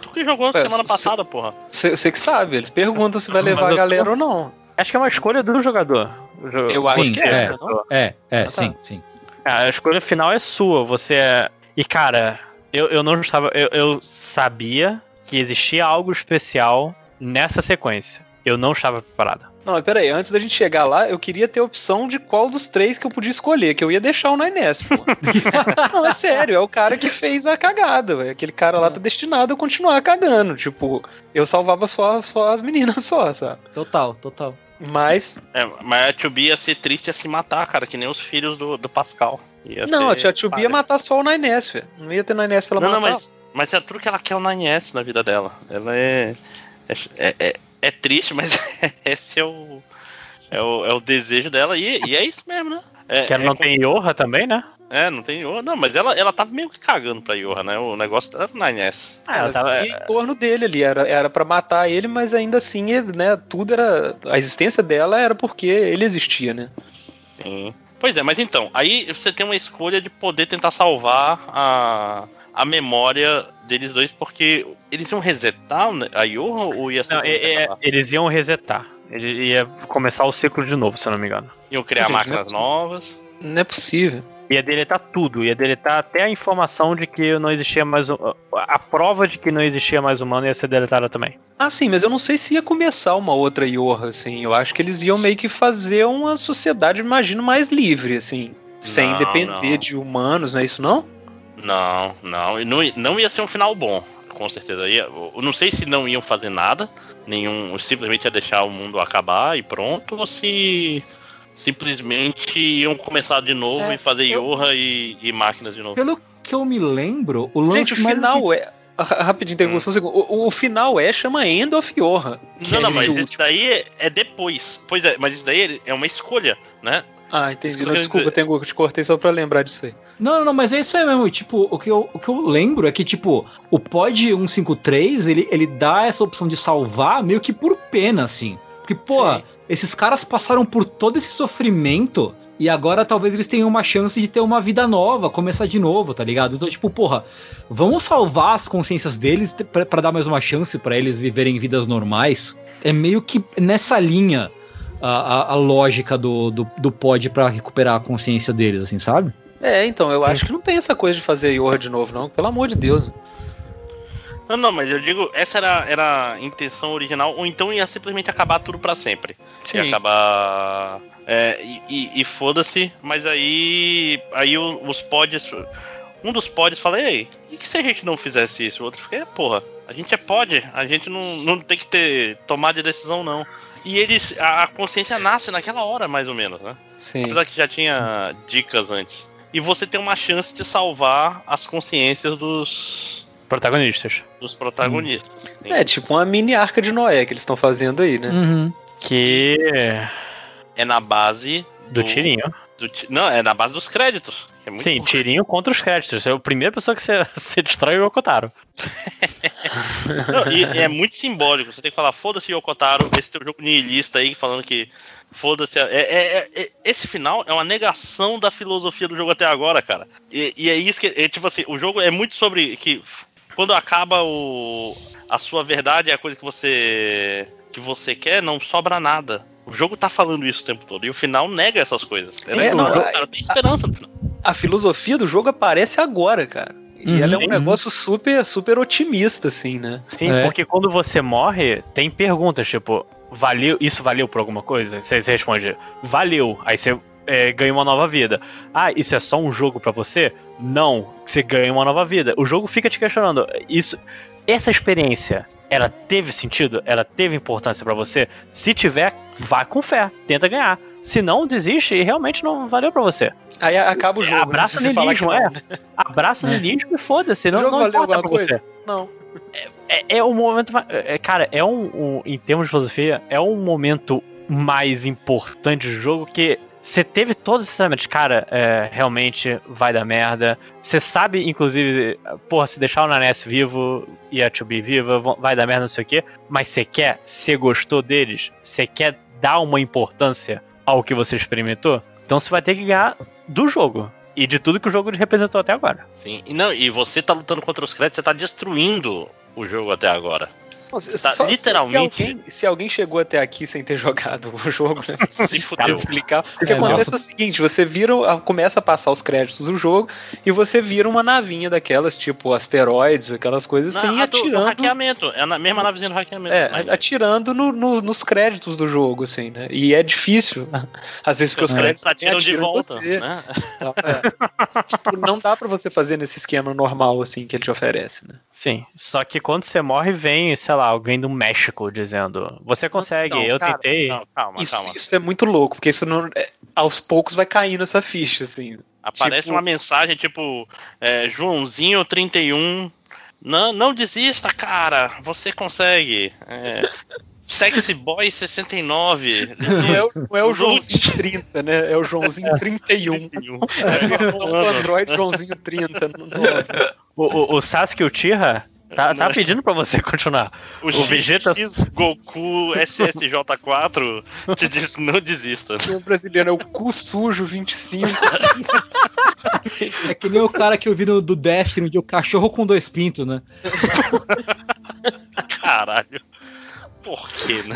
Tu que jogou É, semana se- passada, porra. Você que sabe, eles perguntam se vai levar a tô- galera ou não. Acho que é uma escolha do jogador. Eu acho Sim, que é. é. É, é, tá. sim, sim. A escolha final é sua. Você é. E cara, eu, eu não estava. Eu, eu sabia que existia algo especial nessa sequência. Eu não estava preparado. Não, mas peraí, antes da gente chegar lá, eu queria ter a opção de qual dos três que eu podia escolher, que eu ia deixar o Nainés, pô. não, é sério, é o cara que fez a cagada, velho. Aquele cara lá tá destinado a continuar cagando. Tipo, eu salvava só, só as meninas só, sabe? Total, total. Mas, É, mas a Tio ia ser triste ia se matar, cara, que nem os filhos do, do Pascal. Ia não, a tia Tio ia matar só o Nainés, velho. Não ia ter Nainés pra ela Não, não, matar. mas, mas é tudo que ela quer o 9S na vida dela. Ela é. É, é, é triste, mas esse é o, é o. É o desejo dela. E, e é isso mesmo, né? É, Que ela é não tem Yoha também, né? É, não tem Yoha. Não, mas ela, ela tava meio que cagando pra Yoha, né? O negócio era o 9S. Ah, ela tava. E em torno dele ali, era, era pra matar ele, mas ainda assim, ele, né, tudo era. A existência dela era porque ele existia, né? Sim. Pois é, mas então, aí você tem uma escolha de poder tentar salvar a, a memória deles dois, porque eles iam resetar a Yoha ou ia ser. Não, é- é- eles iam resetar. Ele ia começar o ciclo de novo, se eu não me engano. Iam criar Gente, máquinas não é novas. Não é possível. Ia deletar tudo, ia deletar até a informação de que não existia mais. A prova de que não existia mais humano ia ser deletada também. Ah, sim, mas eu não sei se ia começar uma outra Yorra, assim. Eu acho que eles iam meio que fazer uma sociedade, imagino, mais livre, assim. Sem Não, depender não. de humanos, não é isso não? Não, não, e não, não ia ser um final bom, com certeza. Ia, eu não sei se não iam fazer nada, nenhum, simplesmente ia deixar o mundo acabar e pronto, ou se simplesmente iam começar de novo É, e fazer eu- Yoha e, e máquinas de novo. Pelo que eu me lembro, o lance Gente, o mais final é. Ra- Rapidinho, tem um segundo. O, o final é chama End of Yorra. que Não, é não, mas isso daí é, é depois. Pois é, mas isso daí é uma escolha, né? Ah, entendi. Não, desculpa, dizer. Tengu, que eu te cortei só pra lembrar disso aí. Não, não, não, mas é isso aí mesmo. Tipo, o que eu, o que eu lembro é que, tipo, o pod 153, ele, ele dá essa opção de salvar meio que por pena, assim. Porque, pô, Sim. Esses caras passaram por todo esse sofrimento e agora talvez eles tenham uma chance de ter uma vida nova, começar de novo, tá ligado? Então, tipo, porra, vamos salvar as consciências deles pra dar mais uma chance pra eles viverem vidas normais. É meio que nessa linha a, a, a lógica do, do, do pod pra recuperar a consciência deles, assim, sabe? É, então, eu acho que não tem essa coisa de fazer Yorra de novo, não. Pelo amor de Deus. Não, não, mas eu digo, essa era, era a intenção original, ou então ia simplesmente acabar tudo pra sempre. Ia acabar. É, e, e- e foda-se, mas aí. Aí os pods. Um dos pods fala, e aí, e que se a gente não fizesse isso? O outro fica, "É, porra, a gente é pod, a gente não, não tem que ter tomada de decisão, não. E eles. A, a consciência nasce naquela hora, mais ou menos, né? Sim. Apesar que já tinha dicas antes. E você tem uma chance de salvar as consciências dos, Protagonistas. dos protagonistas. Sim. É tipo uma mini arca de Noé que eles estão fazendo aí, né? Uhum. Que. É na base Do tirinho. do ti- Não, é na base dos créditos. que É muito Sim, tirinho contra os créditos. É a primeira pessoa que você, você destrói o Yokotaro. Não, e é muito simbólico. Você tem que falar, foda-se Yokotaro, esse teu jogo nihilista aí, falando que foda-se. É, é- é- esse final é uma negação da filosofia do jogo até agora, cara. E, e é isso que. É, tipo assim, o jogo é muito sobre que quando acaba o. A sua verdade é a coisa que você. que você quer, não sobra nada. O jogo tá falando isso o tempo todo. E o final nega essas coisas. É, É, não, não, cara, tem esperança no final. A filosofia do jogo aparece agora, cara. E Uhum. ela é um negócio super, super otimista, assim, né? Sim, É. porque quando você morre, tem perguntas, tipo, valeu, isso valeu por alguma coisa? Você responde, valeu. Aí você é, ganha uma nova vida. Ah, isso é só um jogo pra você? Não, você ganha uma nova vida. O jogo fica te questionando, isso, essa experiência, ela teve sentido? Ela teve importância pra você? Se tiver, vá com fé, tenta ganhar. Se não, desiste e realmente não valeu pra você. Aí acaba o jogo. Abraça né? Falar niilismo, que é. né? Abraça o É. niilismo e foda-se, não, não valeu importa pra coisa? você. Não. É, é o momento mais. é, cara, é um, um- Em termos de filosofia, é um momento mais importante do jogo que. Você teve todos esses elementos, cara, é, realmente vai dar merda. Você sabe, inclusive, porra, se deixar o Naness vivo e a 2B viva, vai dar merda, não sei o quê. Mas você quer, você gostou deles, você quer dar uma importância ao que você experimentou, então você vai ter que ganhar do jogo. E de tudo que o jogo representou até agora. Sim. E, não, e você tá lutando contra os créditos, você tá destruindo o jogo até agora. Não, se- Tá, só- literalmente- Se alguém, se alguém chegou até aqui sem ter jogado o jogo, né? Se fudeu. explicar. O que É, acontece nossa. é o seguinte: você vira, a- começa a passar os créditos do jogo e você vira uma navinha daquelas, tipo asteroides, aquelas coisas assim, Não, a do, do atirando. hackeamento. É na mesma navezinha do hackeamento. É, Mas- atirando no- no- nos créditos do jogo, assim, né? E é difícil, às vezes, porque os Os créditos atiram de atiram em volta. você. Né? Então, é. Tipo, não dá pra você fazer nesse esquema normal, assim, que ele te oferece, né? Sim, só que quando você morre, vem, sei lá, alguém do México dizendo: Você consegue, Não, eu cara, tentei. Não, calma, Isso, calma. isso é muito louco, porque isso não, é- aos poucos vai caindo essa ficha, assim. Aparece tipo- uma mensagem tipo: é, Joãozinho 31. Não, não desista, cara. Você consegue. É, Sexy Boy 69. Não é, o- não é o O João- Joãozinho 30, né? É o Joãozinho 31. 31. É o Android Joãozinho 30. no- no- O, o, o Sasuke e o Tira tá, tá pedindo pra você continuar. O, O X, Vegeta- X Goku SSJ4 te diz: não desista. O brasileiro é o cu sujo 25. É que nem o cara que eu vi no, do Destiny, de o cachorro com dois pintos, né? Caralho. Por quê, né?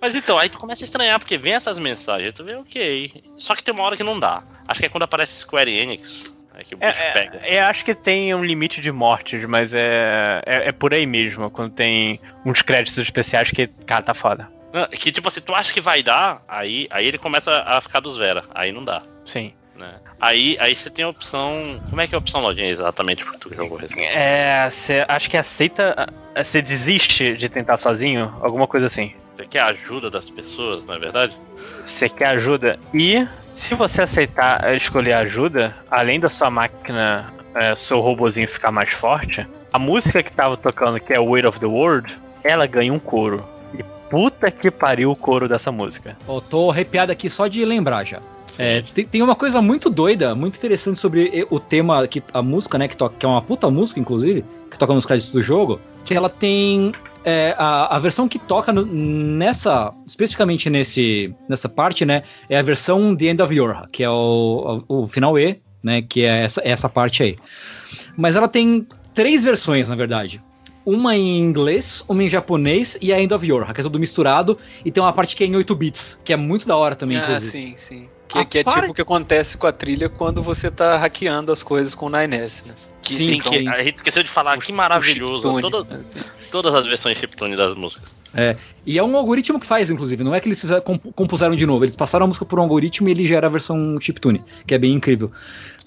Mas então, aí tu começa a estranhar, porque vem essas mensagens, tu vê, ok. Só que tem uma hora que não dá. Acho que é quando aparece Square Enix, é que o bicho É, pega. é, eu acho que tem um limite de mortes, mas é, é, é por aí mesmo, quando tem uns créditos especiais que, cara, tá foda. Não, Que tipo assim, tu acha que vai dar, aí, aí ele começa a ficar dos Vera, aí não dá. Sim. Né? Aí, aí você tem a opção. Como é que é a opção login exatamente porque tu jogou recentemente? É, você acho que aceita. Você desiste de tentar sozinho, alguma coisa assim. Você quer a ajuda das pessoas, não é verdade? Você quer ajuda e se você aceitar escolher ajuda, além da sua máquina, eh, seu robozinho ficar mais forte, a música que tava tocando, que é Weight of the World, ela ganha um coro. E puta que pariu o coro dessa música. Ó, tô arrepiado aqui só de lembrar já. É, tem, tem uma coisa muito doida, muito interessante sobre o tema, que a música, né, que, toca, que é uma puta música, inclusive, que toca nos créditos do jogo, que ela tem é, a, a versão que toca no- nessa, especificamente nesse, nessa parte, né, é a versão The End of Yorha, que é o, o, o final E, né, que é essa, essa parte aí. Mas ela tem três versões, na verdade. Uma em inglês, uma em japonês e a End of Yorha, que é tudo misturado, e tem uma parte que é em 8 bits, que é muito da hora também, Ah, inclusive. sim, sim. Que, que é tipo o que acontece com a trilha quando você tá hackeando as coisas com o 9S, né? Que, Sim, sim, então, que a gente esqueceu de falar, que maravilhoso. Chiptune, Toda- assim. todas as versões chiptune das músicas. É. E é um algoritmo que faz, inclusive. Não é que eles compuseram de novo. Eles passaram a música por um algoritmo e ele gera a versão chiptune, que é bem incrível.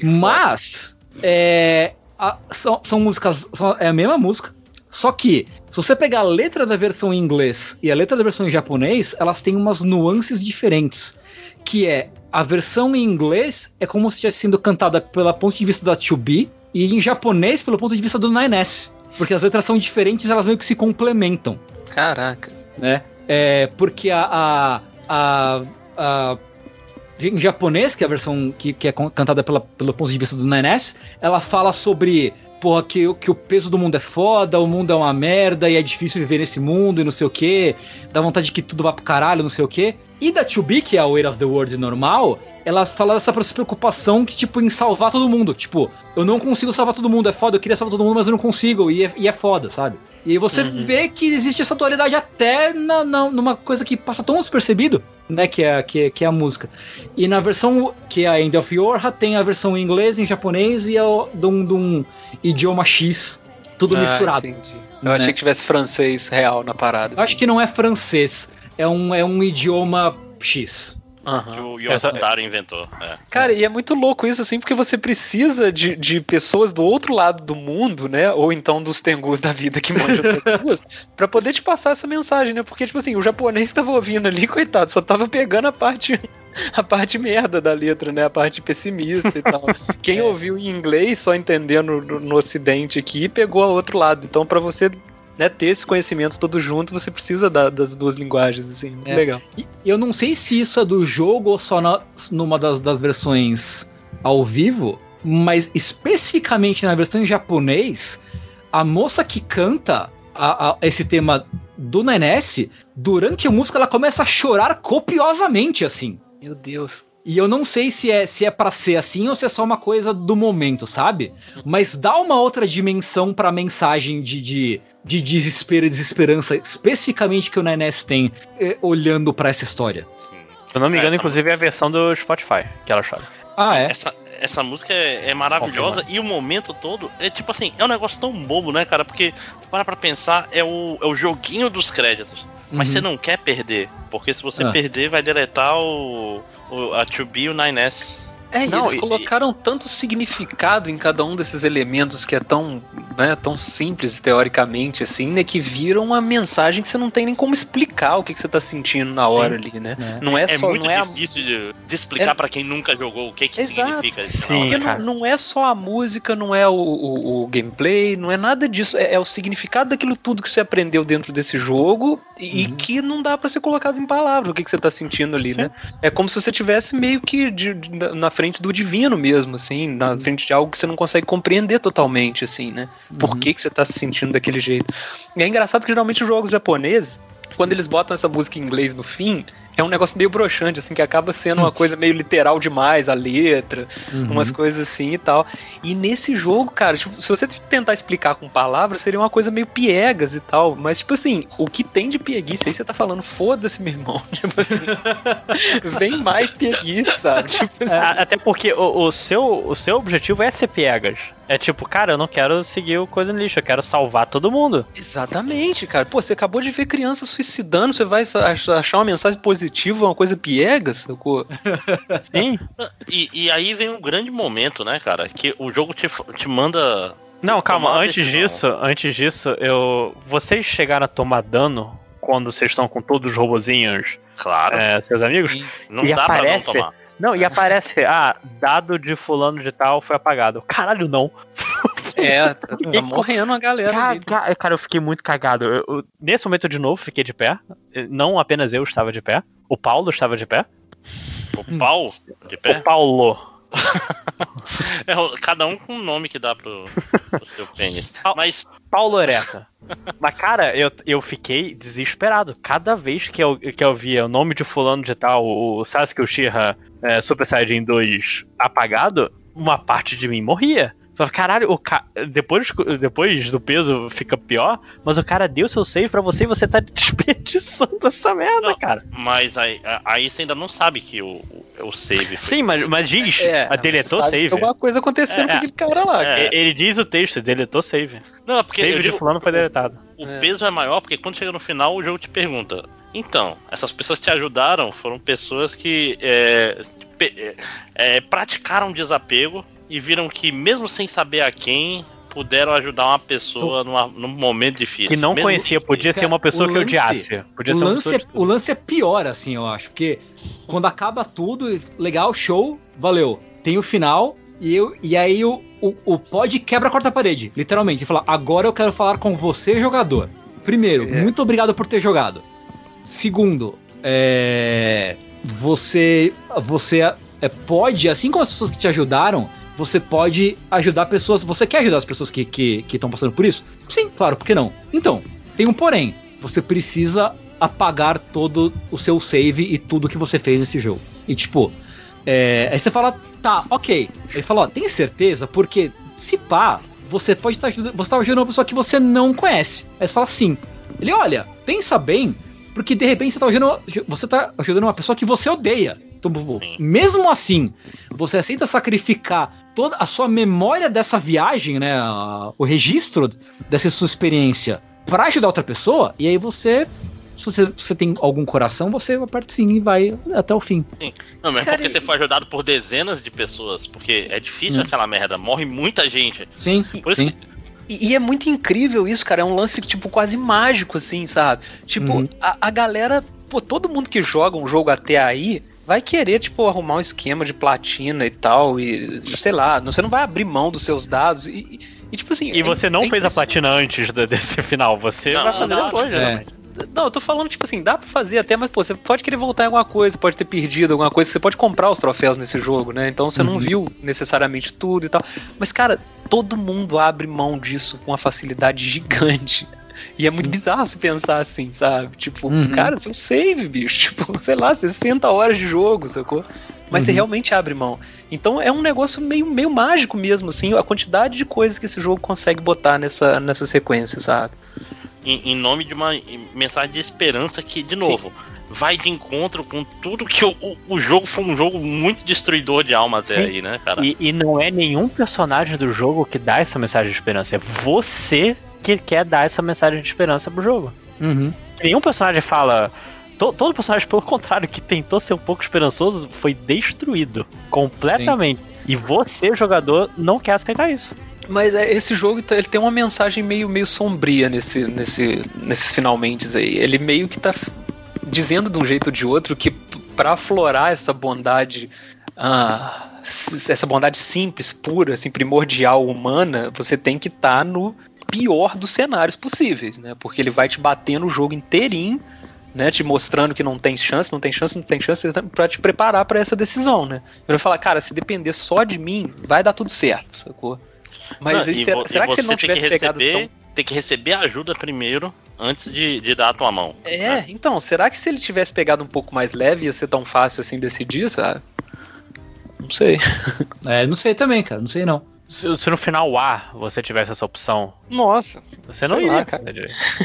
Mas é, a- são, são músicas. são- é a mesma música. Só que, se você pegar a letra da versão em inglês e a letra da versão em japonês, elas têm umas nuances diferentes. Que é a versão em inglês é como se estivesse sendo cantada pelo ponto de vista da 2B e em japonês pelo ponto de vista do 9S. Porque as letras são diferentes, elas meio que se complementam Caraca. né? É, porque a, a, a, a- em japonês, que é a versão que, que é cantada pela, pelo ponto de vista do Naness, ela fala sobre porra, que, o- que o peso do mundo é foda, o mundo é uma merda e é difícil viver nesse mundo e não sei o que, dá vontade de que tudo vá pro caralho, não sei o que. E da 2B, que é a Weight of the World normal, ela fala dessa preocupação que, tipo, em salvar todo mundo. Tipo, eu não consigo salvar todo mundo, é foda, eu queria salvar todo mundo, mas eu não consigo, e é, e é foda, sabe? E você vê que existe essa dualidade até na, na- numa coisa que passa tão despercebido, né? Que é, que, que é a música. E na versão que é a End of Yorha, tem a versão em inglês, em japonês e é o- de um, idioma X, tudo Ah, misturado. entendi. Eu Né? achei que tivesse francês real na parada. Eu acho que não é francês, é um, é um idioma X. Aham. Que o Essa- Yotaro inventou. É. Cara, e é muito louco isso, assim, porque você precisa de, de pessoas do outro lado do mundo, né? Ou então dos tengus da vida que manjam duas, pra poder te passar essa mensagem, né? Porque, tipo assim, o japonês que tava ouvindo ali, coitado, só tava pegando a parte. A parte merda da letra, né? A parte pessimista e tal. Quem ouviu em inglês, só entendendo no, no ocidente aqui, pegou a outro lado. Então, pra você né, ter esse conhecimento todo junto, você precisa da- das duas linguagens, assim. Muito É. legal. E eu não sei se isso é do jogo ou só na- numa das, das versões ao vivo, mas especificamente na versão em japonês, a moça que canta a- a- esse tema do Nenesse, durante a música ela começa a chorar copiosamente, assim. Meu Deus. E eu não sei se é se é para ser assim ou se é só uma coisa do momento, sabe? Mas dá uma outra dimensão pra mensagem de, de, de desespero e desesperança, especificamente que o Nenés tem eh, olhando pra essa história. Sim. Se eu não me engano, Essa inclusive é a versão do Spotify que ela chora. Ah, é? Essa, essa música é, é maravilhosa e o momento todo é tipo assim, é um negócio tão bobo, né, cara? Porque, para pra pensar, é o, é o joguinho dos créditos. Mas Uhum. você não quer perder, porque se você Ah. perder, vai deletar o a 2B e o 9S. É, e Não, eles e- colocaram tanto significado em cada um desses elementos que é tão, né, tão simples teoricamente, assim, né, que viram uma mensagem que você não tem nem como explicar o que, que você tá sentindo na hora ali, né? É. Não é, É, só, muito não é a- difícil de, de explicar É- pra quem nunca jogou o que, que Exato. significa isso. Sim. Porque não, não é só a música, não é o, o- o gameplay, não é nada disso. É, é o significado daquilo tudo que você aprendeu dentro desse jogo e, e Uhum. que não dá pra ser colocado em palavras o que, que você tá sentindo ali, Sim. né? É como se você tivesse meio que de- de- na- na frente do divino mesmo, assim, na Uhum. frente de algo que você não consegue compreender totalmente, assim, né? Por Uhum. que, que você tá se sentindo daquele jeito. E é engraçado que geralmente os jogos japoneses, quando eles botam essa música em inglês no fim, é um negócio meio broxante, assim, que acaba sendo uma coisa meio literal demais, a letra, Uhum. umas coisas assim e tal. E nesse jogo, cara, tipo, se você tentar explicar com palavras, seria uma coisa meio piegas e tal. Mas, tipo assim, o que tem de pieguice aí você tá falando, foda-se, meu irmão. Tipo assim, vem mais pieguice, sabe? Tipo, assim, A- Até porque o, o seu, o seu objetivo é ser piegas. É tipo, cara, eu não quero seguir o coisa no lixo, eu quero salvar todo mundo. Exatamente, cara. Pô, você acabou de ver criança suicidando, você vai ach- achar uma mensagem positiva, uma coisa piegas, sacou? Sim. E, e aí vem um grande momento, né, cara? Que o jogo te, te manda. Não, calma, antes disso, antes disso, eu. Vocês chegaram a tomar dano quando vocês estão com todos os robozinhos, Claro, é, seus amigos? não e dá aparece- pra não tomar. Não, e aparece, ah, dado de fulano de tal foi apagado. Caralho, não. É, tá, tá morrendo a galera ali. Caga- Cara, eu fiquei muito cagado. Eu- eu- nesse momento, eu de novo, fiquei de pé. Não apenas eu estava de pé. O Paulo estava de pé. O pau de pé. O Paulo. É, o- cada um com um nome que dá pro, pro seu pênis. Mas Paulo Ereta. Mas, cara, eu, eu fiquei desesperado. Cada vez que eu, que eu via o nome de fulano de tal, o Sasuke Uchiha é, Super Saiyajin 2 apagado, uma parte de mim morria. Caralho, o ca... depois, depois do peso fica pior, mas o cara deu seu save pra você e você tá desperdiçando essa merda, Não. cara. Mas aí, a- aí você ainda não sabe que o, o- o save. Sim, mas, mas diz, É, a deletou sabe que save. Alguma coisa acontecendo É, com aquele cara lá. é. E- Ele diz o texto, deletou save. Não, é porque Save de fulano foi deletado. o É. peso é maior porque quando chega no final o jogo te pergunta. Então, essas pessoas que te ajudaram foram pessoas que é, é, é, praticaram desapego e viram que mesmo sem saber a quem puderam ajudar uma pessoa numa- num momento difícil. Que não Mesmo conhecia, que- podia ser uma pessoa o que lance- odiasse. Podia O ser uma lance, pessoa é, o lance é pior, assim, eu acho. Porque quando acaba tudo, legal, show, valeu. Tem o final, e, eu, e aí o, o, o pod quebra a quarta parede, literalmente. E fala, agora eu quero falar com você, jogador. Primeiro, É. muito obrigado por ter jogado. Segundo, é, você, você é, pode, assim como as pessoas que te ajudaram, você pode ajudar pessoas. Você quer ajudar as pessoas que estão que, estão passando por isso? Sim, claro, por que não? Então, tem um porém. Você precisa apagar todo o seu save e tudo que você fez nesse jogo. E tipo, é, aí você fala, tá, ok. Ele fala, ó, tem certeza? Porque se pá, você pode estar ajudando, você tá ajudando uma pessoa que você não conhece. Aí você fala sim. Ele, olha, pensa bem, porque de repente você tá ajudando, você tá ajudando uma pessoa que você odeia. Então, mesmo assim, você aceita sacrificar toda a sua memória dessa viagem, né, a- o registro dessa sua experiência pra ajudar outra pessoa, e aí você se você, se você tem algum coração, você aperta sim e vai até o fim. Não, mas é Cara, porque você foi ajudado por dezenas de pessoas. Porque é difícil Hum. aquela merda. Morre muita gente. Sim, Por isso sim. que E, e é muito incrível isso, cara. É um lance, tipo, quase mágico, assim, sabe? Tipo, Uhum. a, a galera, pô, todo mundo que joga um jogo até aí vai querer, tipo, arrumar um esquema de platina e tal. E, sei lá, você não vai abrir mão dos seus dados. E, e- tipo assim. E é- você não é fez a platina antes desse final, você Não, vai fazer não, depois, é. geralmente. Não, eu tô falando, tipo assim, dá pra fazer até, mas, pô, você pode querer voltar em alguma coisa, pode ter perdido alguma coisa, você pode comprar os troféus nesse jogo, né? Então você não Uhum. viu necessariamente tudo e tal. Mas, cara, todo mundo abre mão disso com uma facilidade gigante. E é muito bizarro se pensar assim, sabe? Tipo, Uhum. cara, seu save, bicho, tipo, sei lá, 60 horas de jogo, sacou? Mas você Uhum. realmente abre mão. Então é um negócio meio, meio mágico mesmo, assim, a quantidade de coisas que esse jogo consegue botar nessa, nessa sequência, sabe? em, em nome de uma mensagem de esperança que, de novo, vai de encontro com tudo que o, o, o jogo foi um jogo muito destruidor de alma até Sim. aí, né, cara? E, e não é nenhum personagem do jogo que dá essa mensagem de esperança. É você que quer dar essa mensagem de esperança pro jogo. Uhum. Nenhum personagem fala. to- todo personagem, pelo contrário, que tentou ser um pouco esperançoso, foi destruído completamente. E você, jogador, não quer aceitar isso. Mas é, esse jogo tá- ele tem uma mensagem meio, meio sombria nesse, nesse, nesses finalmente aí. Ele meio que tá dizendo de um jeito ou de outro que p- pra aflorar essa bondade. ah, essa bondade simples, pura, assim, primordial, humana, você tem que estar no pior dos cenários possíveis, né? Porque ele vai te bater no jogo inteirinho, né? Te mostrando que não tem chance, não tem chance, não tem chance, pra te preparar pra essa decisão, né? Ele vai falar, cara, se depender só de mim, vai dar tudo certo, sacou? Mas Não, aí, e será, vo- será e que se ele não tem que tivesse pegado receber, tão... tem que receber ajuda primeiro antes de, de dar a tua mão. É, então, será que se ele tivesse pegado um pouco mais leve ia ser tão fácil assim decidir, sabe? Não sei. É, não sei também, cara, não sei não. Se, se no final A você tivesse essa opção, Nossa, você não iria. lá, cara.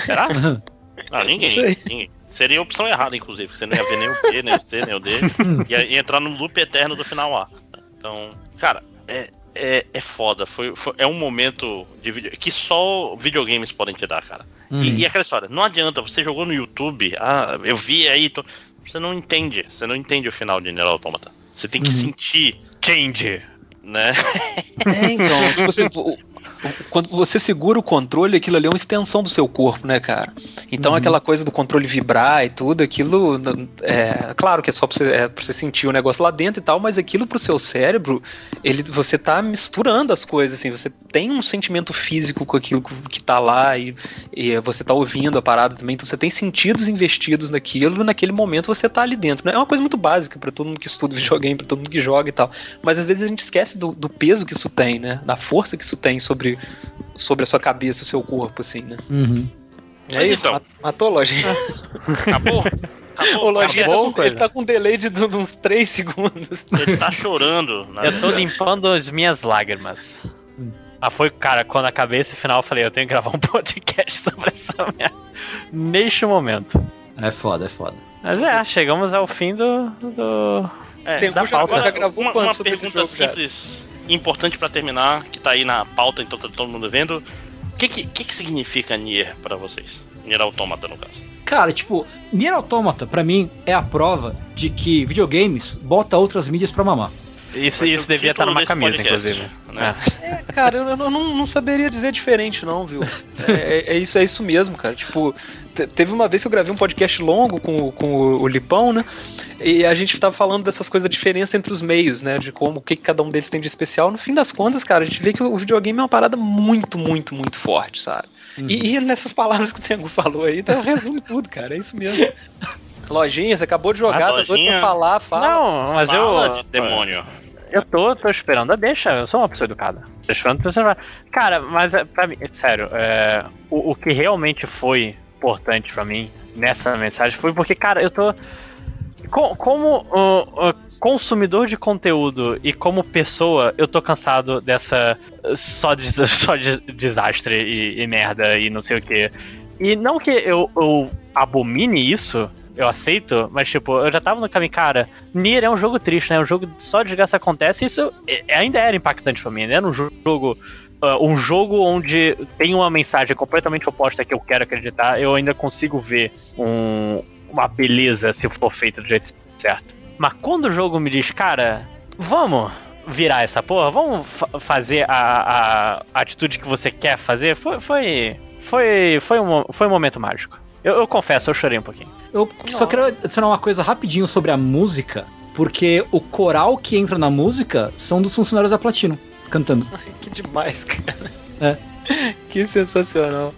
Será? Ah, ninguém, ninguém. Seria a opção errada, inclusive, porque você não ia ver nem o B, nem o C, nem o D. ia, ia entrar no loop eterno do final A. Então, cara, é, é, é foda. Foi, foi- é um momento de vídeo que só videogames podem te dar, cara. Uhum. E, e aquela história, não adianta, você jogou no YouTube, ah, eu vi aí, tô- você não entende, você não entende o final de Nier Automata. Você tem que Uhum. sentir, Change. Né? É, então, tipo assim, quando você segura o controle, aquilo ali é uma extensão do seu corpo, né, cara? Então Uhum. aquela coisa do controle vibrar e tudo, aquilo é claro que é só pra você, é pra você sentir o negócio lá dentro e tal, mas aquilo pro seu cérebro, ele, você tá misturando as coisas, assim, você tem um sentimento físico com aquilo que tá lá e, e você tá ouvindo a parada também, então você tem sentidos investidos naquilo, naquele momento você tá ali dentro, né? É uma coisa muito básica pra todo mundo que estuda videogame, pra todo mundo que joga e tal, mas às vezes a gente esquece do, do peso que isso tem, né? Da força que isso tem sobre, sobre a sua cabeça, o seu corpo, assim, né? Uhum. É Mas isso, então. mat- matou a lojinha. Acabou? O Acabou, lojinha tá acabou, com, ele tá com um delay de, de uns 3 segundos. Ele tá chorando. na Eu tô limpando as minhas lágrimas. Ah, foi, cara, quando acabei esse final, eu falei, eu tenho que gravar um podcast sobre essa merda. Neste momento. É foda, é foda. Mas é, chegamos ao fim do, do, É, da já, pauta. já gravou uma, uma pergunta jogo já? Importante pra terminar, que tá aí na pauta, então tá todo mundo vendo. O que que, que que significa Nier pra vocês? Nier Automata, no caso. Cara, tipo, Nier Automata, pra mim, é a prova de que videogames bota outras mídias pra mamar. Isso, isso devia estar numa camisa, podcast, inclusive. né? É. Cara, eu, eu não, não saberia dizer diferente, não, viu? É, é- é isso, é isso mesmo, cara. Tipo, te- teve uma vez que eu gravei um podcast longo com, o- com o, o Lipão, né? E a gente tava falando dessas coisas, da diferença entre os meios, né? De como, o que, que cada um deles tem de especial. No fim das contas, cara, a gente vê que o videogame é uma parada muito, muito, muito forte, sabe? E, e nessas palavras que o Tengu falou aí, então, resume tudo, cara. É isso mesmo. Lojinha, você acabou de jogar, tá doido pra falar, fala. Não, mas Fala eu. de demônio. Eu tô, tô esperando a deixa, eu sou uma pessoa educada. Tô esperando a pessoa. Cara, mas é, pra mim, é sério, é, o, o que realmente foi importante pra mim nessa mensagem foi porque, cara, eu tô. co- Como uh, consumidor de conteúdo e como pessoa, eu tô cansado dessa só, des- só de desastre e, e merda e não sei o que. E não que eu, eu abomine isso, eu aceito, mas tipo, eu já tava no caminho, cara, Nier é um jogo triste, né? Um jogo só de desgraça acontece, e isso é- ainda era impactante pra mim, né? Era um jogo. ah, um jogo onde tem uma mensagem completamente oposta que eu quero acreditar, eu ainda consigo ver um- uma beleza se for feito do jeito certo. Mas quando o jogo me diz, cara, vamos virar essa porra, vamos fa- fazer a, a atitude que você quer fazer, foi. Foi, foi, foi, um, foi um momento mágico. Eu, eu confesso, eu chorei um pouquinho. Eu só quero adicionar uma coisa rapidinho sobre a música, porque o coral que entra na música são dos funcionários da Platino, cantando. Que demais, cara. É. Que sensacional.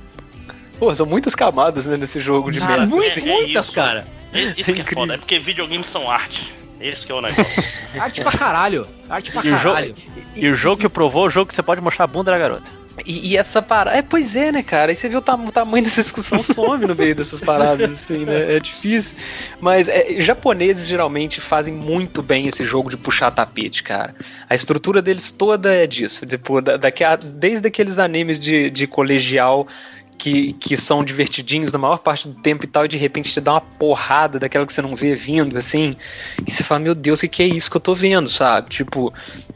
Pô, são muitas camadas né, nesse jogo de Ah, merda. muito- É- é muitas, isso. cara. E- Isso que é Incrível. foda, é porque videogames são arte. Esse que é o negócio. Arte pra caralho. Arte pra E o jogo- caralho. E o jogo que provou, o jogo que você pode mostrar a bunda da garota. E, e essa parada. É, pois é, né, cara? Aí você vê o, tam- o tamanho dessa discussão some no meio dessas paradas, assim, né? É difícil. Mas é, japoneses geralmente fazem muito bem esse jogo de puxar tapete, cara. A estrutura deles toda é disso. Tipo, da, daqui a- desde aqueles animes de, de colegial. Que, que são divertidinhos na maior parte do tempo e tal, e de repente te dá uma porrada daquela que você não vê vindo, assim, e você fala, meu Deus, o que, que é isso que eu tô vendo, sabe? Tipo,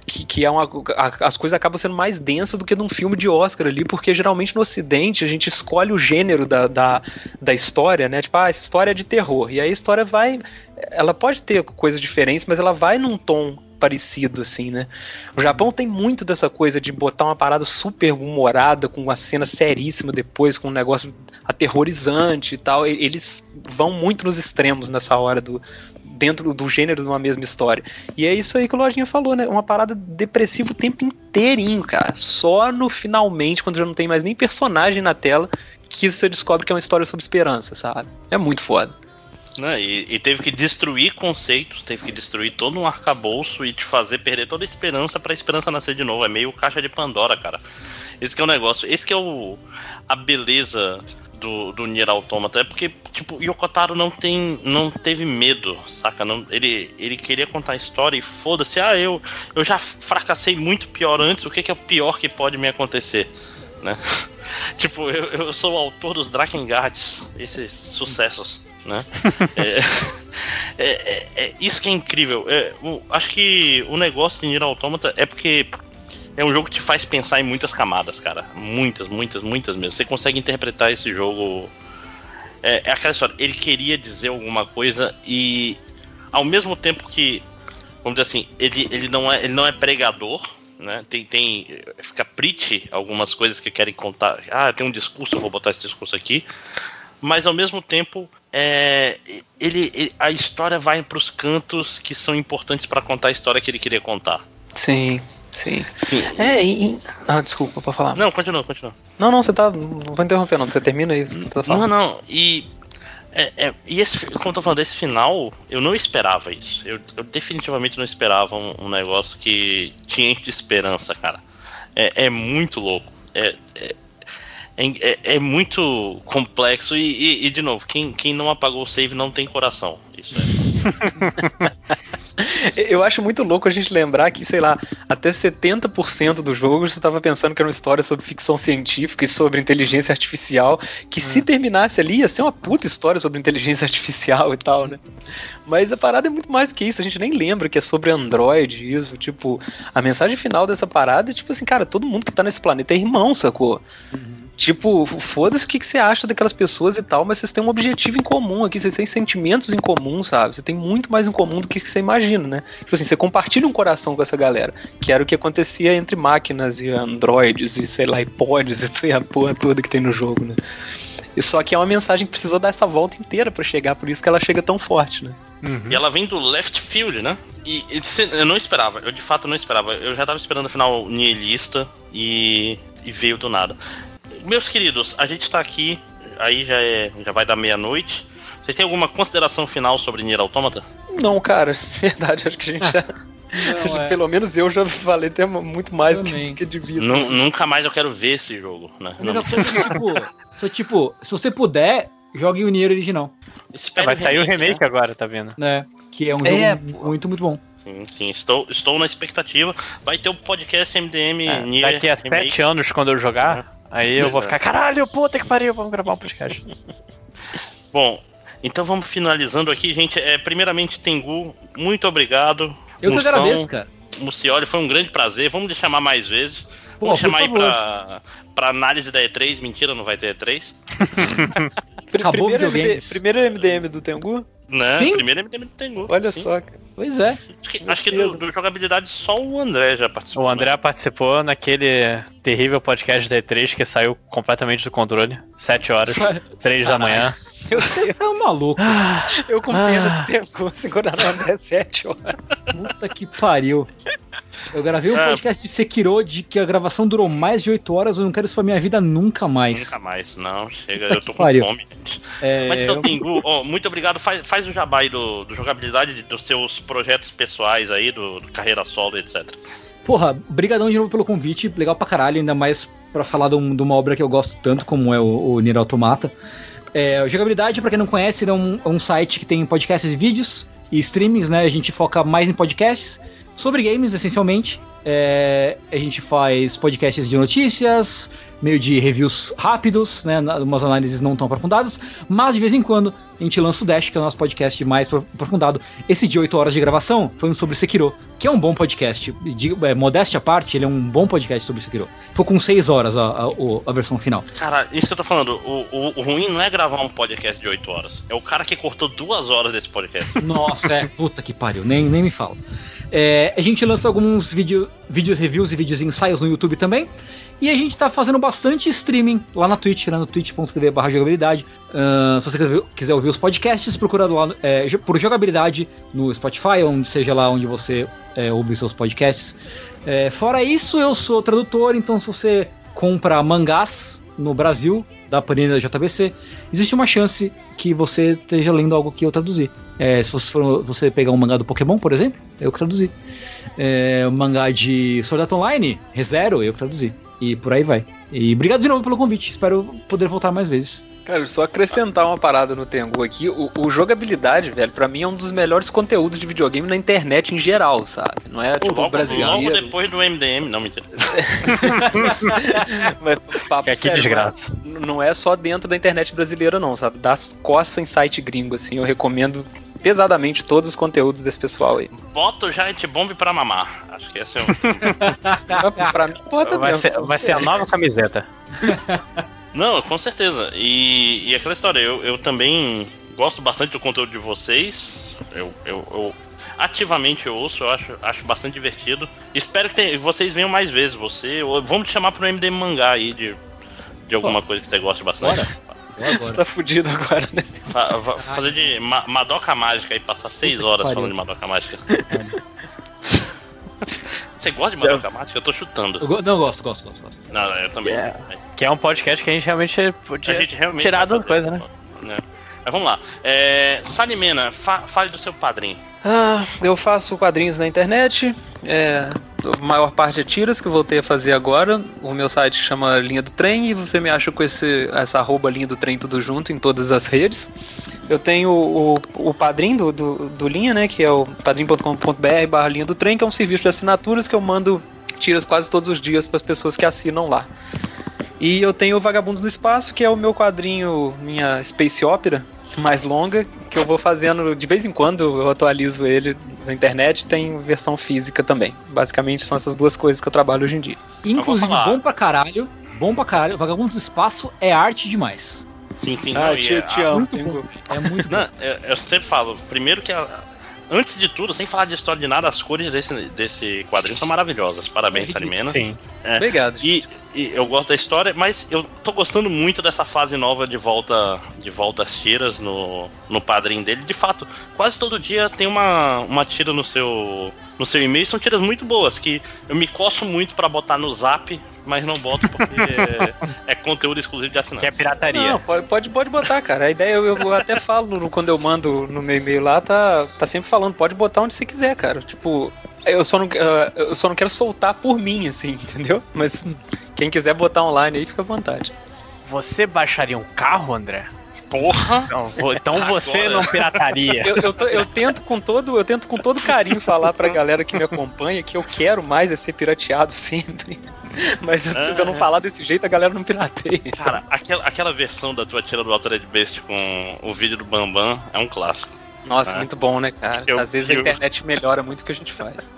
que, que é uma. a- as coisas acabam sendo mais densas do que num filme de Oscar ali, porque geralmente no Ocidente a gente escolhe o gênero da, da, da história, né? Tipo, ah, essa história é de terror. E aí a história vai. Ela pode ter coisas diferentes, mas ela vai num tom parecido, assim, né? O Japão tem muito dessa coisa de botar uma parada super humorada, com uma cena seríssima depois, com um negócio aterrorizante e tal. Eles vão muito nos extremos nessa hora do, dentro do gênero de uma mesma história. E é isso aí que o Lojinha falou, né? Uma parada depressiva o tempo inteirinho, cara. Só no finalmente, quando já não tem mais nem personagem na tela, que você descobre que é uma história sobre esperança, sabe? É muito foda. Né? E, e teve que destruir conceitos, teve que destruir todo um arcabouço e te fazer perder toda a esperança pra esperança nascer de novo. É meio caixa de Pandora, cara. Esse que é o negócio. Esse é o a beleza do, do Nier Automata. É porque, tipo, Yokotaro não tem. não teve medo, saca? Não, ele, ele queria contar a história e foda-se, ah, eu, eu já fracassei muito pior antes, o que, que é o pior que pode me acontecer? Né? tipo, eu, eu sou o autor dos Drakengard's, esses sucessos, né? é, é, é- é isso que é incrível. É, o- acho que o negócio de Nier Automata é porque é um jogo que te faz pensar em muitas camadas, cara. Muitas, muitas, muitas mesmo. Você consegue interpretar esse jogo. É, é aquela história, ele queria dizer alguma coisa e ao mesmo tempo que, vamos dizer assim, ele, ele, não, é, ele não é pregador, né? Tem, tem. Fica preach algumas coisas que querem contar. Ah, tem um discurso, eu vou botar esse discurso aqui. Mas ao mesmo tempo, é, ele, ele- a história vai para os cantos que são importantes para contar a história que ele queria contar. Sim, sim. Sim. É, e. Ah, desculpa, pode falar. Não, continua, continua. Não, não, você tá. Não vou interromper, não. Você termina isso tá Não, não, e. é- é- e esse, como eu tô falando, esse final, eu não esperava isso. Eu, eu definitivamente não esperava um, um negócio que tinha de esperança, cara. É, é muito louco. É, é, é, é muito complexo e, e- e, de novo, quem, quem não apagou o save não tem coração. Isso é. Eu acho muito louco a gente lembrar que, sei lá, até 70% do jogo você tava pensando que era uma história sobre ficção científica e sobre inteligência artificial, que se terminasse ali ia ser uma puta história sobre inteligência artificial e tal, né? Mas a parada é muito mais que isso, a gente nem lembra que é sobre Android, isso, tipo, a mensagem final dessa parada é tipo assim, cara, todo mundo que tá nesse planeta é irmão, sacou? Tipo, foda-se o que, que você acha daquelas pessoas e tal, mas vocês têm um objetivo em comum aqui, vocês têm sentimentos em comum, sabe? Você tem muito mais em comum do que você imagina, né? Tipo assim, você compartilha um coração com essa galera, que era o que acontecia entre máquinas e androides e, sei lá, iPods e e a porra toda que tem no jogo, né? E só que é uma mensagem que precisou dar essa volta inteira pra chegar, por isso que ela chega tão forte, né? E ela vem do left field, né? E, e se- eu não esperava, eu de fato não esperava. Eu já tava esperando o final nihilista e, e veio do nada. Meus queridos, a gente tá aqui, aí já, é, já vai dar meia-noite. Vocês têm alguma consideração final sobre Nier Automata? Não, cara, verdade, acho que a gente já. Não, é. Pelo menos eu já falei até muito mais do que, que devia. Nu- nunca mais eu quero ver esse jogo, né? É, tipo, se, tipo, se você puder, jogue o Nier original, Espere Vai sair o remake né? agora, tá vendo? né? Que é um É, jogo muito, muito bom. Sim, sim, estou, estou na expectativa. Vai ter o podcast MDM É, Nier daqui a Remake. sete anos, quando eu jogar, aí eu vou ficar, caralho, puta que pariu, vamos gravar um podcast. Bom, então vamos finalizando aqui, gente. É, primeiramente, Tengu, muito obrigado. Eu que Moção, agradeço, cara. Mucioli, foi um grande prazer. Vamos lhe chamar mais vezes. Pô, Vamos chamar aí favor. pra, pra análise da E3. Mentira, não vai ter E3. Pri- Acabou primeiro. MD, primeiro MDM do Tengu? Né? Sim. Primeiro MDM do Tengu. Olha sim. só, cara. Pois é. Acho que, acho que do, do jogabilidade só o André já participou. O André né? participou naquele terrível podcast da E3 que saiu completamente do controle. Sete horas, três da manhã. Eu, É um maluco. eu com pena Ah. do Tengu segurando o André 7 horas. Puta que pariu. Eu gravei um É. podcast de Sekiro de que a gravação durou mais de 8 horas. Eu não quero isso pra minha vida nunca mais. Nunca mais, não, chega, Puta eu tô com pariu. fome. É, Mas então, eu- Tengu, ó, muito obrigado. Faz, faz o jabá aí do, do jogabilidade, dos seus projetos pessoais aí, do, do carreira solo, etc. Porra, brigadão de novo pelo convite, legal pra caralho, ainda mais pra falar de, um- de uma obra que eu gosto tanto como é o, o Nier Automata. É, jogabilidade, pra quem não conhece, é um, é um site que tem podcasts e vídeos e streamings, né? A gente foca mais em podcasts sobre games, essencialmente. É, a gente faz podcasts de notícias, meio de reviews rápidos, né? Umas análises não tão aprofundadas, mas de vez em quando a gente lança o Dash, que é o nosso podcast mais pro- aprofundado. Esse de 8 horas de gravação foi um sobre Sekiro, que é um bom podcast. De, é, modéstia à parte, ele é um bom podcast sobre Sekiro. Foi com 6 horas a, a, a versão final. Cara, isso que eu tô falando, o, o, o ruim não é gravar um podcast de 8 horas. É o cara que cortou duas horas desse podcast. Nossa, é. Puta que pariu, nem, nem me fala. É, a gente lança alguns vídeo, vídeos reviews e vídeos ensaios no YouTube também. E a gente tá fazendo bastante streaming lá na Twitch, né, no twitch.tv barra jogabilidade. Ahn, se você quiser, ouvir os podcasts, procura lá é, por jogabilidade no Spotify, onde seja lá onde você é, ouve seus podcasts. É, fora isso, eu sou tradutor, então se você compra mangás no Brasil, da Panini da JBC, existe uma chance que você esteja lendo algo que eu traduzi. É, se você, for, você pegar um mangá do Pokémon, por exemplo, eu que traduzi. É, o mangá de Sword Art Online, ReZero, eu que traduzi. E por aí vai. E obrigado de novo pelo convite, espero poder voltar mais vezes. Cara, só acrescentar uma parada no Tengu aqui, o, o jogabilidade, velho, pra mim é um dos melhores conteúdos de videogame na internet em geral, sabe? Não é tipo logo, brasileiro. logo depois do MDM, não, mentira. Mas, papo Que, que sério, desgraça. Não é só dentro da internet brasileira, não, sabe? Das coças em site gringo, assim. Eu recomendo pesadamente todos os conteúdos desse pessoal aí. Bota o Giant Bomb pra mamar. Acho que esse é o. pra, pra mim, bota Vai mesmo. ser, vai ser a nova camiseta. Não, com certeza. E, e aquela história, eu, eu também gosto bastante do conteúdo de vocês. Eu, eu, eu ativamente eu ouço, eu acho, acho bastante divertido. Espero que tem- vocês venham mais vezes. Você, ou- vamos te chamar pro MD Mangá aí de, de alguma coisa que você goste bastante. Agora. Tá fudido agora, né? Fa- fa- fazer de ma Madoka Mágica e passar seis horas falando de Madoka Mágica. Você gosta de Madoka Mágica? Eu tô chutando. Eu go- não, eu gosto, gosto, gosto, gosto. Não, eu também. É. Mas- Que é um podcast que a gente realmente A podia gente realmente tirar fazer. coisa, né? né? Mas vamos lá. É, Salimena, fa fale do seu padrinho. Ah, eu faço quadrinhos na internet. É, a maior parte é tiras que voltei a fazer agora. O meu site chama Linha do Trem e você me acha com esse, essa arroba Linha do Trem tudo junto em todas as redes. Eu tenho o, o, padrinho do, do, do Linha, né? Que é o padrim.com.br barra Linha do Trem, que é um serviço de assinaturas que eu mando tiras quase todos os dias para as pessoas que assinam lá. E eu tenho o Vagabundos do Espaço, que é o meu quadrinho, minha Space Opera mais longa, que eu vou fazendo de vez em quando, eu atualizo ele na internet, tem versão física também. Basicamente são essas duas coisas que eu trabalho hoje em dia. Inclusive, bom pra caralho. Bom pra caralho. Vagabundos do Espaço é arte demais. Sim, sim, Ah, não, eu te, é- te amo. muito bom. É muito bom. Não, eu, eu sempre falo, primeiro que a- antes de tudo, sem falar de história de nada, as cores desse, desse quadrinho são maravilhosas. Parabéns, É Salimena. Sim. Obrigado. E, e eu gosto da história, mas eu tô gostando muito dessa fase nova de volta de volta às tiras no, no padrinho dele. De fato, quase todo dia tem uma, uma tira no seu no seu e-mail. São tiras muito boas que eu me coço muito pra botar no Zap, mas não boto porque é, é conteúdo exclusivo de Que é assinantes. pirataria. Não, pode, pode, pode botar, cara. A ideia eu, eu até falo no- quando eu mando no meu e-mail lá, tá, tá sempre falando, pode botar onde você quiser, cara. Tipo, eu só não, ah, eu só não quero soltar por mim, assim, entendeu? Mas quem quiser botar online aí, fica à vontade. Você baixaria um carro, André? Porra! Vo- então você Agora. não pirataria. Eu, eu, tô- eu tento com todo, eu tento com todo carinho falar pra galera que me acompanha que eu quero mais é ser pirateado sempre. Mas se eu não falar desse jeito, a galera não pirateia. Cara, aquela, aquela versão da tua tira do Altered Beast com o vídeo do Bambam é um clássico. Nossa, Ah. muito bom, né, cara? Eu- Às vezes a internet melhora muito o que a gente faz.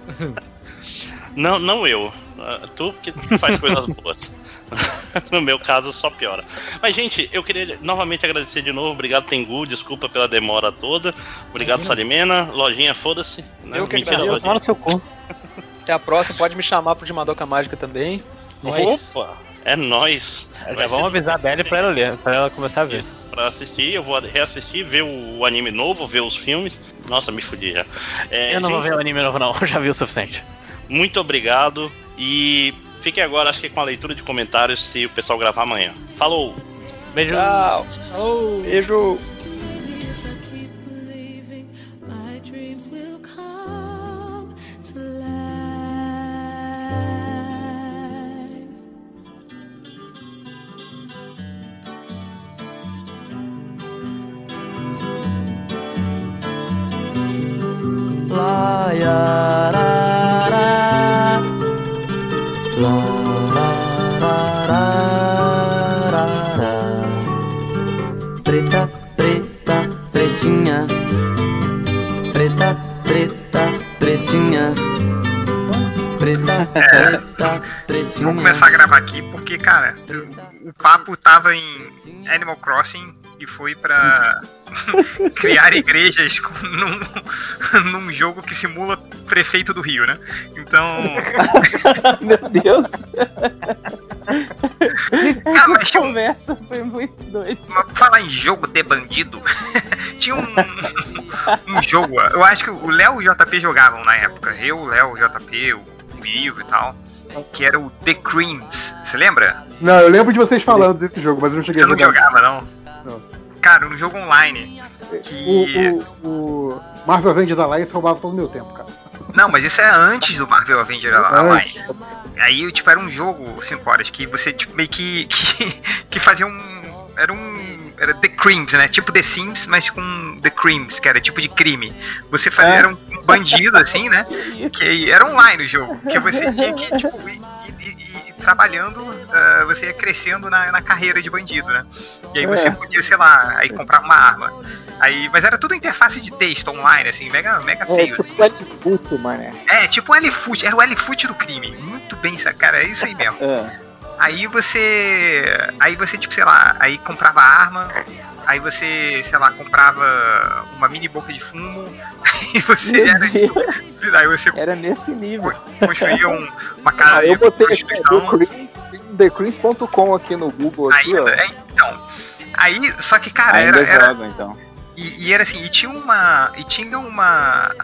Não, não eu. Ah, Tu que faz coisas boas. no meu caso, só piora. Mas, gente, eu queria novamente agradecer de novo. Obrigado, Tengu. Desculpa pela demora toda. Obrigado, Salimena. Lojinha, foda-se. né? Eu que Mentira, agradeço. lojinha. no seu cu. Até a próxima, pode me chamar pro de Madoka Mágica também. Nós. Opa! É nóis. Já Vai vamos ser avisar a Belly pra ela ler, pra ela começar a ver. Pra assistir, eu vou reassistir, ver o anime novo, ver os filmes. Nossa, me fudi já. É, Eu não vou gente, ver o anime novo, não. Eu já vi o suficiente. Muito obrigado. E fique agora, acho que com a leitura de comentários, se o pessoal gravar amanhã. Falou! Beijo. Tchau. Oh. Beijo. If pretinha. Vou começar a gravar aqui porque, cara, o, o papo tava em Animal Crossing e foi pra criar igrejas num, num jogo que simula prefeito do Rio, né? Então, Meu Deus, cara, mas tinha um, conversa foi muito doida. falar em jogo de bandido, tinha um, um jogo, eu acho que o Léo e o JP jogavam na época, eu, o Léo, o JP, o Ivo e tal, que era o The Creams, você lembra? Não, eu lembro de vocês falando desse jogo, mas eu não cheguei Você a não jogar. jogava, não? Não. Cara, um jogo online. Que. O, o, o Marvel Avengers Alliance roubava todo o meu tempo, cara. Não, mas isso é antes do Marvel Avenger Alliance. Aí, tipo, era um jogo, 5 horas, que você tipo, meio que, que. que fazia um. Era um. Era The Crimes, né? Tipo The Sims, mas com The Crimes, que era tipo de crime. Você fazia. É. Era um bandido, assim, né? Que era online o jogo. Que você tinha que, tipo, ir, ir- ir- trabalhando, ah, você ia crescendo na, na carreira de bandido, né? E aí você É. podia, sei lá, aí comprar uma arma. Aí, mas era tudo interface de texto online, assim, mega, mega É feio. assim. tipo L-Foot, mané. É, tipo o L-Foot, era o L-Foot do crime. Muito bem, cara, é isso aí mesmo. É. Aí você. Aí você, tipo, sei lá, aí comprava arma, aí você, sei lá, comprava uma mini boca de fumo, aí você Meu era, tipo, aí você era nesse nível. construía um- uma casa Ah, eu botei TheCreams.com aqui no Google. Ainda, é, então. Aí, só que, cara, Ainda era, era, joga, então. E, e era assim, e tinha uma. E tinha uma.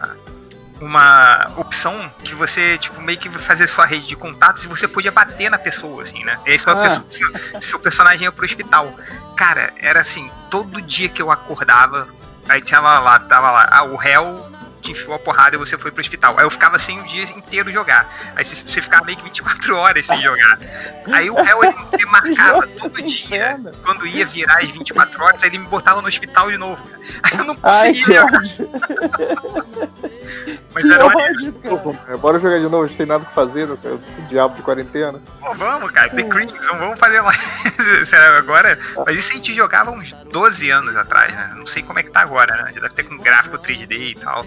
Uma opção que você, tipo, meio que fazer sua rede de contatos e você podia bater na pessoa, assim, né? E aí sua Ah. pessoa- seu, seu personagem ia pro hospital. Cara, era assim, todo dia que eu acordava, aí tinha lá, tava lá, ah, o réu te enfiou a porrada e você foi pro hospital. Aí eu ficava sem o dia inteiro jogar. Aí você, ficava meio que 24 horas sem jogar. Aí o réu ele me marcava todo dia. Quando ia virar as 24 horas, aí ele me botava no hospital de novo. Aí eu não Ai, conseguia que jogar. Mas Que era ódio, cara. É, Bora jogar de novo, a gente tem nada pra fazer nesse, nesse diabo de quarentena. Pô, vamos, cara. The Crimson, vamos fazer mais. Sério, agora. Mas isso a gente jogava uns 12 anos atrás, né? Não sei como é que tá agora, né? Já deve ter com gráfico 3D e tal.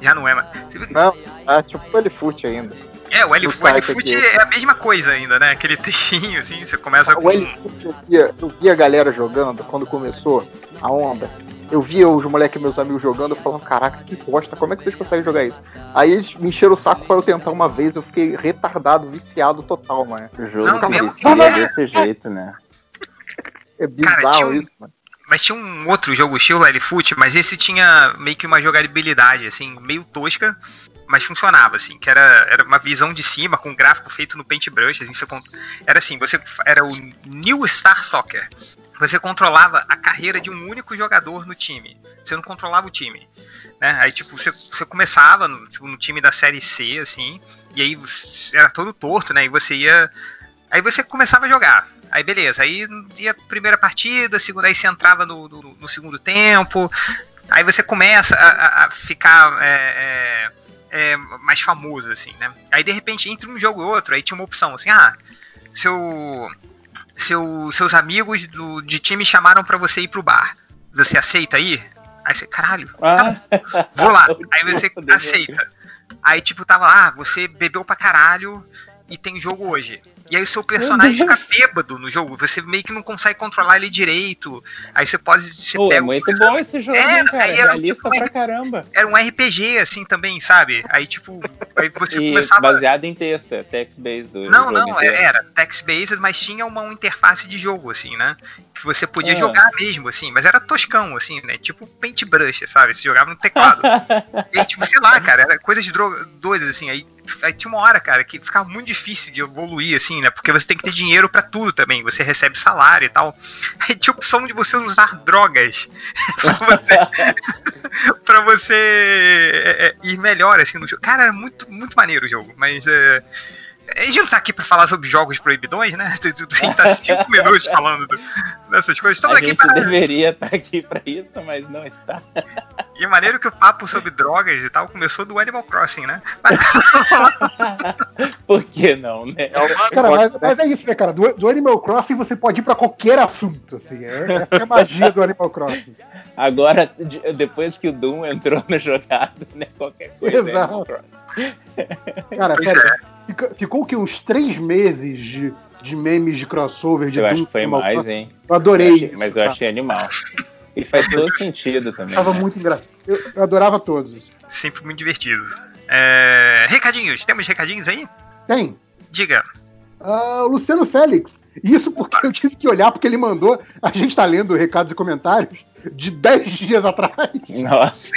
Já não é mais. Você viu que- Não, ah, tipo o L-Foot ainda. É, o L-Foot é a mesma coisa ainda, né? Aquele textinho, assim, você começa com. O L-Foot eu via, eu via a galera jogando quando começou a onda. Eu via os moleques, meus amigos jogando, eu falando, caraca, que bosta, como é que vocês conseguem jogar isso? Aí eles me encheram o saco pra eu tentar uma vez, eu fiquei retardado, viciado total, mano. O jogo Não, que mesmo que- vicia desse jeito, né? É bizarro Cara, um- isso, mano. Mas tinha um outro jogo estilo L-Foot, mas esse tinha meio que uma jogabilidade, assim, meio tosca, mas funcionava, assim, que era, era uma visão de cima, com gráfico feito no Paintbrush, assim, você era assim, você era o New Star Soccer. Você controlava a carreira de um único jogador no time. Você não controlava o time. Né? Aí, tipo, você, você começava no, tipo, no time da série C, assim, e aí era todo torto, né? E você ia. Aí você começava a jogar. Aí beleza, aí ia primeira partida, segunda, aí você entrava no, no- no segundo tempo. Aí você começa a, a- a ficar é, é, é, mais famoso, assim, né? Aí de repente, entre um jogo e outro, aí tinha uma opção assim, ah, seu, seu, seus amigos do, de time chamaram pra você ir pro bar. Você aceita aí? Aí você, caralho, tá Ah, Vou lá. Aí você aceita. Aí, tipo, tava lá, você bebeu pra caralho e tem jogo hoje. E aí o seu personagem fica bêbado no jogo. Você meio que não consegue controlar ele direito. Aí você pode. Você Pô, é pega. muito bom esse jogo, É, hein, cara. aí era tipo- pra caramba. Era um RPG, assim, também, sabe? Aí, tipo, aí você E começava. baseado em texto, é text-based. Não, não, inteiro. é- era text-based, mas tinha uma interface de jogo, assim, né? Que você podia Ah. jogar mesmo, assim, mas era toscão, assim, né? Tipo paintbrush, sabe? Você jogava no teclado. e aí, tipo, sei lá, cara, era coisas de dro- doidas, assim. Aí, aí tinha uma hora, cara, que ficava muito difícil de evoluir, assim, né? Porque você tem que ter dinheiro pra tudo também. Você recebe salário e tal. Aí tinha a opção de você usar drogas pra você, pra você é, é, ir melhor, assim, no jogo. Cara, era muito, muito maneiro o jogo, mas. É, a gente não tá aqui pra falar sobre jogos proibidões, né? A gente tá cinco minutos falando do- dessas coisas. Estamos a aqui gente pra. deveria estar aqui pra isso, mas não está. E é maneiro que o papo sobre drogas e tal começou do Animal Crossing, né? Por que não, né? Cara, mas, mas é isso, né, cara? Do, do Animal Crossing você pode ir pra qualquer assunto, assim. É, essa é a magia do Animal Crossing. Agora, de- depois que o Doom entrou na jogada, né? Qualquer coisa. é Exato. Animal Crossing. Cara, Pois sério, é. Fica- ficou que uns três meses de, de memes de crossover de Eu acho que foi mais, hein? Eu adorei Eu mas eu achei animal. E faz todo sentido também. Tava né? muito engraçado. Eu, eu adorava todos. Sempre muito divertido. É, Recadinhos, temos recadinhos aí? Tem. Diga. O Luciano Félix. Isso porque eu tive que olhar, porque ele mandou. A gente tá lendo recados e comentários de 10 dias atrás. Nossa.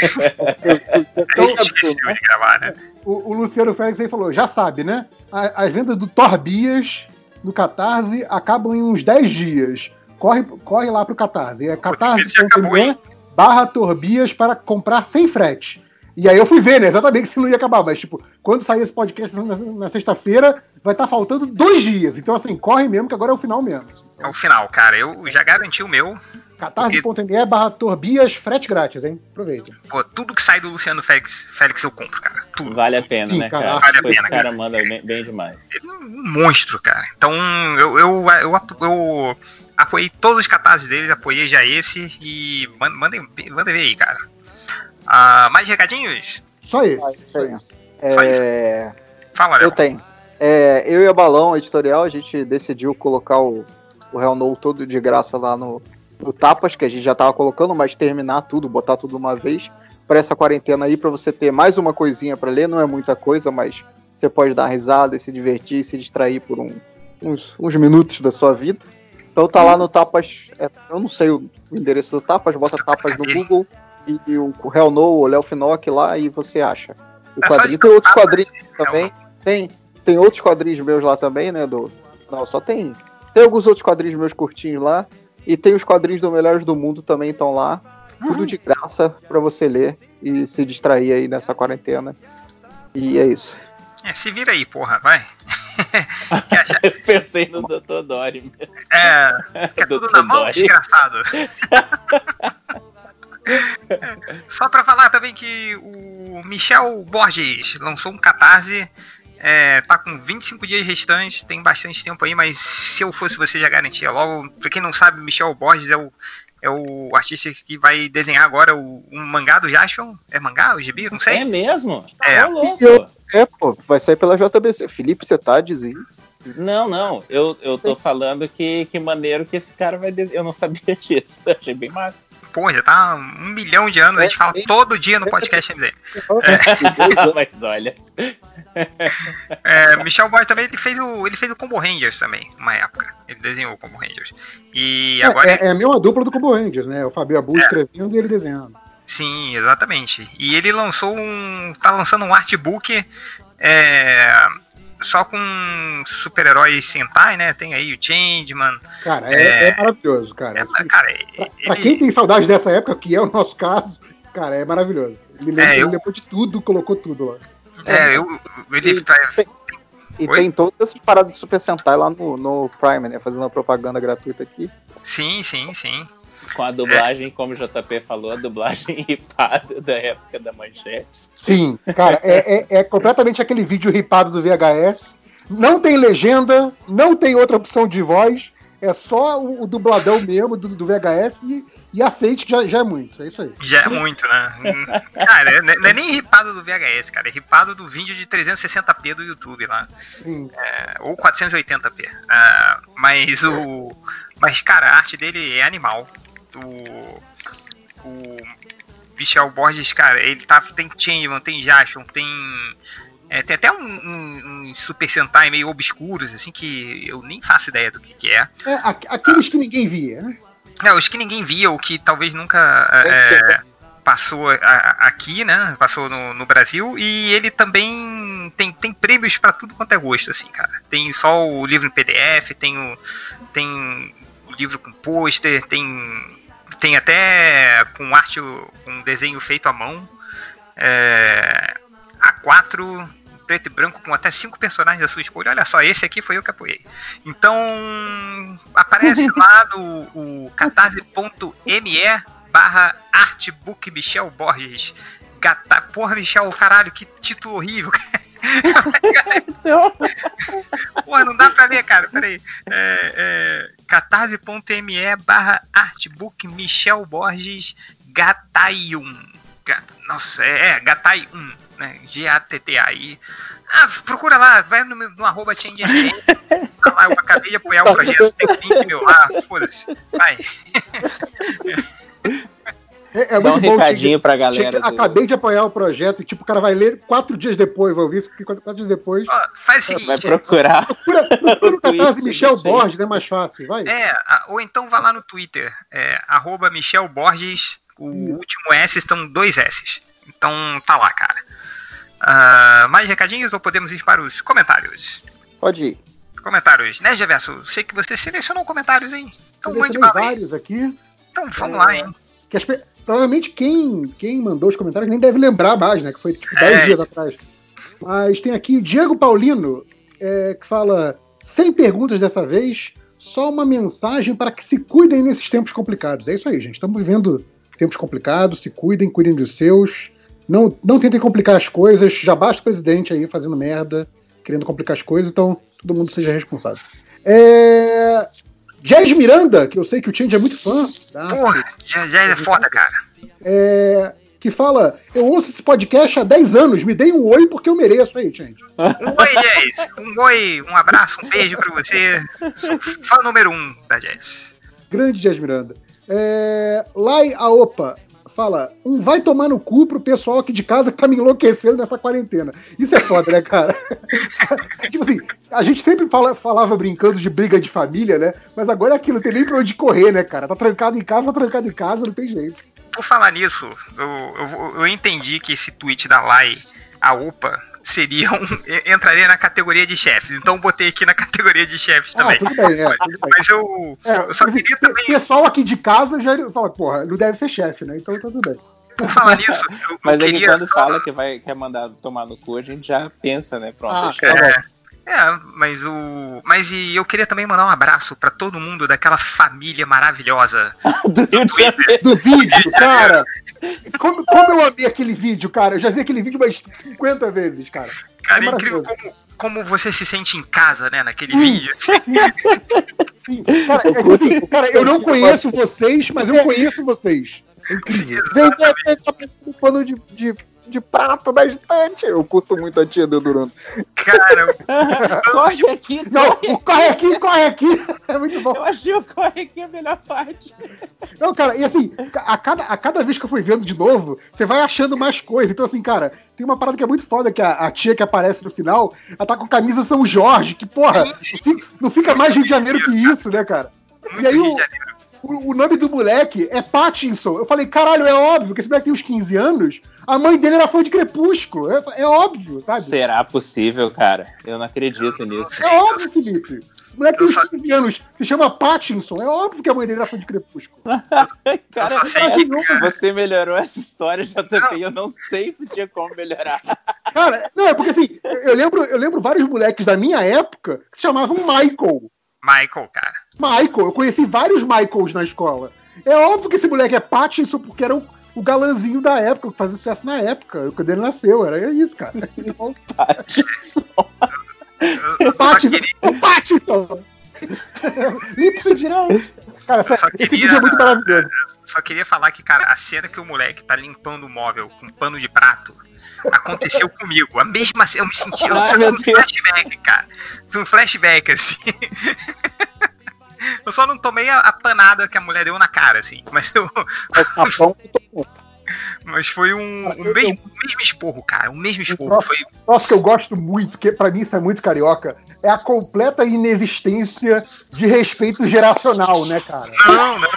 A gente esqueceu de gravar, né? O, o Luciano Félix aí falou: já sabe, né? A- As vendas do Torbias no Catarse acabam em uns 10 dias. Corre, corre lá pro Catarse. É que catarse.me barra Torbias para comprar sem frete. E aí eu fui ver, né? Exatamente se não ia acabar. Mas, tipo, quando sair esse podcast na, na sexta-feira, vai estar faltando dois dias. Então, assim, corre mesmo, que agora é o final mesmo. É o final, cara. Eu já garanti o meu. catarse.me barra Torbias, frete grátis, hein? Aproveita. Pô, tudo que sai do Luciano Félix, Félix eu compro, cara. Tudo. Vale a pena, Sim, né, cara, cara? vale a pena, cara cara. manda bem, bem demais. Ele é um monstro, cara. Então eu, eu, eu, eu apoiei todos os catarses dele, apoiei já esse e man- mandem, mandem ver aí, cara. Ah, mais recadinhos? Só esse. Ah, Só isso. É, Fala, eu Léo. tenho. É, eu e a Balão Editorial, a gente decidiu colocar o, o Real No todo de graça lá no, no Tapas, que a gente já tava colocando, mas terminar tudo, botar tudo uma vez, para essa quarentena aí, para você ter mais uma coisinha para ler, não é muita coisa, mas você pode dar risada e se divertir, se distrair por um- uns, uns minutos da sua vida. Então tá lá no Tapas, é, eu não sei o endereço do Tapas, bota Tapas no Google e, e o Real No, o Léo Finock lá e você acha. O É quadrinho. Tem outros quadrinhos também. Tem, tem outros quadrinhos meus lá também, né? Do, não, só tem. Tem alguns outros quadrinhos meus curtinhos lá. E tem os quadrinhos do Melhores do Mundo também estão lá. Tudo de graça pra você ler e se distrair aí nessa quarentena. E é isso. É, se vira aí, porra, vai. Acha- Eu pensei no Dr. Dory. É, quer tudo na mão, Dory. desgraçado. Só pra falar também que o Michel Borges lançou um catarse. É, tá com 25 dias restantes, tem bastante tempo aí, mas se eu fosse você já garantia logo. Pra quem não sabe, Michel Borges é o, é o artista que vai desenhar agora o, um mangá do Jaspion. É mangá? O gibi? Não sei. É mesmo? É. Ô, louco. É, pô, vai sair pela JBC. Felipe, você tá dizendo? Não, não. Eu, eu tô falando que, que maneiro que esse cara vai desenhar. Eu não sabia disso. Eu achei bem massa. Pô, já tá um milhão de anos, a gente fala todo dia no podcast MD. Mas olha. É, Michel Borges também ele fez o ele fez o Combo Rangers também, uma época. Ele desenhou o Combo Rangers. E É, agora é, é a mesma dupla do Combo Rangers, né? O Fabio Abu É. escrevendo e ele desenhando. sim, exatamente. E ele lançou um tá lançando um artbook é, só com super-heróis Sentai, né? Tem aí o Changeman. Cara, é, É. é maravilhoso, cara. É, cara, Pra, pra quem tem saudade dessa época, que é o nosso caso, cara, é maravilhoso. Ele lembra, É, eu- ele lembrou de tudo, colocou tudo lá. é, eu, ele E faz- tem- E tem todas essas paradas de Super Sentai lá no, no Prime, né? Fazendo uma propaganda gratuita aqui. sim, sim, sim. Com a dublagem, como o JP falou, a dublagem ripada da época da manchete. Sim, cara, é, é, é completamente aquele vídeo ripado do VHS. Não tem legenda, não tem outra opção de voz. É só o, o dubladão mesmo do, do VHS e, e aceite que já, já é muito. É isso aí. Já é muito, né? Cara, não é- não é nem ripado do VHS, cara. É ripado do vídeo de 360p do YouTube lá. Sim. É, ou 480p. Ah, mas o. Mas, cara, a arte dele é animal. O. O. Michel Borges, cara, ele tá, tem Changeman, tem Jaspion, tem. é, tem até um, um, um Super Sentai meio obscuros, assim, que eu nem faço ideia do que, que é. É, aqu- aqueles que ninguém via, né? É, os que ninguém via, ou que talvez nunca é, passou a- a- aqui, né? Passou no, no Brasil. E ele também tem, tem prêmios pra tudo quanto é gosto, assim, cara. Tem só o livro em PDF, tem o, tem o livro com pôster, tem, tem até com arte, com desenho feito à mão. É, A4, preto e branco, com até cinco personagens da sua escolha. Olha só, esse aqui foi eu que apoiei. Então, aparece lá no o catarse.me barra artbook Michel Borges. Gata... Porra, Michel, caralho, que título horrível. Porra, não dá pra ler, cara, peraí. É, é, catarse.me barra artbook Michel Borges Gataium. Ga- Nossa, é, é Gatai1, né? G-A-T-T-A-I. Ah, procura lá, vai no, no arroba ChangeNN. Tá lá, eu acabei de apoiar o projeto, tem link meu lá, foda-se. Vai. É, é Dá um bom. recadinho pra galera. que- do- Acabei de apoiar o projeto e, tipo, o cara vai ler quatro dias depois, vai ouvir isso, porque quatro, quatro dias depois. Faz o Vai seguinte, procurar. Procura, procura o catarse Michel. Borges, é mais fácil, vai. É, ou então vá lá no Twitter, é, arroba Michel Borges, o último S estão dois S. Então tá lá, cara. Ah, mais recadinhos ou podemos ir para os comentários? Pode ir. Comentários, né, Geverso? Sei que você selecionou comentários, hein? Então mande bala aí. vários aqui. Então vamos lá, hein? Que as pe- provavelmente quem, quem mandou os comentários nem deve lembrar mais, né? Que foi tipo 10 É. dias atrás. Mas tem aqui Diego Paulino, é, que fala: sem perguntas dessa vez, só uma mensagem para que se cuidem nesses tempos complicados. É isso aí, gente. Estamos vivendo tempos complicados, se cuidem, cuidem dos seus. Não, não tentem complicar as coisas. Já basta o presidente aí fazendo merda, querendo complicar as coisas, então todo mundo seja responsável. É. Jazz Miranda, que eu sei que o Change é muito fã, tá? Porra, já é foda, cara. é, que fala: Eu ouço esse podcast há 10 anos, me deem um oi porque eu mereço aí, gente. Um oi, Jazz. Um oi, um abraço, um beijo pra você. Sou fã número um da Jazz. Grande Jazz Miranda. É, Lai Aopa fala: Um vai tomar no cu pro pessoal aqui de casa que tá me enlouquecendo nessa quarentena. Isso é foda, né, cara? tipo assim, a gente sempre fala- falava brincando de briga de família, né? Mas agora é aquilo, não tem nem pra onde correr, né, cara? Tá trancado em casa, tá trancado em casa, não tem jeito. Por falar nisso, eu, eu, eu entendi que esse tweet da Lai, a UPA, seria um, entraria na categoria de chefes. Então eu botei aqui na categoria de chefes Ah, também. tudo bem, é, tudo bem. Mas eu, É, eu só mas queria o também. pessoal aqui de casa já fala, porra, não deve ser chefe, né? Então tá tudo bem. Por falar nisso, eu, Mas eu aí queria. quando fala que vai quer mandar tomar no cu, a gente já pensa, né? Pronto. Ah, acho que- tá bom. É, mas o. Mas e eu queria também mandar um abraço pra todo mundo daquela família maravilhosa. Do de Janeiro. Do vídeo, cara. Como, como eu amei aquele vídeo, cara. Eu já vi aquele vídeo mais 50 vezes, cara. Cara, É é incrível como, como você se sente em casa, né, naquele Hum. vídeo. Sim. Cara, é que assim, cara, eu não conheço vocês, mas eu conheço vocês. É. Vem cá, vem cá, pano de, de, de prato da estante. Eu curto muito a tia Dedurando. Cara, Corre aqui, Não, corre. aqui, corre aqui. É muito bom. Eu achei o corre aqui a melhor parte. Não, cara, e assim, a cada, a cada vez que eu fui vendo de novo, você vai achando mais coisa. Então, assim, cara, tem uma parada que é muito foda, que a, a tia que aparece no final, ela tá com camisa São Jorge, que, porra, não fica, não fica mais Rio de Janeiro que isso, né, cara? muito E aí Rio de Janeiro. O, o nome do moleque é Pattinson. Eu falei, caralho, é óbvio que esse moleque tem uns 15 anos, a mãe dele era fã de Crepúsculo. É, é óbvio, sabe? Será possível, cara? Eu não acredito nisso. É óbvio, Felipe. O moleque tem Eu uns só- 15 anos, se chama Pattinson. É óbvio que a mãe dele era fã de Crepúsculo. Cara, só sei que- você melhorou essa história, JP, eu não sei se tinha como melhorar. Cara, não, é porque assim, eu lembro, eu lembro vários moleques da minha época que se chamavam Michael. Michael, cara. Michael, eu conheci vários Michaels na escola. É óbvio que esse moleque é Pattinson porque era o, o galãzinho da época, que fazia sucesso na época, quando ele nasceu. Era isso, cara. Então, Pattinson, queria. o Pattinson! Lipso direito. Cara, Eu só essa- esse queria- vídeo é muito maravilhoso. Só queria falar que, cara, a cena que o moleque tá limpando o móvel com pano de prato aconteceu comigo. A mesma cena, eu me senti. Eu Ai, um flashback, cara. Foi um flashback, assim. Eu só não tomei a, a panada que a mulher deu na cara, assim. Mas, eu, tomou. mas foi um, o Eu- mesmo, mesmo esporro, cara. O mesmo esporro. troço- Foi, Nossa, que eu gosto muito, que pra mim isso é muito carioca, é a completa inexistência de respeito geracional, né, cara? não, não.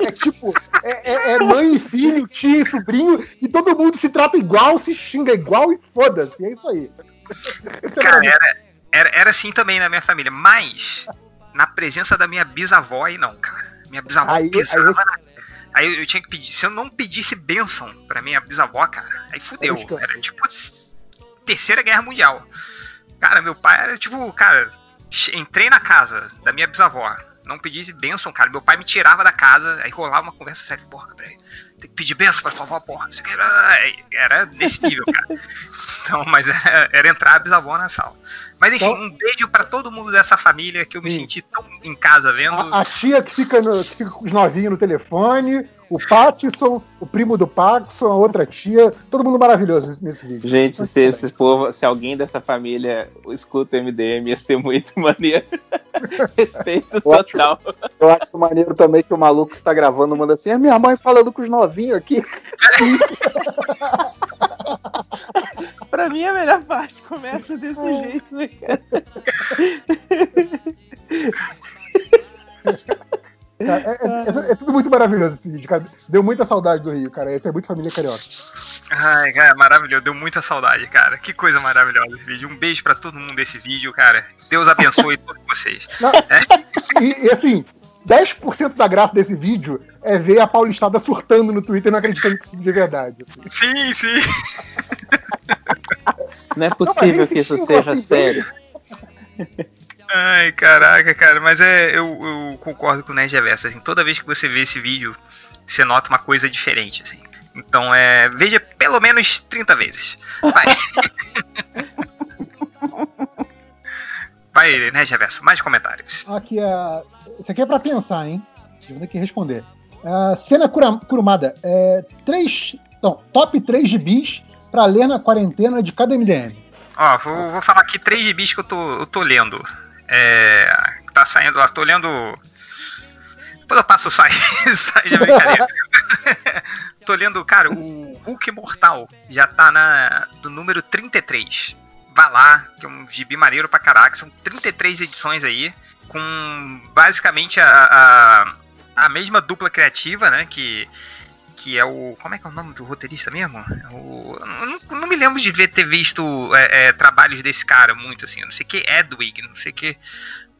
É tipo, é, é- é mãe e filho, tia e sobrinho, e todo mundo se trata igual, se xinga igual e foda-se. É isso aí. Isso é Cara, era, era, era assim também na minha família. Mas, na presença da minha bisavó, aí não, cara. Minha bisavó Aí- pisava aí- na- Aí eu, tinha que pedir. Se eu não pedisse bênção pra minha bisavó, cara, aí fudeu. Era tipo Terceira Guerra Mundial. Cara, meu pai era tipo, cara, entrei na casa da minha bisavó. Não pedisse bênção, cara. Meu pai me tirava da casa, aí rolava uma conversa séria. Porra, peraí, tem que pedir bênção pra tua avó, porra. Era, era nesse nível, cara. Então, mas era, era entrar a bisavó na sala. Mas enfim, Então- um beijo pra todo mundo dessa família que eu me Sim. senti tão em casa vendo. A, a tia que fica, no- que fica com os novinhos no telefone, o Pattinson, o primo do Paxson, a outra tia, todo mundo maravilhoso nesse, nesse vídeo. Gente, se esse povo, se alguém dessa família escuta MDM, ia ser muito maneiro. Respeito total. Eu acho maneiro também que o maluco que tá gravando manda assim: é minha mãe falando com os novinhos aqui. Pra mim, a melhor parte começa desse jeito, né, cara? Cara, é, é- é- é tudo muito maravilhoso esse vídeo, cara. Deu muita saudade do Rio, cara. Esse é muito família carioca. Ai, cara, maravilhoso. Deu muita saudade, cara. Que coisa maravilhosa esse vídeo. Um beijo pra todo mundo desse vídeo, cara. Deus abençoe todos vocês. Não, e, e, assim, 10% da graça desse vídeo é ver a Paulistada surtando no Twitter e não acreditando que isso é verdade. assim. Sim, sim. Não é Não, possível mas que isso seja assim, sério. Ai, caraca, cara. Mas é, eu, eu concordo com o Nerd. Assim, toda vez que você vê esse vídeo, você nota uma coisa diferente, assim. Então, é, veja pelo menos 30 vezes. Vai. Vai, Nerd Reverso, mais comentários. Aqui, é, isso aqui é pra pensar, hein? Eu vou ter que responder. É, cena cura- curumada. É, três, então, top 3 gibis pra ler na quarentena de cada MDM. Ó, vou, vou falar aqui três gibis que eu tô, eu tô lendo. É, tá saindo lá, tô lendo. Depois eu passo site, site de brincadeira. tô lendo, cara, o Hulk Mortal já tá na, no número 33. Vá lá, que é um gibi maneiro pra caraca. São 33 edições aí, com basicamente a, a, a mesma dupla criativa, né? Que, que é o. Como é que é o nome do roteirista mesmo? É o, não, não me lembro de ver, ter visto é, é, trabalhos desse cara muito assim. Não sei que Edwig, não sei que.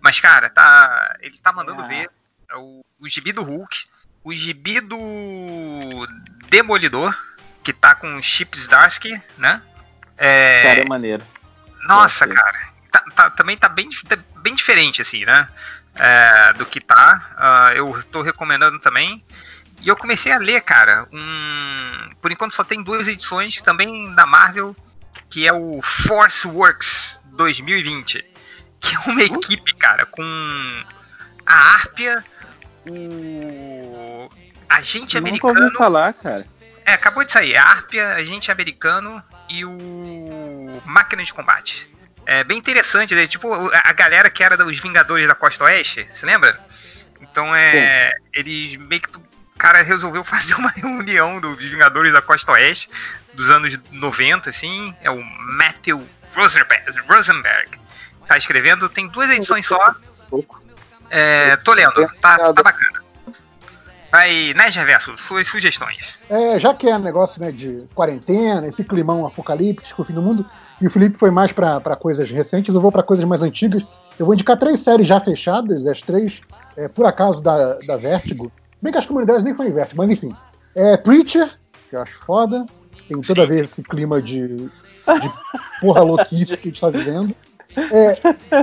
Mas, cara, tá. Ele tá mandando Ah. ver. É o, o gibi do Hulk, o gibi do Demolidor, que tá com Chip Zdarsky, né? É, Cara, é maneiro. nossa, cara. Tá- tá- também tá bem, tá bem diferente, assim, né? É, do que tá. Ah, eu tô recomendando também. E eu comecei a ler, cara, um. Por enquanto só tem duas edições também da Marvel, que é o Force Works 2020. Que é uma equipe, cara, com a Árpia, o agente Nunca ouvi americano. falar, cara. É, acabou de sair. A Árpia, Agente Americano e o Máquina de Combate. É bem interessante, né? Tipo, a a galera que era dos Vingadores da Costa Oeste, você lembra? Então é. Eles meio que. O cara resolveu fazer uma reunião dos Vingadores da Costa Oeste dos anos 90, assim. É o Matthew Rosenberg. Rosenberg tá escrevendo. Tem duas edições só. É, tô lendo, tá, tá bacana. Vai, né, Gerverso, suas sugestões. É, já que é negócio né, de quarentena, esse climão apocalíptico, o fim do mundo, e o Felipe foi mais pra pra coisas recentes, eu vou pra coisas mais antigas. Eu vou indicar três séries já fechadas, as três, é, por acaso, da, da Vertigo. Bem que as comunidades nem foi Vertigo, mas enfim. É Preacher, que eu acho foda. Tem toda vez esse clima de, de porra louquice que a gente tá vivendo. É,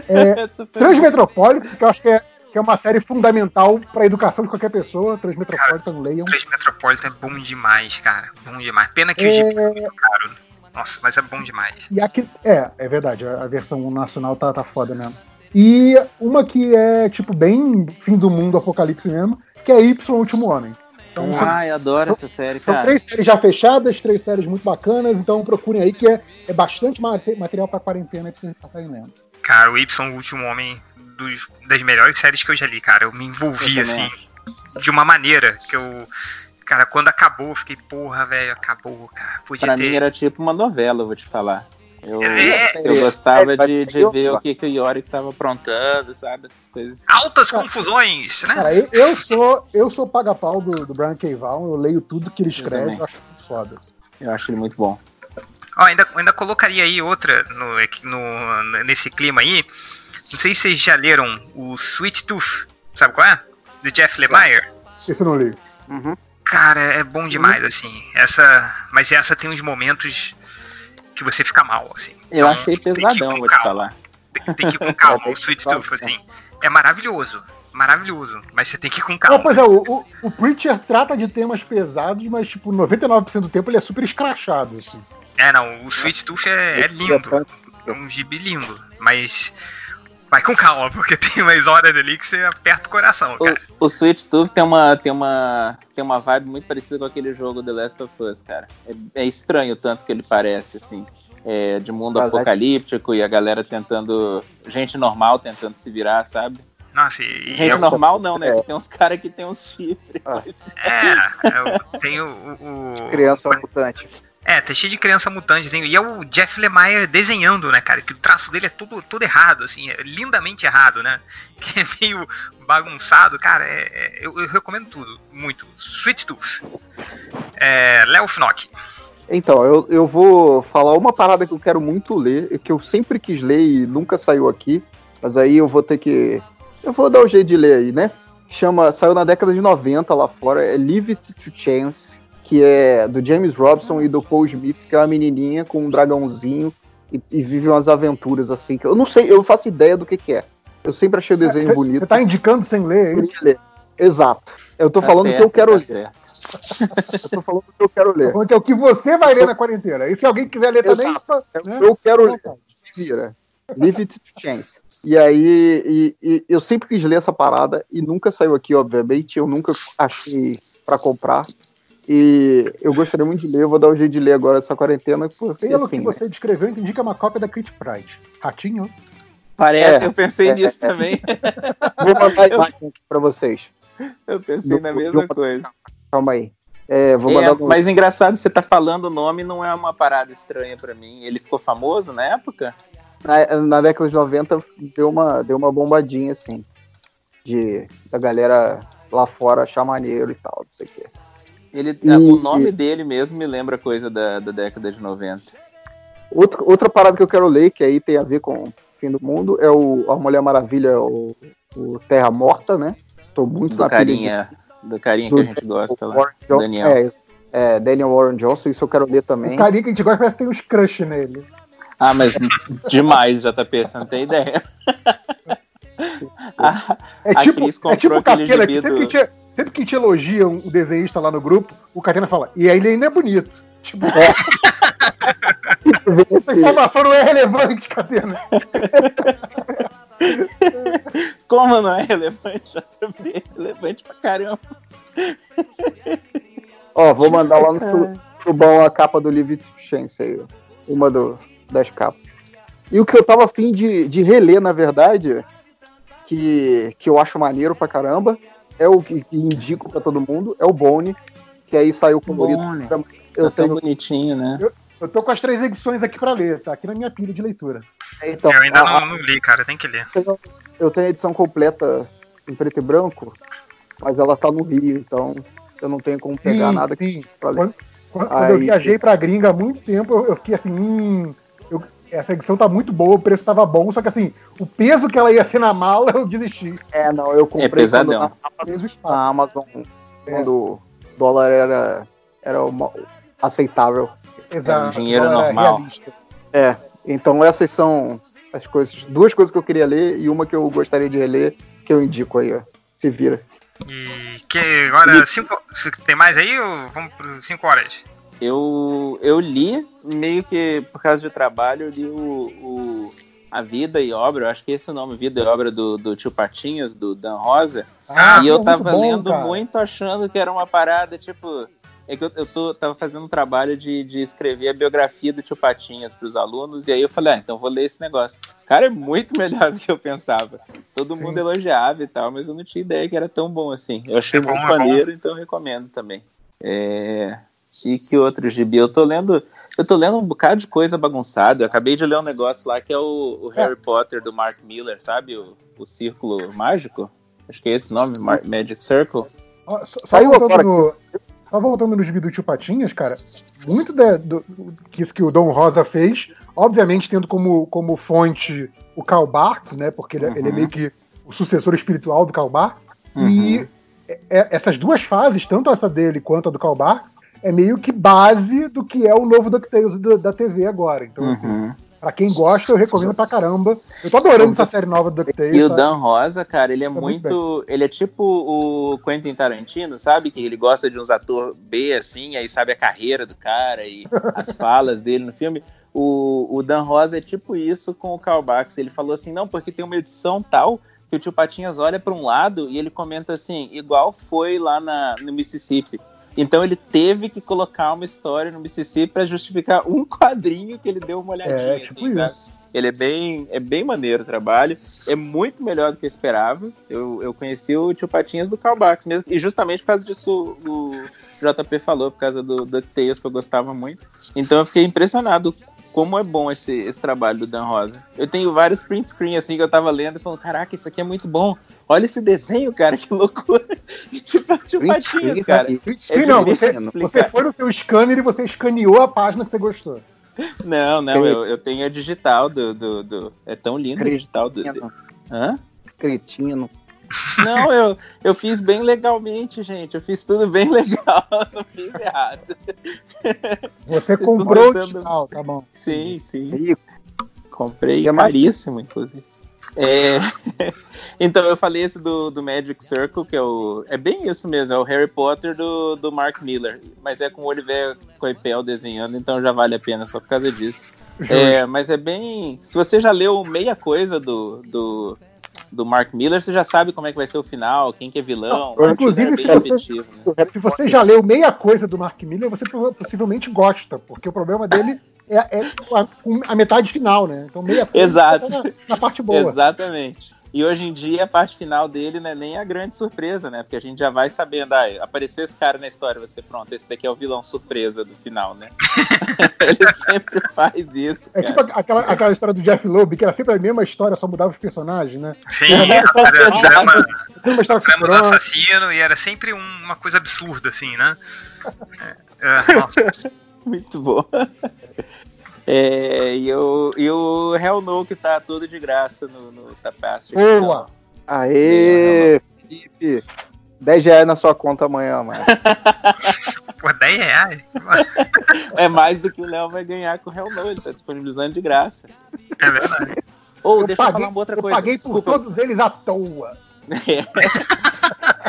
é, Transmetropolitan, que eu acho que é, que é uma série fundamental pra educação de qualquer pessoa. Transmetropolitan, leiam. Três Metropolitan é bom demais, cara. Bom demais. Pena que o É. Jeep é muito caro. Nossa, mas é bom demais. E aqui, é, é verdade, a a versão nacional tá, tá foda mesmo. E uma que é, tipo, bem fim do mundo, apocalipse mesmo, que é Y, o Último Homem. Então, são, Ai, adoro essa série, são cara. três séries já fechadas, três séries muito bacanas, então procurem aí, que é, é bastante mate- material pra quarentena aí pra vocês passarem lendo. Cara, o Y, o Último Homem, dos, das melhores séries que eu já li, cara. Eu me envolvi, Eu assim, de uma maneira que eu. Cara, quando acabou, eu fiquei, porra, velho, acabou, cara. Podia Pra ter. mim era tipo uma novela, eu vou te falar. Eu, É, eu gostava é, de, de ver o que, que o Yorick tava aprontando, sabe? Essas coisas. Altas confusões, né? Cara, eu, eu sou eu sou paga-pau do, do Brian K. Vaughan, eu leio tudo que ele escreve, eu acho muito foda. Eu acho ele muito bom. Ó, ainda, ainda colocaria aí outra no, no- nesse clima aí. Não sei se vocês já leram o Sweet Tooth, sabe qual é? Do Jeff Lemire. Esse eu não li. Uhum. Cara, é bom demais, assim. Essa, mas essa tem uns momentos que você fica mal, assim. Eu Então, achei tem que ir pesadão, vou te calma. falar. Tem, tem que ir com calma, o Sweet Tooth, assim. É maravilhoso, maravilhoso. Mas você tem que ir com Não, calma. pois é, o, o, o Preacher trata de temas pesados, mas, tipo, 99% do tempo ele é super escrachado, assim. É, não, o Sweet Tooth é, é lindo. É um gibi lindo. Mas vai com calma, porque tem umas horas ali que você aperta o coração, cara. O, o Sweet Tooth tem uma, tem, uma, tem uma vibe muito parecida com aquele jogo The Last of Us, cara. É, é estranho o tanto que ele parece, assim. É, de mundo Verdade. apocalíptico e a galera tentando. Gente normal tentando se virar, sabe? Nossa, e, Gente eu- normal não, né? É. Tem uns caras que tem uns chifres. Ah. mas- É, eu tenho o. o- Criança mutante. É, tá cheio de criança mutante, assim, e é o Jeff Lemire desenhando, né, cara? Que o traço dele é tudo, tudo errado, assim, é lindamente errado, né? Que é meio bagunçado, cara, é, é- eu, eu recomendo tudo, muito. Sweet Tooth. É, Léo Fnock. Então, eu, eu vou falar uma parada que eu quero muito ler, que eu sempre quis ler e nunca saiu aqui, mas aí eu vou ter que. Eu vou dar o jeito de ler aí, né? Chama, saiu na década de 90 lá fora, é It to Chance, que é do James Robson e do Paul Smith, que é uma menininha com um dragãozinho e, e vive umas aventuras assim, que eu não sei, eu não faço ideia do que, que é. Eu sempre achei o desenho Você bonito. você tá indicando sem ler, é isso? Exato. Eu tô Tá falando o que eu certo, quero tá ler. certo. Eu tô falando o que eu quero ler. Que é o que você vai ler na quarentena. E se alguém quiser ler também, Exato. É né? eu quero ler. Se vira. Leave it to chance. E aí, e- e eu sempre quis ler essa parada e nunca saiu aqui, obviamente. Eu nunca achei pra comprar. E eu gostaria muito de ler, eu vou dar o jeito de ler agora essa quarentena. Porque, Pelo assim, que você descreveu, eu entendi que é uma cópia da Crit Pride. Ratinho? Parece, É, eu pensei é, nisso é. também. Vou mandar a imagem aqui pra vocês. Eu pensei na Eu- mesma eu- coisa. Calma aí. É, vou É, mandar no- mas engraçado, você tá falando o nome, não é uma parada estranha pra mim. Ele ficou famoso na época? na, na década de 90 deu uma, deu uma bombadinha, assim. De da galera lá fora achar maneiro e tal, não sei o quê. Ele, E- O nome dele mesmo me lembra coisa da, da década de 90. Outra, outra parada que eu quero ler, que aí tem a ver com o fim do mundo, é o A Mulher Maravilha, o, o Terra Morta, né? Tô muito Do na de- carinha, do carinha que a gente gosta lá. Warren Johnson. Daniel. É, é, Daniel Warren Johnson, isso eu quero ler também. O carinha que a gente gosta parece que tem uns crush nele. Ah, mas demais, JP, você não tem ideia. a, É a tipo, Cris é comprou tipo o aquele gibi que sempre que, do... sempre que te elogia um desenhista lá no grupo, o Catena fala, e aí ele ainda é bonito. Tipo, essa informação não é relevante, Catena. Como não é relevante, JP? É relevante pra caramba. Ó, vou mandar lá no su- subão a capa do Live Chance aí, uma do, das capas. E o que eu tava afim de, de reler, na verdade, que, que eu acho maneiro pra caramba, é o que, que indico pra todo mundo, é o Bone, que aí saiu colorido. Bone. Eu Tá tão tenho, bonitinho, né? Eu tô com as três edições aqui pra ler, tá aqui na minha pilha de leitura. então, eu ainda a- não, não li, cara, tem que ler. eu tenho a edição completa em preto e branco, mas ela tá no Rio, então eu não tenho como pegar Sim, nada sim. pra ler. Quando, quando- quando eu Aí- viajei pra gringa há muito tempo, eu, eu fiquei assim, hum, eu- essa edição tá muito boa, o preço tava bom, só que assim, o peso que ela ia ser na mala, eu desisti. É, não, eu comprei É pesadão. quando na, espaço. na Amazon, É. quando o dólar era, era uma- aceitável. Exato. dinheiro era normal. realista. É, então essas são as coisas, duas coisas que eu queria ler e uma que eu gostaria de reler, que eu indico aí, ó. Se vira. E que agora, cinco, tem mais aí ou vamos para 5 horas? Eu, eu li, meio que por causa do trabalho, eu li o, o- A Vida e Obra, eu acho que esse é o nome, Vida e Obra do, do Tio Patinhas, do Dan Rosa. Ah, e eu muito tava bom, lendo cara. muito achando que era uma parada, tipo. É que eu, eu tô, tava fazendo um trabalho de, de escrever a biografia do Tio Patinhas pros alunos, e aí eu falei, ah, então vou ler esse negócio. Cara, é muito melhor do que eu pensava. Todo Sim. mundo elogiava e tal, mas eu não tinha ideia que era tão bom assim. Eu achei É bom, muito é bom. maneiro, então eu recomendo também. É... E que outro gibi? Eu tô lendo. Eu tô lendo um bocado de coisa bagunçada. Eu acabei de ler um negócio lá que é o, o Harry Potter do Mark Miller, sabe? O, o Círculo Mágico. Acho que é esse o nome, Mar- Magic Circle. Só, só voltando no, só voltando no gibi do Tio Patinhas, cara, muito da- do, que isso que o Dom Rosa fez, obviamente tendo como, como fonte o Karl Barks, né? Porque ele, é- ele é Uhum. meio que o sucessor espiritual do Karl Barks. Uhum. E é- é- essas duas fases, tanto essa dele quanto a do Karl Barks, é meio que base do que é o novo DuckTales do- da TV agora. Então, assim, Uhum. pra quem gosta, eu recomendo pra caramba. Eu tô adorando essa série nova do DuckTales. E o tá? Dan Rosa, cara, ele é Tá muito muito. ele é tipo o Quentin Tarantino, sabe? Que ele gosta de uns ator B, assim, aí sabe a carreira do cara e as falas dele no filme. O, o Dan Rosa é tipo isso com o Karl Barks. Ele falou assim: não, porque tem uma edição tal que o tio Patinhas olha pra um lado e ele comenta assim, igual foi lá na, no Mississippi. Então ele teve que colocar uma história no Mississippi pra justificar um quadrinho que ele deu uma olhadinha. É, tipo assim, isso. Ele é bem, é bem maneiro o trabalho. É muito melhor do que eu esperava. Eu, eu conheci o Tio Patinhas do Barks mesmo. E justamente por causa disso o JP falou, por causa do DuckTales, que eu gostava muito. Então eu fiquei impressionado como é bom esse, esse trabalho do Dan Rosa. Eu tenho vários print screen assim que eu tava lendo e falando, caraca, isso aqui é muito bom. Olha esse desenho, cara, que loucura. E tipo, é o Tio Print Patinhas, screen, cara. Print screen, não, você, você foi no seu scanner e você escaneou a página que você gostou. Não, não, eu, eu tenho a digital do, do, do- É tão lindo a digital do. do... Hã? Cretino. Não, eu, eu fiz bem legalmente, gente. Eu fiz tudo bem legal, não fiz errado. Você comprou o tentando- digital, tá bom. Sim, sim. Rico. Comprei é caríssimo, inclusive. É, então eu falei esse do, do Magic Circle, que é o. É bem isso mesmo, é o Harry Potter do, do Mark Miller. Mas é com o Oliver Coipel desenhando, então já vale a pena só por causa disso. É, mas é bem. Se você já leu meia coisa do, do, do Mark Miller, você já sabe como é que vai ser o final, quem que é vilão. Não, É inclusive, bem se você- né? Se você já leu meia coisa do Mark Miller, você possivelmente gosta, porque o problema dele é, é a, a metade final, né? Então meia coisa Exato. tá na, na parte boa. Exatamente. E hoje em dia a parte final dele não é nem a grande surpresa, né? Porque a gente já vai sabendo, ah, apareceu esse cara na história, você pronto, esse daqui é o vilão surpresa do final, né? Ele sempre faz isso. É cara. tipo aquela, aquela história do Jeff Loeb, que era sempre a mesma história, só mudava os personagens, né? Sim, É, era drama, uma história drama do assassino e era sempre um- uma coisa absurda, assim, né? É, é, nossa, Muito bom. É, e, o, e o Hell No que tá todo de graça no, no Tapast. Boa! Aê! Felipe, 10 reais na sua conta amanhã, mano. Por 10 reais. É mais do que o Léo vai ganhar com o Hell No, ele tá disponibilizando de graça. É verdade. Ou Eu deixa eu paguei, falar uma outra eu coisa. paguei por Desculpa. todos eles à toa.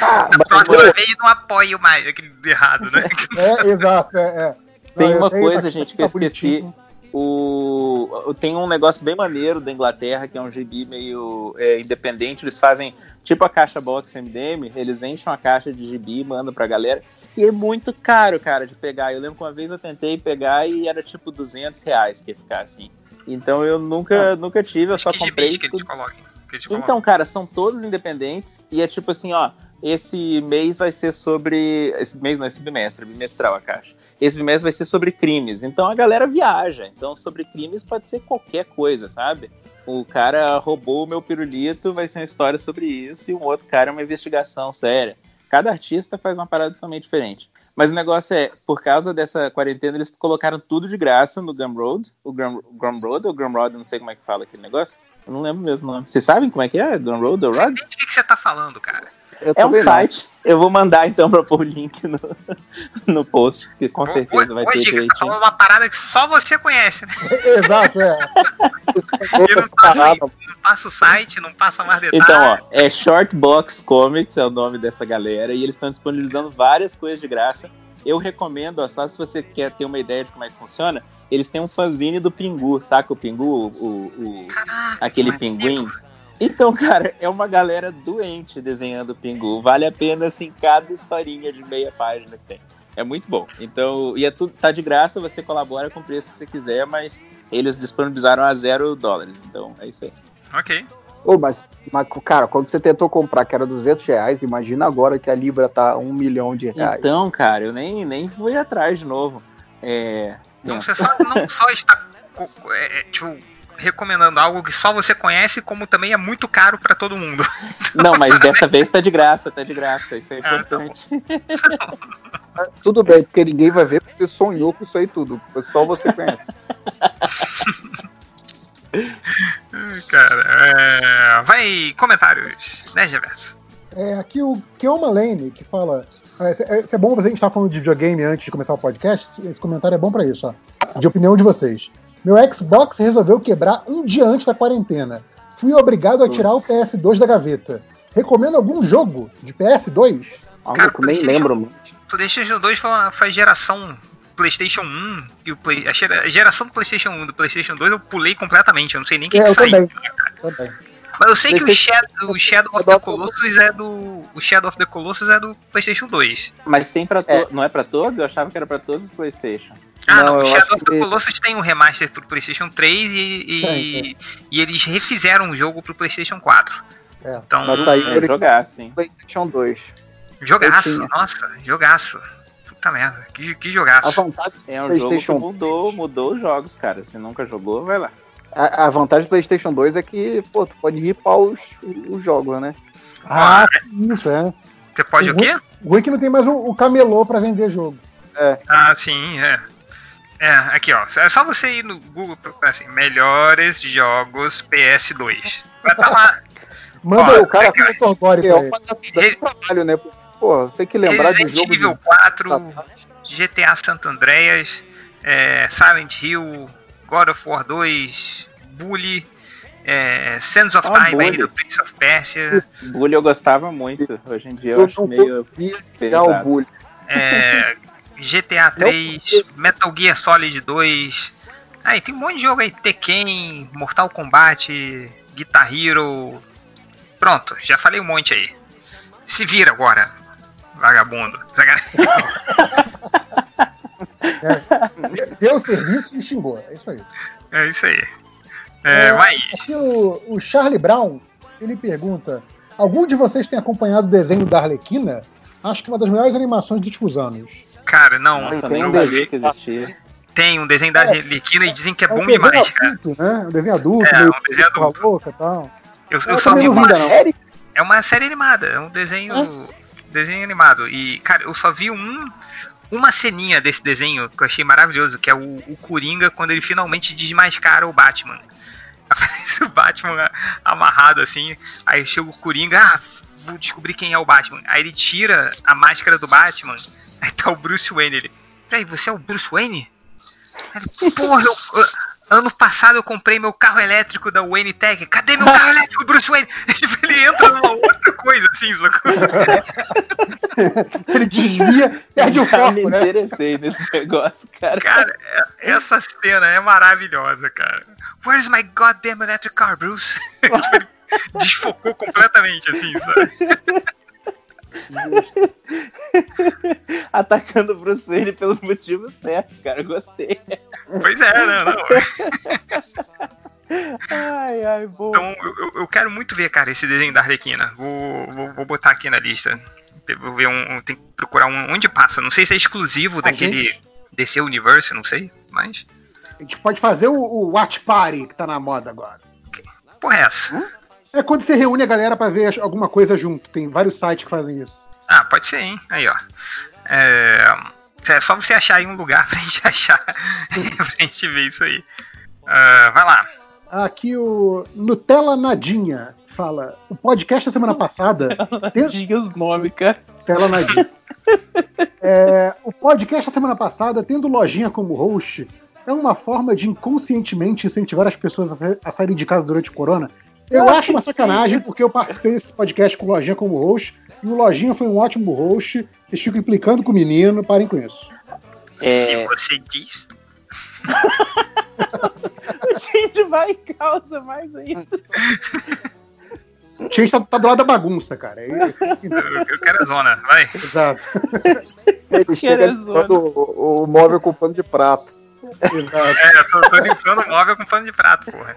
Ah, mas- Próxima vez não apoio mais aquele errado, né? É, exato, é. é. Tem Não, eu uma coisa, gente, que eu tá esqueci. bonitinho. O, tem um negócio bem maneiro da Inglaterra, que é um gibi meio é, independente. Eles fazem tipo a caixa box MDM, eles enchem uma caixa de gibi e mandam pra galera. E é muito caro, cara, de pegar. Eu lembro que uma vez eu tentei pegar e era tipo 200 reais que ia ficar assim. Então eu nunca, nunca tive, eu só que comprei. que eles coloquem. Que eles Então, cara, são todos independentes e é tipo assim, ó, esse mês vai ser sobre. Esse mês não, esse bimestre, bimestral a caixa. Esse bimestre vai ser sobre crimes. Então a galera viaja. Então, sobre crimes pode ser qualquer coisa, sabe? O cara roubou o meu pirulito, vai ser uma história sobre isso, e um outro cara é uma investigação séria. Cada artista faz uma parada totalmente diferente. Mas o negócio é, por causa dessa quarentena, eles colocaram tudo de graça no Gumroad. O Gum, Gumroad ou Gumroad, não sei como é que fala aquele negócio. Eu não lembro mesmo o nome. Vocês sabem como é que é? Gumroad ou Rod? nem de que, que você tá falando, cara. Eu É um também não. site. Eu vou mandar então pra pôr o link no, no post, que com certeza vai ter Ô, Giga, você tá falando uma parada que só você conhece, né? Exato, é. Ele não passa, não passa o site, não passa mais detalhes. Então, ó, é Shortbox Comics, é o nome dessa galera, e eles estão disponibilizando várias coisas de graça. Eu recomendo, ó, só se você quer ter uma ideia de como é que funciona, eles têm um fanzine do Pingu, saca o Pingu? O, o- o- Caraca, aquele que pinguim. Então, cara, é uma galera doente desenhando o Pingu. Vale a pena, assim, cada historinha de meia página que tem. É muito bom. Então, e é tudo, tá de graça, você colabora com o preço que você quiser, mas eles disponibilizaram a zero dólares. Então, é isso aí. Ok. Ô, mas, mas, cara, quando você tentou comprar que era 200 reais, imagina agora que a Libra tá um milhão de reais. Então, cara, eu nem, nem fui atrás de novo. É. Então você só, não só está é, é, tipo, recomendando algo que só você conhece, como também é muito caro pra todo mundo. Não, mas dessa vez tá de graça, tá de graça. Isso é Ah, tá importante. Tudo bem, porque ninguém vai ver porque você sonhou com isso aí tudo. Só você conhece. Cara, é... vai comentários, né, Geverso? É, aqui o Keoma Lane, que fala. ah, Esse é, é bom, a gente estava falando de videogame antes de começar o podcast. esse- Esse comentário é bom pra isso, ó. De opinião de vocês. Meu Xbox resolveu quebrar um dia antes da quarentena. Fui obrigado a tirar o PS2 da gaveta. Recomendo algum jogo de PS2? Algo Cara, que eu nem PlayStation- lembro, mano. PlayStation 2 foi, uma, foi a geração PlayStation 1 e o Play, a gera- a geração do PlayStation 1 e do PlayStation 2 eu pulei completamente, eu não sei nem o que, É, que eu saiu. também. Também. Mas eu sei que o Shadow, o Shadow of the Colossus é do. O Shadow of the Colossus é do PlayStation 2. Mas tem pra É. Não é pra todos? Eu achava que era pra todos os PlayStation. Ah, Não, não, o Shadow of the que- Colossus tem um remaster pro PlayStation 3 e, e, Tem, e eles refizeram o jogo pro PlayStation 4. É. Então, Mas saiu É, jogar, sim. PlayStation 2. jogaço, nossa, jogaço. Puta merda, que, que A jogaço. vantagem, É um jogo que PlayStation mudou, mudou os jogos, cara. Se nunca jogou, vai lá. a, a vantagem do PlayStation 2 é que, pô, tu pode ripar os, os jogos, né? Ah, isso, é. Você pode o quê? O ruim é que não tem mais o, o camelô pra vender jogo. Ah, sim, é. É, aqui ó, é só você ir no Google procurar assim, melhores jogos PS2. Vai estar lá. Manda Ó, o cara legal. com o Torgore É da trabalho, né? Pô, tem que lembrar de Resident jogo Evil de... 4, GTA San Andreas, é, Silent Hill, God of War 2, Bully, é, Sands of Ah, Time aí Bully. do Prince of Persia, Bully eu gostava muito. Hoje em dia eu Eu acho meio pegar o bullying. é, GTA 3, Metal Gear Solid 2. Aí tem um monte de jogo aí, Tekken, Mortal Kombat, Guitar Hero. Pronto, já falei um monte aí. Se vira agora, vagabundo. Deu o serviço e xingou. É isso aí. É isso aí. É, mas Aqui o, o Charlie Brown, ele pergunta: Algum de vocês tem acompanhado o desenho da Arlequina? Acho que é uma das melhores animações dos últimos anos. Cara, não, Nossa, tem um vi. que existia. Tem um desenho da Arlequina e dizem que é bom um desenho demais, cara. adulto, né? Um desenho adulto, É, um desenho adulto. louca e tal. Eu, eu Eu só vi uma série. É uma série animada, é um desenho. Desenho animado. E, cara, eu só vi um. Uma ceninha desse desenho que eu achei maravilhoso, que é o, o Coringa quando ele finalmente desmascara o Batman. Aparece o Batman amarrado assim. Aí chega o Coringa, ah, vou descobrir quem é o Batman. Aí ele tira a máscara do Batman. Aí tá o Bruce Wayne. Ele, peraí, você é o Bruce Wayne? Ele, Porra, eu, ano passado eu comprei meu carro elétrico da Wayne Tech. Cadê meu carro elétrico, Bruce Wayne? Tipo, ele entra numa outra coisa assim, sacou? Ele desvia, perde o me foco, né? interessei nesse negócio, cara. Cara, é- essa cena é maravilhosa, cara. Where's my goddamn electric car, Bruce? Tipo, ele desfocou completamente, assim, sabe? Atacando o Bruce Wayne pelos motivos certos, cara. Gostei. Pois é, né? Não. Ai, ai, bom. Então, eu, eu- quero muito ver, cara, esse desenho da Arlequina. Vou, vou, vou botar aqui na lista. Vou ver um. Tem que procurar um, onde passa. Não sei se é exclusivo daquele DC Universe, não sei, mas. A gente pode fazer o, o Watch Party que tá na moda agora. Porra, é essa? É quando você reúne a galera pra ver alguma coisa junto. Tem vários sites que fazem isso. Ah, pode ser, hein? Aí, ó. É, é só você achar aí um lugar pra gente achar. pra gente ver isso aí. Ah, vai lá. Aqui o Nutella Nadinha fala: o podcast da semana passada. Diga os nomes, cara. Tela Nadinha. É, o podcast da semana passada, tendo lojinha como host, é uma forma de inconscientemente incentivar as pessoas a saírem de casa durante o corona. Eu Ah, acho uma sacanagem, porque eu participei desse podcast com lojinha como host, e o Lojinha foi um ótimo host. Vocês ficam implicando com o menino, parem com isso. Se É. você diz. A gente vai em causa mais ainda. A gente tá, tá do lado da bagunça, cara. É isso. Eu, eu quero a zona, vai. Exato. Ele chega o, o móvel com pano de prato. Exato. É, eu tô, tô limpando o móvel com pano de prato, porra.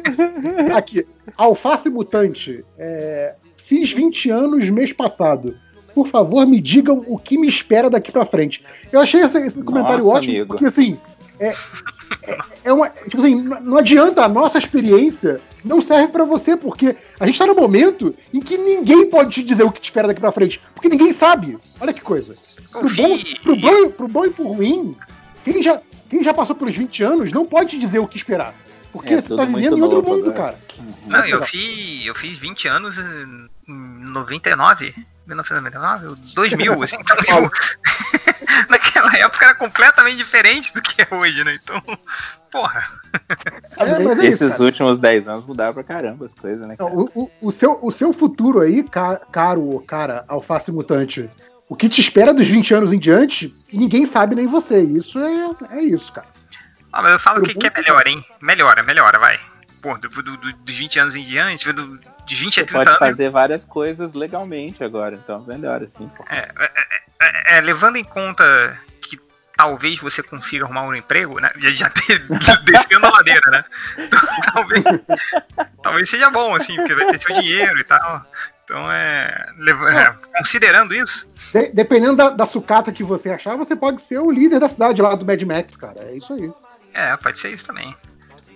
Aqui, Alface Mutante. é, fiz 20 anos mês passado. Por favor, me digam o que me espera daqui pra frente. Eu achei esse, esse comentário Nossa, ótimo, amigo. porque assim. É, é, é uma. Tipo assim, não adianta, a nossa experiência não serve pra você, porque a gente tá no momento em que ninguém pode te dizer o que te espera daqui pra frente. Porque ninguém sabe. Olha que coisa. Pro bom, pro bom, pro bom e pro ruim, quem já, quem já passou pelos 20 anos não pode te dizer o que esperar. Porque É, você tá vivendo em outro novo mundo, agora. cara. Não, eu fiz, eu fiz 20 anos em 99, 1999, ou 2000, assim, então, tipo, naquela época era completamente diferente do que é hoje, né? Então, porra. É, é isso, Esses cara. últimos 10 anos mudaram pra caramba as coisas, né? Não, Cara? o, o- o seu, o seu futuro aí, ca- caro ou cara, alface mutante, o que te espera dos 20 anos em diante, ninguém sabe nem você. Isso é, é isso, cara. Ah, mas eu falo que, que é e melhor, hein? Melhora, melhora, vai. Pô, do, do- do- dos 20 anos em diante, do, de 20 a Você 30 pode anos. fazer várias coisas legalmente agora, então melhor assim. pô. É, é, levando em conta que talvez você consiga arrumar um emprego, né? Já, já descendo a ladeira, né? Então, talvez, talvez seja bom, assim, porque vai ter seu dinheiro e tal. Então, é, é, considerando isso, De- dependendo da, da sucata que você achar, você pode ser o líder da cidade lá do Mad Max, cara. É isso aí. é, pode ser isso também.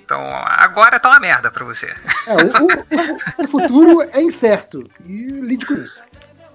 Então, agora tá uma merda pra você. É, o, o- o futuro é incerto. E lide com isso.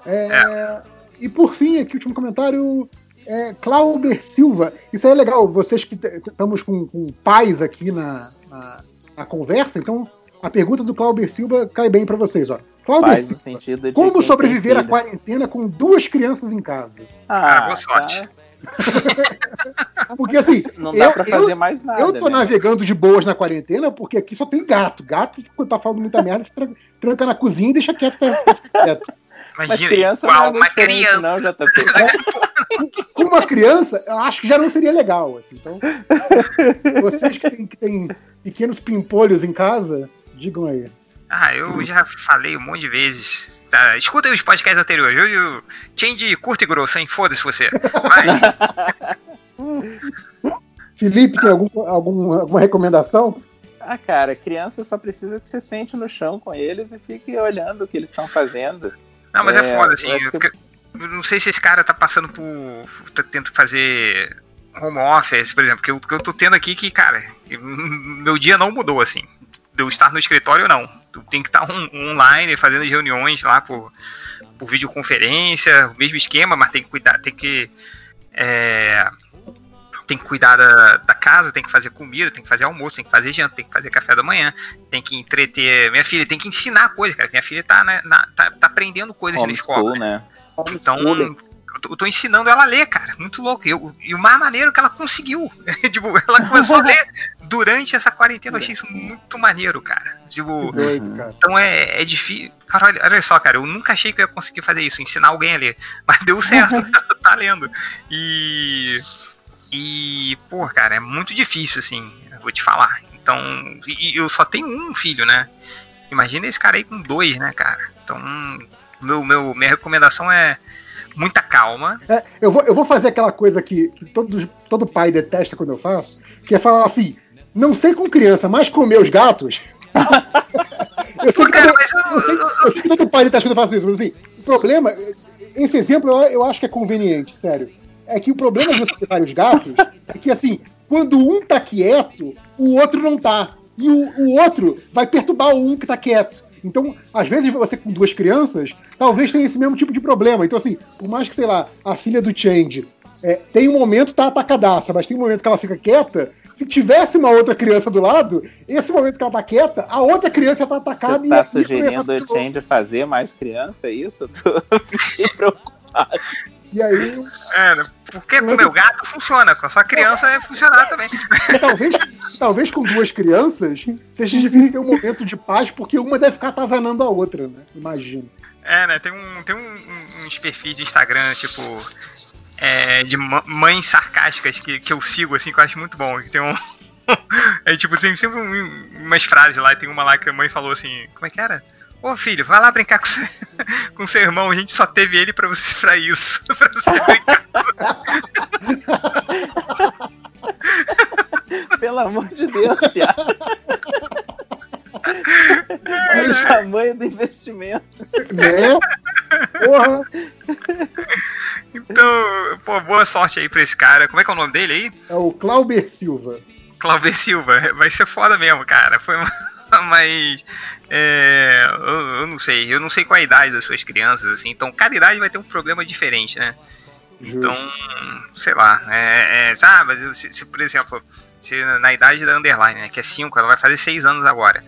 É, E por fim, aqui o último comentário. É, Clauber Silva, isso aí é legal, vocês que estamos com, com pais aqui na, na, na conversa, então a pergunta do Clauber Silva cai bem pra vocês. Ó. Faz sentido de. como sobreviver à quarentena com duas crianças em casa? Cara, Ah, boa sorte. tá. Porque assim, Não dá eu, pra eu- fazer mais nada. eu tô né? navegando de boas na quarentena porque aqui só tem gato. Gato, quando tá falando muita merda, você tran- tranca na cozinha e deixa quieto. Tá, tá quieto. Mas Imagina, criança não é uma criança. não, JP. Com uma criança, eu acho que já não seria legal. Assim. Então, vocês que têm, que têm pequenos pimpolhos em casa, digam aí. Ah, eu já falei um monte de vezes. Tá, escuta aí os podcasts anteriores. Eu, eu, change curto e grosso, hein? Foda-se você. Mas, Felipe, tem algum, algum- alguma recomendação? Ah, cara, criança só precisa que você sente no chão com eles e fique olhando o que eles estão fazendo. não, mas é, É, foda, assim. que- não sei se esse cara tá passando por. tá tentando fazer home office, por exemplo. Porque eu, que eu tô tendo aqui que, cara, eu- meu dia não mudou, assim. De eu estar no escritório, não. Tu tem que estar on- online, fazendo as reuniões lá por, por videoconferência, o mesmo esquema, mas tem que cuidar, tem que. É, tem que cuidar da, da casa, tem que fazer comida, tem que fazer almoço, tem que fazer janta, tem que fazer café da manhã, tem que entreter minha filha, tem que ensinar coisas, cara. Minha filha tá, na, na- tá, tá aprendendo coisas na escola. Homeschool, né? Então, eu tô, ensinando ela a ler, cara. Muito louco. E, eu- e o mais maneiro é que ela conseguiu. tipo, ela começou a ler durante essa quarentena. Eu achei isso muito maneiro, cara. Tipo, Doido, cara. então é, é difícil. Cara, olha, olha só, cara, eu nunca achei que eu ia conseguir fazer isso, ensinar alguém a ler. Mas deu certo, tá lendo. E. E, pô, cara, é muito difícil, assim, eu vou te falar. Então, e eu só tenho um filho, né? Imagina esse cara aí com dois, né, cara? Então, meu, meu, minha recomendação é muita calma. É, eu, vou, eu vou fazer aquela coisa que, que todo, todo pai detesta quando eu faço, que é falar assim, não sei com criança, mas com meus gatos. eu, sei que Cara, todo, eu- eu, sei, eu sei que todo pai detesta quando eu faço isso, mas assim, o problema, esse exemplo eu, eu acho que é conveniente, sério. É que o problema de você ter vários gatos é que assim, quando um tá quieto, o outro não tá. E o, o outro vai perturbar o um que tá quieto. Então, às vezes, você com duas crianças, talvez tenha esse mesmo tipo de problema. Então, assim, por mais que, sei lá, a filha do Change é, tem um momento tá atacadaça, mas tem um momento que ela fica quieta. Se tivesse uma outra criança do lado, esse momento que ela tá quieta, a outra criança tá atacada Você e tá sugerindo o. Change fazer mais criança, é isso? Eu tô preocupado. E aí, É, porque com o meu gato funciona, com a sua criança é funcionar também. talvez, talvez com duas crianças, seja difícil ter um momento de paz, porque uma deve ficar atazanando a outra, né? Imagino. É, né? Tem, um, tem um, um- uns perfis de Instagram, tipo. é, de mães sarcásticas que, que eu sigo, assim, que eu acho muito bom. Que Tem um. é tipo, tem sempre um- umas frases lá, e tem uma lá que a mãe falou assim: como é que era? Ô filho, vai lá brincar com seu, com seu irmão, a gente só teve ele pra você pra isso. pra você brincar. Pelo amor de Deus, piada. Olha o tamanho do investimento. Né? Porra, Então, pô, boa sorte aí pra esse cara. Como é que é o nome dele aí? é o Clauber Silva. Cláudio Silva, vai ser foda mesmo, cara. Foi uma. Mas. é, eu, eu não sei. Eu não sei qual a idade das suas crianças, assim. Então, cada idade vai ter um problema diferente, né? Então, sei lá. É, é, ah, mas se, se, por exemplo, se na idade da Underline, né, que é 5, ela vai fazer 6 anos agora.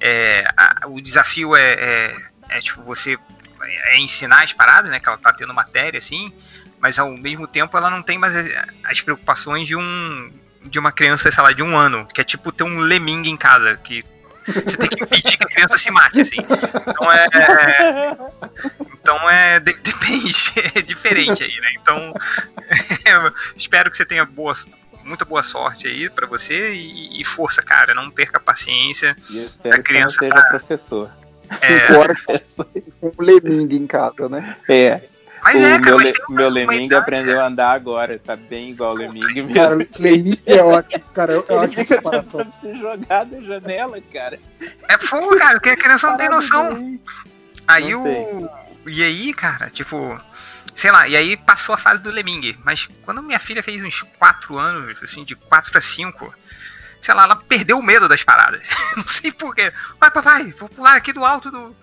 É, a- o desafio é, é, é, tipo, você é ensinar as paradas, né? Que ela tá tendo matéria, assim, mas ao mesmo tempo ela não tem mais as, as preocupações de um de uma criança, sei lá, de um ano, que é tipo ter um lemingue em casa, que você tem que impedir que a criança se mate, assim. Então é. Então é. de- depende, é diferente aí, né? Então. espero que você tenha boa, muita boa sorte aí pra você e, e força, cara. Não perca a paciência. E espero A criança que seja tá- professor. É, Cinco horas com um lemingue em casa, né? É. mas o é, cara, meu, mas le- tem uma, meu uma Lemingue idade- aprendeu a andar agora. Tá bem igual o Lemingue mesmo. Cara, lemingue é ótimo, cara. Eu, eu acho que tentando se jogar da janela, cara. É fogo, cara, porque a criança não tem noção. Aí Não o. E aí, cara, tipo. Sei lá, e aí passou a fase do Lemingue. Mas quando minha filha fez uns 4 anos, assim, de 4 pra 5, sei lá, ela perdeu o medo das paradas. Não sei porquê. Vai, papai, vou pular aqui do alto do.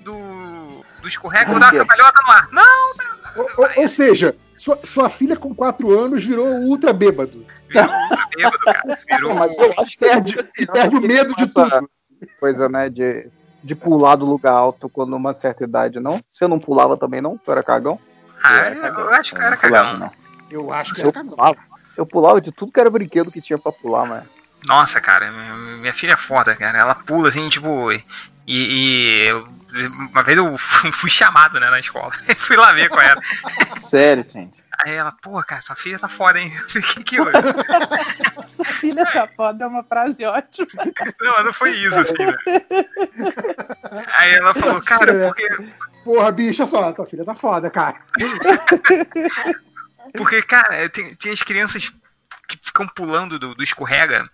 do. Do escorrego, vou dar uma cambalhota no ar. Não, Ou, ou- ou seja, sua, sua filha com 4 anos virou ultra bêbado. virou ultra bêbado, cara. Virou. Mas eu acho que Perde, e perde o medo de tudo. coisa, né, de, de pular do lugar alto quando uma certa idade, não? Você não pulava também, não? Tu era cagão? Ah, eu, eu acho que eu era pulava, cagão. não. Eu acho que Eu é cagão. pulava. Eu pulava de tudo que era brinquedo que tinha pra pular, mas. Nossa, cara, minha, filha é foda, cara. Ela pula assim, tipo. E. e uma vez eu fui chamado, né, na escola. fui lá ver qual era. Sério, gente. Aí ela, pô, cara, sua filha tá foda, hein? Eu falei, que que eu... Sua filha tá foda é uma frase ótima. Não, não foi isso, assim, né? Aí ela falou, cara, porque, Porra, bicho, olha só, tua filha tá foda, cara. porque cara, tem, tem as crianças que ficam pulando do, do escorrega.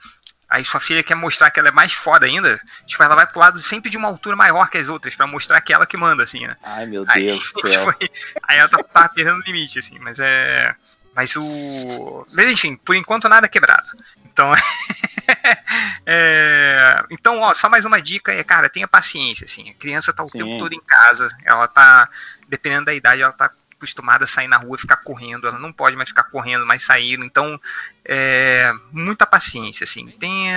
Aí sua filha quer mostrar que ela é mais foda ainda. Tipo, ela vai pular sempre de uma altura maior que as outras, pra mostrar que é ela que manda, assim, né? Ai, meu Aí, Deus foi- aí ela tá, tá perdendo o limite, assim, mas é. Mas o. Mas enfim, por enquanto nada quebrado. Então. é, Então, ó, só mais uma dica é, cara, tenha paciência, assim. A criança tá o Sim. tempo todo em casa, ela tá. Dependendo da idade, ela tá acostumada a sair na rua e ficar correndo. Ela não pode mais ficar correndo, mais saindo. Então, é, muita paciência, assim. Tem,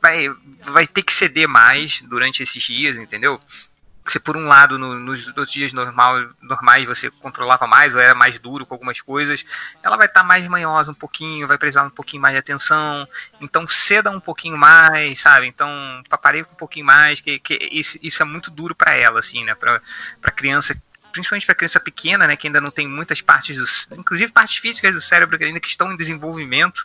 vai, vai ter que ceder mais durante esses dias, entendeu? Se por um lado no- nos outros dias normal, normais você controlava mais ou era mais duro com algumas coisas, ela vai estar mais manhosa um pouquinho, vai precisar um pouquinho mais de atenção. Então ceda um pouquinho mais, sabe? Então papareia um pouquinho mais, que, que isso, isso é muito duro para ela, assim, né? Pra criança, principalmente pra criança pequena, né? Que ainda não tem muitas partes, dos, inclusive partes físicas do cérebro que ainda que estão em desenvolvimento,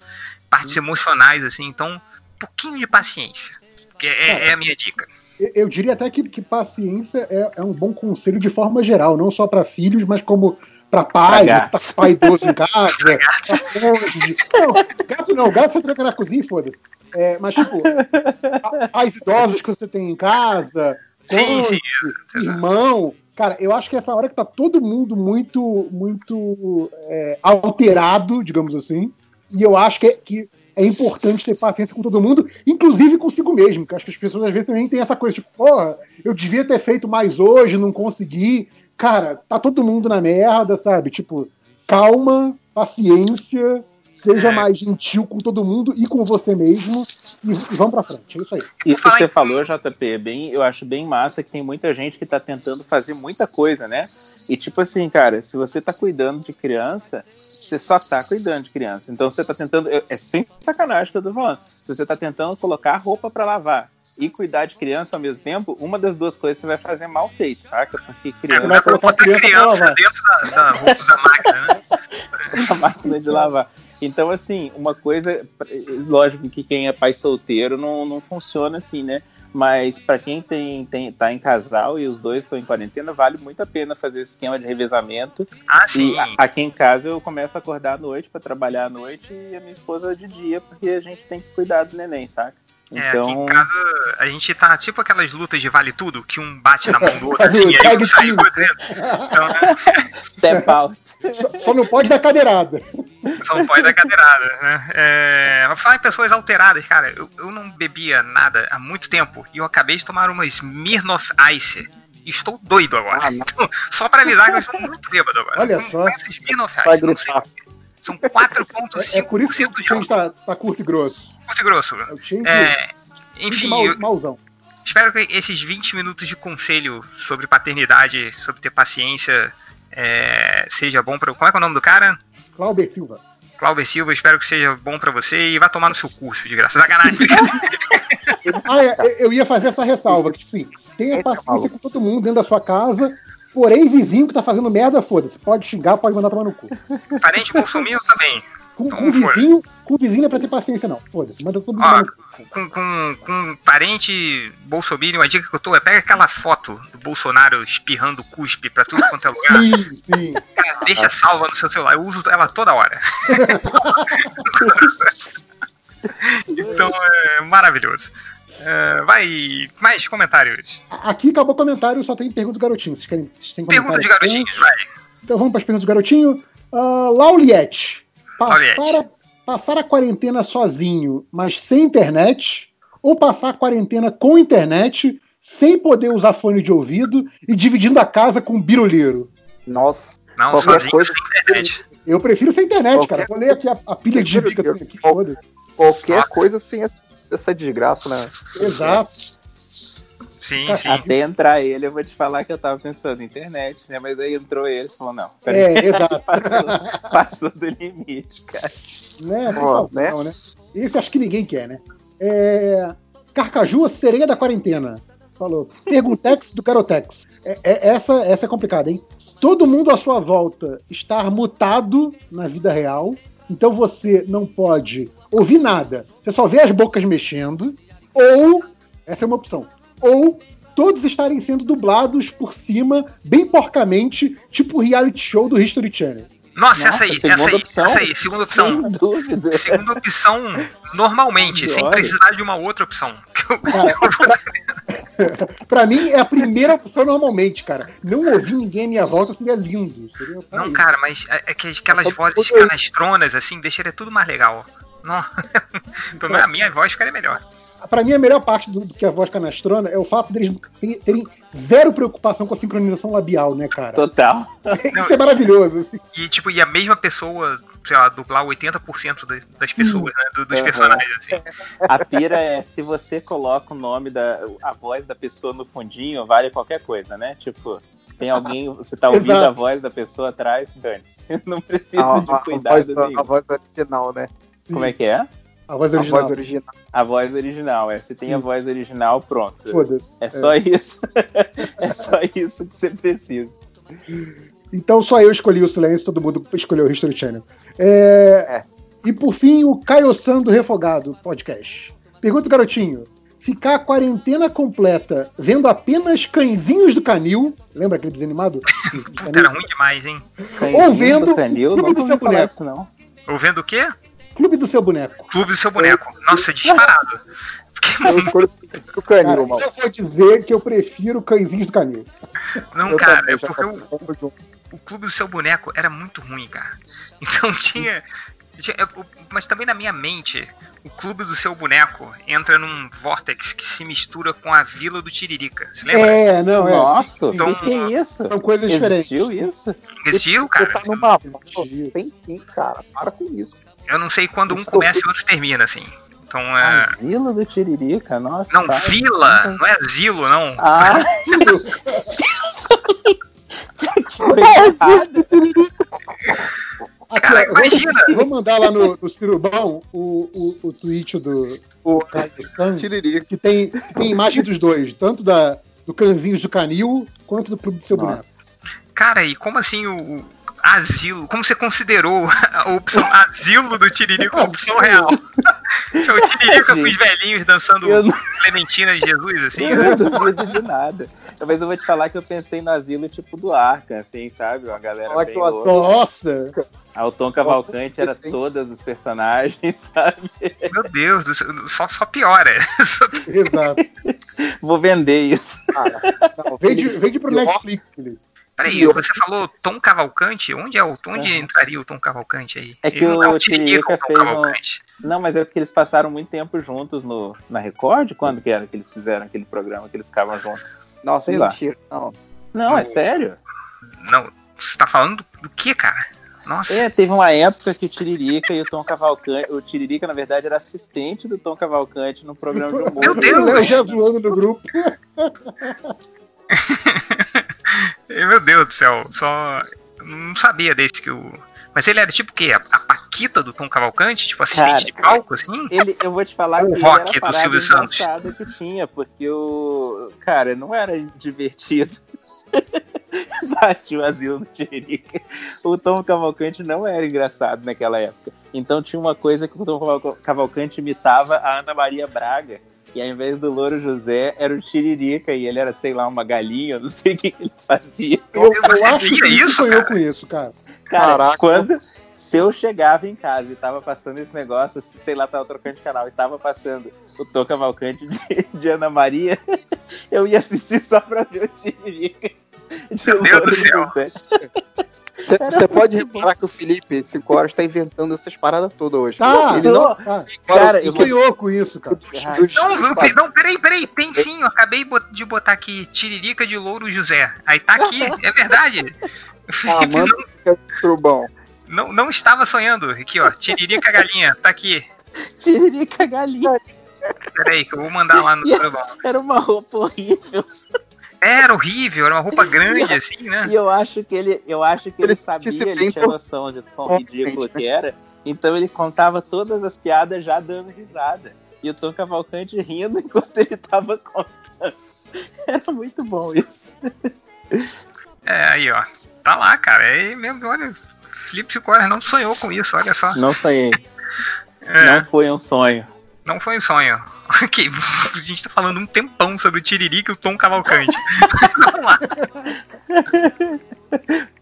partes emocionais, assim. Então, um pouquinho de paciência, que é, é a minha dica. Eu- diria até que, que paciência é, é um bom conselho de forma geral, não só para filhos, mas como para pais, Pra com pai idoso em casa, cônjuge. Não, gato não, gato você tranca na cozinha foda-se. É, mas, tipo, pa- pais idosos que você tem em casa, Sim, sim, cônjuge, irmão. Cara, eu acho que essa hora que tá todo mundo muito, muito é, alterado, digamos assim. E eu acho que é, que é importante ter paciência com todo mundo, inclusive consigo mesmo. Que acho que as pessoas às vezes também têm essa coisa, tipo, porra, eu devia ter feito mais hoje, não consegui. Cara, tá todo mundo na merda, sabe? Tipo, calma, paciência, seja É. mais gentil com todo mundo e com você mesmo. E, e vamos pra frente. É isso aí. Isso que você falou, JP, é bem, eu acho bem massa que tem muita gente que tá tentando fazer muita coisa, né? E tipo assim, cara, se você tá cuidando de criança, você só tá cuidando de criança. Então você tá tentando, é é sem sacanagem que eu tô falando. Se você tá tentando colocar roupa pra lavar e cuidar de criança ao mesmo tempo, uma das duas coisas você vai fazer mal feito, saca? Porque É, criança pra colocar criança criança dentro da, da roupa da máquina, né? a máquina de lavar. Então, assim, uma coisa, lógico que quem é pai solteiro não, não funciona assim, né? Mas para quem tem, tem, tá em casal e os dois estão em quarentena, vale muito a pena fazer esse esquema de revezamento. Ah, sim. E aqui em casa eu começo a acordar à noite para trabalhar à noite e a minha esposa de dia, porque a gente tem que cuidar do neném, saca? É, aqui Então, em casa a gente tá tipo aquelas lutas de vale tudo, que um bate na mão do outro assim, e aí um sai correndo. Então, né, step out. Só, só não pode dar cadeirada. só não pode dar cadeirada, né? É, falar em pessoas alteradas, cara, eu, eu não bebia nada há muito tempo e eu acabei de tomar uma Smirnoff Ice. Estou doido agora. Ah, Então, só pra avisar que eu estou muito bêbado agora. Olha Não só. Vai Ice. São 4,5% É, é por isso que o change tá, tá curto e grosso. Curto e grosso. É o change, É, enfim, mal, malzão. Espero que esses 20 minutos de conselho sobre paternidade, sobre ter paciência, é, seja bom para. Como é que é o nome do cara? Cláudio Silva. Cláudio Silva, espero que seja bom pra você e vá tomar no seu curso de graça. Sacanagem. Ah, é, eu ia fazer essa ressalva, que tipo assim, tenha paciência com todo mundo dentro da sua casa, porém vizinho que tá fazendo merda, foda-se. Pode xingar, pode mandar tomar no cu. Parente bolsominion também. Com, Então, com for. vizinho, com vizinho não é pra ter paciência, não. Foda-se, manda todo mundo Ó, com, com, com parente bolsominion, a dica que eu tô é pega aquela foto do Bolsonaro espirrando cuspe pra tudo quanto é lugar. Sim, sim. Cara, deixa salva no seu celular. Eu uso ela toda hora. então é maravilhoso. É, vai, mais comentários. Aqui acabou o comentário, só tem pergunta do garotinho. Vocês querem? Vocês têm Pergunta de garotinhos, vai. Então vamos para as perguntas do garotinho. Uh, Lauliette. Passar, Lauliette. passar a quarentena sozinho, mas sem internet, ou passar a quarentena com internet, sem poder usar fone de ouvido e dividindo a casa com um biruleiro? Nossa. Não, Qualquer sozinho coisa- sem internet. Eu prefiro sem internet, Qualquer- cara. Vou ler aqui a, a pilha de gibi que eu tenho aqui. Foda-se. Qualquer Nossa. coisa sem essa, essa desgraça, né? Exato. Sim, sim. Até entrar ele, eu vou te falar que eu tava pensando em internet, né? Mas aí entrou ele e falou, não, peraí, É, exato. passou, passou do limite, cara. né? Não, né? não, né? Esse acho que ninguém quer, né? É... Carcaju, sereia da quarentena. Falou. Perguntex do Carotex. É, é- essa, essa é complicada, hein? Todo mundo à sua volta estar mutado na vida real. Então você não pode ouvir nada. Você só vê as bocas mexendo. Ou, essa é uma opção. Ou todos estarem sendo dublados por cima, bem porcamente, tipo o reality show do History Channel. Nossa, Nossa, essa aí, essa aí, opção. essa aí, segunda opção. Sem dúvida. Segunda opção, normalmente, sem precisar de uma outra opção. Cara, pra mim é a primeira opção normalmente, cara. Não ouvir ninguém à minha volta seria lindo. Seria Não, cara, mas é é que aquelas vozes canastronas, assim, deixaria tudo mais legal. Não. Pelo menos a minha voz ficaria melhor. pra mim, a melhor parte do, do que a voz canastrona é o fato deles terem- terem zero preocupação com a sincronização labial, né, cara? Total. Isso é maravilhoso. assim. E, tipo, e a mesma pessoa, sei lá, dublar 80% das, das pessoas, né? do- dos Aham. personagens, assim. A pira é se você coloca o nome da. a voz da pessoa no fundinho, vale qualquer coisa, né? Tipo, tem alguém, você tá ouvindo Exato. a voz da pessoa atrás, dane-se. Não precisa A, de a- a cuidado voz, nenhum. a voz original, né? Como é que é? A voz A original. voz original. A voz original, é. Se tem a voz original, pronto. Foda-se. É só isso. é só isso que você precisa. Então só eu escolhi o silêncio, todo mundo escolheu o History Channel. É, E por fim, o Caio San do Refogado Podcast. Pergunta, garotinho. Ficar a quarentena completa vendo apenas cãezinhos do canil. Lembra aquele desanimado? Puta, era ruim demais, hein? Canzinho vendo do canil, o Clube nunca do Seu Boneco. disso, não. Ou vendo o quê? Clube do seu boneco. Clube do seu boneco. Nossa, disparado. Eu escolho o canil, Cara, mal. eu vou dizer que eu prefiro cãezinhos do canil. Não, Eu cara, também, é porque o, tamo junto. o clube do seu boneco era muito ruim, cara. Então tinha. tinha- é, o- mas também na minha mente, o clube do seu boneco entra num vortex que se mistura com a vila do Tiririca. Você lembra? É, não, é. Nossa, Então- o que, é isso? São coisas Existiu diferentes. isso? Existiu, Você cara. tá numa. Tem sim, cara. Para com isso. Eu não sei quando um começa e o outro termina, assim. Então é. Asilo do Tiririca, nossa. Não, pai. vila, não é asilo, não. Ah! Aqui, Cara, ó, vou- imagina. eu Vou mandar lá no, no Cirubão o, o, o tweet do O Caio San, Tiririca. que tem, que tem imagem dos dois, tanto da, do cãezinhos do canil quanto do clube do seu Nossa. boneco. Cara, e como assim o asilo? Como você considerou a opção asilo do Tiririca uma opção real? Tinha o Tiririca com os velhinhos dançando Eu não- Clementina de Jesus, assim, Eu né? não duvido de nada. Mas eu vou te falar que eu pensei no asilo tipo do Arca, assim, sabe? Uma galera Olha bem louca. Nossa! Ah, o Tom Cavalcante era todos os personagens, sabe? Meu Deus, só, só piora. Exato. Vou vender isso. Não, Vende, vende pro Netflix, Felipe. Peraí, você falou Tom Cavalcante? Onde é o onde entraria o Tom Cavalcante aí? É que Ele é o o Tiririca, fez um- Cavalcante. Não, mas é porque eles passaram muito tempo juntos no, na Record? Quando que era que eles fizeram aquele programa que eles ficavam juntos? Nossa, Sei lá. Não. Não, é sério? Não, você tá falando do, que, cara? Nossa. É, teve uma época que o Tiririca e o Tom Cavalcante. O Tiririca, na verdade, era assistente do Tom Cavalcante no programa de humor. Meu Deus! Léo já zoando no grupo. Meu Deus do céu, só. Não sabia desse que o. Mas ele era tipo o quê? A, a Paquita do Tom Cavalcante? Tipo assistente Cara, de palco, assim? Ele, eu vou te falar O que ele rock era a do Silvio Santos. que tinha, porque o. Cara, não era divertido. Bate o asilo do Tiririca. O Tom Cavalcante não era engraçado naquela época. Então tinha uma coisa que o Tom Caval- Cavalcante imitava a Ana Maria Braga. E ao invés do Louro José, era o Tiririca. E ele era, sei lá, uma galinha, eu não sei o que ele fazia. Eu, eu acho que isso, cara? com isso, cara. Cara, Caraca. quando. Se eu chegava em casa e tava passando esse negócio, sei lá, tava trocando de canal e tava passando o Tom Cavalcante de, de Ana Maria, eu ia assistir só pra ver o Tiririca. de Meu Deus do Louro céu. Você pode reparar que o Felipe, 5 horas, tá inventando essas paradas todas hoje. Tá, ele não. tá. Cara, Ele eu vou- sonhou com isso, cara. Não, não, peraí, peraí, tem sim, eu acabei de botar aqui Tiririca de Louro José. Aí tá aqui, é verdade. O Ah, que é trubão. não, não, não estava sonhando. Aqui, ó, Tiririca Galinha, tá aqui. Tiririca galinha. Peraí, que eu vou mandar lá no programa. Era uma roupa horrível. Era horrível, era uma roupa grande, assim, né? E eu acho que ele, eu acho que ele, Ele sabia, ele tinha noção de quão ridículo que era. Então ele contava todas as piadas já dando risada. E o Tom Cavalcante rindo enquanto ele tava contando. Era muito bom isso. É, aí, ó. Tá lá, cara. É mesmo, olha, Felipe Cicora não sonhou com isso, olha só. Não sonhei. É, Não foi um sonho. Não foi um sonho. Ok, a gente tá falando um tempão sobre o Tiririca e o Tom Cavalcante. Vamos lá.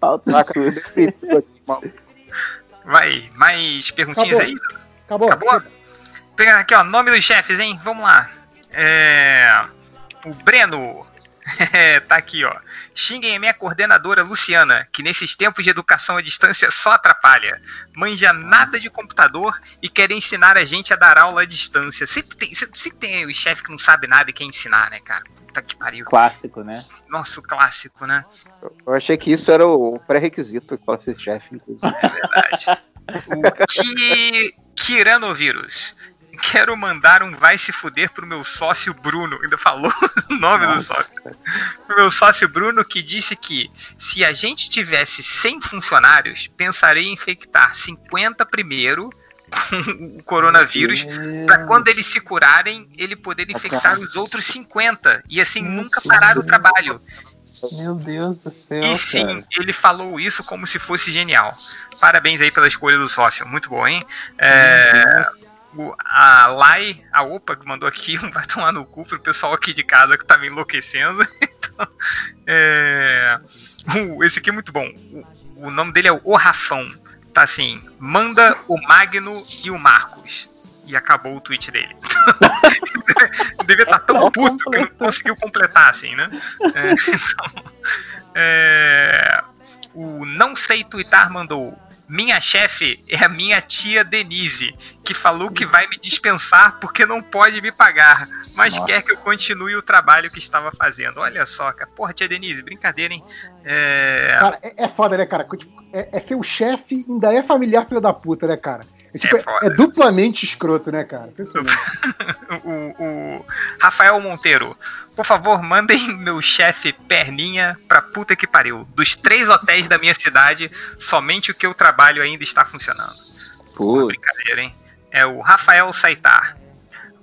Maluco. Vai, mais perguntinhas Acabou. aí? Acabou. Acabou? Pegando aqui, ó, nome dos chefes, hein? Vamos lá. É... O Breno. É, tá aqui, ó. Xinguem a minha coordenadora Luciana, que nesses tempos de educação à distância só atrapalha. Manja nada de computador e quer ensinar a gente a dar aula à distância. Sempre tem, sempre tem o chefe que não sabe nada e quer ensinar, né, cara? Puta que pariu. Clássico, né? Nossa, o clássico, né? Eu achei que isso era o pré-requisito para ser chefe, inclusive. É verdade. o Ki... Kiranovírus. Quero mandar um vai se fuder pro meu sócio Bruno. Ainda falou o nome do sócio. Pro meu sócio Bruno, que disse que se a gente tivesse 100 funcionários, pensaria em infectar 50 primeiro com o coronavírus, para quando eles se curarem, ele poder infectar os outros 50 e assim nunca parar o trabalho. Meu Deus do céu. E sim, cara. ele falou isso como se fosse genial. Parabéns aí pela escolha do sócio, muito bom, hein? É, o- a Lai, a Opa, que mandou aqui, um vai tomar no cu pro pessoal aqui de casa que tá me enlouquecendo. Então, é, esse aqui é muito bom. O, o nome dele é o Rafão. Tá assim, manda o Magno e o Marcos. E acabou o tweet dele. Devia estar tão puto que não conseguiu completar, assim, né? É, então, é, o Não Sei Twittar mandou. Minha chefe é a minha tia Denise, que falou que vai me dispensar porque não pode me pagar, mas Nossa. quer que eu continue o trabalho que estava fazendo. Olha só, cara. Porra, tia Denise, brincadeira, hein? É, Cara, é, é foda, né, cara? Tipo, É, é ser o chefe ainda é familiar filho da puta, né, cara? É, tipo, É é, duplamente escroto, né, cara? O, o Rafael Monteiro, por favor, mandem meu chefe Perninha pra puta que pariu. Dos três hotéis da minha cidade, somente o que eu trabalho ainda está funcionando. Putz. Brincadeira, hein? É o Rafael Saitar.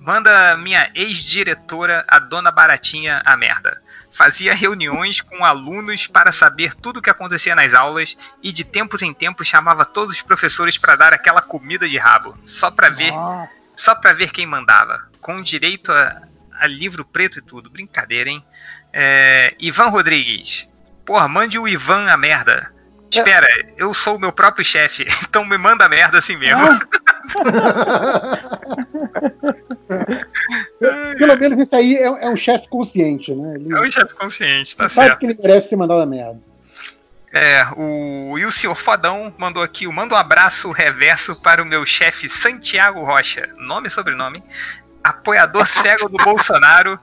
Manda minha ex-diretora, a dona Baratinha, a merda. Fazia reuniões com alunos para saber tudo o que acontecia nas aulas e de tempos em tempos chamava todos os professores para dar aquela comida de rabo, só para ver Nossa. só pra ver quem mandava, com direito a, a livro preto e tudo. Brincadeira, hein? É, Ivan Rodrigues. Porra, mande o Ivan a merda. Espera, eu sou o meu próprio chefe, então me manda a merda assim mesmo. Pelo menos esse aí é, é um chefe consciente, né? Ele É um chefe consciente, tá sabe certo. que ele merece ser mandado a merda. É, o, e o senhor Fodão mandou aqui, o manda um abraço reverso para o meu chefe Santiago Rocha, nome e sobrenome, apoiador cego do Bolsonaro,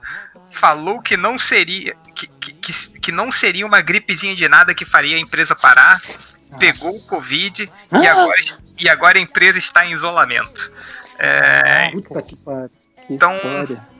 falou que não seria que, que, que- não seria uma gripezinha de nada que faria a empresa parar, pegou o Covid e, agora, e agora a empresa está em isolamento. É, Puta que pariu. Então.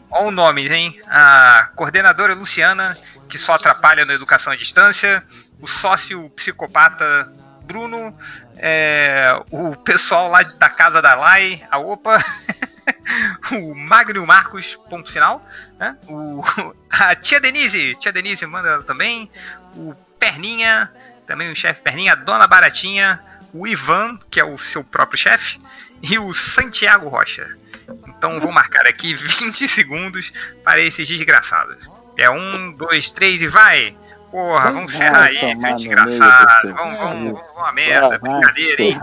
Olha o nome, hein? A coordenadora Luciana, que só atrapalha na educação à distância, o sócio psicopata Bruno, é, o pessoal lá da casa da Lai, a OPA, o Magno Marcos, ponto final, né? o, a tia Denise, tia Denise manda ela também, o Perninha, também o chefe Perninha, a Dona Baratinha, o Ivan, que é o seu próprio chefe, e o Santiago Rocha. Então vou marcar aqui 20 segundos para esses desgraçados. É um, dois, três e vai! Porra, vamos Vai ferrar aí, tomar seus no desgraçados. meio do Vamos, seu vamos, vamos a merda, Vai brincadeira, hein?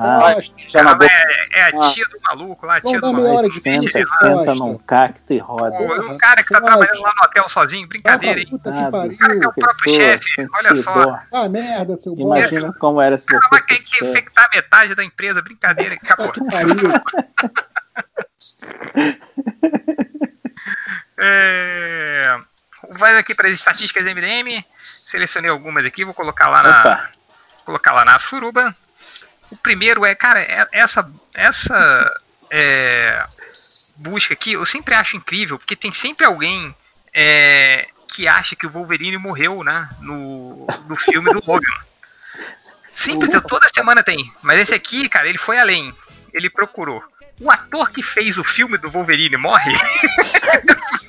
é, é a tia do maluco lá, a tia Vamos do maluco. Senta, senta num cacto e roda. um cara que tá trabalhando lá no hotel sozinho, brincadeira, hein? Que Ah, pariu. cara que é o próprio chefe, olha só. Ah, merda, seu bosta. Imagina como era se O cara você lá quer fosse chefe. infectar metade da empresa, brincadeira, acabou. Que. É... Vai aqui para as estatísticas MDM. Selecionei algumas aqui, vou colocar lá na, Opa, colocar lá na suruba. O primeiro é, cara, é- essa essa é, busca aqui eu sempre acho incrível, porque tem sempre alguém é, que acha que o Wolverine morreu, né, no, no filme do Logan. Simples, toda semana tem. Mas esse aqui, cara, ele foi além. Ele procurou. O ator que fez o filme do Wolverine morre?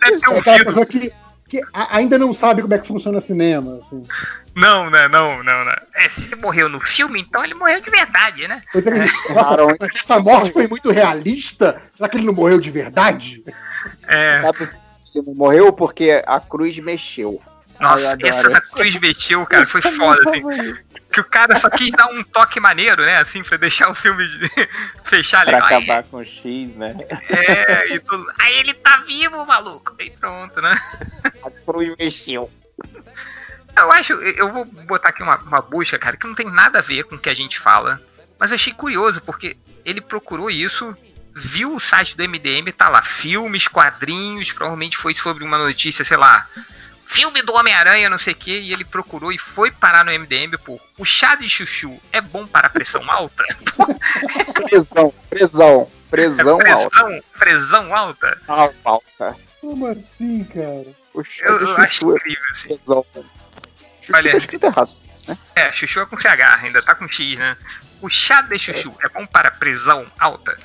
Deve ter É um filme. pessoa que, que ainda não sabe como é que funciona cinema. Assim. Não, né? Não, não, não. É, se ele morreu no filme, então ele morreu de verdade, né? É, Claro, nossa, mas essa morte foi muito realista? Será que ele não morreu de verdade? É. Ele morreu porque a cruz mexeu. Nossa, essa da Cruz Beteu, cara, foi foda, assim. Que o cara só quis dar um toque maneiro, né? Assim, pra deixar o filme de- fechar Pra legal. Aí, acabar com o X, né? é, e tudo. Aí ele tá vivo, maluco. Aí pronto, né? Eu acho, eu vou botar aqui uma, uma busca, cara, que não tem nada a ver com o que a gente fala. Mas eu achei curioso, porque ele procurou isso, viu o site do MDM, tá lá, filmes, quadrinhos, provavelmente foi sobre uma notícia, sei lá, filme do Homem-Aranha, não sei o que, e ele procurou e foi parar no MDM por o chá de chuchu é bom para a pressão alta? Presão, presão, presão alta. Pressão, pressão alta? Ah, alta. Como assim, cara? O chá Eu, de eu acho chuchu é incrível, assim. presão. Chuchu Olha, tá escrito errado. É, chuchu é com CH, ainda tá com X, né? O chá de chuchu é bom para pressão alta.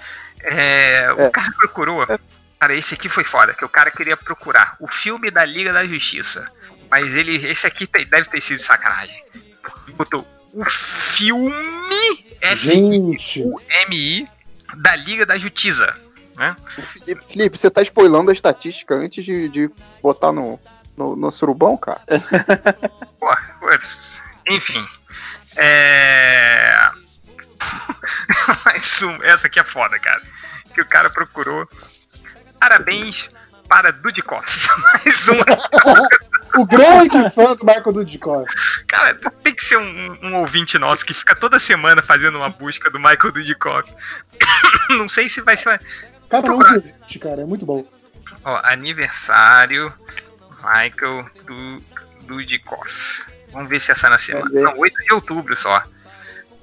É, o É. cara procurou. Cara, esse aqui foi foda, que o cara queria procurar o filme da Liga da Justiça. Mas ele. Esse aqui te- deve ter sido sacanagem. Botou o filme Gente, F-U-M-I da Liga da Justiça. Né? Felipe, Felipe, você tá spoilando a estatística antes de, de botar no, no, no surubão, cara? Pô, pô, enfim. É. Mais um. Essa aqui é foda, cara. Que o cara procurou. Parabéns para Dudikoff. Mais um. o grande fã do Michael Dudikoff. Cara, tem que ser um, um ouvinte nosso que fica toda semana fazendo uma busca do Michael Dudikoff. Não sei se vai ser. Cara, não Procurar. existe, cara. É muito bom. Ó, aniversário Michael du, Dudikoff. Vamos ver se essa é na semana. Não, 8 de outubro só.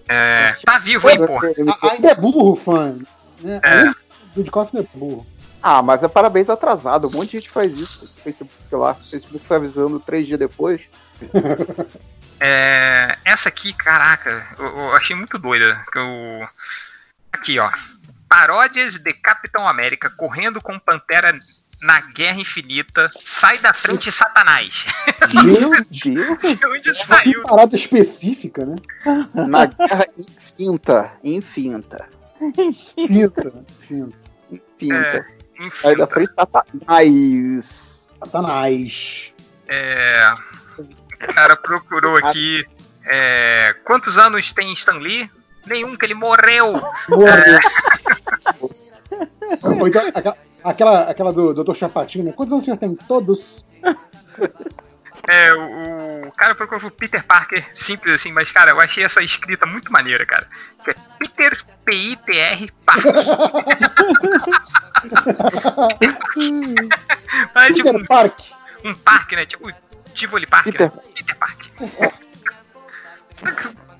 É, tá vivo, hein, porra. Ainda é burro, fã. É. Do Dudikoff não é burro. Ah, mas é parabéns atrasado. Um monte de gente faz isso. Facebook lá. O Facebook tá avisando três dias depois. É, essa aqui, caraca, eu, eu achei muito doida. eu- Aqui, ó. Paródias de Capitão América correndo com Pantera na Guerra Infinita. Sai da frente, Satanás. Meu Deus, De onde que saiu? parada específica, né? Na guerra infinta. Infinta. Finta, finta. Infinta. Enfim, Sai da frente, Satanás. Satanás. é, o cara procurou aqui. é, quantos anos tem Stan Lee? Nenhum, que ele morreu. Morreu. Ou então, aquela, aquela, aquela do Dr. Chapatinho, né? Quantos anos o senhor tem? Todos. É, o, o cara procurou o Peter Parker, simples assim, mas, cara, eu achei essa escrita muito maneira, cara. Que é Peter P-I-T-R Parker. Parece tipo Peter Park. um, um parque, né? Tipo Tivoli Park, Peter- né? Peter Park.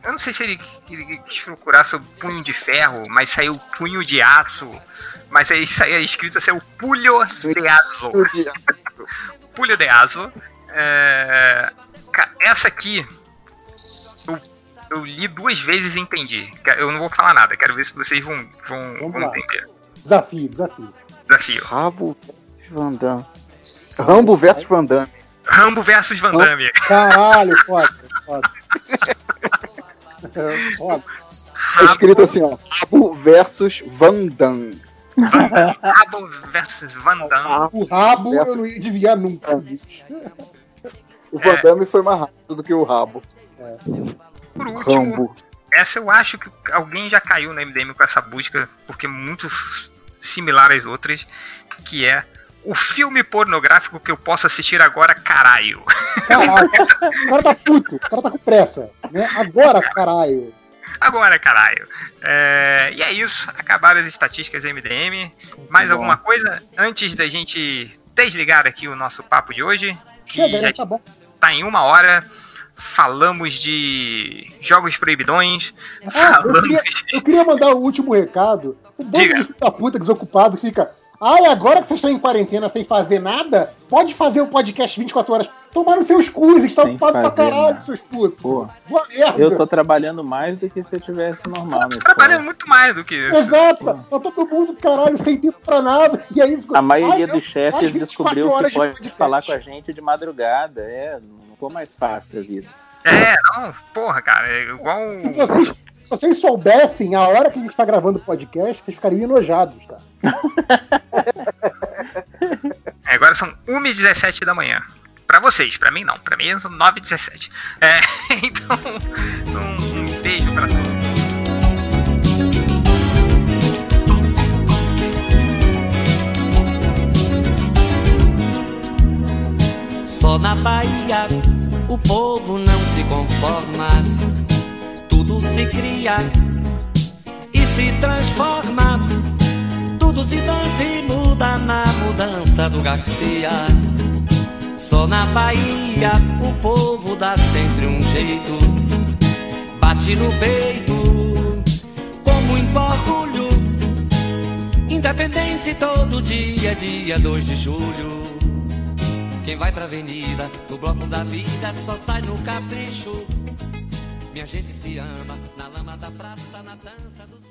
Eu não sei se ele, ele quis procurar sobre punho de ferro, mas saiu punho de aço. Mas aí saiu escrito assim, o pulho de aço. Pulho de Aço. É, essa aqui eu, eu li duas vezes e entendi. Eu não vou falar nada, quero ver se vocês vão, vão, vão entender. Desafio, desafio. Desafio. Rabo versus Van Damme. Rambo versus Van Damme. Rambo versus Van Damme. Caralho, foda, foda. É, foda. Tá escrito assim, ó. Rabo versus Van Damme. Rabo versus Van Damme. O rabo eu não ia desviar nunca. O Van É. Damme foi mais rápido do que o rabo. Por último, Rambo. essa eu acho que alguém já caiu no MDM com essa busca, porque é muito similar às outras, que é o filme pornográfico que eu posso assistir agora, caralho. Caraca, o cara tá puto, o cara tá com pressa. Né? Agora, caralho. Agora, caralho. É, e é isso. Acabaram as estatísticas MDM. Mais bom. alguma coisa antes da gente desligar aqui o nosso papo de hoje? Que Chega, já? Tá bom. Está em uma hora. Falamos de jogos proibidões. Ah, eu falamos queria, eu queria mandar o último recado. O bando da puta desocupado fica. Ai, agora que vocês estão em quarentena sem fazer nada, pode fazer o podcast 24 horas. Tomaram seus cus, vocês estão Sem ocupados pra caralho, nada. seus putos. Pô, Boa merda. eu tô trabalhando mais do que se eu tivesse normal. Tô né, trabalhando pô? muito mais do que isso. Exato, tá todo mundo, caralho, sem tempo pra nada. E aí, ficou, A maioria ai, dos eu- chefes mais 24 descobriu que de pode podcast. falar com a gente de madrugada. É, não ficou mais fácil a vida. É, não, porra, cara. É igual. Se vocês, se vocês soubessem a hora que a gente tá gravando o podcast, vocês ficariam enojados, cara. É, agora são 1h17 da manhã. Pra vocês, pra mim não. Pra mim são 9 e 17. É, então, um, um beijo pra todos. Só na Bahia o povo não se conforma. Tudo se cria e se transforma. Tudo se dança e muda na mudança do Garcia. Só na Bahia o povo dá sempre um jeito. Bate no peito com muito orgulho. Independência todo dia, dia 2 de julho. Quem vai pra avenida, no bloco da vida, só sai no capricho. Minha gente se ama, na lama da praça, na dança dos